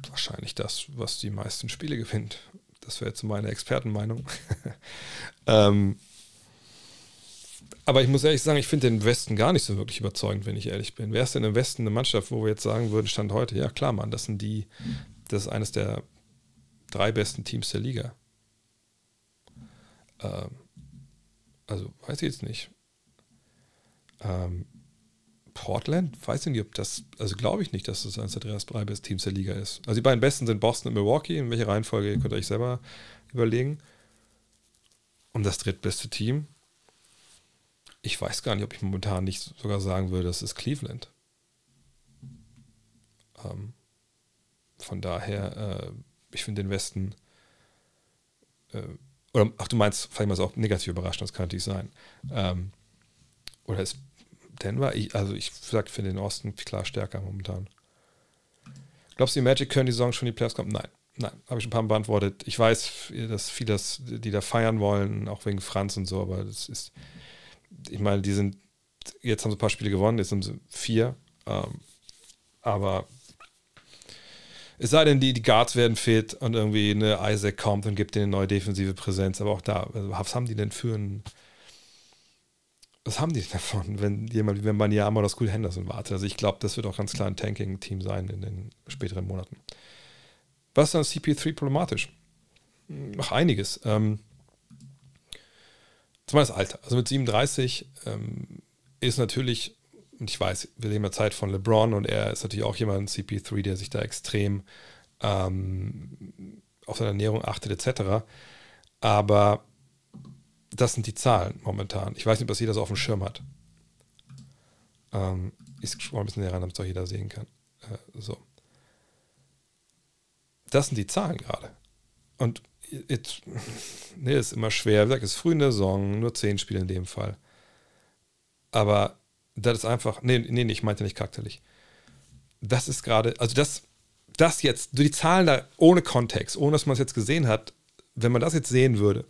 Speaker 1: Wahrscheinlich das, was die meisten Spiele gewinnt. Das wäre jetzt meine Expertenmeinung. ähm, aber ich muss ehrlich sagen, ich finde den Westen gar nicht so wirklich überzeugend, wenn ich ehrlich bin. Wer ist denn im Westen eine Mannschaft, wo wir jetzt sagen würden, Stand heute, ja klar, Mann, das sind die, das ist eines der drei besten Teams der Liga. Ähm, also weiß ich jetzt nicht. Ähm, Portland, weiß ich nicht, ob das, also glaube ich nicht, dass das eines der drei besten Teams der Liga ist. Also die beiden besten sind Boston und Milwaukee. In welcher Reihenfolge könnt ihr euch selber überlegen. Und das drittbeste Team, ich weiß gar nicht, ob ich momentan nicht sogar sagen würde, das ist Cleveland. Ähm, von daher, äh, ich finde den Westen, äh, oder ach, du meinst, vielleicht mal es auch negativ überraschend, das kann natürlich sein. Ähm, oder ist Denver, ich, also ich finde den Osten klar stärker momentan. Glaubst du, die Magic können die Saison schon in die Playoffs kommen? Nein. Nein, habe ich ein paar Mal beantwortet. Ich weiß, dass viele, die da feiern wollen, auch wegen Franz und so, aber das ist, ich meine, die sind, jetzt haben sie ein paar Spiele gewonnen, jetzt sind sie vier, ähm, aber Es sei denn, die, die Guards werden fit und irgendwie eine Isaac kommt und gibt denen eine neue defensive Präsenz. Aber auch da, also was haben die denn für ein. Was haben die davon, wenn jemand wie Banyama oder School Henderson wartet? Also ich glaube, das wird auch ganz klar ein Tanking-Team sein in den späteren Monaten. Was ist dann CP3 problematisch? Ach, einiges. Ähm, zum das Alter. Also mit 37 ähm, ist natürlich, und ich weiß, wir leben ja Zeit von LeBron und er ist natürlich auch jemand, CP3, der sich da extrem ähm, auf seine Ernährung achtet, etc. Aber das sind die Zahlen momentan. Ich weiß nicht, was jeder so auf dem Schirm hat. Ähm, ich scroll ein bisschen näher ran, damit es auch jeder sehen kann. Äh, so. Das sind die Zahlen gerade. Und jetzt, nee, ist immer schwer. Wie gesagt, es ist früh in der Saison, nur zehn Spiele in dem Fall. Aber das ist einfach, nee, nee, ich meinte nicht charakterlich. Das ist gerade, also das, das jetzt, die Zahlen da ohne Kontext, ohne dass man es jetzt gesehen hat, wenn man das jetzt sehen würde,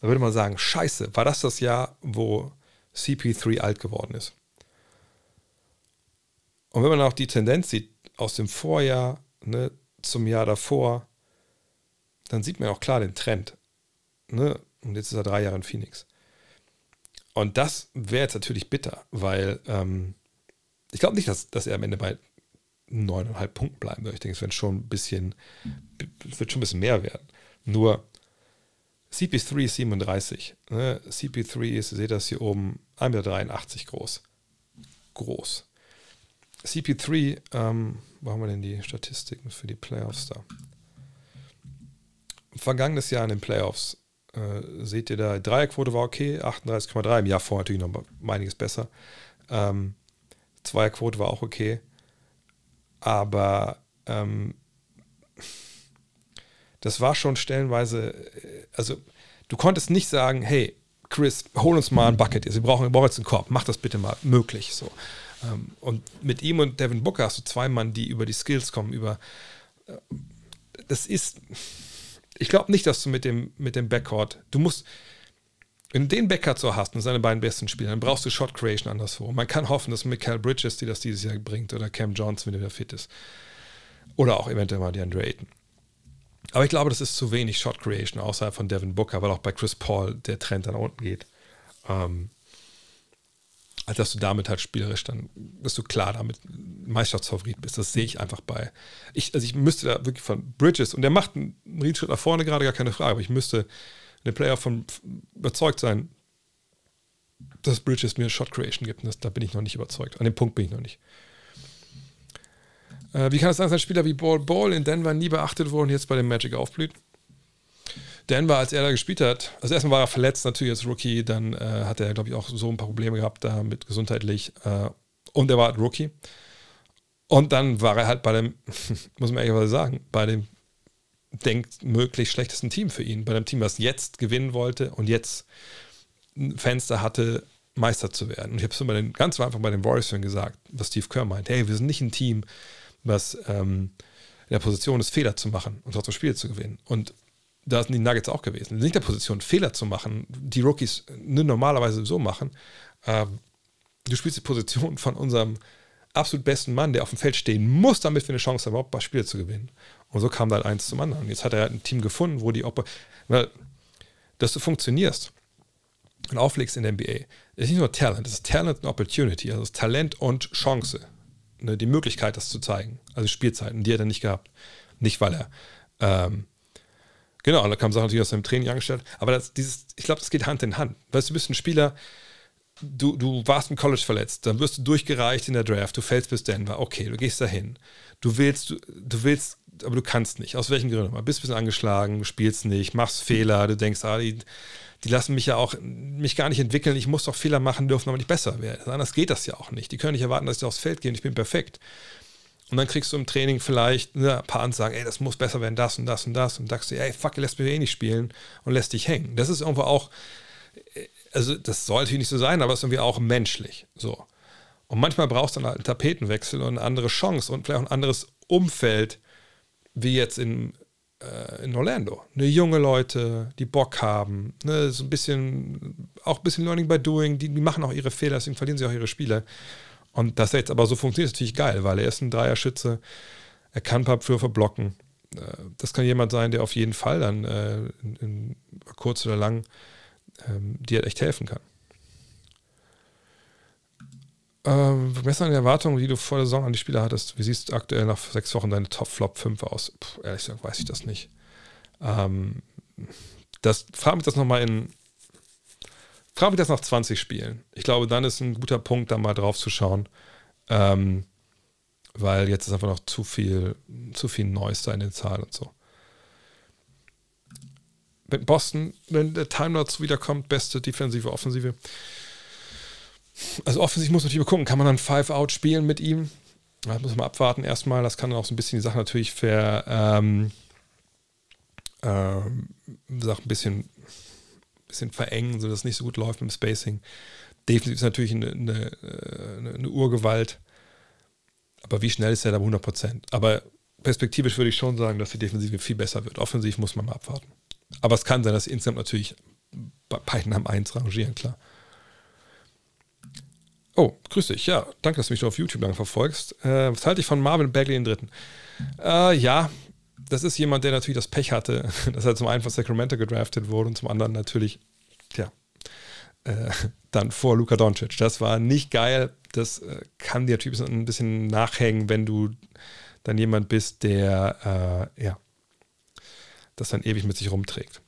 Speaker 1: dann würde man sagen, scheiße, war das das Jahr, wo CP3 alt geworden ist? Und wenn man auch die Tendenz sieht aus dem Vorjahr ne, zum Jahr davor, dann sieht man auch klar den Trend. Ne? Und jetzt ist er drei Jahre in Phoenix. Und das wäre jetzt natürlich bitter, weil ähm, ich glaube nicht, dass, dass er am Ende bei neuneinhalb Punkten bleiben wird. Ich denke, es wird schon ein bisschen, wird schon ein bisschen mehr werden. Nur CP3 ist 37. Ne? CP3 ist, ihr seht das hier oben, 1,83 Meter groß. Groß. CP3, ähm, wo haben wir denn die Statistiken für die Playoffs da? Vergangenes Jahr in den Playoffs äh, seht ihr da, Dreierquote war okay, 38,3, im Jahr vorher natürlich noch einiges besser. Ähm, Zweierquote war auch okay, aber ähm, das war schon stellenweise, äh, also du konntest nicht sagen, hey, Chris, hol uns mal ein Bucket. Wir brauchen, wir brauchen jetzt einen Korb. Mach das bitte mal möglich. So. Ähm, und mit ihm und Devin Booker hast du zwei Mann, die über die Skills kommen, über äh, das ist, ich glaube nicht, dass du mit dem, mit dem Backcourt, du musst, wenn du den Backcourt so hast und seine beiden besten Spieler, dann brauchst du Shot Creation anderswo. Man kann hoffen, dass Michael Bridges die das dieses Jahr bringt oder Cam Johnson, wenn er wieder fit ist. Oder auch eventuell mal die Andre Ayton. Aber ich glaube, das ist zu wenig Shot Creation außerhalb von Devin Booker, weil auch bei Chris Paul der Trend dann unten geht. Ähm, dass du damit halt spielerisch dann, dass du klar damit Meisterschaftsfavorit bist. Das sehe ich einfach bei. Ich, also ich müsste da wirklich von Bridges, und der macht einen Riedschritt nach vorne gerade, gar keine Frage, aber ich müsste in den Player von überzeugt sein, dass Bridges mir Shot Creation gibt. Das, da bin ich noch nicht überzeugt. An dem Punkt bin ich noch nicht. Äh, wie kann es sein, dass ein Spieler wie Ball Ball in Denver nie beachtet wurde und jetzt bei dem Magic aufblüht? Denver, als er da gespielt hat, also erstmal war er verletzt natürlich als Rookie, dann äh, hat er, glaube ich, auch so ein paar Probleme gehabt da mit gesundheitlich äh, und er war halt Rookie. Und dann war er halt bei dem, muss man ehrlich sagen, bei dem denkt möglich schlechtesten Team für ihn, bei dem Team, was jetzt gewinnen wollte und jetzt ein Fenster hatte, Meister zu werden. Und ich habe es den, ganz einfach bei den Warriors gesagt, was Steve Kerr meint, hey, wir sind nicht ein Team, was ähm, in der Position ist, Fehler zu machen und trotzdem Spiele zu gewinnen. Und da sind die Nuggets auch gewesen. In der Position, Fehler zu machen, die Rookies normalerweise so machen. Ähm, du spielst die Position von unserem absolut besten Mann, der auf dem Feld stehen muss, damit wir eine Chance haben, überhaupt ein paar Spiele zu gewinnen. Und so kam dann eins zum anderen. Und jetzt hat er ein Team gefunden, wo die, weil, dass du funktionierst und auflegst in der NBA, ist nicht nur Talent, das ist Talent und Opportunity, also Talent und Chance. Ne, die Möglichkeit, das zu zeigen. Also Spielzeiten, die hat er nicht gehabt. Nicht, weil er ähm, Genau, da kam Sachen natürlich aus seinem Training angestellt. Aber das, dieses, ich glaube, das geht Hand in Hand. Weißt du, du bist ein Spieler, du, du warst im College verletzt, dann wirst du durchgereicht in der Draft, du fällst bis Denver, okay, du gehst dahin. Du willst, du, du willst, aber du kannst nicht. Aus welchen Gründen? Du bist ein bisschen angeschlagen, spielst nicht, machst Fehler, du denkst, ah, die, die lassen mich ja auch mich gar nicht entwickeln, ich muss doch Fehler machen dürfen, aber nicht besser werden. Anders geht das ja auch nicht. Die können nicht erwarten, dass ich aufs Feld gehe und ich bin perfekt. Und dann kriegst du im Training vielleicht ne, ein paar Ansagen, ey, das muss besser werden, das und das und das. Und sagst du, ey, fuck, lässt mich eh nicht spielen und lässt dich hängen. Das ist irgendwo auch, also das soll natürlich nicht so sein, aber es ist irgendwie auch menschlich. So. Und manchmal brauchst du halt einen Tapetenwechsel und eine andere Chance und vielleicht auch ein anderes Umfeld, wie jetzt in, äh, in Orlando. Ne, junge Leute, die Bock haben, ne, so ein bisschen, auch ein bisschen Learning by Doing, die, die machen auch ihre Fehler, deswegen verlieren sie auch ihre Spiele. Und dass er jetzt aber so funktioniert, ist natürlich geil, weil er ist ein Dreierschütze. Er kann ein paar Würfe blocken. Äh, das kann jemand sein, der auf jeden Fall dann äh, in, in, kurz oder lang ähm, dir echt helfen kann. Ähm, was sind die Erwartungen, die du vor der Saison an die Spieler hattest? Wie siehst du aktuell nach sechs Wochen deine Top-Flop 5 aus? Puh, ehrlich gesagt, weiß ich das nicht. Ähm, das, frag mich das nochmal in. Frag mich das nach 20 Spielen. Ich glaube, dann ist ein guter Punkt, da mal drauf zu schauen. Ähm, weil jetzt ist einfach noch zu viel, zu viel Neues da in den Zahlen und so. Wenn Boston, wenn der Time dazu wiederkommt, beste Defensive, Offensive. Also offensiv muss man natürlich gucken, kann man dann Five-Out spielen mit ihm? Das muss man abwarten erstmal. Das kann dann auch so ein bisschen die Sache natürlich ver, ähm, ähm, sag ein bisschen, bisschen verengen, sodass es nicht so gut läuft mit dem Spacing. Defensiv ist natürlich eine, eine, eine, eine Urgewalt. Aber wie schnell ist er da 100 Prozent? Aber perspektivisch würde ich schon sagen, dass die Defensive viel besser wird. Offensiv muss man mal abwarten. Aber es kann sein, dass insgesamt natürlich bei beiden am 1 rangieren, klar. Oh, grüß dich. Ja, danke, dass du mich auf YouTube lang verfolgst. Äh, was halte ich von Marvin Bagley den Dritten? Äh, ja, das ist jemand, der natürlich das Pech hatte, dass er zum einen von Sacramento gedraftet wurde und zum anderen natürlich, tja, äh, dann vor Luka Doncic. Das war nicht geil. Das äh, kann dir natürlich ein bisschen nachhängen, wenn du dann jemand bist, der, äh, ja, das dann ewig mit sich rumträgt.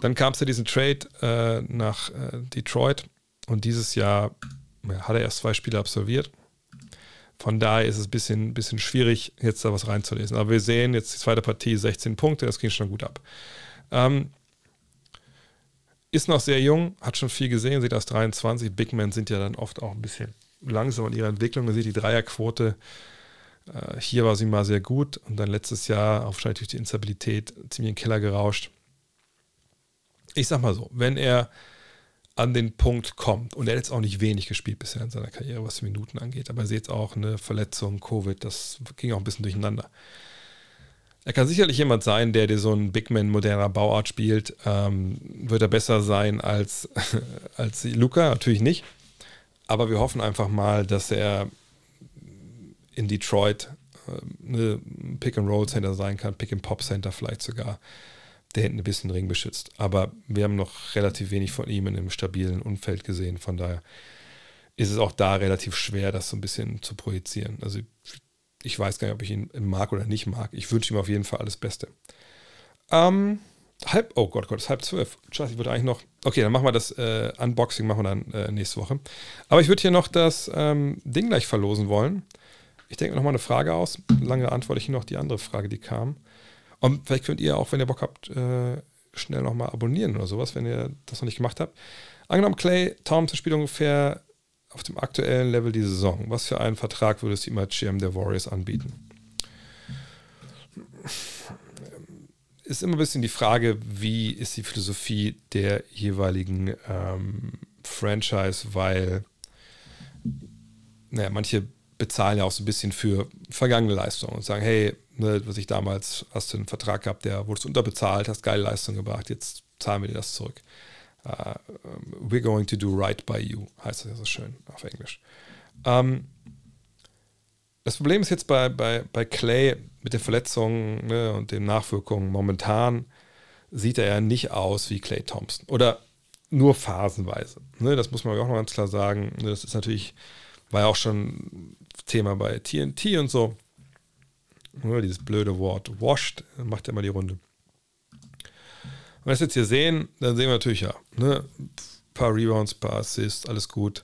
Speaker 1: Dann kam es zu diesem Trade äh, nach äh, Detroit und dieses Jahr hat er erst zwei Spiele absolviert. Von daher ist es ein bisschen, bisschen schwierig, jetzt da was reinzulesen. Aber wir sehen jetzt die zweite Partie, 16 Punkte, das ging schon gut ab. Ähm, ist noch sehr jung, hat schon viel gesehen, sieht aus 23. Big Men sind ja dann oft auch ein bisschen langsam in ihrer Entwicklung. Man sieht die Dreierquote. Äh, hier war sie mal sehr gut und dann letztes Jahr wahrscheinlich durch die Instabilität ziemlich in den Keller gerauscht. Ich sag mal so, wenn er an den Punkt kommt. Und er hat jetzt auch nicht wenig gespielt bisher in seiner Karriere, was die Minuten angeht. Aber er sieht auch eine Verletzung, Covid, das ging auch ein bisschen durcheinander. Er kann sicherlich jemand sein, der dir so einen Bigman moderner Bauart spielt. Ähm, wird er besser sein als, als Luca? Natürlich nicht. Aber wir hoffen einfach mal, dass er in Detroit äh, eine Pick-and-Roll-Center sein kann, Pick-and-Pop-Center vielleicht sogar der hinten ein bisschen Ring beschützt. Aber wir haben noch relativ wenig von ihm in einem stabilen Umfeld gesehen. Von daher ist es auch da relativ schwer, das so ein bisschen zu projizieren. Also ich weiß gar nicht, ob ich ihn mag oder nicht mag. Ich wünsche ihm auf jeden Fall alles Beste. Ähm, halb, oh Gott, Gott, es ist halb zwölf. Scheiße, ich würde eigentlich noch, okay, dann machen wir das äh, Unboxing, machen wir dann äh, nächste Woche. Aber ich würde hier noch das ähm, Ding gleich verlosen wollen. Ich denke mir nochmal eine Frage aus. Lange antworte ich noch die andere Frage, die kam. Und vielleicht könnt ihr auch, wenn ihr Bock habt, äh, schnell nochmal abonnieren oder sowas, wenn ihr das noch nicht gemacht habt. Angenommen, Clay Thompson spielt ungefähr auf dem aktuellen Level die Saison. Was für einen Vertrag würdest du ihm als GM der Warriors anbieten? Ist immer ein bisschen die Frage, wie ist die Philosophie der jeweiligen ähm, Franchise, weil naja, manche bezahlen ja auch so ein bisschen für vergangene Leistungen und sagen, hey, ne, was ich damals, hast du einen Vertrag gehabt, der wurde unterbezahlt, hast geile Leistung gebracht, jetzt zahlen wir dir das zurück. Uh, we're going to do right by you, heißt das ja so schön auf Englisch. Um, ähm, das Problem ist jetzt bei, bei, bei Clay mit den Verletzungen ne, und den Nachwirkungen. Momentan sieht er ja nicht aus wie Clay Thompson. Oder nur phasenweise. Ne, das muss man auch noch ganz klar sagen. Ne, das ist natürlich, war ja auch schon Thema bei TNT und so. Ja, dieses blöde Wort washed macht ja immer die Runde. Wenn wir das jetzt hier sehen, dann sehen wir natürlich ja, ne, ein paar Rebounds, ein paar Assists, alles gut.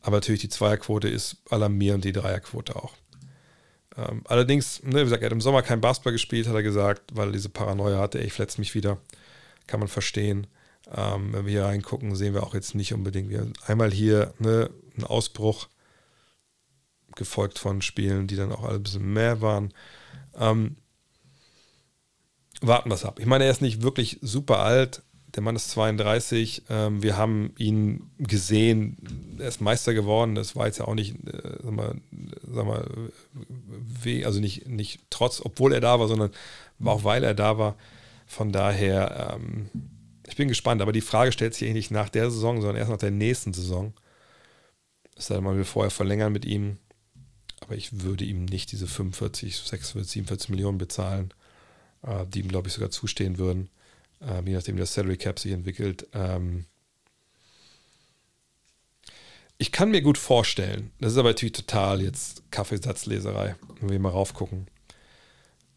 Speaker 1: Aber natürlich die Zweierquote ist alarmierend, die Dreierquote auch. Ähm, allerdings, ne, wie gesagt, er hat im Sommer kein Basketball gespielt, hat er gesagt, weil er diese Paranoia hatte, ey, ich verletze mich wieder. Kann man verstehen. Ähm, wenn wir hier reingucken, sehen wir auch jetzt nicht unbedingt. Wir einmal hier ne, einen Ausbruch gefolgt von Spielen, die dann auch alle ein bisschen mehr waren. Ähm, warten wir es ab. Ich meine, er ist nicht wirklich super alt. Der Mann ist 32. Ähm, wir haben ihn gesehen. Er ist Meister geworden. Das war jetzt ja auch nicht, äh, sag mal, sag mal, weh, also nicht, nicht trotz, obwohl er da war, sondern auch weil er da war. Von daher, ähm, ich bin gespannt. Aber die Frage stellt sich nicht nach der Saison, sondern erst nach der nächsten Saison. Das heißt, man will vorher verlängern mit ihm. Aber ich würde ihm nicht diese 45, 46, 47 Millionen bezahlen, äh, die ihm, glaube ich, sogar zustehen würden, äh, je nachdem, wie das Salary Cap sich entwickelt. Ähm ich kann mir gut vorstellen, das ist aber natürlich total jetzt Kaffeesatzleserei, wenn wir mal raufgucken.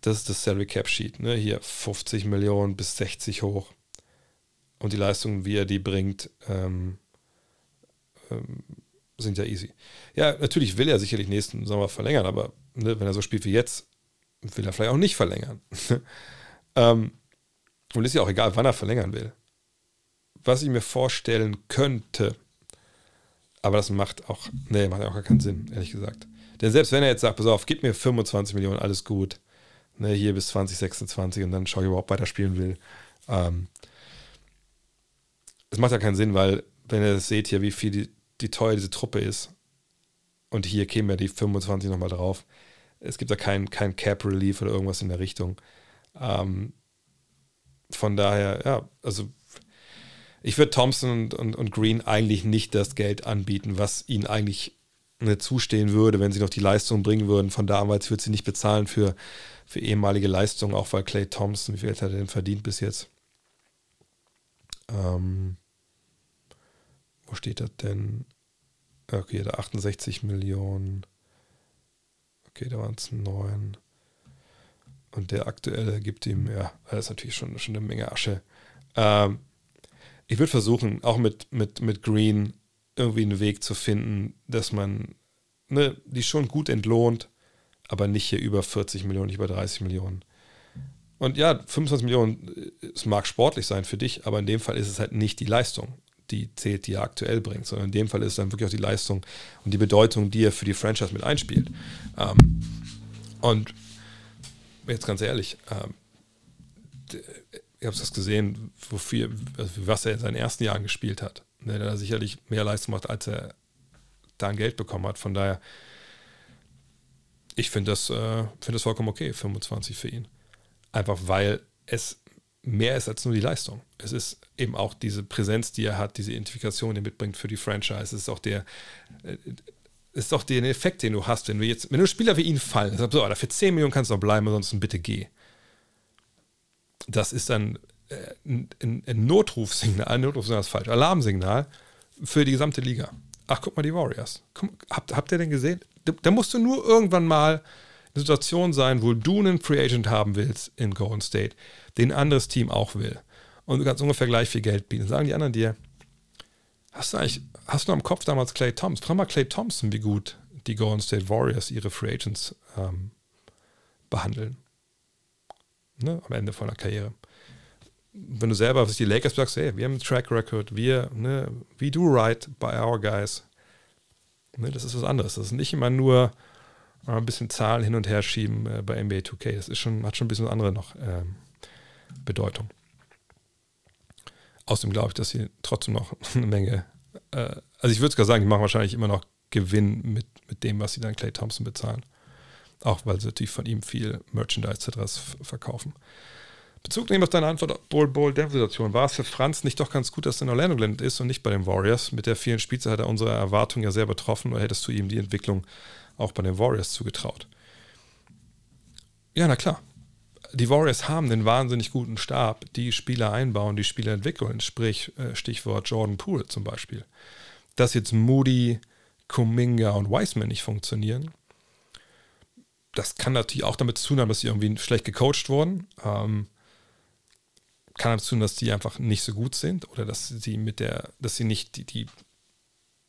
Speaker 1: Das ist das Salary Cap Sheet, ne? hier 50 Millionen bis 60 hoch. Und die Leistungen, wie er die bringt, ähm, ähm, sind ja easy. Ja, natürlich will er sicherlich nächsten Sommer verlängern, aber ne, wenn er so spielt wie jetzt, will er vielleicht auch nicht verlängern. ähm, und ist ja auch egal, wann er verlängern will. Was ich mir vorstellen könnte, aber das macht auch, nee, macht auch gar keinen Sinn, ehrlich gesagt. Denn selbst wenn er jetzt sagt, pass auf, gib mir 25 Millionen, alles gut, ne, hier bis 2026 und dann schaue ich überhaupt weiter spielen will. Ähm, es macht ja keinen Sinn, weil, wenn ihr das seht hier, wie viel die, die teuer diese Truppe ist, und hier kämen ja die 25 nochmal drauf. Es gibt da kein, kein Cap Relief oder irgendwas in der Richtung. Ähm, von daher, ja, also ich würde Thompson und, und, und, Green eigentlich nicht das Geld anbieten, was ihnen eigentlich ne, zustehen würde, wenn sie noch die Leistung bringen würden. Von damals würde sie nicht bezahlen für, für ehemalige Leistungen, auch weil Clay Thompson, wie viel hat er denn verdient bis jetzt? Ähm, wo steht das denn? Okay, da 68 Millionen. Okay, da waren es neun. Und der aktuelle gibt ihm, ja, das ist natürlich schon, schon eine Menge Asche. Ähm, ich würde versuchen, auch mit, mit, mit Green irgendwie einen Weg zu finden, dass man ne, die schon gut entlohnt, aber nicht hier über 40 Millionen, nicht über 30 Millionen. Und ja, 25 Millionen, es mag sportlich sein für dich, aber in dem Fall ist es halt nicht die Leistung die zählt, die er aktuell bringt, sondern in dem Fall ist es dann wirklich auch die Leistung und die Bedeutung, die er für die Franchise mit einspielt. Ähm, und jetzt ganz ehrlich, ähm, ich habe das gesehen, wofür, also was er in seinen ersten Jahren gespielt hat. Ne, der hat sicherlich mehr Leistung macht, als er da an Geld bekommen hat. Von daher, ich finde das, äh, find das vollkommen okay, 25 für ihn. Einfach weil es mehr ist als nur die Leistung. Es ist eben auch diese Präsenz, die er hat, diese Identifikation, die er mitbringt für die Franchise. Es ist auch der, äh, ist auch der Effekt, den du hast, wenn du jetzt, wenn du Spieler wie ihn fallen, sagst, so, für 10 Millionen kannst du noch bleiben, ansonsten bitte geh. Das ist dann äh, ein, ein Notrufsignal, ein Notrufsignal ist falsch, Alarmsignal für die gesamte Liga. Ach, guck mal, die Warriors. Komm, habt, habt ihr den gesehen? Da, da musst du nur irgendwann mal Situation sein, wo du einen Free Agent haben willst in Golden State, den ein anderes Team auch will. Und du kannst ungefähr gleich viel Geld bieten. Sagen die anderen dir, hast du eigentlich, hast du am Kopf damals Clay Thompson? Frag mal Clay Thompson, wie gut die Golden State Warriors ihre Free Agents ähm, behandeln. Ne, am Ende von der Karriere. Wenn du selber was die Lakers sagst, hey, wir haben einen Track Record, wir, ne, we do right by our guys. Ne, das ist was anderes. Das ist nicht immer nur ein bisschen Zahlen hin und her schieben äh, bei NBA 2K. Das ist schon, hat schon ein bisschen andere noch ähm, Bedeutung. Außerdem glaube ich, dass sie trotzdem noch eine Menge, äh, also ich würde sogar sagen, die machen wahrscheinlich immer noch Gewinn mit, mit dem, was sie dann Clay Thompson bezahlen. Auch weil sie natürlich von ihm viel Merchandise etc. verkaufen. Bezug nehmen auf deine Antwort, Bowl Bowl Situation. War es für Franz nicht doch ganz gut, dass er in Orlando gelandet ist und nicht bei den Warriors? Mit der vielen Spielzeit hat er unsere Erwartungen ja sehr betroffen oder hättest du ihm die Entwicklung auch bei den Warriors zugetraut? Ja, na klar die Warriors haben einen wahnsinnig guten Stab, die Spieler einbauen, die Spieler entwickeln, sprich äh, Stichwort Jordan Poole zum Beispiel. Dass jetzt Moody, Kuminga und Wiseman nicht funktionieren, das kann natürlich auch damit zu tun haben, dass sie irgendwie schlecht gecoacht wurden. Ähm, kann damit zu tun, dass die einfach nicht so gut sind oder dass sie mit der, dass sie nicht die, die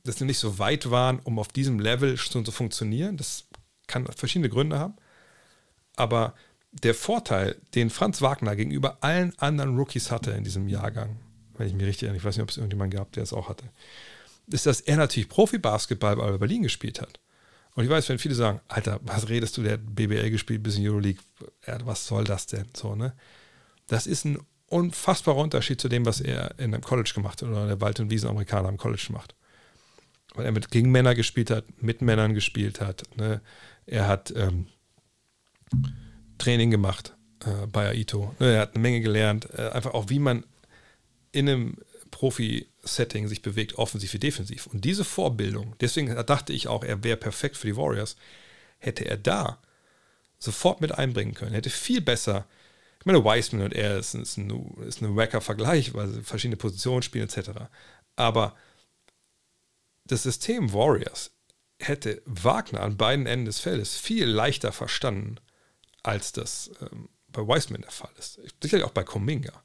Speaker 1: dass sie nicht so weit waren, um auf diesem Level schon zu funktionieren. Das kann verschiedene Gründe haben. Aber der Vorteil, den Franz Wagner gegenüber allen anderen Rookies hatte in diesem Jahrgang, wenn ich mich richtig erinnere, ich weiß nicht, ob es irgendjemand gab, der es auch hatte, ist, dass er natürlich Profi-Basketball bei Berlin gespielt hat. Und ich weiß, wenn viele sagen, Alter, was redest du, der hat BBL gespielt, bis in Euroleague, ja, was soll das denn? So, ne? Das ist ein unfassbarer Unterschied zu dem, was er in einem College gemacht hat oder der Wald- und Wiesen-Amerikaner im College macht. Weil er mit gegen Männer gespielt hat, mit Männern gespielt hat. Ne? Er hat ähm, Training gemacht äh, bei Aito. Ne, er hat eine Menge gelernt, äh, einfach auch wie man in einem Profi-Setting sich bewegt, offensiv wie defensiv. Und diese Vorbildung, deswegen dachte ich auch, er wäre perfekt für die Warriors, hätte er da sofort mit einbringen können. Hätte viel besser. Ich meine, Wiseman und er ist, ist ein, ist ein wacker Vergleich, weil sie verschiedene Positionen spielen, etc. Aber das System Warriors hätte Wagner an beiden Enden des Feldes viel leichter verstanden, als das ähm, bei Wiseman der Fall ist. Sicherlich auch bei Kominga.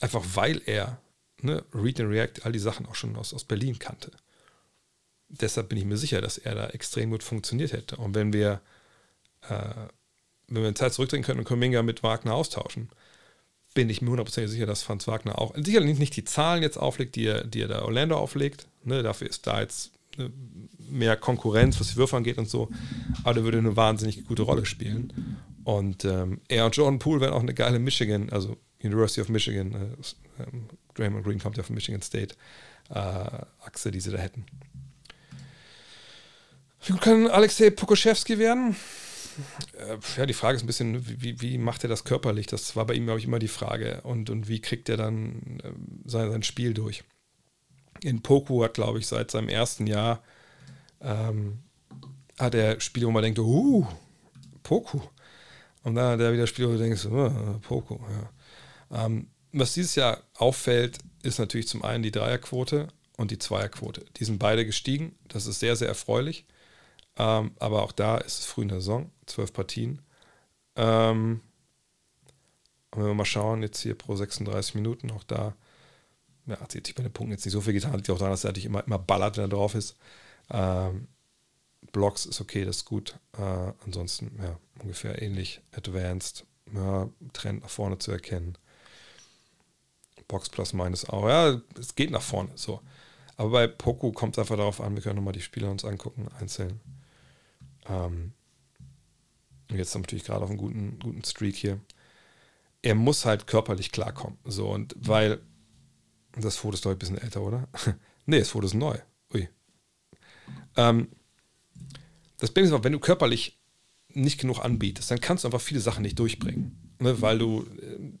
Speaker 1: Einfach weil er ne, Read and React, all die Sachen auch schon aus, aus Berlin kannte. Deshalb bin ich mir sicher, dass er da extrem gut funktioniert hätte. Und wenn wir, äh, wenn wir in Zeit zurückdrehen können und Kominga mit Wagner austauschen, bin ich mir hundertprozentig sicher, dass Franz Wagner auch sicherlich nicht die Zahlen jetzt auflegt, die er, die er da Orlando auflegt. Ne, dafür ist da jetzt ne, mehr Konkurrenz, was die Würfe angeht und so. Aber der würde eine wahnsinnig gute Rolle spielen. Und ähm, er und Jordan Poole wären auch eine geile Michigan, also University of Michigan, äh, ähm, Draymond Green kommt ja von Michigan State, äh, Achse, die sie da hätten. Wie gut kann Alexei Pokoschewski werden? Äh, ja, die Frage ist ein bisschen, wie, wie macht er das körperlich? Das war bei ihm, glaube ich, immer die Frage. Und, und wie kriegt er dann äh, sein, sein Spiel durch? In Poku hat, glaube ich, seit seinem ersten Jahr ähm, hat er Spiele, wo man denkt, uh, Poku. Und dann hat er wieder Spiele, wo du denkst, uh, Poku. Ja. Ähm, was dieses Jahr auffällt, ist natürlich zum einen die Dreierquote und die Zweierquote. Die sind beide gestiegen. Das ist sehr, sehr erfreulich. Ähm, aber auch da ist es früh in der Saison, zwölf Partien. Ähm, wenn wir mal schauen, jetzt hier pro 36 Minuten, auch da ja, hat sich bei den Punkten jetzt nicht so viel getan. Liegt auch daran, dass er natürlich immer, immer ballert, wenn er drauf ist. Ähm, Blocks ist okay, das ist gut. Äh, ansonsten, ja, ungefähr ähnlich advanced. Ja, Trend nach vorne zu erkennen. Box plus minus auch. Ja, es geht nach vorne. So. Aber bei Poco kommt es einfach darauf an, wir können nochmal die Spieler uns angucken, einzeln. Ähm, jetzt natürlich gerade auf einem guten, guten Streak hier. Er muss halt körperlich klarkommen. So, und weil das Foto ist doch ein bisschen älter, oder? nee, das Foto ist neu. Ui. Ähm, das Problem ist aber, wenn du körperlich nicht genug anbietest, dann kannst du einfach viele Sachen nicht durchbringen. Ne, weil du äh,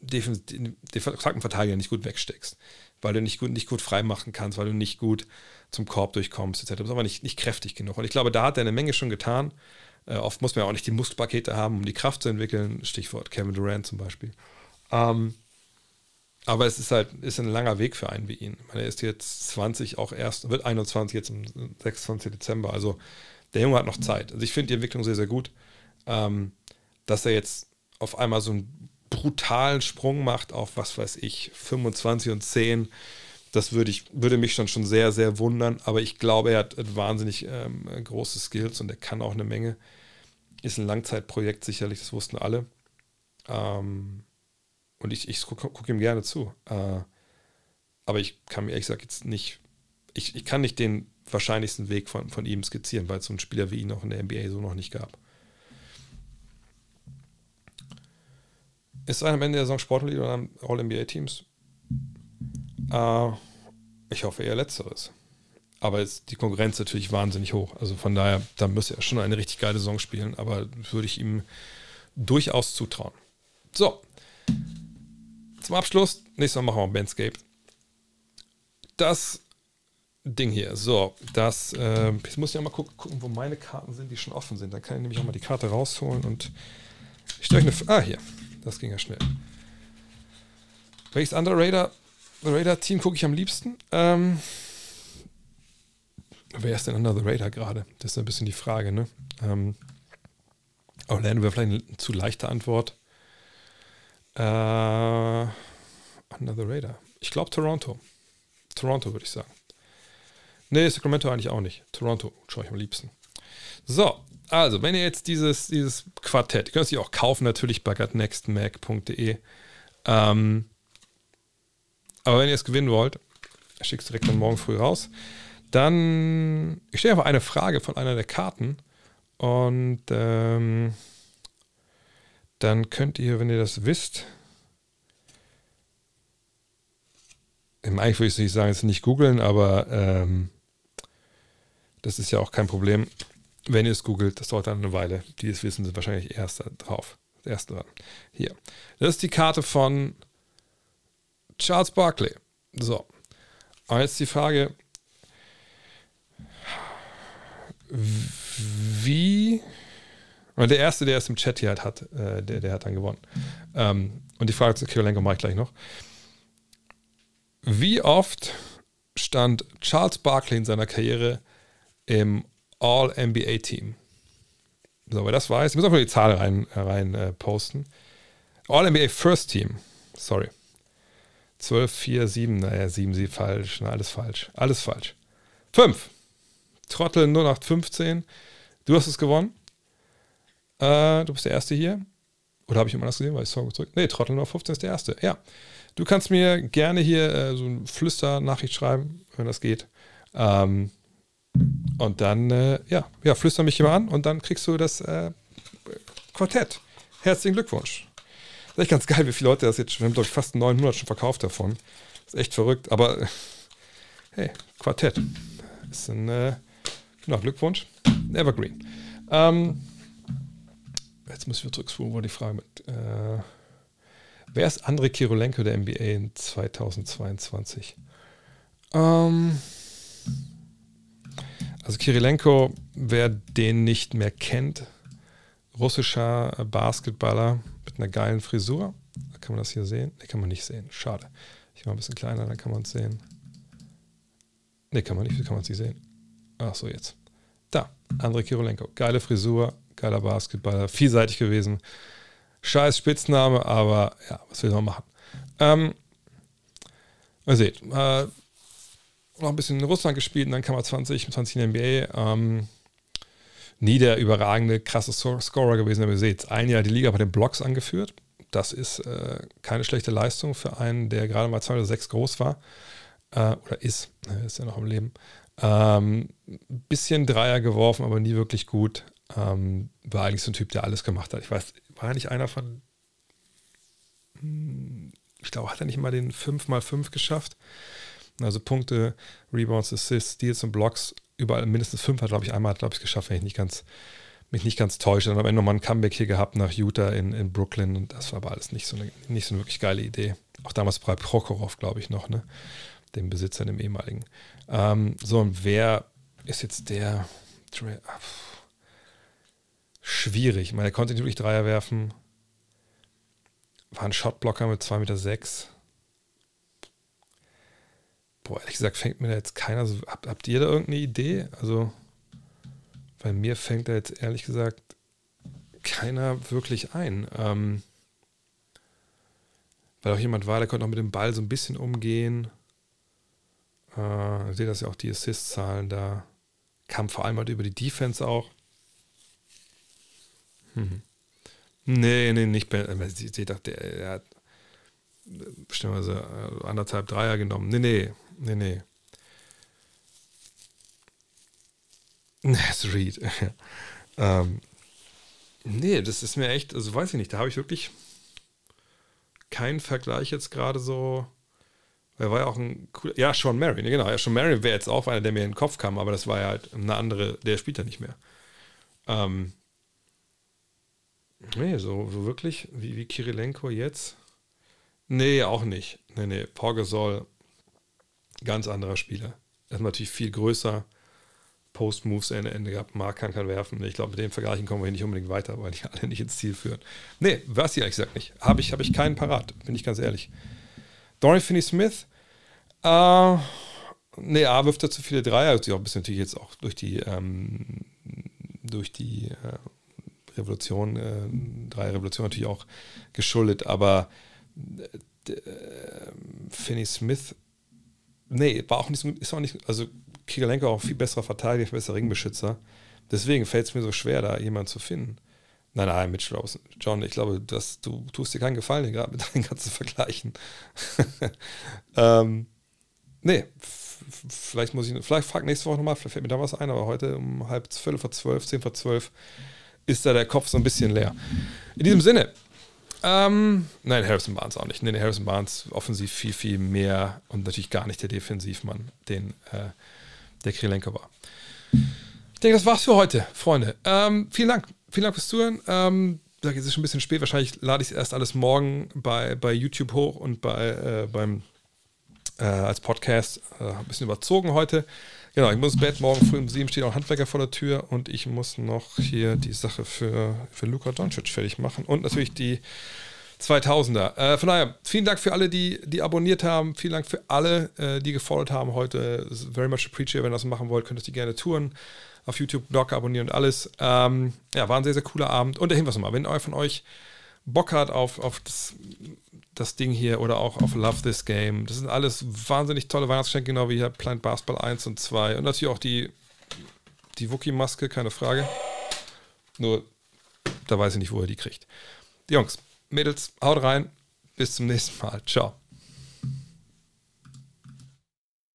Speaker 1: den Verteidiger nicht gut wegsteckst, weil du nicht gut, nicht gut freimachen kannst, weil du nicht gut zum Korb durchkommst, etc. Du bist aber nicht, nicht kräftig genug. Und ich glaube, da hat er eine Menge schon getan. Äh, oft muss man ja auch nicht die Muskelpakete haben, um die Kraft zu entwickeln. Stichwort Kevin Durant zum Beispiel. Ähm, aber es ist halt ist ein langer Weg für einen wie ihn. Meine, er ist jetzt 20, auch erst, wird 21 jetzt am 26. Dezember. Also der Junge hat noch Zeit. Also ich finde die Entwicklung sehr, sehr gut. Ähm, dass er jetzt auf einmal so ein brutalen Sprung macht auf, was weiß ich, 25 und 10. Das würde, ich, würde mich dann schon sehr, sehr wundern. Aber ich glaube, er hat wahnsinnig ähm, große Skills und er kann auch eine Menge. Ist ein Langzeitprojekt sicherlich, das wussten alle. Ähm, und ich, ich gucke guck ihm gerne zu. Äh, aber ich kann mir ehrlich gesagt jetzt nicht, ich, ich kann nicht den wahrscheinlichsten Weg von, von ihm skizzieren, weil es so einen Spieler wie ihn auch in der NBA so noch nicht gab. Ist einer am Ende der Saison Sportler oder am All-NBA-Teams? Äh, ich hoffe eher Letzteres. Aber ist die Konkurrenz natürlich wahnsinnig hoch. Also von daher, da müsste er schon eine richtig geile Saison spielen, aber würde ich ihm durchaus zutrauen. So. Zum Abschluss, nächstes Mal machen wir Bandscape. Das Ding hier, so, das, äh, jetzt muss ich ja mal gucken, gucken, wo meine Karten sind, die schon offen sind. Dann kann ich nämlich auch mal die Karte rausholen und ich stelle eine, ah, hier, das ging ja schnell. Welches andere Raider, Raider-Team gucke ich am liebsten? Ähm, wer ist denn under the Raider gerade? Das ist ein bisschen die Frage, ne? Ähm, Orlando wäre vielleicht eine zu leichte Antwort. Äh, under the Raider. Ich glaube Toronto. Toronto würde ich sagen. Nee, Sacramento eigentlich auch nicht. Toronto schaue ich am liebsten. So, also, wenn ihr jetzt dieses, dieses Quartett, ihr könnt sich auch kaufen, natürlich bei gutnextmac.de. Ähm, aber wenn ihr es gewinnen wollt, schickt es direkt dann morgen früh raus. Dann, ich stelle einfach eine Frage von einer der Karten und ähm, dann könnt ihr, wenn ihr das wisst, eigentlich würde ich nicht sagen, es nicht googeln, aber ähm, das ist ja auch kein Problem. Wenn ihr es googelt, das dauert dann eine Weile. Die es wissen, sind wahrscheinlich erst drauf. Erste dran. Hier. Das ist die Karte von Charles Barkley. So. Und jetzt die Frage, Wie. Und der erste, der es im Chat hier halt hat, äh, der, der hat dann gewonnen. Ähm, und die Frage zu Kirilenko mache ich gleich noch. Wie oft stand Charles Barkley in seiner Karriere im All-NBA-Team? So, wer das weiß, ich muss einfach die Zahl rein, rein äh, posten. All-NBA First Team. Sorry. 12, 4, 7. Naja, 7, sie falsch. Na, alles falsch. Alles falsch. 5. Trottel 0815. Du hast es gewonnen. Äh, du bist der Erste hier. Oder habe ich immer das gesehen, weil ich Song zurück? Nee, Trottel 0815 ist der Erste. Ja. Du kannst mir gerne hier äh, so eine Flüster-Nachricht schreiben, wenn das geht. Ähm, und dann, äh, ja, ja, flüster mich mal an und dann kriegst du das äh, Quartett. Herzlichen Glückwunsch. Ist echt ganz geil, wie viele Leute das jetzt schon, wir haben glaube ich fast 900 schon verkauft davon. Das ist echt verrückt, aber hey, Quartett. Ist ein, äh, genau, Glückwunsch. Evergreen. Ähm, jetzt müssen wir zurückspulen, wo die Frage mit, äh, wer ist André Kirolenko der NBA in 2022? Ähm, also Kirilenko, wer den nicht mehr kennt, russischer Basketballer mit einer geilen Frisur. Da kann man das hier sehen. Ne, kann man nicht sehen. Schade. Ich mache ein bisschen kleiner, dann kann man es sehen. Ne, kann man nicht. Wie kann man nicht sehen? Ach so, jetzt. Da, Andrei Kirolenko. Geile Frisur, geiler Basketballer, vielseitig gewesen. Scheiß Spitzname, aber ja, was will man machen? Ähm, ihr seht, äh, noch ein bisschen in Russland gespielt und dann kam er 20, 20 in der NBA. Ähm, nie der überragende, krasse Scorer gewesen, aber ihr seht, ein Jahr die Liga bei den Blocks angeführt. Das ist äh, keine schlechte Leistung für einen, der gerade mal 2 oder 6 groß war. Äh, oder ist, er ist ja noch im Leben. Ähm, bisschen Dreier geworfen, aber nie wirklich gut. Ähm, war eigentlich so ein Typ, der alles gemacht hat. Ich weiß, war er nicht einer von. Hm, ich glaube, hat er nicht mal den 5x5 geschafft? Also Punkte, Rebounds, Assists, Steals und Blocks, überall mindestens fünf hat, glaube ich, einmal glaube ich, geschafft, wenn ich nicht ganz, mich nicht ganz täusche. Dann am Ende nochmal ein Comeback hier gehabt nach Utah in, in Brooklyn und das war aber alles nicht so eine, nicht so eine wirklich geile Idee. Auch damals bei Prokhorov, glaube ich, noch, ne? Dem Besitzer, dem ehemaligen. Ähm, so, und wer ist jetzt der? Schwierig. Ich meine, er konnte nicht wirklich Dreier werfen. War ein Shotblocker mit 2,6 Meter. Sechs. Boah, ehrlich gesagt, fängt mir da jetzt keiner so. Habt, habt ihr da irgendeine Idee? Also, bei mir fängt da jetzt ehrlich gesagt keiner wirklich ein. Ähm, weil auch jemand war, der konnte auch mit dem Ball so ein bisschen umgehen. Äh, seht das ja auch die Assist-Zahlen da. Kam vor allem halt über die Defense auch. Hm. Nee, nee, nicht. Doch, der, der hat bestimmt also anderthalb Dreier genommen. Nee, nee. Nee, nee. Nas Reed. ähm, nee, das ist mir echt, also weiß ich nicht, da habe ich wirklich keinen Vergleich jetzt gerade so. Er war ja auch ein cooler, ja, Sean Marion, genau, ja, Sean Marion wäre jetzt auch einer, der mir in den Kopf kam, aber das war ja halt eine andere, der spielt ja nicht mehr. Ähm, nee, so, so wirklich, wie, wie Kirilenko jetzt? Nee, auch nicht. Nee, nee, Paul Gasol Ganz anderer Spieler. Er ist natürlich viel größer. Post-Moves Ende, Ende gehabt. Mark kann, kann werfen. Ich glaube, mit dem Vergleichen kommen wir hier nicht unbedingt weiter, weil die alle nicht ins Ziel führen. Nee, weiß ich ehrlich gesagt nicht. Habe ich, hab ich keinen parat, bin ich ganz ehrlich. Dorian Finney-Smith, äh, nee, A, wirft er zu viele Dreier. Also auch ein natürlich jetzt auch durch die, ähm, durch die äh, Revolution, äh, Dreier-Revolution natürlich auch geschuldet, aber äh, Finney Smith nee, war auch nicht so, ist auch nicht, also Kirilenko auch viel besserer Verteidiger, besserer Ringbeschützer. Deswegen fällt es mir so schwer, da jemanden zu finden. Nein, nein, Mitch Rosen. John, ich glaube, dass du tust dir keinen Gefallen gerade mit deinen ganzen Vergleichen. ähm, nee, vielleicht muss ich, vielleicht frag nächste Woche nochmal, vielleicht fällt mir da was ein, aber heute um halb zwölf vor zwölf, zehn vor zwölf ist da der Kopf so ein bisschen leer. In diesem Sinne, ähm, nein, Harrison Barnes auch nicht. Nee, Harrison Barnes offensiv viel, viel mehr und natürlich gar nicht der Defensivmann, den äh, der Krilenko war. Ich denke, das war's für heute, Freunde. Ähm, vielen Dank. Vielen Dank fürs Zuhören. Ähm, es ist schon ein bisschen spät. Wahrscheinlich lade ich es erst alles morgen bei, bei YouTube hoch und bei, äh, beim äh, als Podcast. Äh, ein bisschen überzogen heute. Genau, ich muss ins Bett. Morgen früh um sieben steht auch Handwerker vor der Tür und ich muss noch hier die Sache für, für Luka Doncic fertig machen und natürlich die 2000er. Äh, von daher, vielen Dank für alle, die, die abonniert haben. Vielen Dank für alle, äh, die gefollowt haben heute. Very much appreciate. Wenn ihr das machen wollt, könnt ihr die gerne touren. Auf YouTube, Blog abonnieren und alles. Ähm, ja, war ein sehr, sehr cooler Abend. Und der Hinweis nochmal, wenn euer von euch Bock hat auf, auf das, das Ding hier oder auch auf Love This Game, das sind alles wahnsinnig tolle Weihnachtsgeschenke, genau wie hier Plant Basketball 1 und 2. Und natürlich auch die, die Wookie-Maske, keine Frage. Nur, da weiß ich nicht, wo er die kriegt. Jungs, Mädels, haut rein. Bis zum nächsten Mal. Ciao.